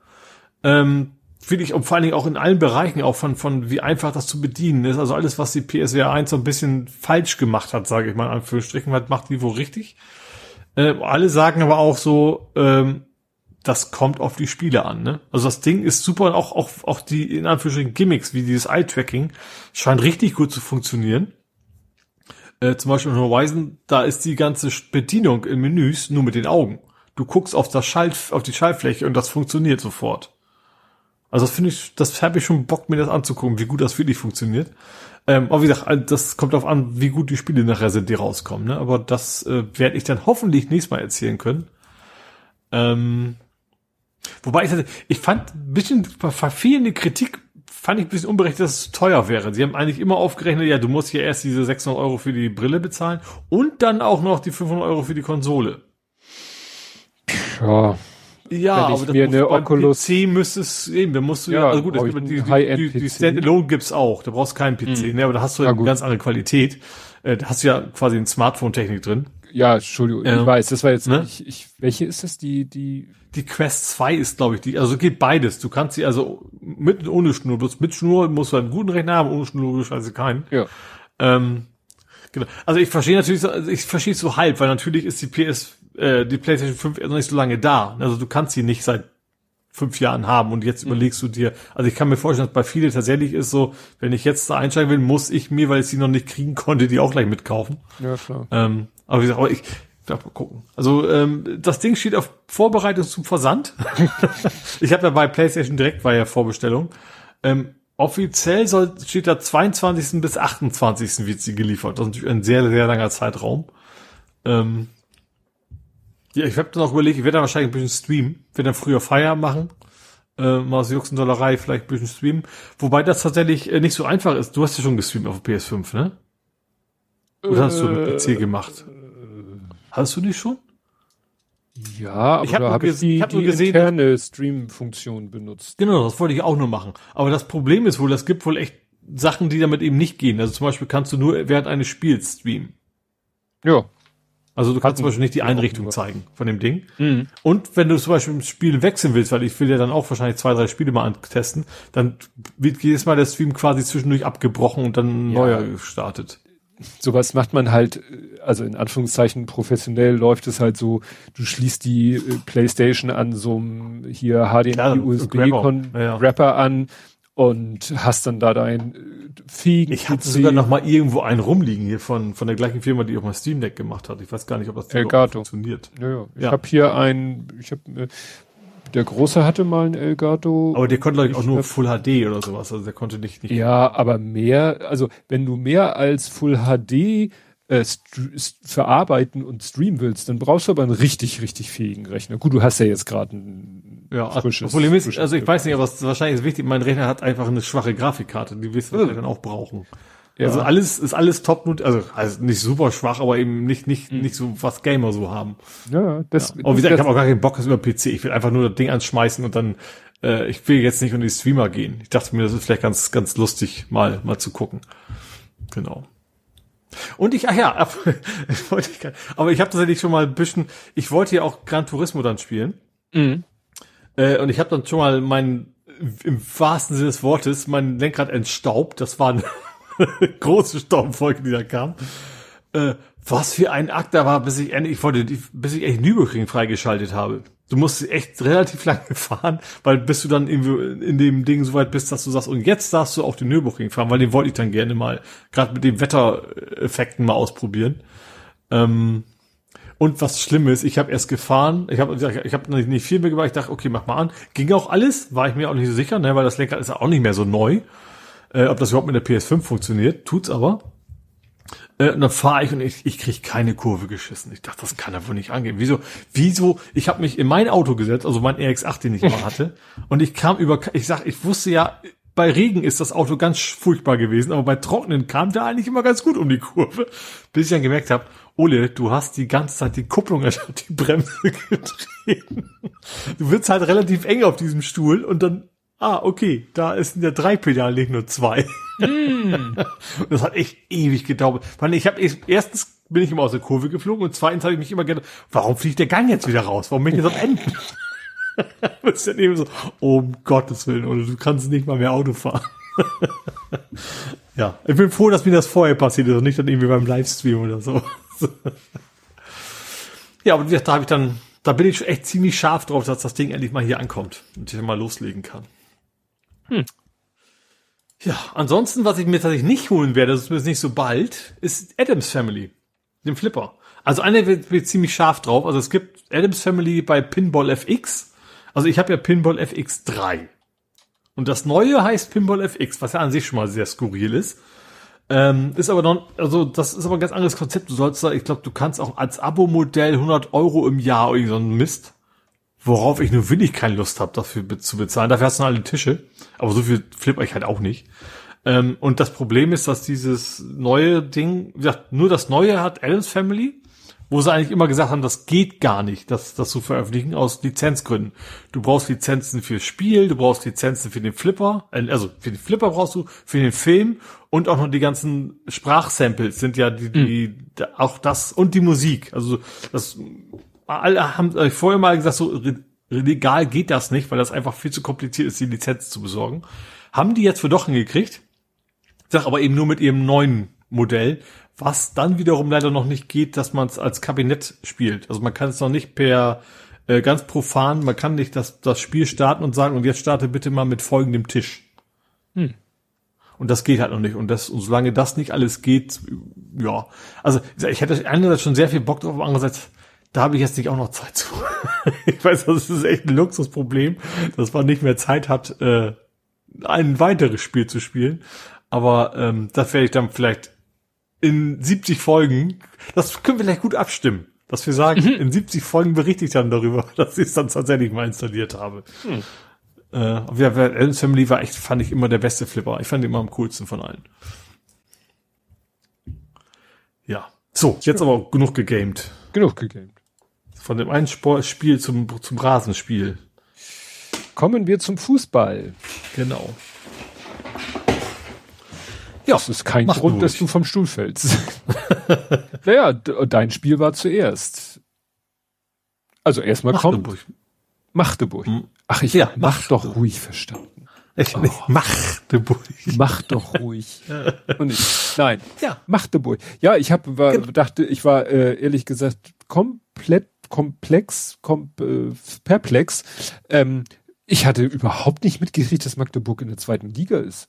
Ähm, finde ich, und vor allen Dingen auch in allen Bereichen, auch von, von wie einfach das zu bedienen ist. Also alles, was die PSVR 1 so ein bisschen falsch gemacht hat, sage ich mal, an Strichen hat, macht die wohl richtig. Äh, alle sagen aber auch so, ähm, das kommt auf die Spiele an. Ne? Also das Ding ist super und auch, auch, auch die in Anführungsstrichen Gimmicks wie dieses Eye-Tracking scheint richtig gut zu funktionieren. Äh, zum Beispiel in Horizon, da ist die ganze Bedienung in Menüs nur mit den Augen. Du guckst auf das Schalt, auf die Schaltfläche und das funktioniert sofort. Also das finde ich, das habe ich schon Bock, mir das anzugucken, wie gut das wirklich funktioniert. Ähm, aber wie gesagt, das kommt darauf an, wie gut die Spiele nachher sind, die rauskommen. Ne? Aber das äh, werde ich dann hoffentlich nächstes Mal erzählen können. Ähm, wobei ich, ich fand ein bisschen verfehlende Kritik fand ich ein bisschen unberechtigt, dass es teuer wäre. Sie haben eigentlich immer aufgerechnet, ja, du musst hier erst diese 600 Euro für die Brille bezahlen und dann auch noch die 500 Euro für die Konsole. Ja, ja, aber das mir eine Oculus PC müsstest eben, da musst du ja, also gut, gibt die, die, die, die Standalone gibt's auch, da brauchst du keinen PC, mhm. ne, aber da hast du ja eine ganz andere Qualität. Äh, da hast du ja quasi eine Smartphone-Technik drin. Ja, Entschuldigung, ja. ich weiß, das war jetzt ne? ich, ich, welche ist das die die die Quest 2 ist glaube ich die also geht beides. Du kannst sie also mit und ohne Schnur, bloß mit Schnur musst du einen guten Rechner haben, ohne Schnur scheiße keinen. Ja. Ähm, genau. Also ich verstehe natürlich also ich verstehe es so halb, weil natürlich ist die PS äh, die PlayStation 5 noch nicht so lange da. Also du kannst sie nicht seit fünf Jahren haben und jetzt mhm. überlegst du dir, also ich kann mir vorstellen, dass bei vielen tatsächlich ist so, wenn ich jetzt da einsteigen will, muss ich mir, weil ich sie noch nicht kriegen konnte, die auch gleich mitkaufen. Ja, klar. Ähm, aber wie gesagt, aber ich, ich mal gucken. Also ähm, das Ding steht auf Vorbereitung zum Versand. [laughs] ich habe ja bei PlayStation direkt war ja Vorbestellung. Ähm, offiziell soll, steht da 22. bis 28. wird sie geliefert. Das ist natürlich ein sehr, sehr langer Zeitraum. Ähm, ja, ich habe dann auch überlegt, ich werde dann wahrscheinlich ein bisschen streamen. Ich werde dann früher Feier machen. Äh, mal aus Juxendollerei vielleicht ein bisschen streamen. Wobei das tatsächlich äh, nicht so einfach ist. Du hast ja schon gestreamt auf PS5, ne? Oder äh, hast du mit PC gemacht? Hast du nicht schon? Ja, aber ich habe hab ich die, ich hab die gesehen, interne Stream-Funktion benutzt. Genau, das wollte ich auch nur machen. Aber das Problem ist wohl, es gibt wohl echt Sachen, die damit eben nicht gehen. Also zum Beispiel kannst du nur während eines Spiels streamen. Ja. Also du kannst zum Beispiel nicht die Einrichtung zeigen von dem Ding. Mhm. Und wenn du zum Beispiel im Spiel wechseln willst, weil ich will ja dann auch wahrscheinlich zwei, drei Spiele mal antesten, dann wird jedes Mal der Stream quasi zwischendurch abgebrochen und dann ja. neuer gestartet. Sowas macht man halt, also in Anführungszeichen professionell läuft es halt so, du schließt die äh, Playstation an so einem hier HDMI-USB-Rapper ja. an und hast dann da dein äh, fähigen Ich hatte sogar noch mal irgendwo einen rumliegen hier von von der gleichen Firma, die auch mal Steam Deck gemacht hat. Ich weiß gar nicht, ob das Elgato. funktioniert. Ja, ja. Ich ja. habe hier ein, ich habe äh, der große hatte mal ein Elgato. Aber der konnte glaube ich auch nur Full HD oder sowas, also der konnte nicht nicht. Ja, aber mehr, also wenn du mehr als Full HD äh, verarbeiten und streamen willst, dann brauchst du aber einen richtig, richtig fähigen Rechner. Gut, du hast ja jetzt gerade ein ja, frisches. Problem ist, also ich weiß nicht, aber es ist wahrscheinlich ist wichtig, mein Rechner hat einfach eine schwache Grafikkarte, die wirst du ja. dann auch brauchen. Ja. Also alles ist alles top also, also nicht super schwach, aber eben nicht nicht mhm. nicht so was Gamer so haben. Ja, das. Ja. Und wie gesagt, ich habe auch gar keinen Bock das über PC. Ich will einfach nur das Ding anschmeißen und dann äh, ich will jetzt nicht unter die Streamer gehen. Ich dachte mir, das ist vielleicht ganz ganz lustig mal mal zu gucken. Genau. Und ich, ach ja, [laughs] aber ich habe tatsächlich schon mal ein bisschen, ich wollte ja auch Gran Turismo dann spielen. Mhm. Äh, und ich habe dann schon mal mein, im wahrsten Sinne des Wortes, mein Lenkrad entstaubt. Das war eine [laughs] große Staubfolge, die da kam. Äh, was für ein Akt da war, bis ich endlich, ich wollte, bis ich echt Nürburgring freigeschaltet habe. Du musst echt relativ [laughs] lange fahren, weil bis du dann irgendwie in dem Ding so weit bist, dass du sagst, und jetzt darfst du auf den Nürburgring fahren, weil den wollte ich dann gerne mal, gerade mit den Wettereffekten mal ausprobieren. Ähm, und was schlimm ist, ich habe erst gefahren, ich habe ich hab nicht, viel mehr gemacht, ich dachte, okay, mach mal an. Ging auch alles, war ich mir auch nicht so sicher, ne, weil das Lenkrad ist auch nicht mehr so neu. Äh, ob das überhaupt mit der PS5 funktioniert, tut's aber. Äh, und dann fahre ich und ich, ich krieg keine Kurve geschissen. Ich dachte, das kann ja wohl nicht angehen. Wieso? Wieso? Ich habe mich in mein Auto gesetzt, also mein RX8, den ich immer hatte, und ich kam über, ich sag, ich wusste ja, bei Regen ist das Auto ganz furchtbar gewesen, aber bei Trocknen kam der eigentlich immer ganz gut um die Kurve, bis ich dann gemerkt habe, Ole, du hast die ganze Zeit die Kupplung, also [laughs] die Bremse getreten. Du wirst halt relativ eng auf diesem Stuhl und dann, ah, okay, da ist in der drei Pedal nicht nur zwei. Mm. [laughs] das hat echt ewig gedauert. Ich habe erstens bin ich immer aus der Kurve geflogen und zweitens habe ich mich immer gedacht, warum fliegt der Gang jetzt wieder raus? Warum bin ich jetzt am Ende? das ist dann eben so, oh, um Gottes Willen, oder du kannst nicht mal mehr Auto fahren. [laughs] ja, ich bin froh, dass mir das vorher passiert ist und nicht dann irgendwie beim Livestream oder so. [laughs] ja, aber da habe ich dann, da bin ich schon echt ziemlich scharf drauf, dass das Ding endlich mal hier ankommt und ich mal loslegen kann. Hm. Ja, ansonsten, was ich mir tatsächlich nicht holen werde, mir nicht so bald, ist Adams Family, den Flipper. Also einer wird, wird ziemlich scharf drauf. Also es gibt Adams Family bei Pinball FX. Also ich habe ja Pinball FX 3. Und das neue heißt Pinball FX, was ja an sich schon mal sehr skurril ist. Ähm, ist aber noch, also das ist aber ein ganz anderes Konzept. Du sollst da, ich glaube, du kannst auch als Abo-Modell 100 Euro im Jahr irgendwie so einen Mist, worauf ich nur wenig keine Lust habe, dafür zu bezahlen. Dafür hast du alle Tische, aber so viel flipper ich halt auch nicht. Ähm, und das Problem ist, dass dieses neue Ding, wie gesagt, nur das neue hat Adams Family wo sie eigentlich immer gesagt haben, das geht gar nicht, das, das zu veröffentlichen aus Lizenzgründen. Du brauchst Lizenzen fürs Spiel, du brauchst Lizenzen für den Flipper, äh, also für den Flipper brauchst du, für den Film und auch noch die ganzen Sprachsamples sind ja die, die mhm. auch das und die Musik. Also das alle haben äh, vorher mal gesagt, so legal geht das nicht, weil das einfach viel zu kompliziert ist, die Lizenz zu besorgen. Haben die jetzt für doch hingekriegt. Sag aber eben nur mit ihrem neuen Modell, was dann wiederum leider noch nicht geht, dass man es als Kabinett spielt. Also man kann es noch nicht per äh, ganz profan, man kann nicht das, das Spiel starten und sagen, und jetzt starte bitte mal mit folgendem Tisch. Hm. Und das geht halt noch nicht. Und das, und solange das nicht alles geht, ja. Also ich hätte einerseits schon sehr viel Bock drauf, andererseits, da habe ich jetzt nicht auch noch Zeit zu. [laughs] ich weiß, das ist echt ein Luxusproblem, dass man nicht mehr Zeit hat, äh, ein weiteres Spiel zu spielen. Aber ähm, das werde ich dann vielleicht in 70 Folgen, das können wir vielleicht gut abstimmen, dass wir sagen, mhm. in 70 Folgen berichte ich dann darüber, [laughs] dass ich es dann tatsächlich mal installiert habe. Mhm. Äh, ja, Adams Family war echt, fand ich immer der beste Flipper. Ich fand ihn immer am coolsten von allen. Ja. So, jetzt aber genug gegamed. Genug gegamed. Von dem einen Sport Spiel zum, zum Rasenspiel. Kommen wir zum Fußball. Genau. Ja, das ist kein Grund, durch. dass du vom Stuhl fällst. [laughs] naja, dein Spiel war zuerst. Also erstmal kommt Magdeburg. Hm. Ach, ich ja, mach doch ruhig verstanden. Ich, oh. Magdeburg. Mach doch ruhig. [laughs] Und ich, nein. Ja. Magdeburg. Ja, ich habe genau. dachte, ich war äh, ehrlich gesagt komplett komplex, kom, äh, perplex. Ähm, ich hatte überhaupt nicht mitgekriegt, dass Magdeburg in der zweiten Liga ist.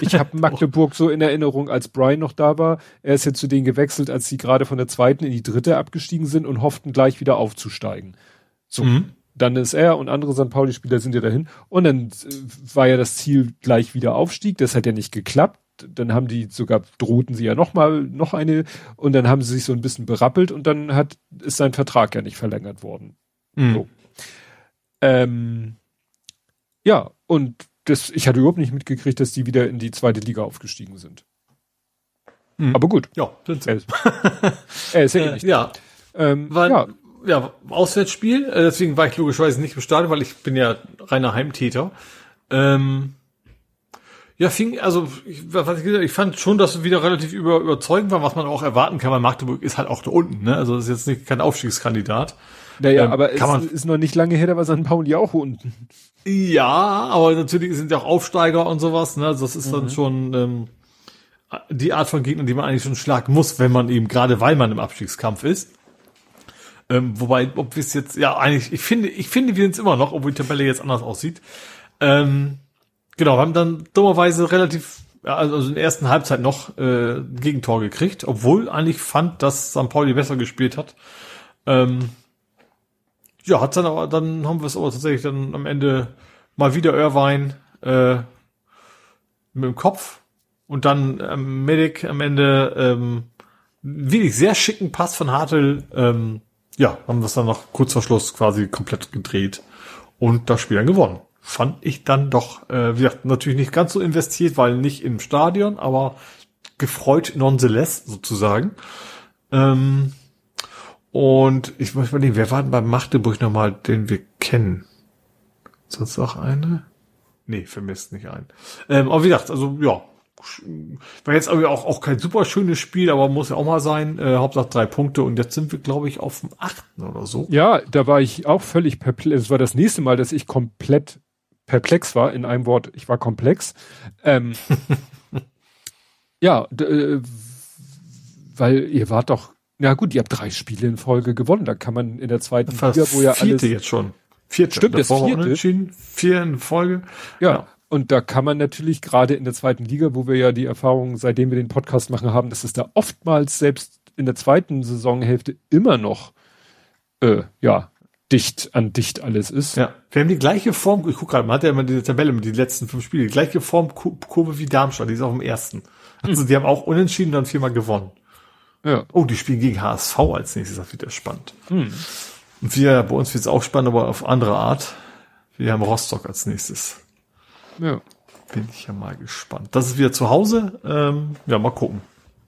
Ich habe [laughs] Magdeburg so in Erinnerung, als Brian noch da war. Er ist jetzt zu denen gewechselt, als sie gerade von der zweiten in die dritte abgestiegen sind und hofften gleich wieder aufzusteigen. So. Mhm. Dann ist er und andere St. Pauli-Spieler sind ja dahin. Und dann äh, war ja das Ziel gleich wieder Aufstieg. Das hat ja nicht geklappt. Dann haben die sogar, drohten sie ja noch mal, noch eine. Und dann haben sie sich so ein bisschen berappelt und dann hat, ist sein Vertrag ja nicht verlängert worden. Mhm. So. Ähm, ja, und das, ich hatte überhaupt nicht mitgekriegt, dass die wieder in die zweite Liga aufgestiegen sind. Mhm. Aber gut. Ja, sind sie. Er ist, er ist ja, eh Äh, nicht. ja, Ähm, war, ja, ja. Auswärtsspiel, äh, deswegen war ich logischerweise nicht im Stadion, weil ich bin ja reiner Heimtäter. Ähm, ja, fing, also ich, was ich, fand schon, dass es wieder relativ über, überzeugend war, was man auch erwarten kann, weil Magdeburg ist halt auch da unten, ne? Also das ist jetzt nicht kein Aufstiegskandidat. naja, ähm, aber es man- ist noch nicht lange her, da war St. Pauli auch unten. Ja, aber natürlich sind ja auch Aufsteiger und sowas, ne? Also das ist dann schon ähm, die Art von Gegner, die man eigentlich schon schlagen muss, wenn man eben, gerade weil man im Abstiegskampf ist. Ähm, wobei, ob wir es jetzt, ja, eigentlich, ich finde, ich finde, wir sind es immer noch, obwohl die Tabelle jetzt anders aussieht. Ähm, genau, wir haben dann dummerweise relativ, also in der ersten Halbzeit noch äh, Gegentor gekriegt, obwohl eigentlich fand, dass St. Pauli besser gespielt hat. Ähm, ja, hat dann aber, dann haben wir es aber tatsächlich dann am Ende mal wieder Irvine äh, mit dem Kopf und dann ähm, Medic am Ende ähm, wirklich sehr schicken Pass von Hartl. Ähm, ja, haben wir es dann noch kurz vor Schluss quasi komplett gedreht und das Spiel dann gewonnen. Fand ich dann doch, äh, wie gesagt, natürlich nicht ganz so investiert, weil nicht im Stadion, aber gefreut nonetheless sozusagen. Ähm, und ich muss überlegen, wer war denn beim Magdeburg nochmal, den wir kennen? Sonst noch eine? Nee, vermisst nicht ein. Ähm, aber wie gesagt, also ja, war jetzt aber auch, auch kein super schönes Spiel, aber muss ja auch mal sein. Äh, Hauptsache drei Punkte und jetzt sind wir, glaube ich, auf dem achten oder so. Ja, da war ich auch völlig perplex. Es war das nächste Mal, dass ich komplett perplex war, in einem Wort, ich war komplex. Ähm, [laughs] ja, äh, weil ihr wart doch, na gut, ihr habt drei Spiele in Folge gewonnen. Da kann man in der zweiten war Liga, wo ja vierte alles, jetzt schon. Vierte. Stimmt, das vierte. Unentschieden, vier in Folge. ja, ja. und da kann man natürlich gerade in der zweiten Liga, wo wir ja die Erfahrung, seitdem wir den Podcast machen, haben, dass es da oftmals selbst in der zweiten Saisonhälfte immer noch, äh, ja, dicht an dicht alles ist. Ja, wir haben die gleiche Form, ich guck gerade, man hat ja immer diese Tabelle mit den letzten fünf Spielen, die gleiche Formkurve wie Darmstadt, die ist auf dem ersten. Also die haben auch unentschieden dann viermal gewonnen. Ja. Oh, die spielen gegen HSV als nächstes, das wird ja spannend. Hm. Und wir, bei uns wird es auch spannend, aber auf andere Art. Wir haben Rostock als nächstes. ja. Bin ich ja mal gespannt. Das ist wieder zu Hause. Ähm, ja, mal gucken.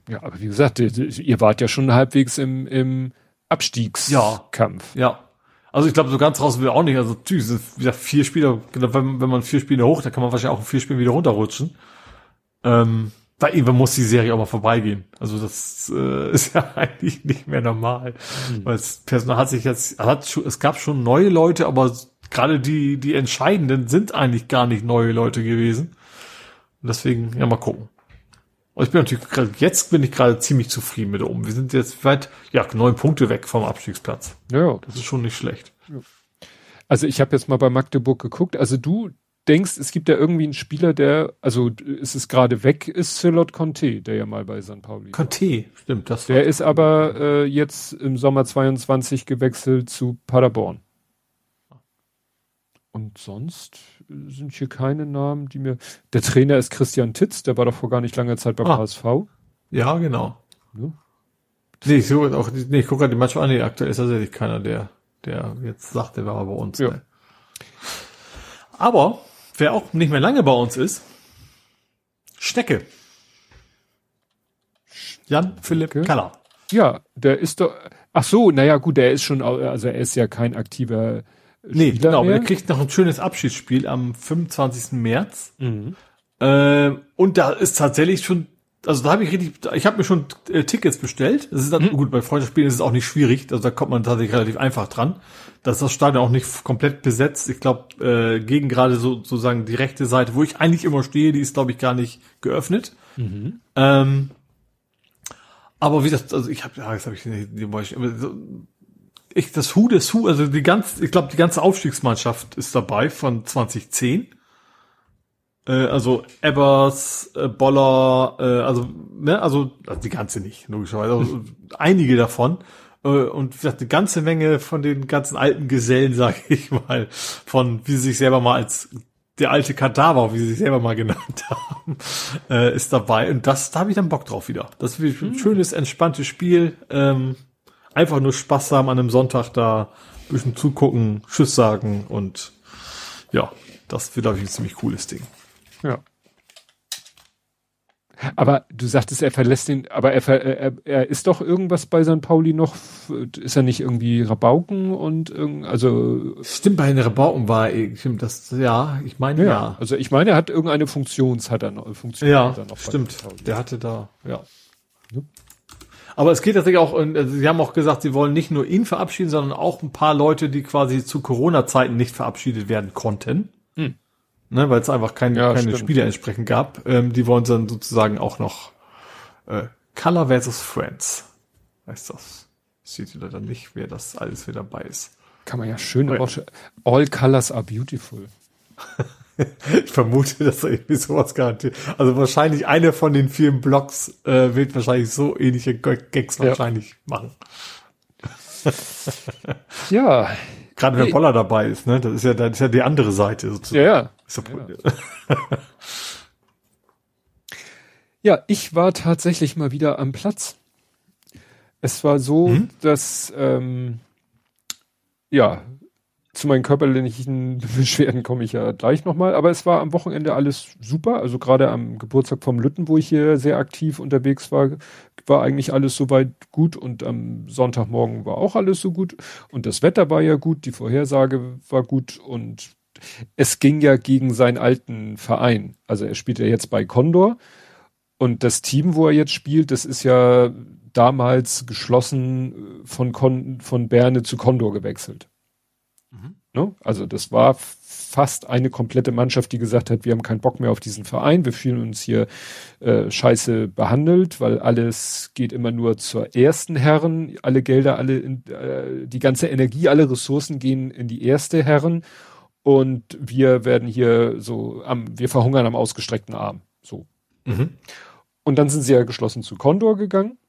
Ja, aber wie gesagt, ihr, wart ja schon halbwegs im, im Abstiegskampf. Ja. Also ich glaube, so ganz raus wir auch nicht. Also natürlich sind wie gesagt, vier Spieler, genau, wenn, wenn man vier Spiele hoch, dann kann man wahrscheinlich auch vier Spielen wieder runterrutschen. Ähm, weil irgendwann muss die Serie auch mal vorbeigehen. Also das äh, [laughs] ist ja eigentlich nicht mehr normal. Weil das Personal hat sich jetzt, hat es gab schon neue Leute, aber gerade die, die Entscheidenden sind eigentlich gar nicht neue Leute gewesen. Und deswegen, ja, mal gucken. Und ich bin natürlich gerade, jetzt bin ich gerade ziemlich zufrieden mit oben. Wir sind jetzt weit, ja, neun Punkte weg vom Abstiegsplatz. Ja, Das ist schon nicht schlecht. also ich habe jetzt mal bei Magdeburg geguckt. Also du denkst, es gibt ja irgendwie einen Spieler, der, also es ist gerade weg, ist Celot Conte, der ja mal bei St. Pauli. war. Conte, stimmt, das Der ist aber äh, jetzt im Sommer 22 gewechselt zu Paderborn. Und sonst sind hier keine Namen, die mir. Der Trainer ist Christian Titz, der war doch vor gar nicht langer Zeit beim Ah. HSV. Ja, genau. Ja. Nee, ich, suche auch, nee, ich gucke gerade die Mannschaft an, nee, aktuell ist tatsächlich keiner, der, der jetzt sagt, der war bei uns. Ja. Ne. Aber, wer auch nicht mehr lange bei uns ist, Stecke. Jan Philipp Stecke? Kaller. Ja, der ist doch. Ach so, naja, gut, der ist schon, also er ist ja kein aktiver Nee, Spieler genau, aber mehr. der kriegt noch ein schönes Abschiedsspiel am 25. März. Mhm. Ähm, und da ist tatsächlich schon, also da habe ich richtig, ich habe mir schon äh, Tickets bestellt. Das ist dann, gut, bei Freundschaftsspielen ist es auch nicht schwierig, also da kommt man tatsächlich relativ einfach dran. Da ist das Stadion auch nicht komplett besetzt. Ich glaube, äh, gegen gerade so sozusagen die rechte Seite, wo ich eigentlich immer stehe, die ist, glaube ich, gar nicht geöffnet. Ähm, aber wie das, also ich habe, ja, jetzt habe ich den, den aber so, ich, das Hu des Hu, also die ganze, ich glaube, die ganze Aufstiegsmannschaft ist dabei von 2010. Äh, also Ebbers, äh, Boller, äh, also, ne, also, also die ganze nicht, logischerweise, also, [laughs] einige davon. Äh, und wie gesagt, eine ganze Menge von den ganzen alten Gesellen, [laughs] sage ich mal, von wie sie sich selber mal als der alte Kadaver, wie sie sich selber mal genannt [laughs] haben, äh, ist dabei. Und das, da habe ich dann Bock drauf wieder. Das wird ein schönes, entspanntes Spiel. Ähm, einfach nur Spaß haben an einem Sonntag da, ein bisschen zugucken, Tschüss sagen und ja, das wird, glaube ich, ein ziemlich cooles Ding. Ja. Aber du sagtest, er verlässt den, aber er, er, er ist doch irgendwas bei St. Pauli noch, ist er nicht irgendwie Rabauken und irgend, also. Stimmt, bei den Rabauken war, stimmt, das, ja, ich meine, ja. ja. Also ich meine, er hat irgendeine Funktions, hat er noch, Funktion ja, hat er noch stimmt. Der hatte da, ja. ja. Aber es geht tatsächlich auch, also sie haben auch gesagt, sie wollen nicht nur ihn verabschieden, sondern auch ein paar Leute, die quasi zu Corona-Zeiten nicht verabschiedet werden konnten. Hm ne, weil es einfach kein, ja, keine stimmt. Spiele entsprechend gab. Ähm, die wollen dann sozusagen auch noch äh, Color versus Friends heißt das. Sieht dann nicht, wer das alles wieder dabei ist. Kann man ja schön. All colors are beautiful. [laughs] [laughs] ich vermute, dass er irgendwie sowas garantiert. Also wahrscheinlich einer von den vielen Blogs äh, wird wahrscheinlich so ähnliche Gags wahrscheinlich machen. [laughs] ja, Gerade wenn Poller dabei ist, ne? Das ist ja, das ist ja die andere Seite sozusagen. Ja, ja. Ja. [laughs] ja, ich war tatsächlich mal wieder am Platz. Es war so, mhm. dass ähm, ja, zu meinen körperlichen [laughs] Beschwerden komme ich ja gleich nochmal, aber es war am Wochenende alles super. Also gerade am Geburtstag vom Lütten, wo ich hier sehr aktiv unterwegs war, war eigentlich alles soweit gut und am Sonntagmorgen war auch alles so gut und das Wetter war ja gut, die Vorhersage war gut und es ging ja gegen seinen alten Verein. Also er spielt ja jetzt bei Condor und das Team, wo er jetzt spielt, das ist ja damals geschlossen von, Con von Berne zu Condor gewechselt. Ne? Also das war fast eine komplette Mannschaft, die gesagt hat, wir haben keinen Bock mehr auf diesen Verein, wir fühlen uns hier äh, scheiße behandelt, weil alles geht immer nur zur ersten Herren, alle Gelder, alle in, äh, die ganze Energie, alle Ressourcen gehen in die erste Herren und wir werden hier so am, wir verhungern am ausgestreckten Arm. So. Mhm. Und dann sind sie ja geschlossen zu Condor gegangen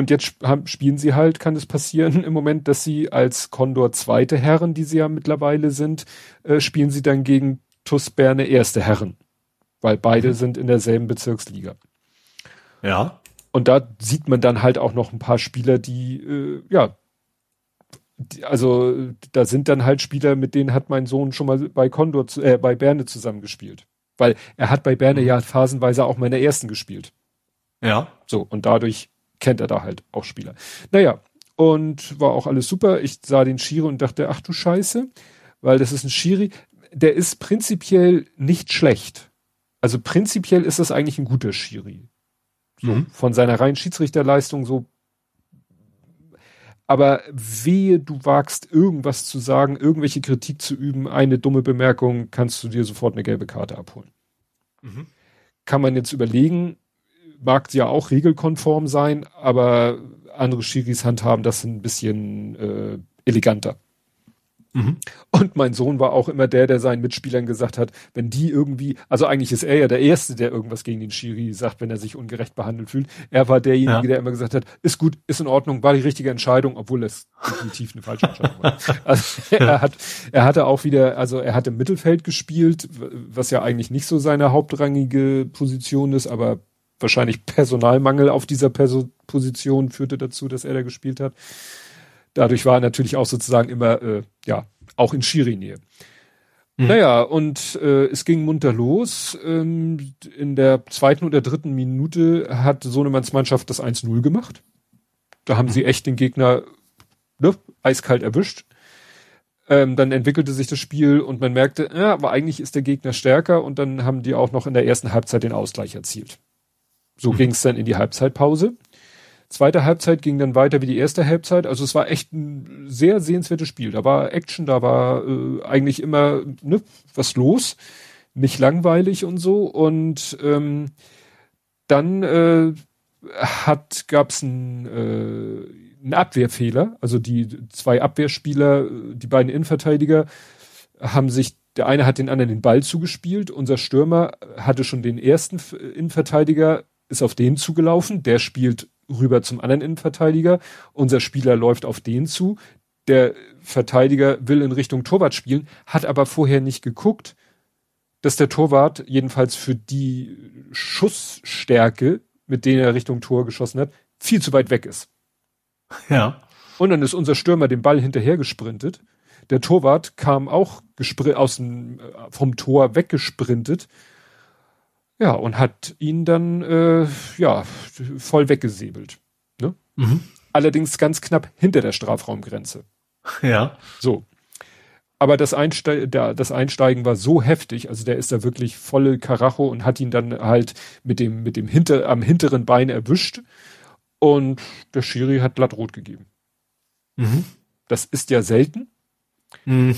und jetzt spielen sie halt, kann es passieren [laughs] im Moment, dass sie als Condor zweite Herren, die sie ja mittlerweile sind, äh, spielen sie dann gegen TuS Berne erste Herren. Weil beide mhm. sind in derselben Bezirksliga. Ja. Und da sieht man dann halt auch noch ein paar Spieler, die, äh, ja, die, also da sind dann halt Spieler, mit denen hat mein Sohn schon mal bei Condor, äh, bei Berne zusammengespielt. Weil er hat bei Berne mhm. ja phasenweise auch mal in der ersten gespielt. Ja. So, und dadurch kennt er da halt auch Spieler. Naja, und war auch alles super. Ich sah den Schiri und dachte, ach du Scheiße, weil das ist ein Schiri, der ist prinzipiell nicht schlecht. Also prinzipiell ist das eigentlich ein guter Schiri. So, mhm. von seiner reinen Schiedsrichterleistung so. Aber wehe, du wagst irgendwas zu sagen, irgendwelche Kritik zu üben, eine dumme Bemerkung, kannst du dir sofort eine gelbe Karte abholen. Mhm. Kann man jetzt überlegen, mag ja auch regelkonform sein, aber andere Schiris handhaben das ein bisschen äh, eleganter. Mhm. Und mein Sohn war auch immer der, der seinen Mitspielern gesagt hat, wenn die irgendwie, also eigentlich ist er ja der Erste, der irgendwas gegen den Schiri sagt, wenn er sich ungerecht behandelt fühlt. Er war derjenige, ja. der immer gesagt hat, ist gut, ist in Ordnung, war die richtige Entscheidung, obwohl es definitiv eine falsche Entscheidung war. [laughs] Also er hat, er hatte auch wieder, also er hat im Mittelfeld gespielt, was ja eigentlich nicht so seine hauptrangige Position ist, aber wahrscheinlich [laughs] Personalmangel auf dieser Perso Position führte dazu, dass er da gespielt hat. Dadurch war er natürlich auch sozusagen immer, äh, ja, auch in Schiri-Nähe. Mhm. Naja, und äh, es ging munter los. Ähm, in der zweiten oder dritten Minute hat Sohnemanns Mannschaft das 1-0 gemacht. Da haben mhm. sie echt den Gegner ne, eiskalt erwischt. Ähm, dann entwickelte sich das Spiel und man merkte, ja, aber eigentlich ist der Gegner stärker und dann haben die auch noch in der ersten Halbzeit den Ausgleich erzielt. So mhm. ging es dann in die Halbzeitpause. Zweite Halbzeit ging dann weiter wie die erste Halbzeit. Also es war echt ein sehr sehenswertes Spiel. Da war Action, da war äh, eigentlich immer ne, was los, nicht langweilig und so. Und ähm, dann äh, hat gab's ein, äh, einen Abwehrfehler. Also die zwei Abwehrspieler, die beiden Innenverteidiger, haben sich der eine hat den anderen den Ball zugespielt. Unser Stürmer hatte schon den ersten Innenverteidiger ist auf den zugelaufen, der spielt rüber zum anderen Innenverteidiger, unser Spieler läuft auf den zu, der Verteidiger will in Richtung Torwart spielen, hat aber vorher nicht geguckt, dass der Torwart jedenfalls für die Schussstärke, mit denen er Richtung Tor geschossen hat, viel zu weit weg ist. Ja. Und dann ist unser Stürmer den Ball hinterher gesprintet. Der Torwart kam auch aus dem, äh, vom Tor weggesprintet Ja, und hat ihn dann äh, ja voll weggesäbelt. Ne? Mhm. Allerdings ganz knapp hinter der Strafraumgrenze. Ja. So. Aber das, Einste der, das Einsteigen war so heftig, also der ist da wirklich volle Karacho und hat ihn dann halt mit dem, mit dem hinter, am hinteren Bein erwischt. Und der Schiri hat glatt rot gegeben. Mhm. Das ist ja selten. Mhm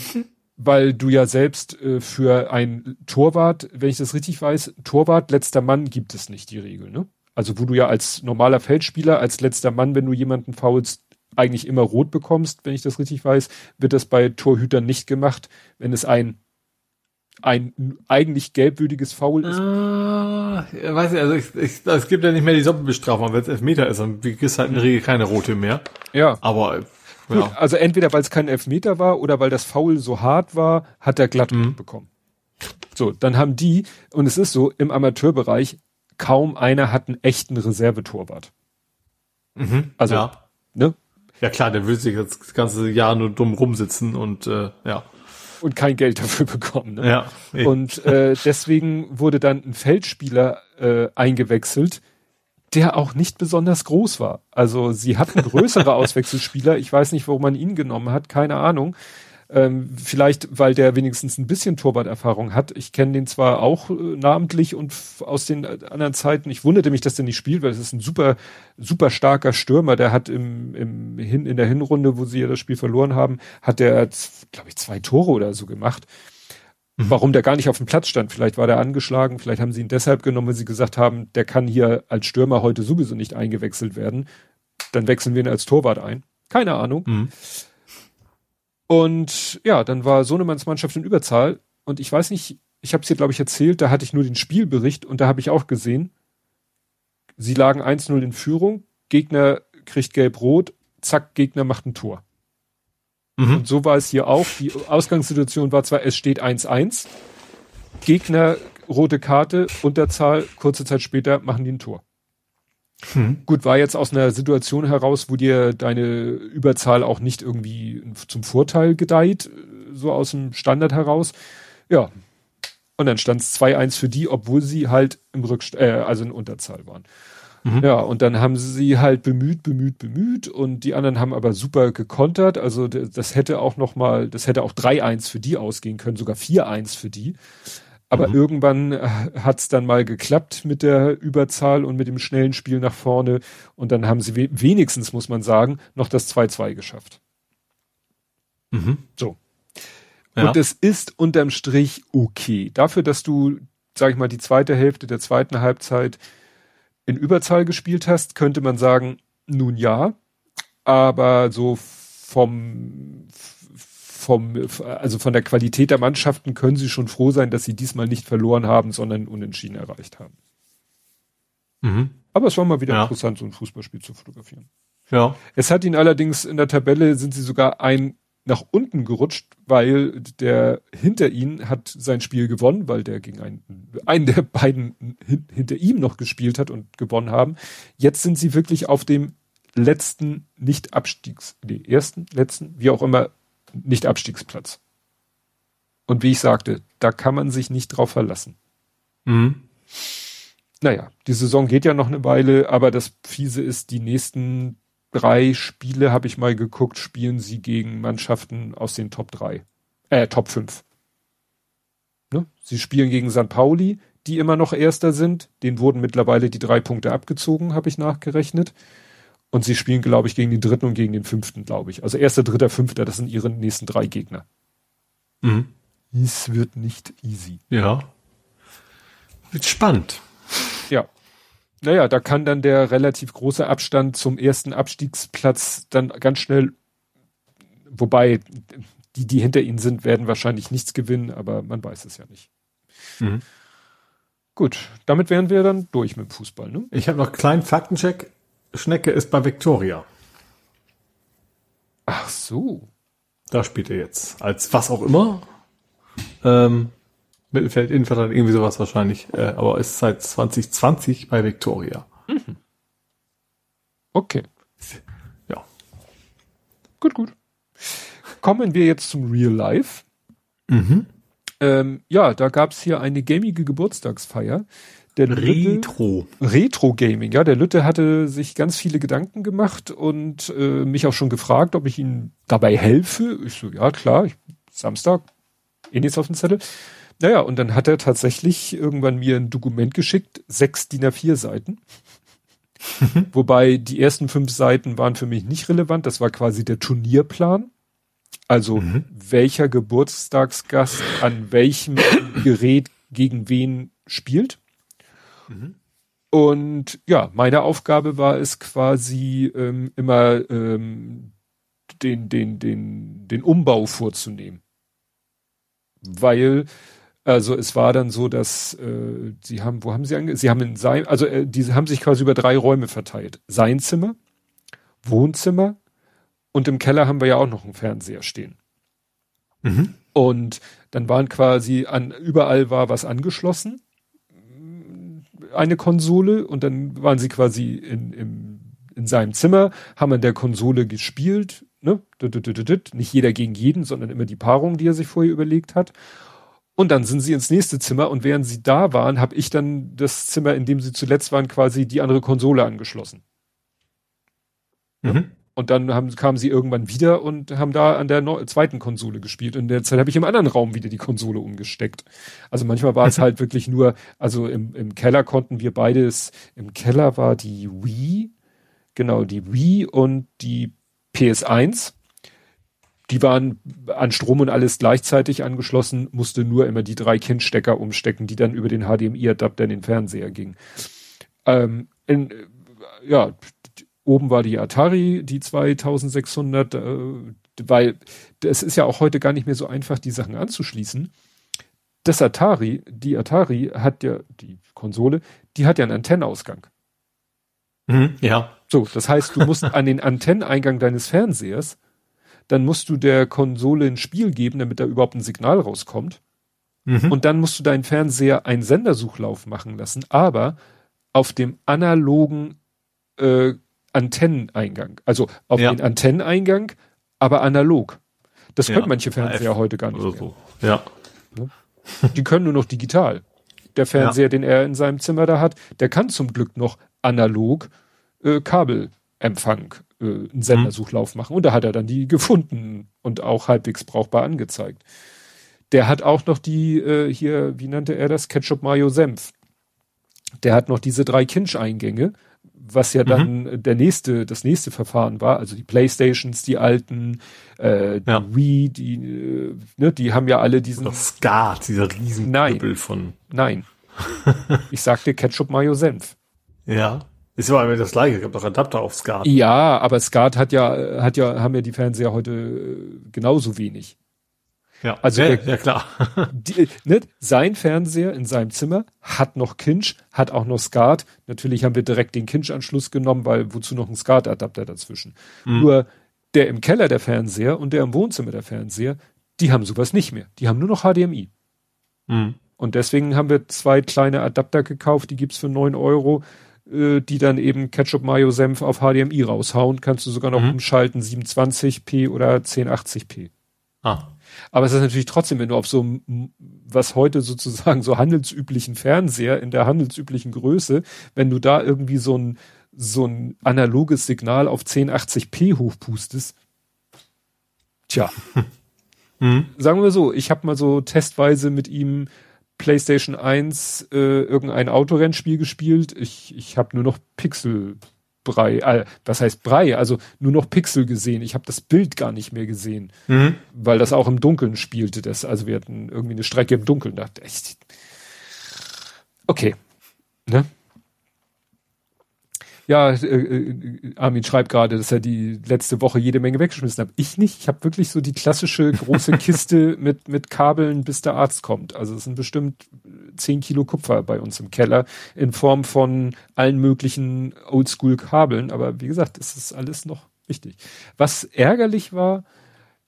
weil du ja selbst äh, für ein Torwart, wenn ich das richtig weiß, Torwart, letzter Mann gibt es nicht die Regel, ne? Also wo du ja als normaler Feldspieler, als letzter Mann, wenn du jemanden faulst, eigentlich immer rot bekommst, wenn ich das richtig weiß, wird das bei Torhütern nicht gemacht, wenn es ein ein eigentlich gelbwürdiges Foul ist. Ah, weiß ich, also ich, ich, es gibt ja nicht mehr die Doppelbestrafung, wenn es Elfmeter ist, dann kriegst halt in der Regel keine rote mehr. Ja. Aber Gut, ja. also entweder weil es kein Elfmeter war oder weil das Foul so hart war, hat er glatt mhm. bekommen. So, dann haben die, und es ist so, im Amateurbereich, kaum einer hat einen echten Reservetorwart. Mhm, also, ja. ne? Ja klar, der will sich das ganze Jahr nur dumm rumsitzen und äh, ja. Und kein Geld dafür [laughs] bekommen. Ne? Ja. Eh. Und äh, deswegen wurde dann ein Feldspieler äh, eingewechselt, der auch nicht besonders groß war. Also sie hatten größere [laughs] Auswechselspieler. Ich weiß nicht, warum man ihn genommen hat, keine Ahnung. Ähm, vielleicht, weil der wenigstens ein bisschen Torwart-Erfahrung hat. Ich kenne den zwar auch äh, namentlich und aus den anderen Zeiten. Ich wunderte mich, dass der nicht spielt, weil es ist ein super, super starker Stürmer. Der hat im, im Hin, in der Hinrunde, wo sie ja das Spiel verloren haben, hat der, glaube ich, zwei Tore oder so gemacht. Mhm. Warum der gar nicht auf dem Platz stand. Vielleicht war der angeschlagen, vielleicht haben sie ihn deshalb genommen, weil sie gesagt haben, der kann hier als Stürmer heute sowieso nicht eingewechselt werden. Dann wechseln wir ihn als Torwart ein. Keine Ahnung. Mhm. Und ja, dann war Sohnemanns Mannschaft in Überzahl. Und ich weiß nicht, ich habe es dir, glaube ich, erzählt, da hatte ich nur den Spielbericht und da habe ich auch gesehen, sie lagen 1-0 in Führung, Gegner kriegt gelb-rot, zack, Gegner macht ein Tor. Mhm. Und so war es hier auch. Die Ausgangssituation war zwar, es steht 1-1, Gegner, rote Karte, Unterzahl, kurze Zeit später machen die ein Tor. Hm. Gut, war jetzt aus einer Situation heraus, wo dir deine Überzahl auch nicht irgendwie zum Vorteil gedeiht, so aus dem Standard heraus. Ja. Und dann stand es 2-1 für die, obwohl sie halt im Rückst äh, also in Unterzahl waren. Mhm. Ja, und dann haben sie halt bemüht, bemüht, bemüht und die anderen haben aber super gekontert. Also das hätte auch noch mal, das hätte auch 3-1 für die ausgehen können, sogar 4-1 für die. Aber mhm. irgendwann äh, hat's dann mal geklappt mit der Überzahl und mit dem schnellen Spiel nach vorne. Und dann haben sie we wenigstens, muss man sagen, noch das 2-2 geschafft. Mhm. So. Ja. Und es ist unterm Strich okay. Dafür, dass du, sag ich mal, die zweite Hälfte der zweiten Halbzeit in Überzahl gespielt hast, könnte man sagen, nun ja, aber so vom, vom, also von der Qualität der Mannschaften können sie schon froh sein, dass sie diesmal nicht verloren haben, sondern unentschieden erreicht haben. Mhm. Aber es war mal wieder ja. interessant, so ein Fußballspiel zu fotografieren. Ja. Es hat ihn allerdings in der Tabelle sind sie sogar ein nach unten gerutscht, weil der hinter ihnen hat sein Spiel gewonnen, weil der gegen einen, einen der beiden hin, hinter ihm noch gespielt hat und gewonnen haben. Jetzt sind sie wirklich auf dem letzten Nicht-Abstiegs, nee, ersten, letzten, wie auch immer, Nicht-Abstiegsplatz. Und wie ich sagte, da kann man sich nicht drauf verlassen. Mhm. Naja, die Saison geht ja noch eine Weile, aber das Fiese ist, die nächsten drei Spiele, habe ich mal geguckt, spielen sie gegen Mannschaften aus den Top 3. Äh, Top 5. Ne? Sie spielen gegen St. Pauli, die immer noch Erster sind. Den wurden mittlerweile die drei Punkte abgezogen, habe ich nachgerechnet. Und sie spielen, glaube ich, gegen den dritten und gegen den fünften, glaube ich. Also erster, dritter, fünfter, das sind ihre nächsten drei Gegner. Mhm. Es wird nicht easy. Ja. Wird spannend. Ja. Naja, da kann dann der relativ große Abstand zum ersten Abstiegsplatz dann ganz schnell, wobei die, die hinter ihnen sind, werden wahrscheinlich nichts gewinnen, aber man weiß es ja nicht. Mhm. Gut, damit wären wir dann durch mit dem Fußball. Ne? Ich habe noch einen kleinen Faktencheck. Schnecke ist bei Victoria. Ach so. Da spielt er jetzt. Als was auch immer. Ähm, Mittelfeld, Innenverteidigung, irgendwie sowas wahrscheinlich. Äh, aber ist seit 2020 bei Victoria. Mhm. Okay. Ja. Gut, gut. Kommen wir jetzt zum Real Life. Mhm. Ähm, ja, da gab's hier eine gamige Geburtstagsfeier. Der Retro. Lütte, Retro Gaming, ja. Der Lütte hatte sich ganz viele Gedanken gemacht und äh, mich auch schon gefragt, ob ich ihm dabei helfe. Ich so, ja klar, ich, Samstag, eh nichts auf dem Zettel. Naja, und dann hat er tatsächlich irgendwann mir ein Dokument geschickt, sechs DIN A4 Seiten. [laughs] Wobei die ersten fünf Seiten waren für mich nicht relevant. Das war quasi der Turnierplan. Also mhm. welcher Geburtstagsgast an welchem [coughs] Gerät gegen wen spielt. Mhm. Und ja, meine Aufgabe war es quasi ähm, immer ähm, den, den, den, den Umbau vorzunehmen. Weil, also es war dann so, dass äh, sie haben, wo haben sie ange Sie haben in sein, also äh, die haben sich quasi über drei Räume verteilt. Sein Zimmer, Wohnzimmer und im Keller haben wir ja auch noch einen Fernseher stehen. Mhm. Und dann waren quasi an, überall war was angeschlossen, eine Konsole, und dann waren sie quasi in, im, in seinem Zimmer, haben an der Konsole gespielt, ne? Nicht jeder gegen jeden, sondern immer die Paarung, die er sich vorher überlegt hat. Und dann sind sie ins nächste Zimmer und während sie da waren, habe ich dann das Zimmer, in dem sie zuletzt waren, quasi die andere Konsole angeschlossen. Mhm. Und dann haben, kamen sie irgendwann wieder und haben da an der no zweiten Konsole gespielt. Und in der Zeit habe ich im anderen Raum wieder die Konsole umgesteckt. Also manchmal war es halt wirklich nur, also im, im Keller konnten wir beides, im Keller war die Wii, genau, die Wii und die PS1. Die waren an Strom und alles gleichzeitig angeschlossen, musste nur immer die drei Kindstecker umstecken, die dann über den HDMI-Adapter in den Fernseher gingen. Ähm, in, ja, Oben war die Atari, die 2600, äh, weil es ist ja auch heute gar nicht mehr so einfach, die Sachen anzuschließen. Das Atari, die Atari hat ja, die Konsole, die hat ja einen Antennenausgang. Mhm, ja. So, das heißt, du musst an den Antenneingang deines Fernsehers, dann musst du der Konsole ein Spiel geben, damit da überhaupt ein Signal rauskommt. Mhm. Und dann musst du deinen Fernseher einen Sendersuchlauf machen lassen, aber auf dem analogen äh, Antenneneingang. Also auf ja. den Antenneneingang, aber analog. Das ja. können manche Fernseher heute gar nicht mehr. So. Ja. Die können nur noch digital. Der Fernseher, ja. den er in seinem Zimmer da hat, der kann zum Glück noch analog äh, Kabelempfang, äh, einen Sendersuchlauf machen. Und da hat er dann die gefunden und auch halbwegs brauchbar angezeigt. Der hat auch noch die, äh, hier, wie nannte er das? Ketchup Mayo Senf. Der hat noch diese drei Kinch-Eingänge was ja dann mhm. der nächste, das nächste Verfahren war, also die Playstations, die alten, äh, die ja. Wii, die, äh, ne, die haben ja alle diesen. Das Skat, dieser riesen Nein. von. Nein. [laughs] ich sagte Ketchup, Mayo, Senf. Ja. Ist aber immer das gleiche, es gab doch Adapter auf Skat. Ja, aber Skat hat ja, hat ja, haben ja die Fernseher heute äh, genauso wenig. Ja, also ja, der, ja klar. [laughs] Die, ne, sein Fernseher in seinem Zimmer hat noch Kinch, hat auch noch SCART. Natürlich haben wir direkt den Kinch-Anschluss genommen, weil wozu noch ein SCART-Adapter dazwischen. Mhm. Nur der im Keller der Fernseher und der im Wohnzimmer der Fernseher, die haben sowas nicht mehr. Die haben nur noch HDMI. Mhm. Und deswegen haben wir zwei kleine Adapter gekauft, die gibt's für neun Euro, äh, die dann eben Ketchup Mayo Senf auf HDMI raushauen. Kannst du sogar noch mhm. umschalten, 720p oder 1080p. Ah. Aber es ist natürlich trotzdem, wenn du auf so was heute sozusagen so handelsüblichen Fernseher in der handelsüblichen Größe, wenn du da irgendwie so ein so ein analoges Signal auf 1080p hochpustest, tja. [laughs] Mhm. Sagen wir so, ich habe mal so testweise mit ihm PlayStation 1 äh, irgendein Autorennspiel gespielt. Ich, ich habe nur noch Pixel Brei, äh, was heißt Brei, also nur noch Pixel gesehen. Ich habe das Bild gar nicht mehr gesehen, mhm. weil das auch im Dunkeln spielte. Das, also wir hatten irgendwie eine Strecke im Dunkeln. Dachte echt. Okay, ne? Ja, äh, äh, Armin schreibt gerade, dass er die letzte Woche jede Menge weggeschmissen hat. Ich nicht. Ich habe wirklich so die klassische große [laughs] Kiste mit mit Kabeln, bis der Arzt kommt. Also es sind bestimmt zehn Kilo Kupfer bei uns im Keller in Form von allen möglichen Oldschool-Kabeln. Aber wie gesagt, es ist alles noch wichtig. Was ärgerlich war,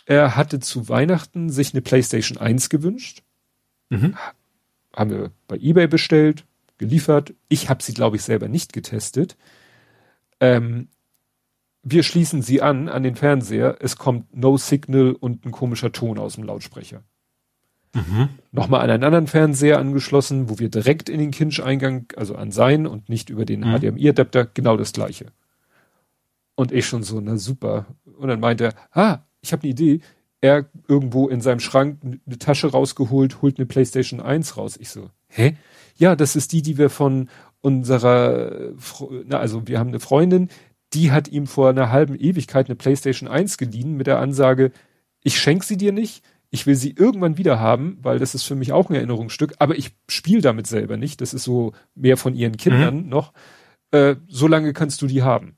er hatte zu Weihnachten sich eine PlayStation 1 gewünscht. Mhm. Haben wir bei eBay bestellt, geliefert. Ich habe sie, glaube ich, selber nicht getestet. Ähm, wir schließen sie an, an den Fernseher. Es kommt No Signal und ein komischer Ton aus dem Lautsprecher. Mhm. Nochmal an einen anderen Fernseher angeschlossen, wo wir direkt in den Kinch-Eingang, also an sein und nicht über den mhm. HDMI-Adapter, genau das gleiche. Und ich schon so, na super. Und dann meint er, ah, ich habe eine Idee. Er irgendwo in seinem Schrank eine Tasche rausgeholt, holt eine PlayStation 1 raus. Ich so, hä? Ja, das ist die, die wir von unserer, na, also wir haben eine Freundin, die hat ihm vor einer halben Ewigkeit eine PlayStation 1 geliehen mit der Ansage, ich schenke sie dir nicht, ich will sie irgendwann wieder haben, weil das ist für mich auch ein Erinnerungsstück, aber ich spiele damit selber nicht. Das ist so mehr von ihren Kindern mhm. noch. Äh, so lange kannst du die haben.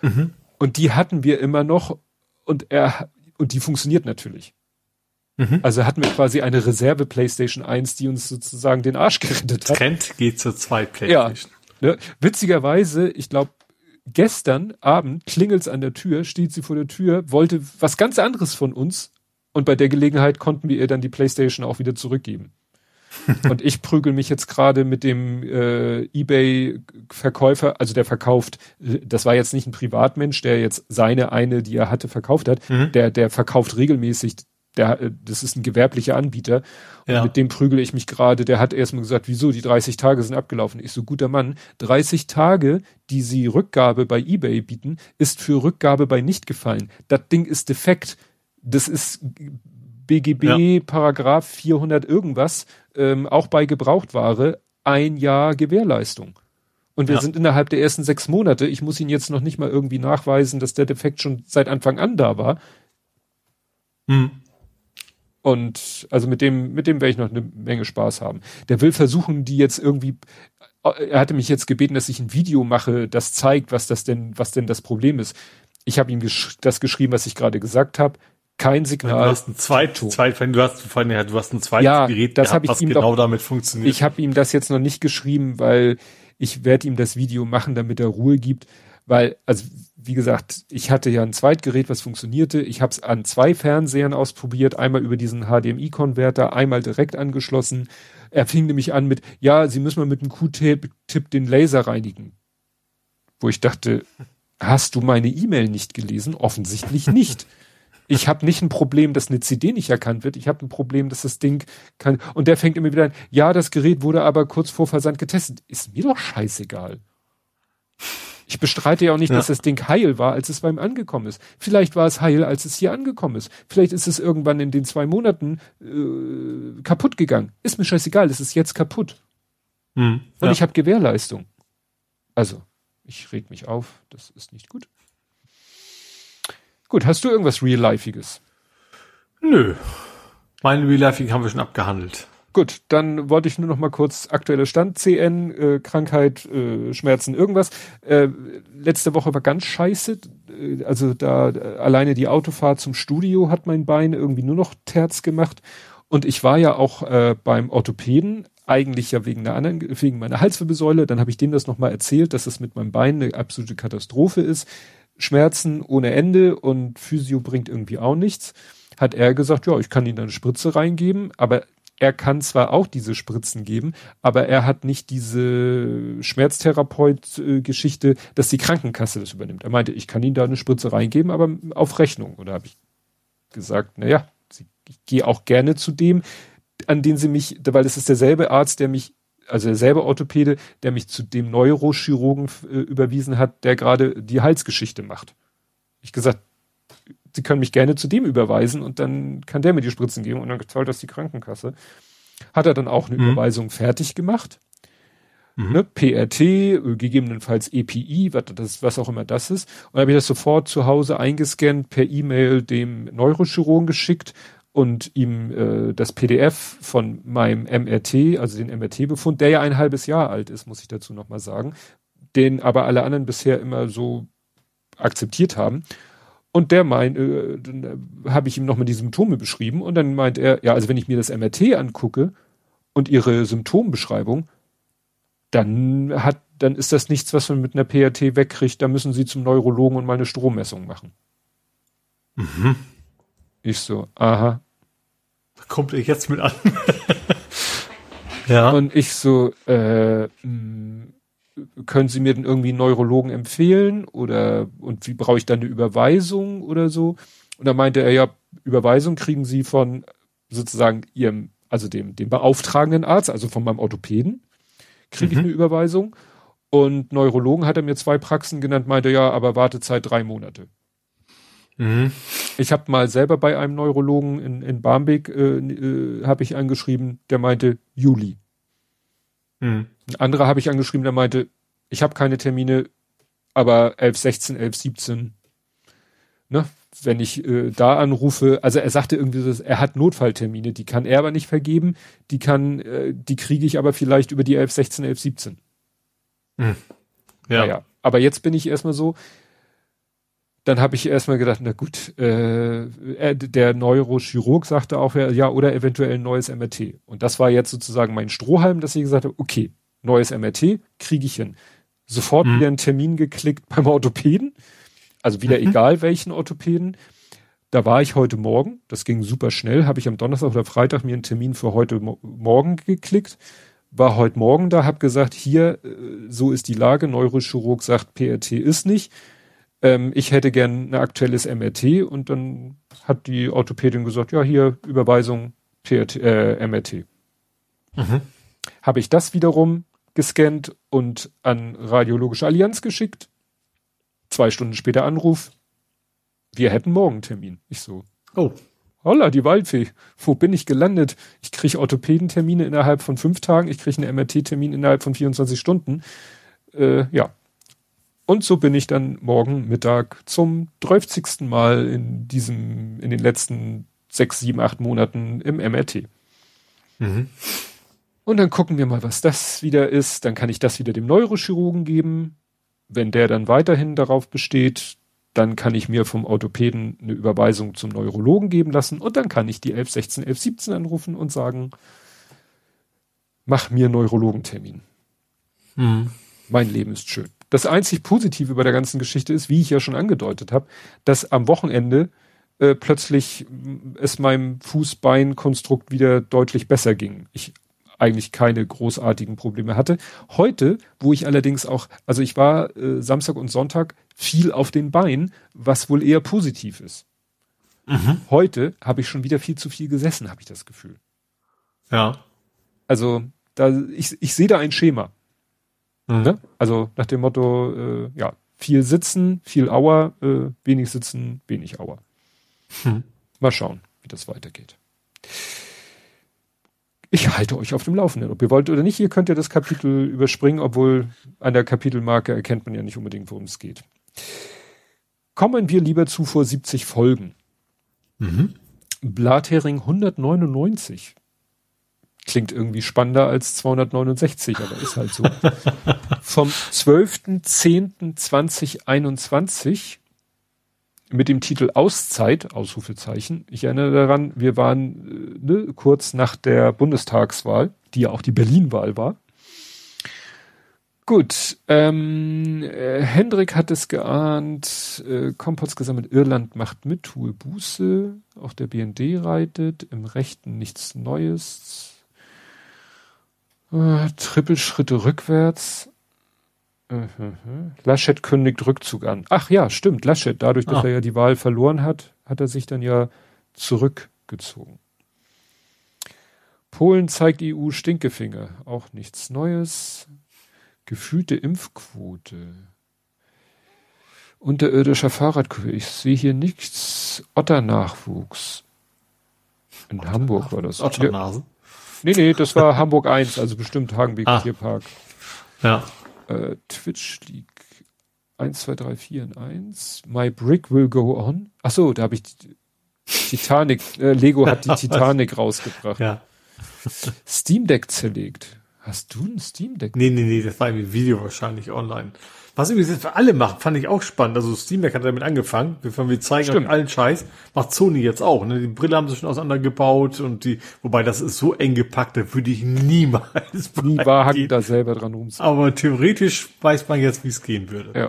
Mhm. Und die hatten wir immer noch und er und die funktioniert natürlich. Mhm. Also hatten wir quasi eine Reserve PlayStation 1, die uns sozusagen den Arsch gerettet hat. Trend geht zur zwei PlayStation. Ja, ne? Witzigerweise, ich glaube, gestern Abend klingelt's an der Tür, steht sie vor der Tür, wollte was ganz anderes von uns und bei der Gelegenheit konnten wir ihr dann die Playstation auch wieder zurückgeben. [laughs] und ich prügel mich jetzt gerade mit dem äh, eBay-Verkäufer, also der verkauft, das war jetzt nicht ein Privatmensch, der jetzt seine eine, die er hatte, verkauft hat, mhm. der, der verkauft regelmäßig, der, äh, das ist ein gewerblicher Anbieter. Und ja. mit dem prügel ich mich gerade, der hat erstmal gesagt, wieso, die 30 Tage sind abgelaufen. Ich so, guter Mann, 30 Tage, die sie Rückgabe bei eBay bieten, ist für Rückgabe bei nicht gefallen. Das Ding ist defekt das ist BGB ja. Paragraph 400 irgendwas, ähm, auch bei Gebrauchtware ein Jahr Gewährleistung. Und wir ja. sind innerhalb der ersten sechs Monate. Ich muss Ihnen jetzt noch nicht mal irgendwie nachweisen, dass der Defekt schon seit Anfang an da war. Hm. Und also mit dem, mit dem werde ich noch eine Menge Spaß haben. Der will versuchen, die jetzt irgendwie. Er hatte mich jetzt gebeten, dass ich ein Video mache, das zeigt, was das denn, was denn das Problem ist. Ich habe ihm gesch das geschrieben, was ich gerade gesagt habe kein Signal. Du hast ein zweit, zweit du hast du hast ein zweites ja, Gerät, das habe ich ihm genau doch, damit funktioniert. Ich habe ihm das jetzt noch nicht geschrieben, weil ich werde ihm das Video machen, damit er Ruhe gibt, weil also wie gesagt, ich hatte ja ein Zweitgerät, was funktionierte. Ich habe es an zwei Fernsehern ausprobiert, einmal über diesen HDMI-Konverter, einmal direkt angeschlossen. Er fing nämlich an mit, ja, Sie müssen mal mit einem Q-Tipp den Laser reinigen. Wo ich dachte, hast du meine E-Mail nicht gelesen? Offensichtlich nicht. Ich habe nicht ein Problem, dass eine CD nicht erkannt wird. Ich habe ein Problem, dass das Ding kann. Und der fängt immer wieder an, ja, das Gerät wurde aber kurz vor Versand getestet. Ist mir doch scheißegal. Ich bestreite ja auch nicht, ja. dass das Ding heil war, als es beim angekommen ist. Vielleicht war es heil, als es hier angekommen ist. Vielleicht ist es irgendwann in den zwei Monaten äh, kaputt gegangen. Ist mir scheißegal, es ist jetzt kaputt. Hm, Und ja. ich habe Gewährleistung. Also, ich reg mich auf, das ist nicht gut. Gut, hast du irgendwas Real-Lifeiges? Nö. Mein Real-Life haben wir schon abgehandelt. Gut, dann wollte ich nur noch mal kurz aktueller Stand, CN, äh, Krankheit, äh, Schmerzen, irgendwas. Äh, letzte Woche war ganz scheiße. Äh, also da äh, alleine die Autofahrt zum Studio hat mein Bein irgendwie nur noch Terz gemacht. Und ich war ja auch äh, beim Orthopäden, eigentlich ja wegen einer anderen, wegen meiner Halswirbelsäule. Dann habe ich dem das noch mal erzählt, dass es mit meinem Bein eine absolute Katastrophe ist. Schmerzen ohne Ende und Physio bringt irgendwie auch nichts, hat er gesagt, ja, ich kann Ihnen eine Spritze reingeben, aber er kann zwar auch diese Spritzen geben, aber er hat nicht diese Schmerztherapeut-Geschichte, dass die Krankenkasse das übernimmt. Er meinte, ich kann Ihnen da eine Spritze reingeben, aber auf Rechnung. Oder habe ich gesagt, na ja, ich gehe auch gerne zu dem, an den sie mich, weil es ist derselbe Arzt, der mich also derselbe Orthopäde, der mich zu dem Neurochirurgen äh, überwiesen hat, der gerade die Halsgeschichte macht. Ich gesagt, Sie können mich gerne zu dem überweisen und dann kann der mir die Spritzen geben und dann zahlt das die Krankenkasse. Hat er dann auch eine mhm. Überweisung fertig gemacht. Mhm. Ne, PRT, äh, gegebenenfalls EPI, was, das, was auch immer das ist. Und dann habe ich das sofort zu Hause eingescannt, per E-Mail dem Neurochirurgen geschickt und ihm äh, das PDF von meinem MRT, also den MRT-Befund, der ja ein halbes Jahr alt ist, muss ich dazu nochmal sagen, den aber alle anderen bisher immer so akzeptiert haben. Und der meint, äh, dann habe ich ihm nochmal die Symptome beschrieben und dann meint er, ja, also wenn ich mir das MRT angucke und ihre Symptombeschreibung, dann hat, dann ist das nichts, was man mit einer PRT wegkriegt, da müssen sie zum Neurologen und mal eine Strommessung machen. Mhm. Ich so, aha. Da kommt er jetzt mit an. [laughs] ja. Und ich so, äh, mh, hm, können Sie mir denn irgendwie einen Neurologen empfehlen? Oder und wie brauche ich dann eine Überweisung oder so? Und da meinte er, ja, Überweisung kriegen Sie von sozusagen ihrem, also dem, dem beauftragenden Arzt, also von meinem Orthopäden, kriege ich mhm. eine Überweisung. Und Neurologen hat er mir zwei Praxen genannt, meinte ja, aber Wartezeit drei Monate. Mhm. Ich habe mal selber bei einem Neurologen in, in Barmbek äh, äh, habe ich angeschrieben, der meinte Juli. Mhm. Ein anderer habe ich angeschrieben, der meinte, ich habe keine Termine, aber 11, 16, 11, 17. Ne? Wenn ich äh, da anrufe, also er sagte irgendwie, dass er hat Notfalltermine, die kann er aber nicht vergeben, die kann, äh, die kriege ich aber vielleicht über die 11, 16, 11, 17. Hm. Ja. Naja, aber jetzt bin ich erstmal so, dann habe ich erstmal gedacht, na gut, äh, der Neurochirurg sagte auch, ja, oder eventuell ein neues MRT. Und das war jetzt sozusagen mein Strohhalm, dass ich gesagt habe, okay, neues MRT kriege ich hin. Sofort mhm. wieder einen Termin geklickt beim Orthopäden. Also wieder mhm. egal welchen Orthopäden. Da war ich heute Morgen, das ging super schnell, habe ich am Donnerstag oder Freitag mir einen Termin für heute Morgen geklickt war heute Morgen da, habe gesagt, hier, äh, so ist die Lage, Neurochirurg sagt, PRT ist nicht. Ähm, ich hätte gern ein aktuelles MRT und dann hat die Orthopädin gesagt, ja, hier Überweisung PRT, äh, MRT. Mhm. Habe ich das wiederum gescannt und an Radiologische Allianz geschickt. Zwei Stunden später Anruf. Wir hätten morgen Termin. Ich so. Oh. Holla, die Waldfee. Wo bin ich gelandet? Ich kriege Orthopädentermine innerhalb von fünf Tagen, ich kriege einen MRT-Termin innerhalb von 24 Stunden. Äh, ja. Und so bin ich dann morgen Mittag zum 30. Mal in diesem, in den letzten sechs, sieben, acht Monaten im MRT. Mhm. Und dann gucken wir mal, was das wieder ist. Dann kann ich das wieder dem Neurochirurgen geben. Wenn der dann weiterhin darauf besteht, dann kann ich mir vom Orthopäden eine Überweisung zum Neurologen geben lassen und dann kann ich die 11, 16, 11, 17 anrufen und sagen, mach mir Neurologentermin. Hm. Mein Leben ist schön. Das einzig Positive bei der ganzen Geschichte ist, wie ich ja schon angedeutet habe, dass am Wochenende äh, plötzlich es meinem Fußbeinkonstrukt wieder deutlich besser ging. Ich eigentlich keine großartigen Probleme hatte. Heute, wo ich allerdings auch, also ich war äh, Samstag und Sonntag viel auf den Beinen, was wohl eher positiv ist. Mhm. Heute habe ich schon wieder viel zu viel gesessen, habe ich das Gefühl. Ja. Also da ich, ich sehe da ein Schema. Mhm. Ne? Also nach dem Motto, äh, ja, viel sitzen, viel Auer, äh, wenig sitzen, wenig Auer. Mhm. Mal schauen, wie das weitergeht ich halte euch auf dem Laufenden, ob ihr wollt oder nicht. Ihr könnt ja das Kapitel überspringen, obwohl an der Kapitelmarke erkennt man ja nicht unbedingt, worum es geht. Kommen wir lieber zu vor 70 Folgen. Mhm. Blathering 199. Klingt irgendwie spannender als 269, aber ist halt so. [laughs] Vom 12.10.2021 mit dem Titel Auszeit, Ausrufezeichen. Ich erinnere daran, wir waren äh, ne, kurz nach der Bundestagswahl, die ja auch die Berlin-Wahl war. Gut, ähm, äh, Hendrik hat es geahnt, äh, Kompots gesammelt, Irland macht mit, tue Buße, auch der BND reitet, im Rechten nichts Neues, äh, Trippelschritte rückwärts, Mhm. Laschet kündigt Rückzug an. Ach ja, stimmt, Laschet. Dadurch, dass ah. er ja die Wahl verloren hat, hat er sich dann ja zurückgezogen. Polen zeigt EU Stinkefinger. Auch nichts Neues. Gefühlte Impfquote. Unterirdischer Fahrradkurve. Ich sehe hier nichts. Otternachwuchs. In Otter Hamburg war das. Otternasen? Nee, nee, das war Hamburg 1, also bestimmt Hagenbeek ah. Tierpark. Ja äh, Twitch League 1, 2, 3, 4 in 1. My Brick Will Go On. Ach so, da habe ich Titanic, äh, Lego hat die [laughs] Titanic rausgebracht. Ja. Steam Deck zerlegt. Hast du ein Steam Deck? Nee, nee, nee, das war ein Video wahrscheinlich online. Was übrigens jetzt für alle macht, fand ich auch spannend. Also Steam Deck hat damit angefangen. Wir zeigen Stimmt. allen Scheiß. Macht Sony jetzt auch. Ne? Die Brille haben sie schon auseinandergebaut und die, wobei das ist so eng gepackt, da würde ich niemals [laughs] Nie wagen, da selber dran rumzu. Aber theoretisch weiß man jetzt, wie es gehen würde. Ja.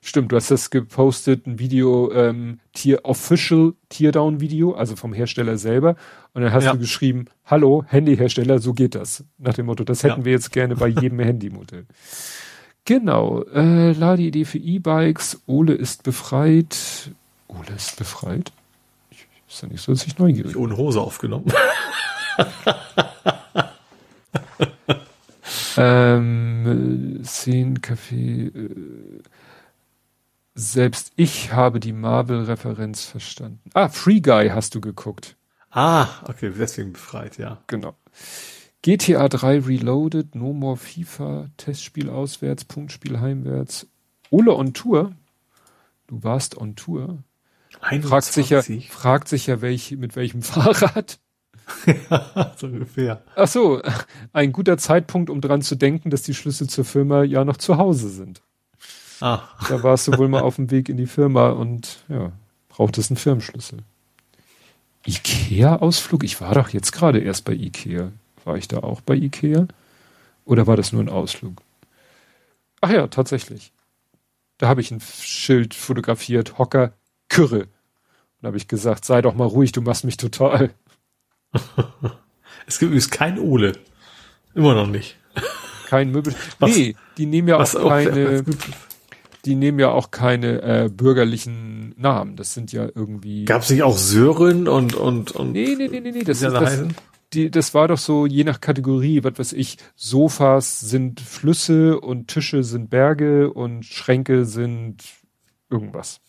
Stimmt, du hast das gepostet, ein Video, ähm, Tier Official Teardown Video, also vom Hersteller selber. Und dann hast ja. du geschrieben, hallo, Handyhersteller, so geht das. Nach dem Motto, das hätten ja. wir jetzt gerne bei jedem Handymodell. [laughs] Genau, äh, Ladeidee für E-Bikes, Ole ist befreit. Ole ist befreit? Ist ja nicht so, dass ich neugierig Ohne Hose aufgenommen. [laughs] ähm, Szenen, Café. Äh, selbst ich habe die Marvel-Referenz verstanden. Ah, Free Guy hast du geguckt. Ah, okay, deswegen befreit, ja. Genau. GTA 3 Reloaded, No More FIFA, Testspiel auswärts, Punktspiel heimwärts. Ole on Tour. Du warst on Tour. 21. Fragt sich ja, fragt sich ja welch, mit welchem [laughs] Fahrrad. ja, so ungefähr. Ach so, ein guter Zeitpunkt, um dran zu denken, dass die Schlüssel zur Firma ja noch zu Hause sind. Ah. Da warst du wohl mal auf dem Weg in die Firma und ja, brauchtest einen Firmenschlüssel. Ikea-Ausflug? Ich war doch jetzt gerade erst bei Ikea. War ich da auch bei Ikea? Oder war das nur ein Ausflug? Ach ja, tatsächlich. Da habe ich ein Schild fotografiert, Hocker, Kürre. Und habe ich gesagt, sei doch mal ruhig, du machst mich total. [laughs] es gibt übrigens kein Ole. Immer noch nicht. Kein Möbel. [laughs] Was, nee, die nehmen ja auch keine, die nehmen ja auch keine äh, bürgerlichen Namen. Das sind ja irgendwie. Gab es nicht auch Sören und und und? Nee, nee, nee, nee, nee. Das, ist, das, die, das war doch so je nach Kategorie, was weiß ich. Sofas sind Flüsse und Tische sind Berge und Schränke sind irgendwas.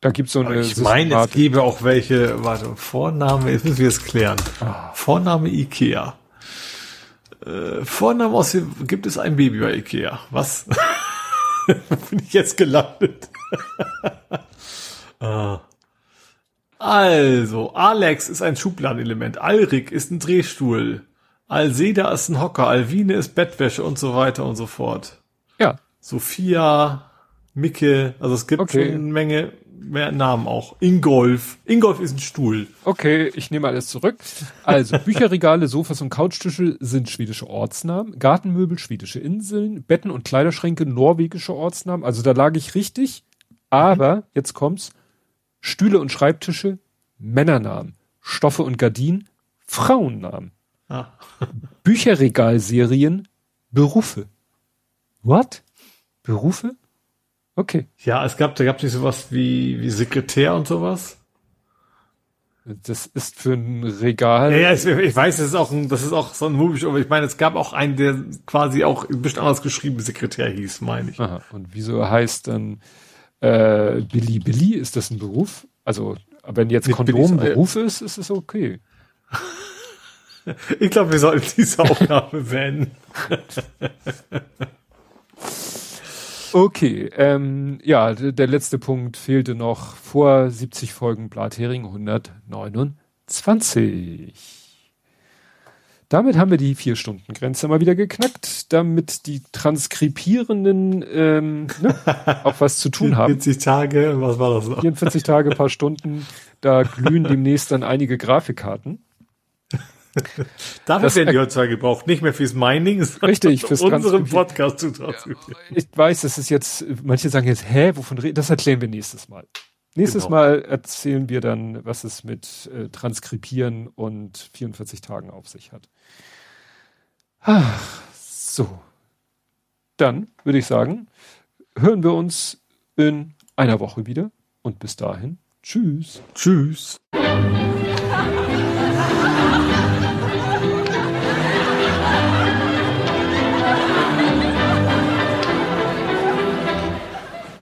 Da gibt's so eine. Ich meine, es gäbe auch welche. Warte, Vorname. Jetzt müssen wir es klären. Ah. Vorname Ikea. Äh, Vorname aus gibt es ein Baby bei Ikea. Was? [laughs] Bin ich jetzt gelandet? [laughs] ah. Also, Alex ist ein Schubladenelement, Alrik ist ein Drehstuhl, Alseda ist ein Hocker, Alvine ist Bettwäsche und so weiter und so fort. Ja. Sophia, Micke, also es gibt okay. schon eine Menge mehr Namen auch. Ingolf. Ingolf ist ein Stuhl. Okay, ich nehme alles zurück. Also, [laughs] Bücherregale, Sofas und Couchtische sind schwedische Ortsnamen. Gartenmöbel, schwedische Inseln. Betten und Kleiderschränke, norwegische Ortsnamen. Also, da lag ich richtig. Aber, jetzt kommt's. Stühle und Schreibtische, Männernamen. Stoffe und Gardinen, Frauennamen. Ah. [laughs] Bücherregalserien, Berufe. What? Berufe? Okay. Ja, es gab, da gab es nicht sowas wie, wie Sekretär und sowas. Das ist für ein Regal. Ja, ja ich, ich weiß, das ist auch ein, das ist auch so ein Movie, aber ich meine, es gab auch einen, der quasi auch ein bisschen anders geschrieben Sekretär hieß, meine ich. Aha. Und wieso heißt dann äh, Billy Billy? Ist das ein Beruf? Also, wenn jetzt Kondom ein Beruf ist, ist es okay. [laughs] ich glaube, wir sollten diese Aufnahme beenden. [laughs] Okay, ähm, ja, der letzte Punkt fehlte noch vor 70 Folgen Blathering 129. Damit haben wir die Vier-Stunden-Grenze mal wieder geknackt, damit die Transkribierenden ähm, ne, [laughs] auch was zu tun haben. 40 Tage, was war das noch? 44 Tage, paar Stunden, da [laughs] glühen demnächst dann einige Grafikkarten. Dafür werden die heutzutage gebraucht, nicht mehr fürs Mining, sondern richtig, fürs unseren Podcast zu. Ich weiß, das ist jetzt, manche sagen jetzt, hä, wovon reden, das erklären wir nächstes Mal. Nächstes genau. Mal erzählen wir dann, was es mit äh, Transkribieren und 44 Tagen auf sich hat. Ach, so. Dann würde ich sagen, hören wir uns in einer Woche wieder und bis dahin, tschüss. Tschüss.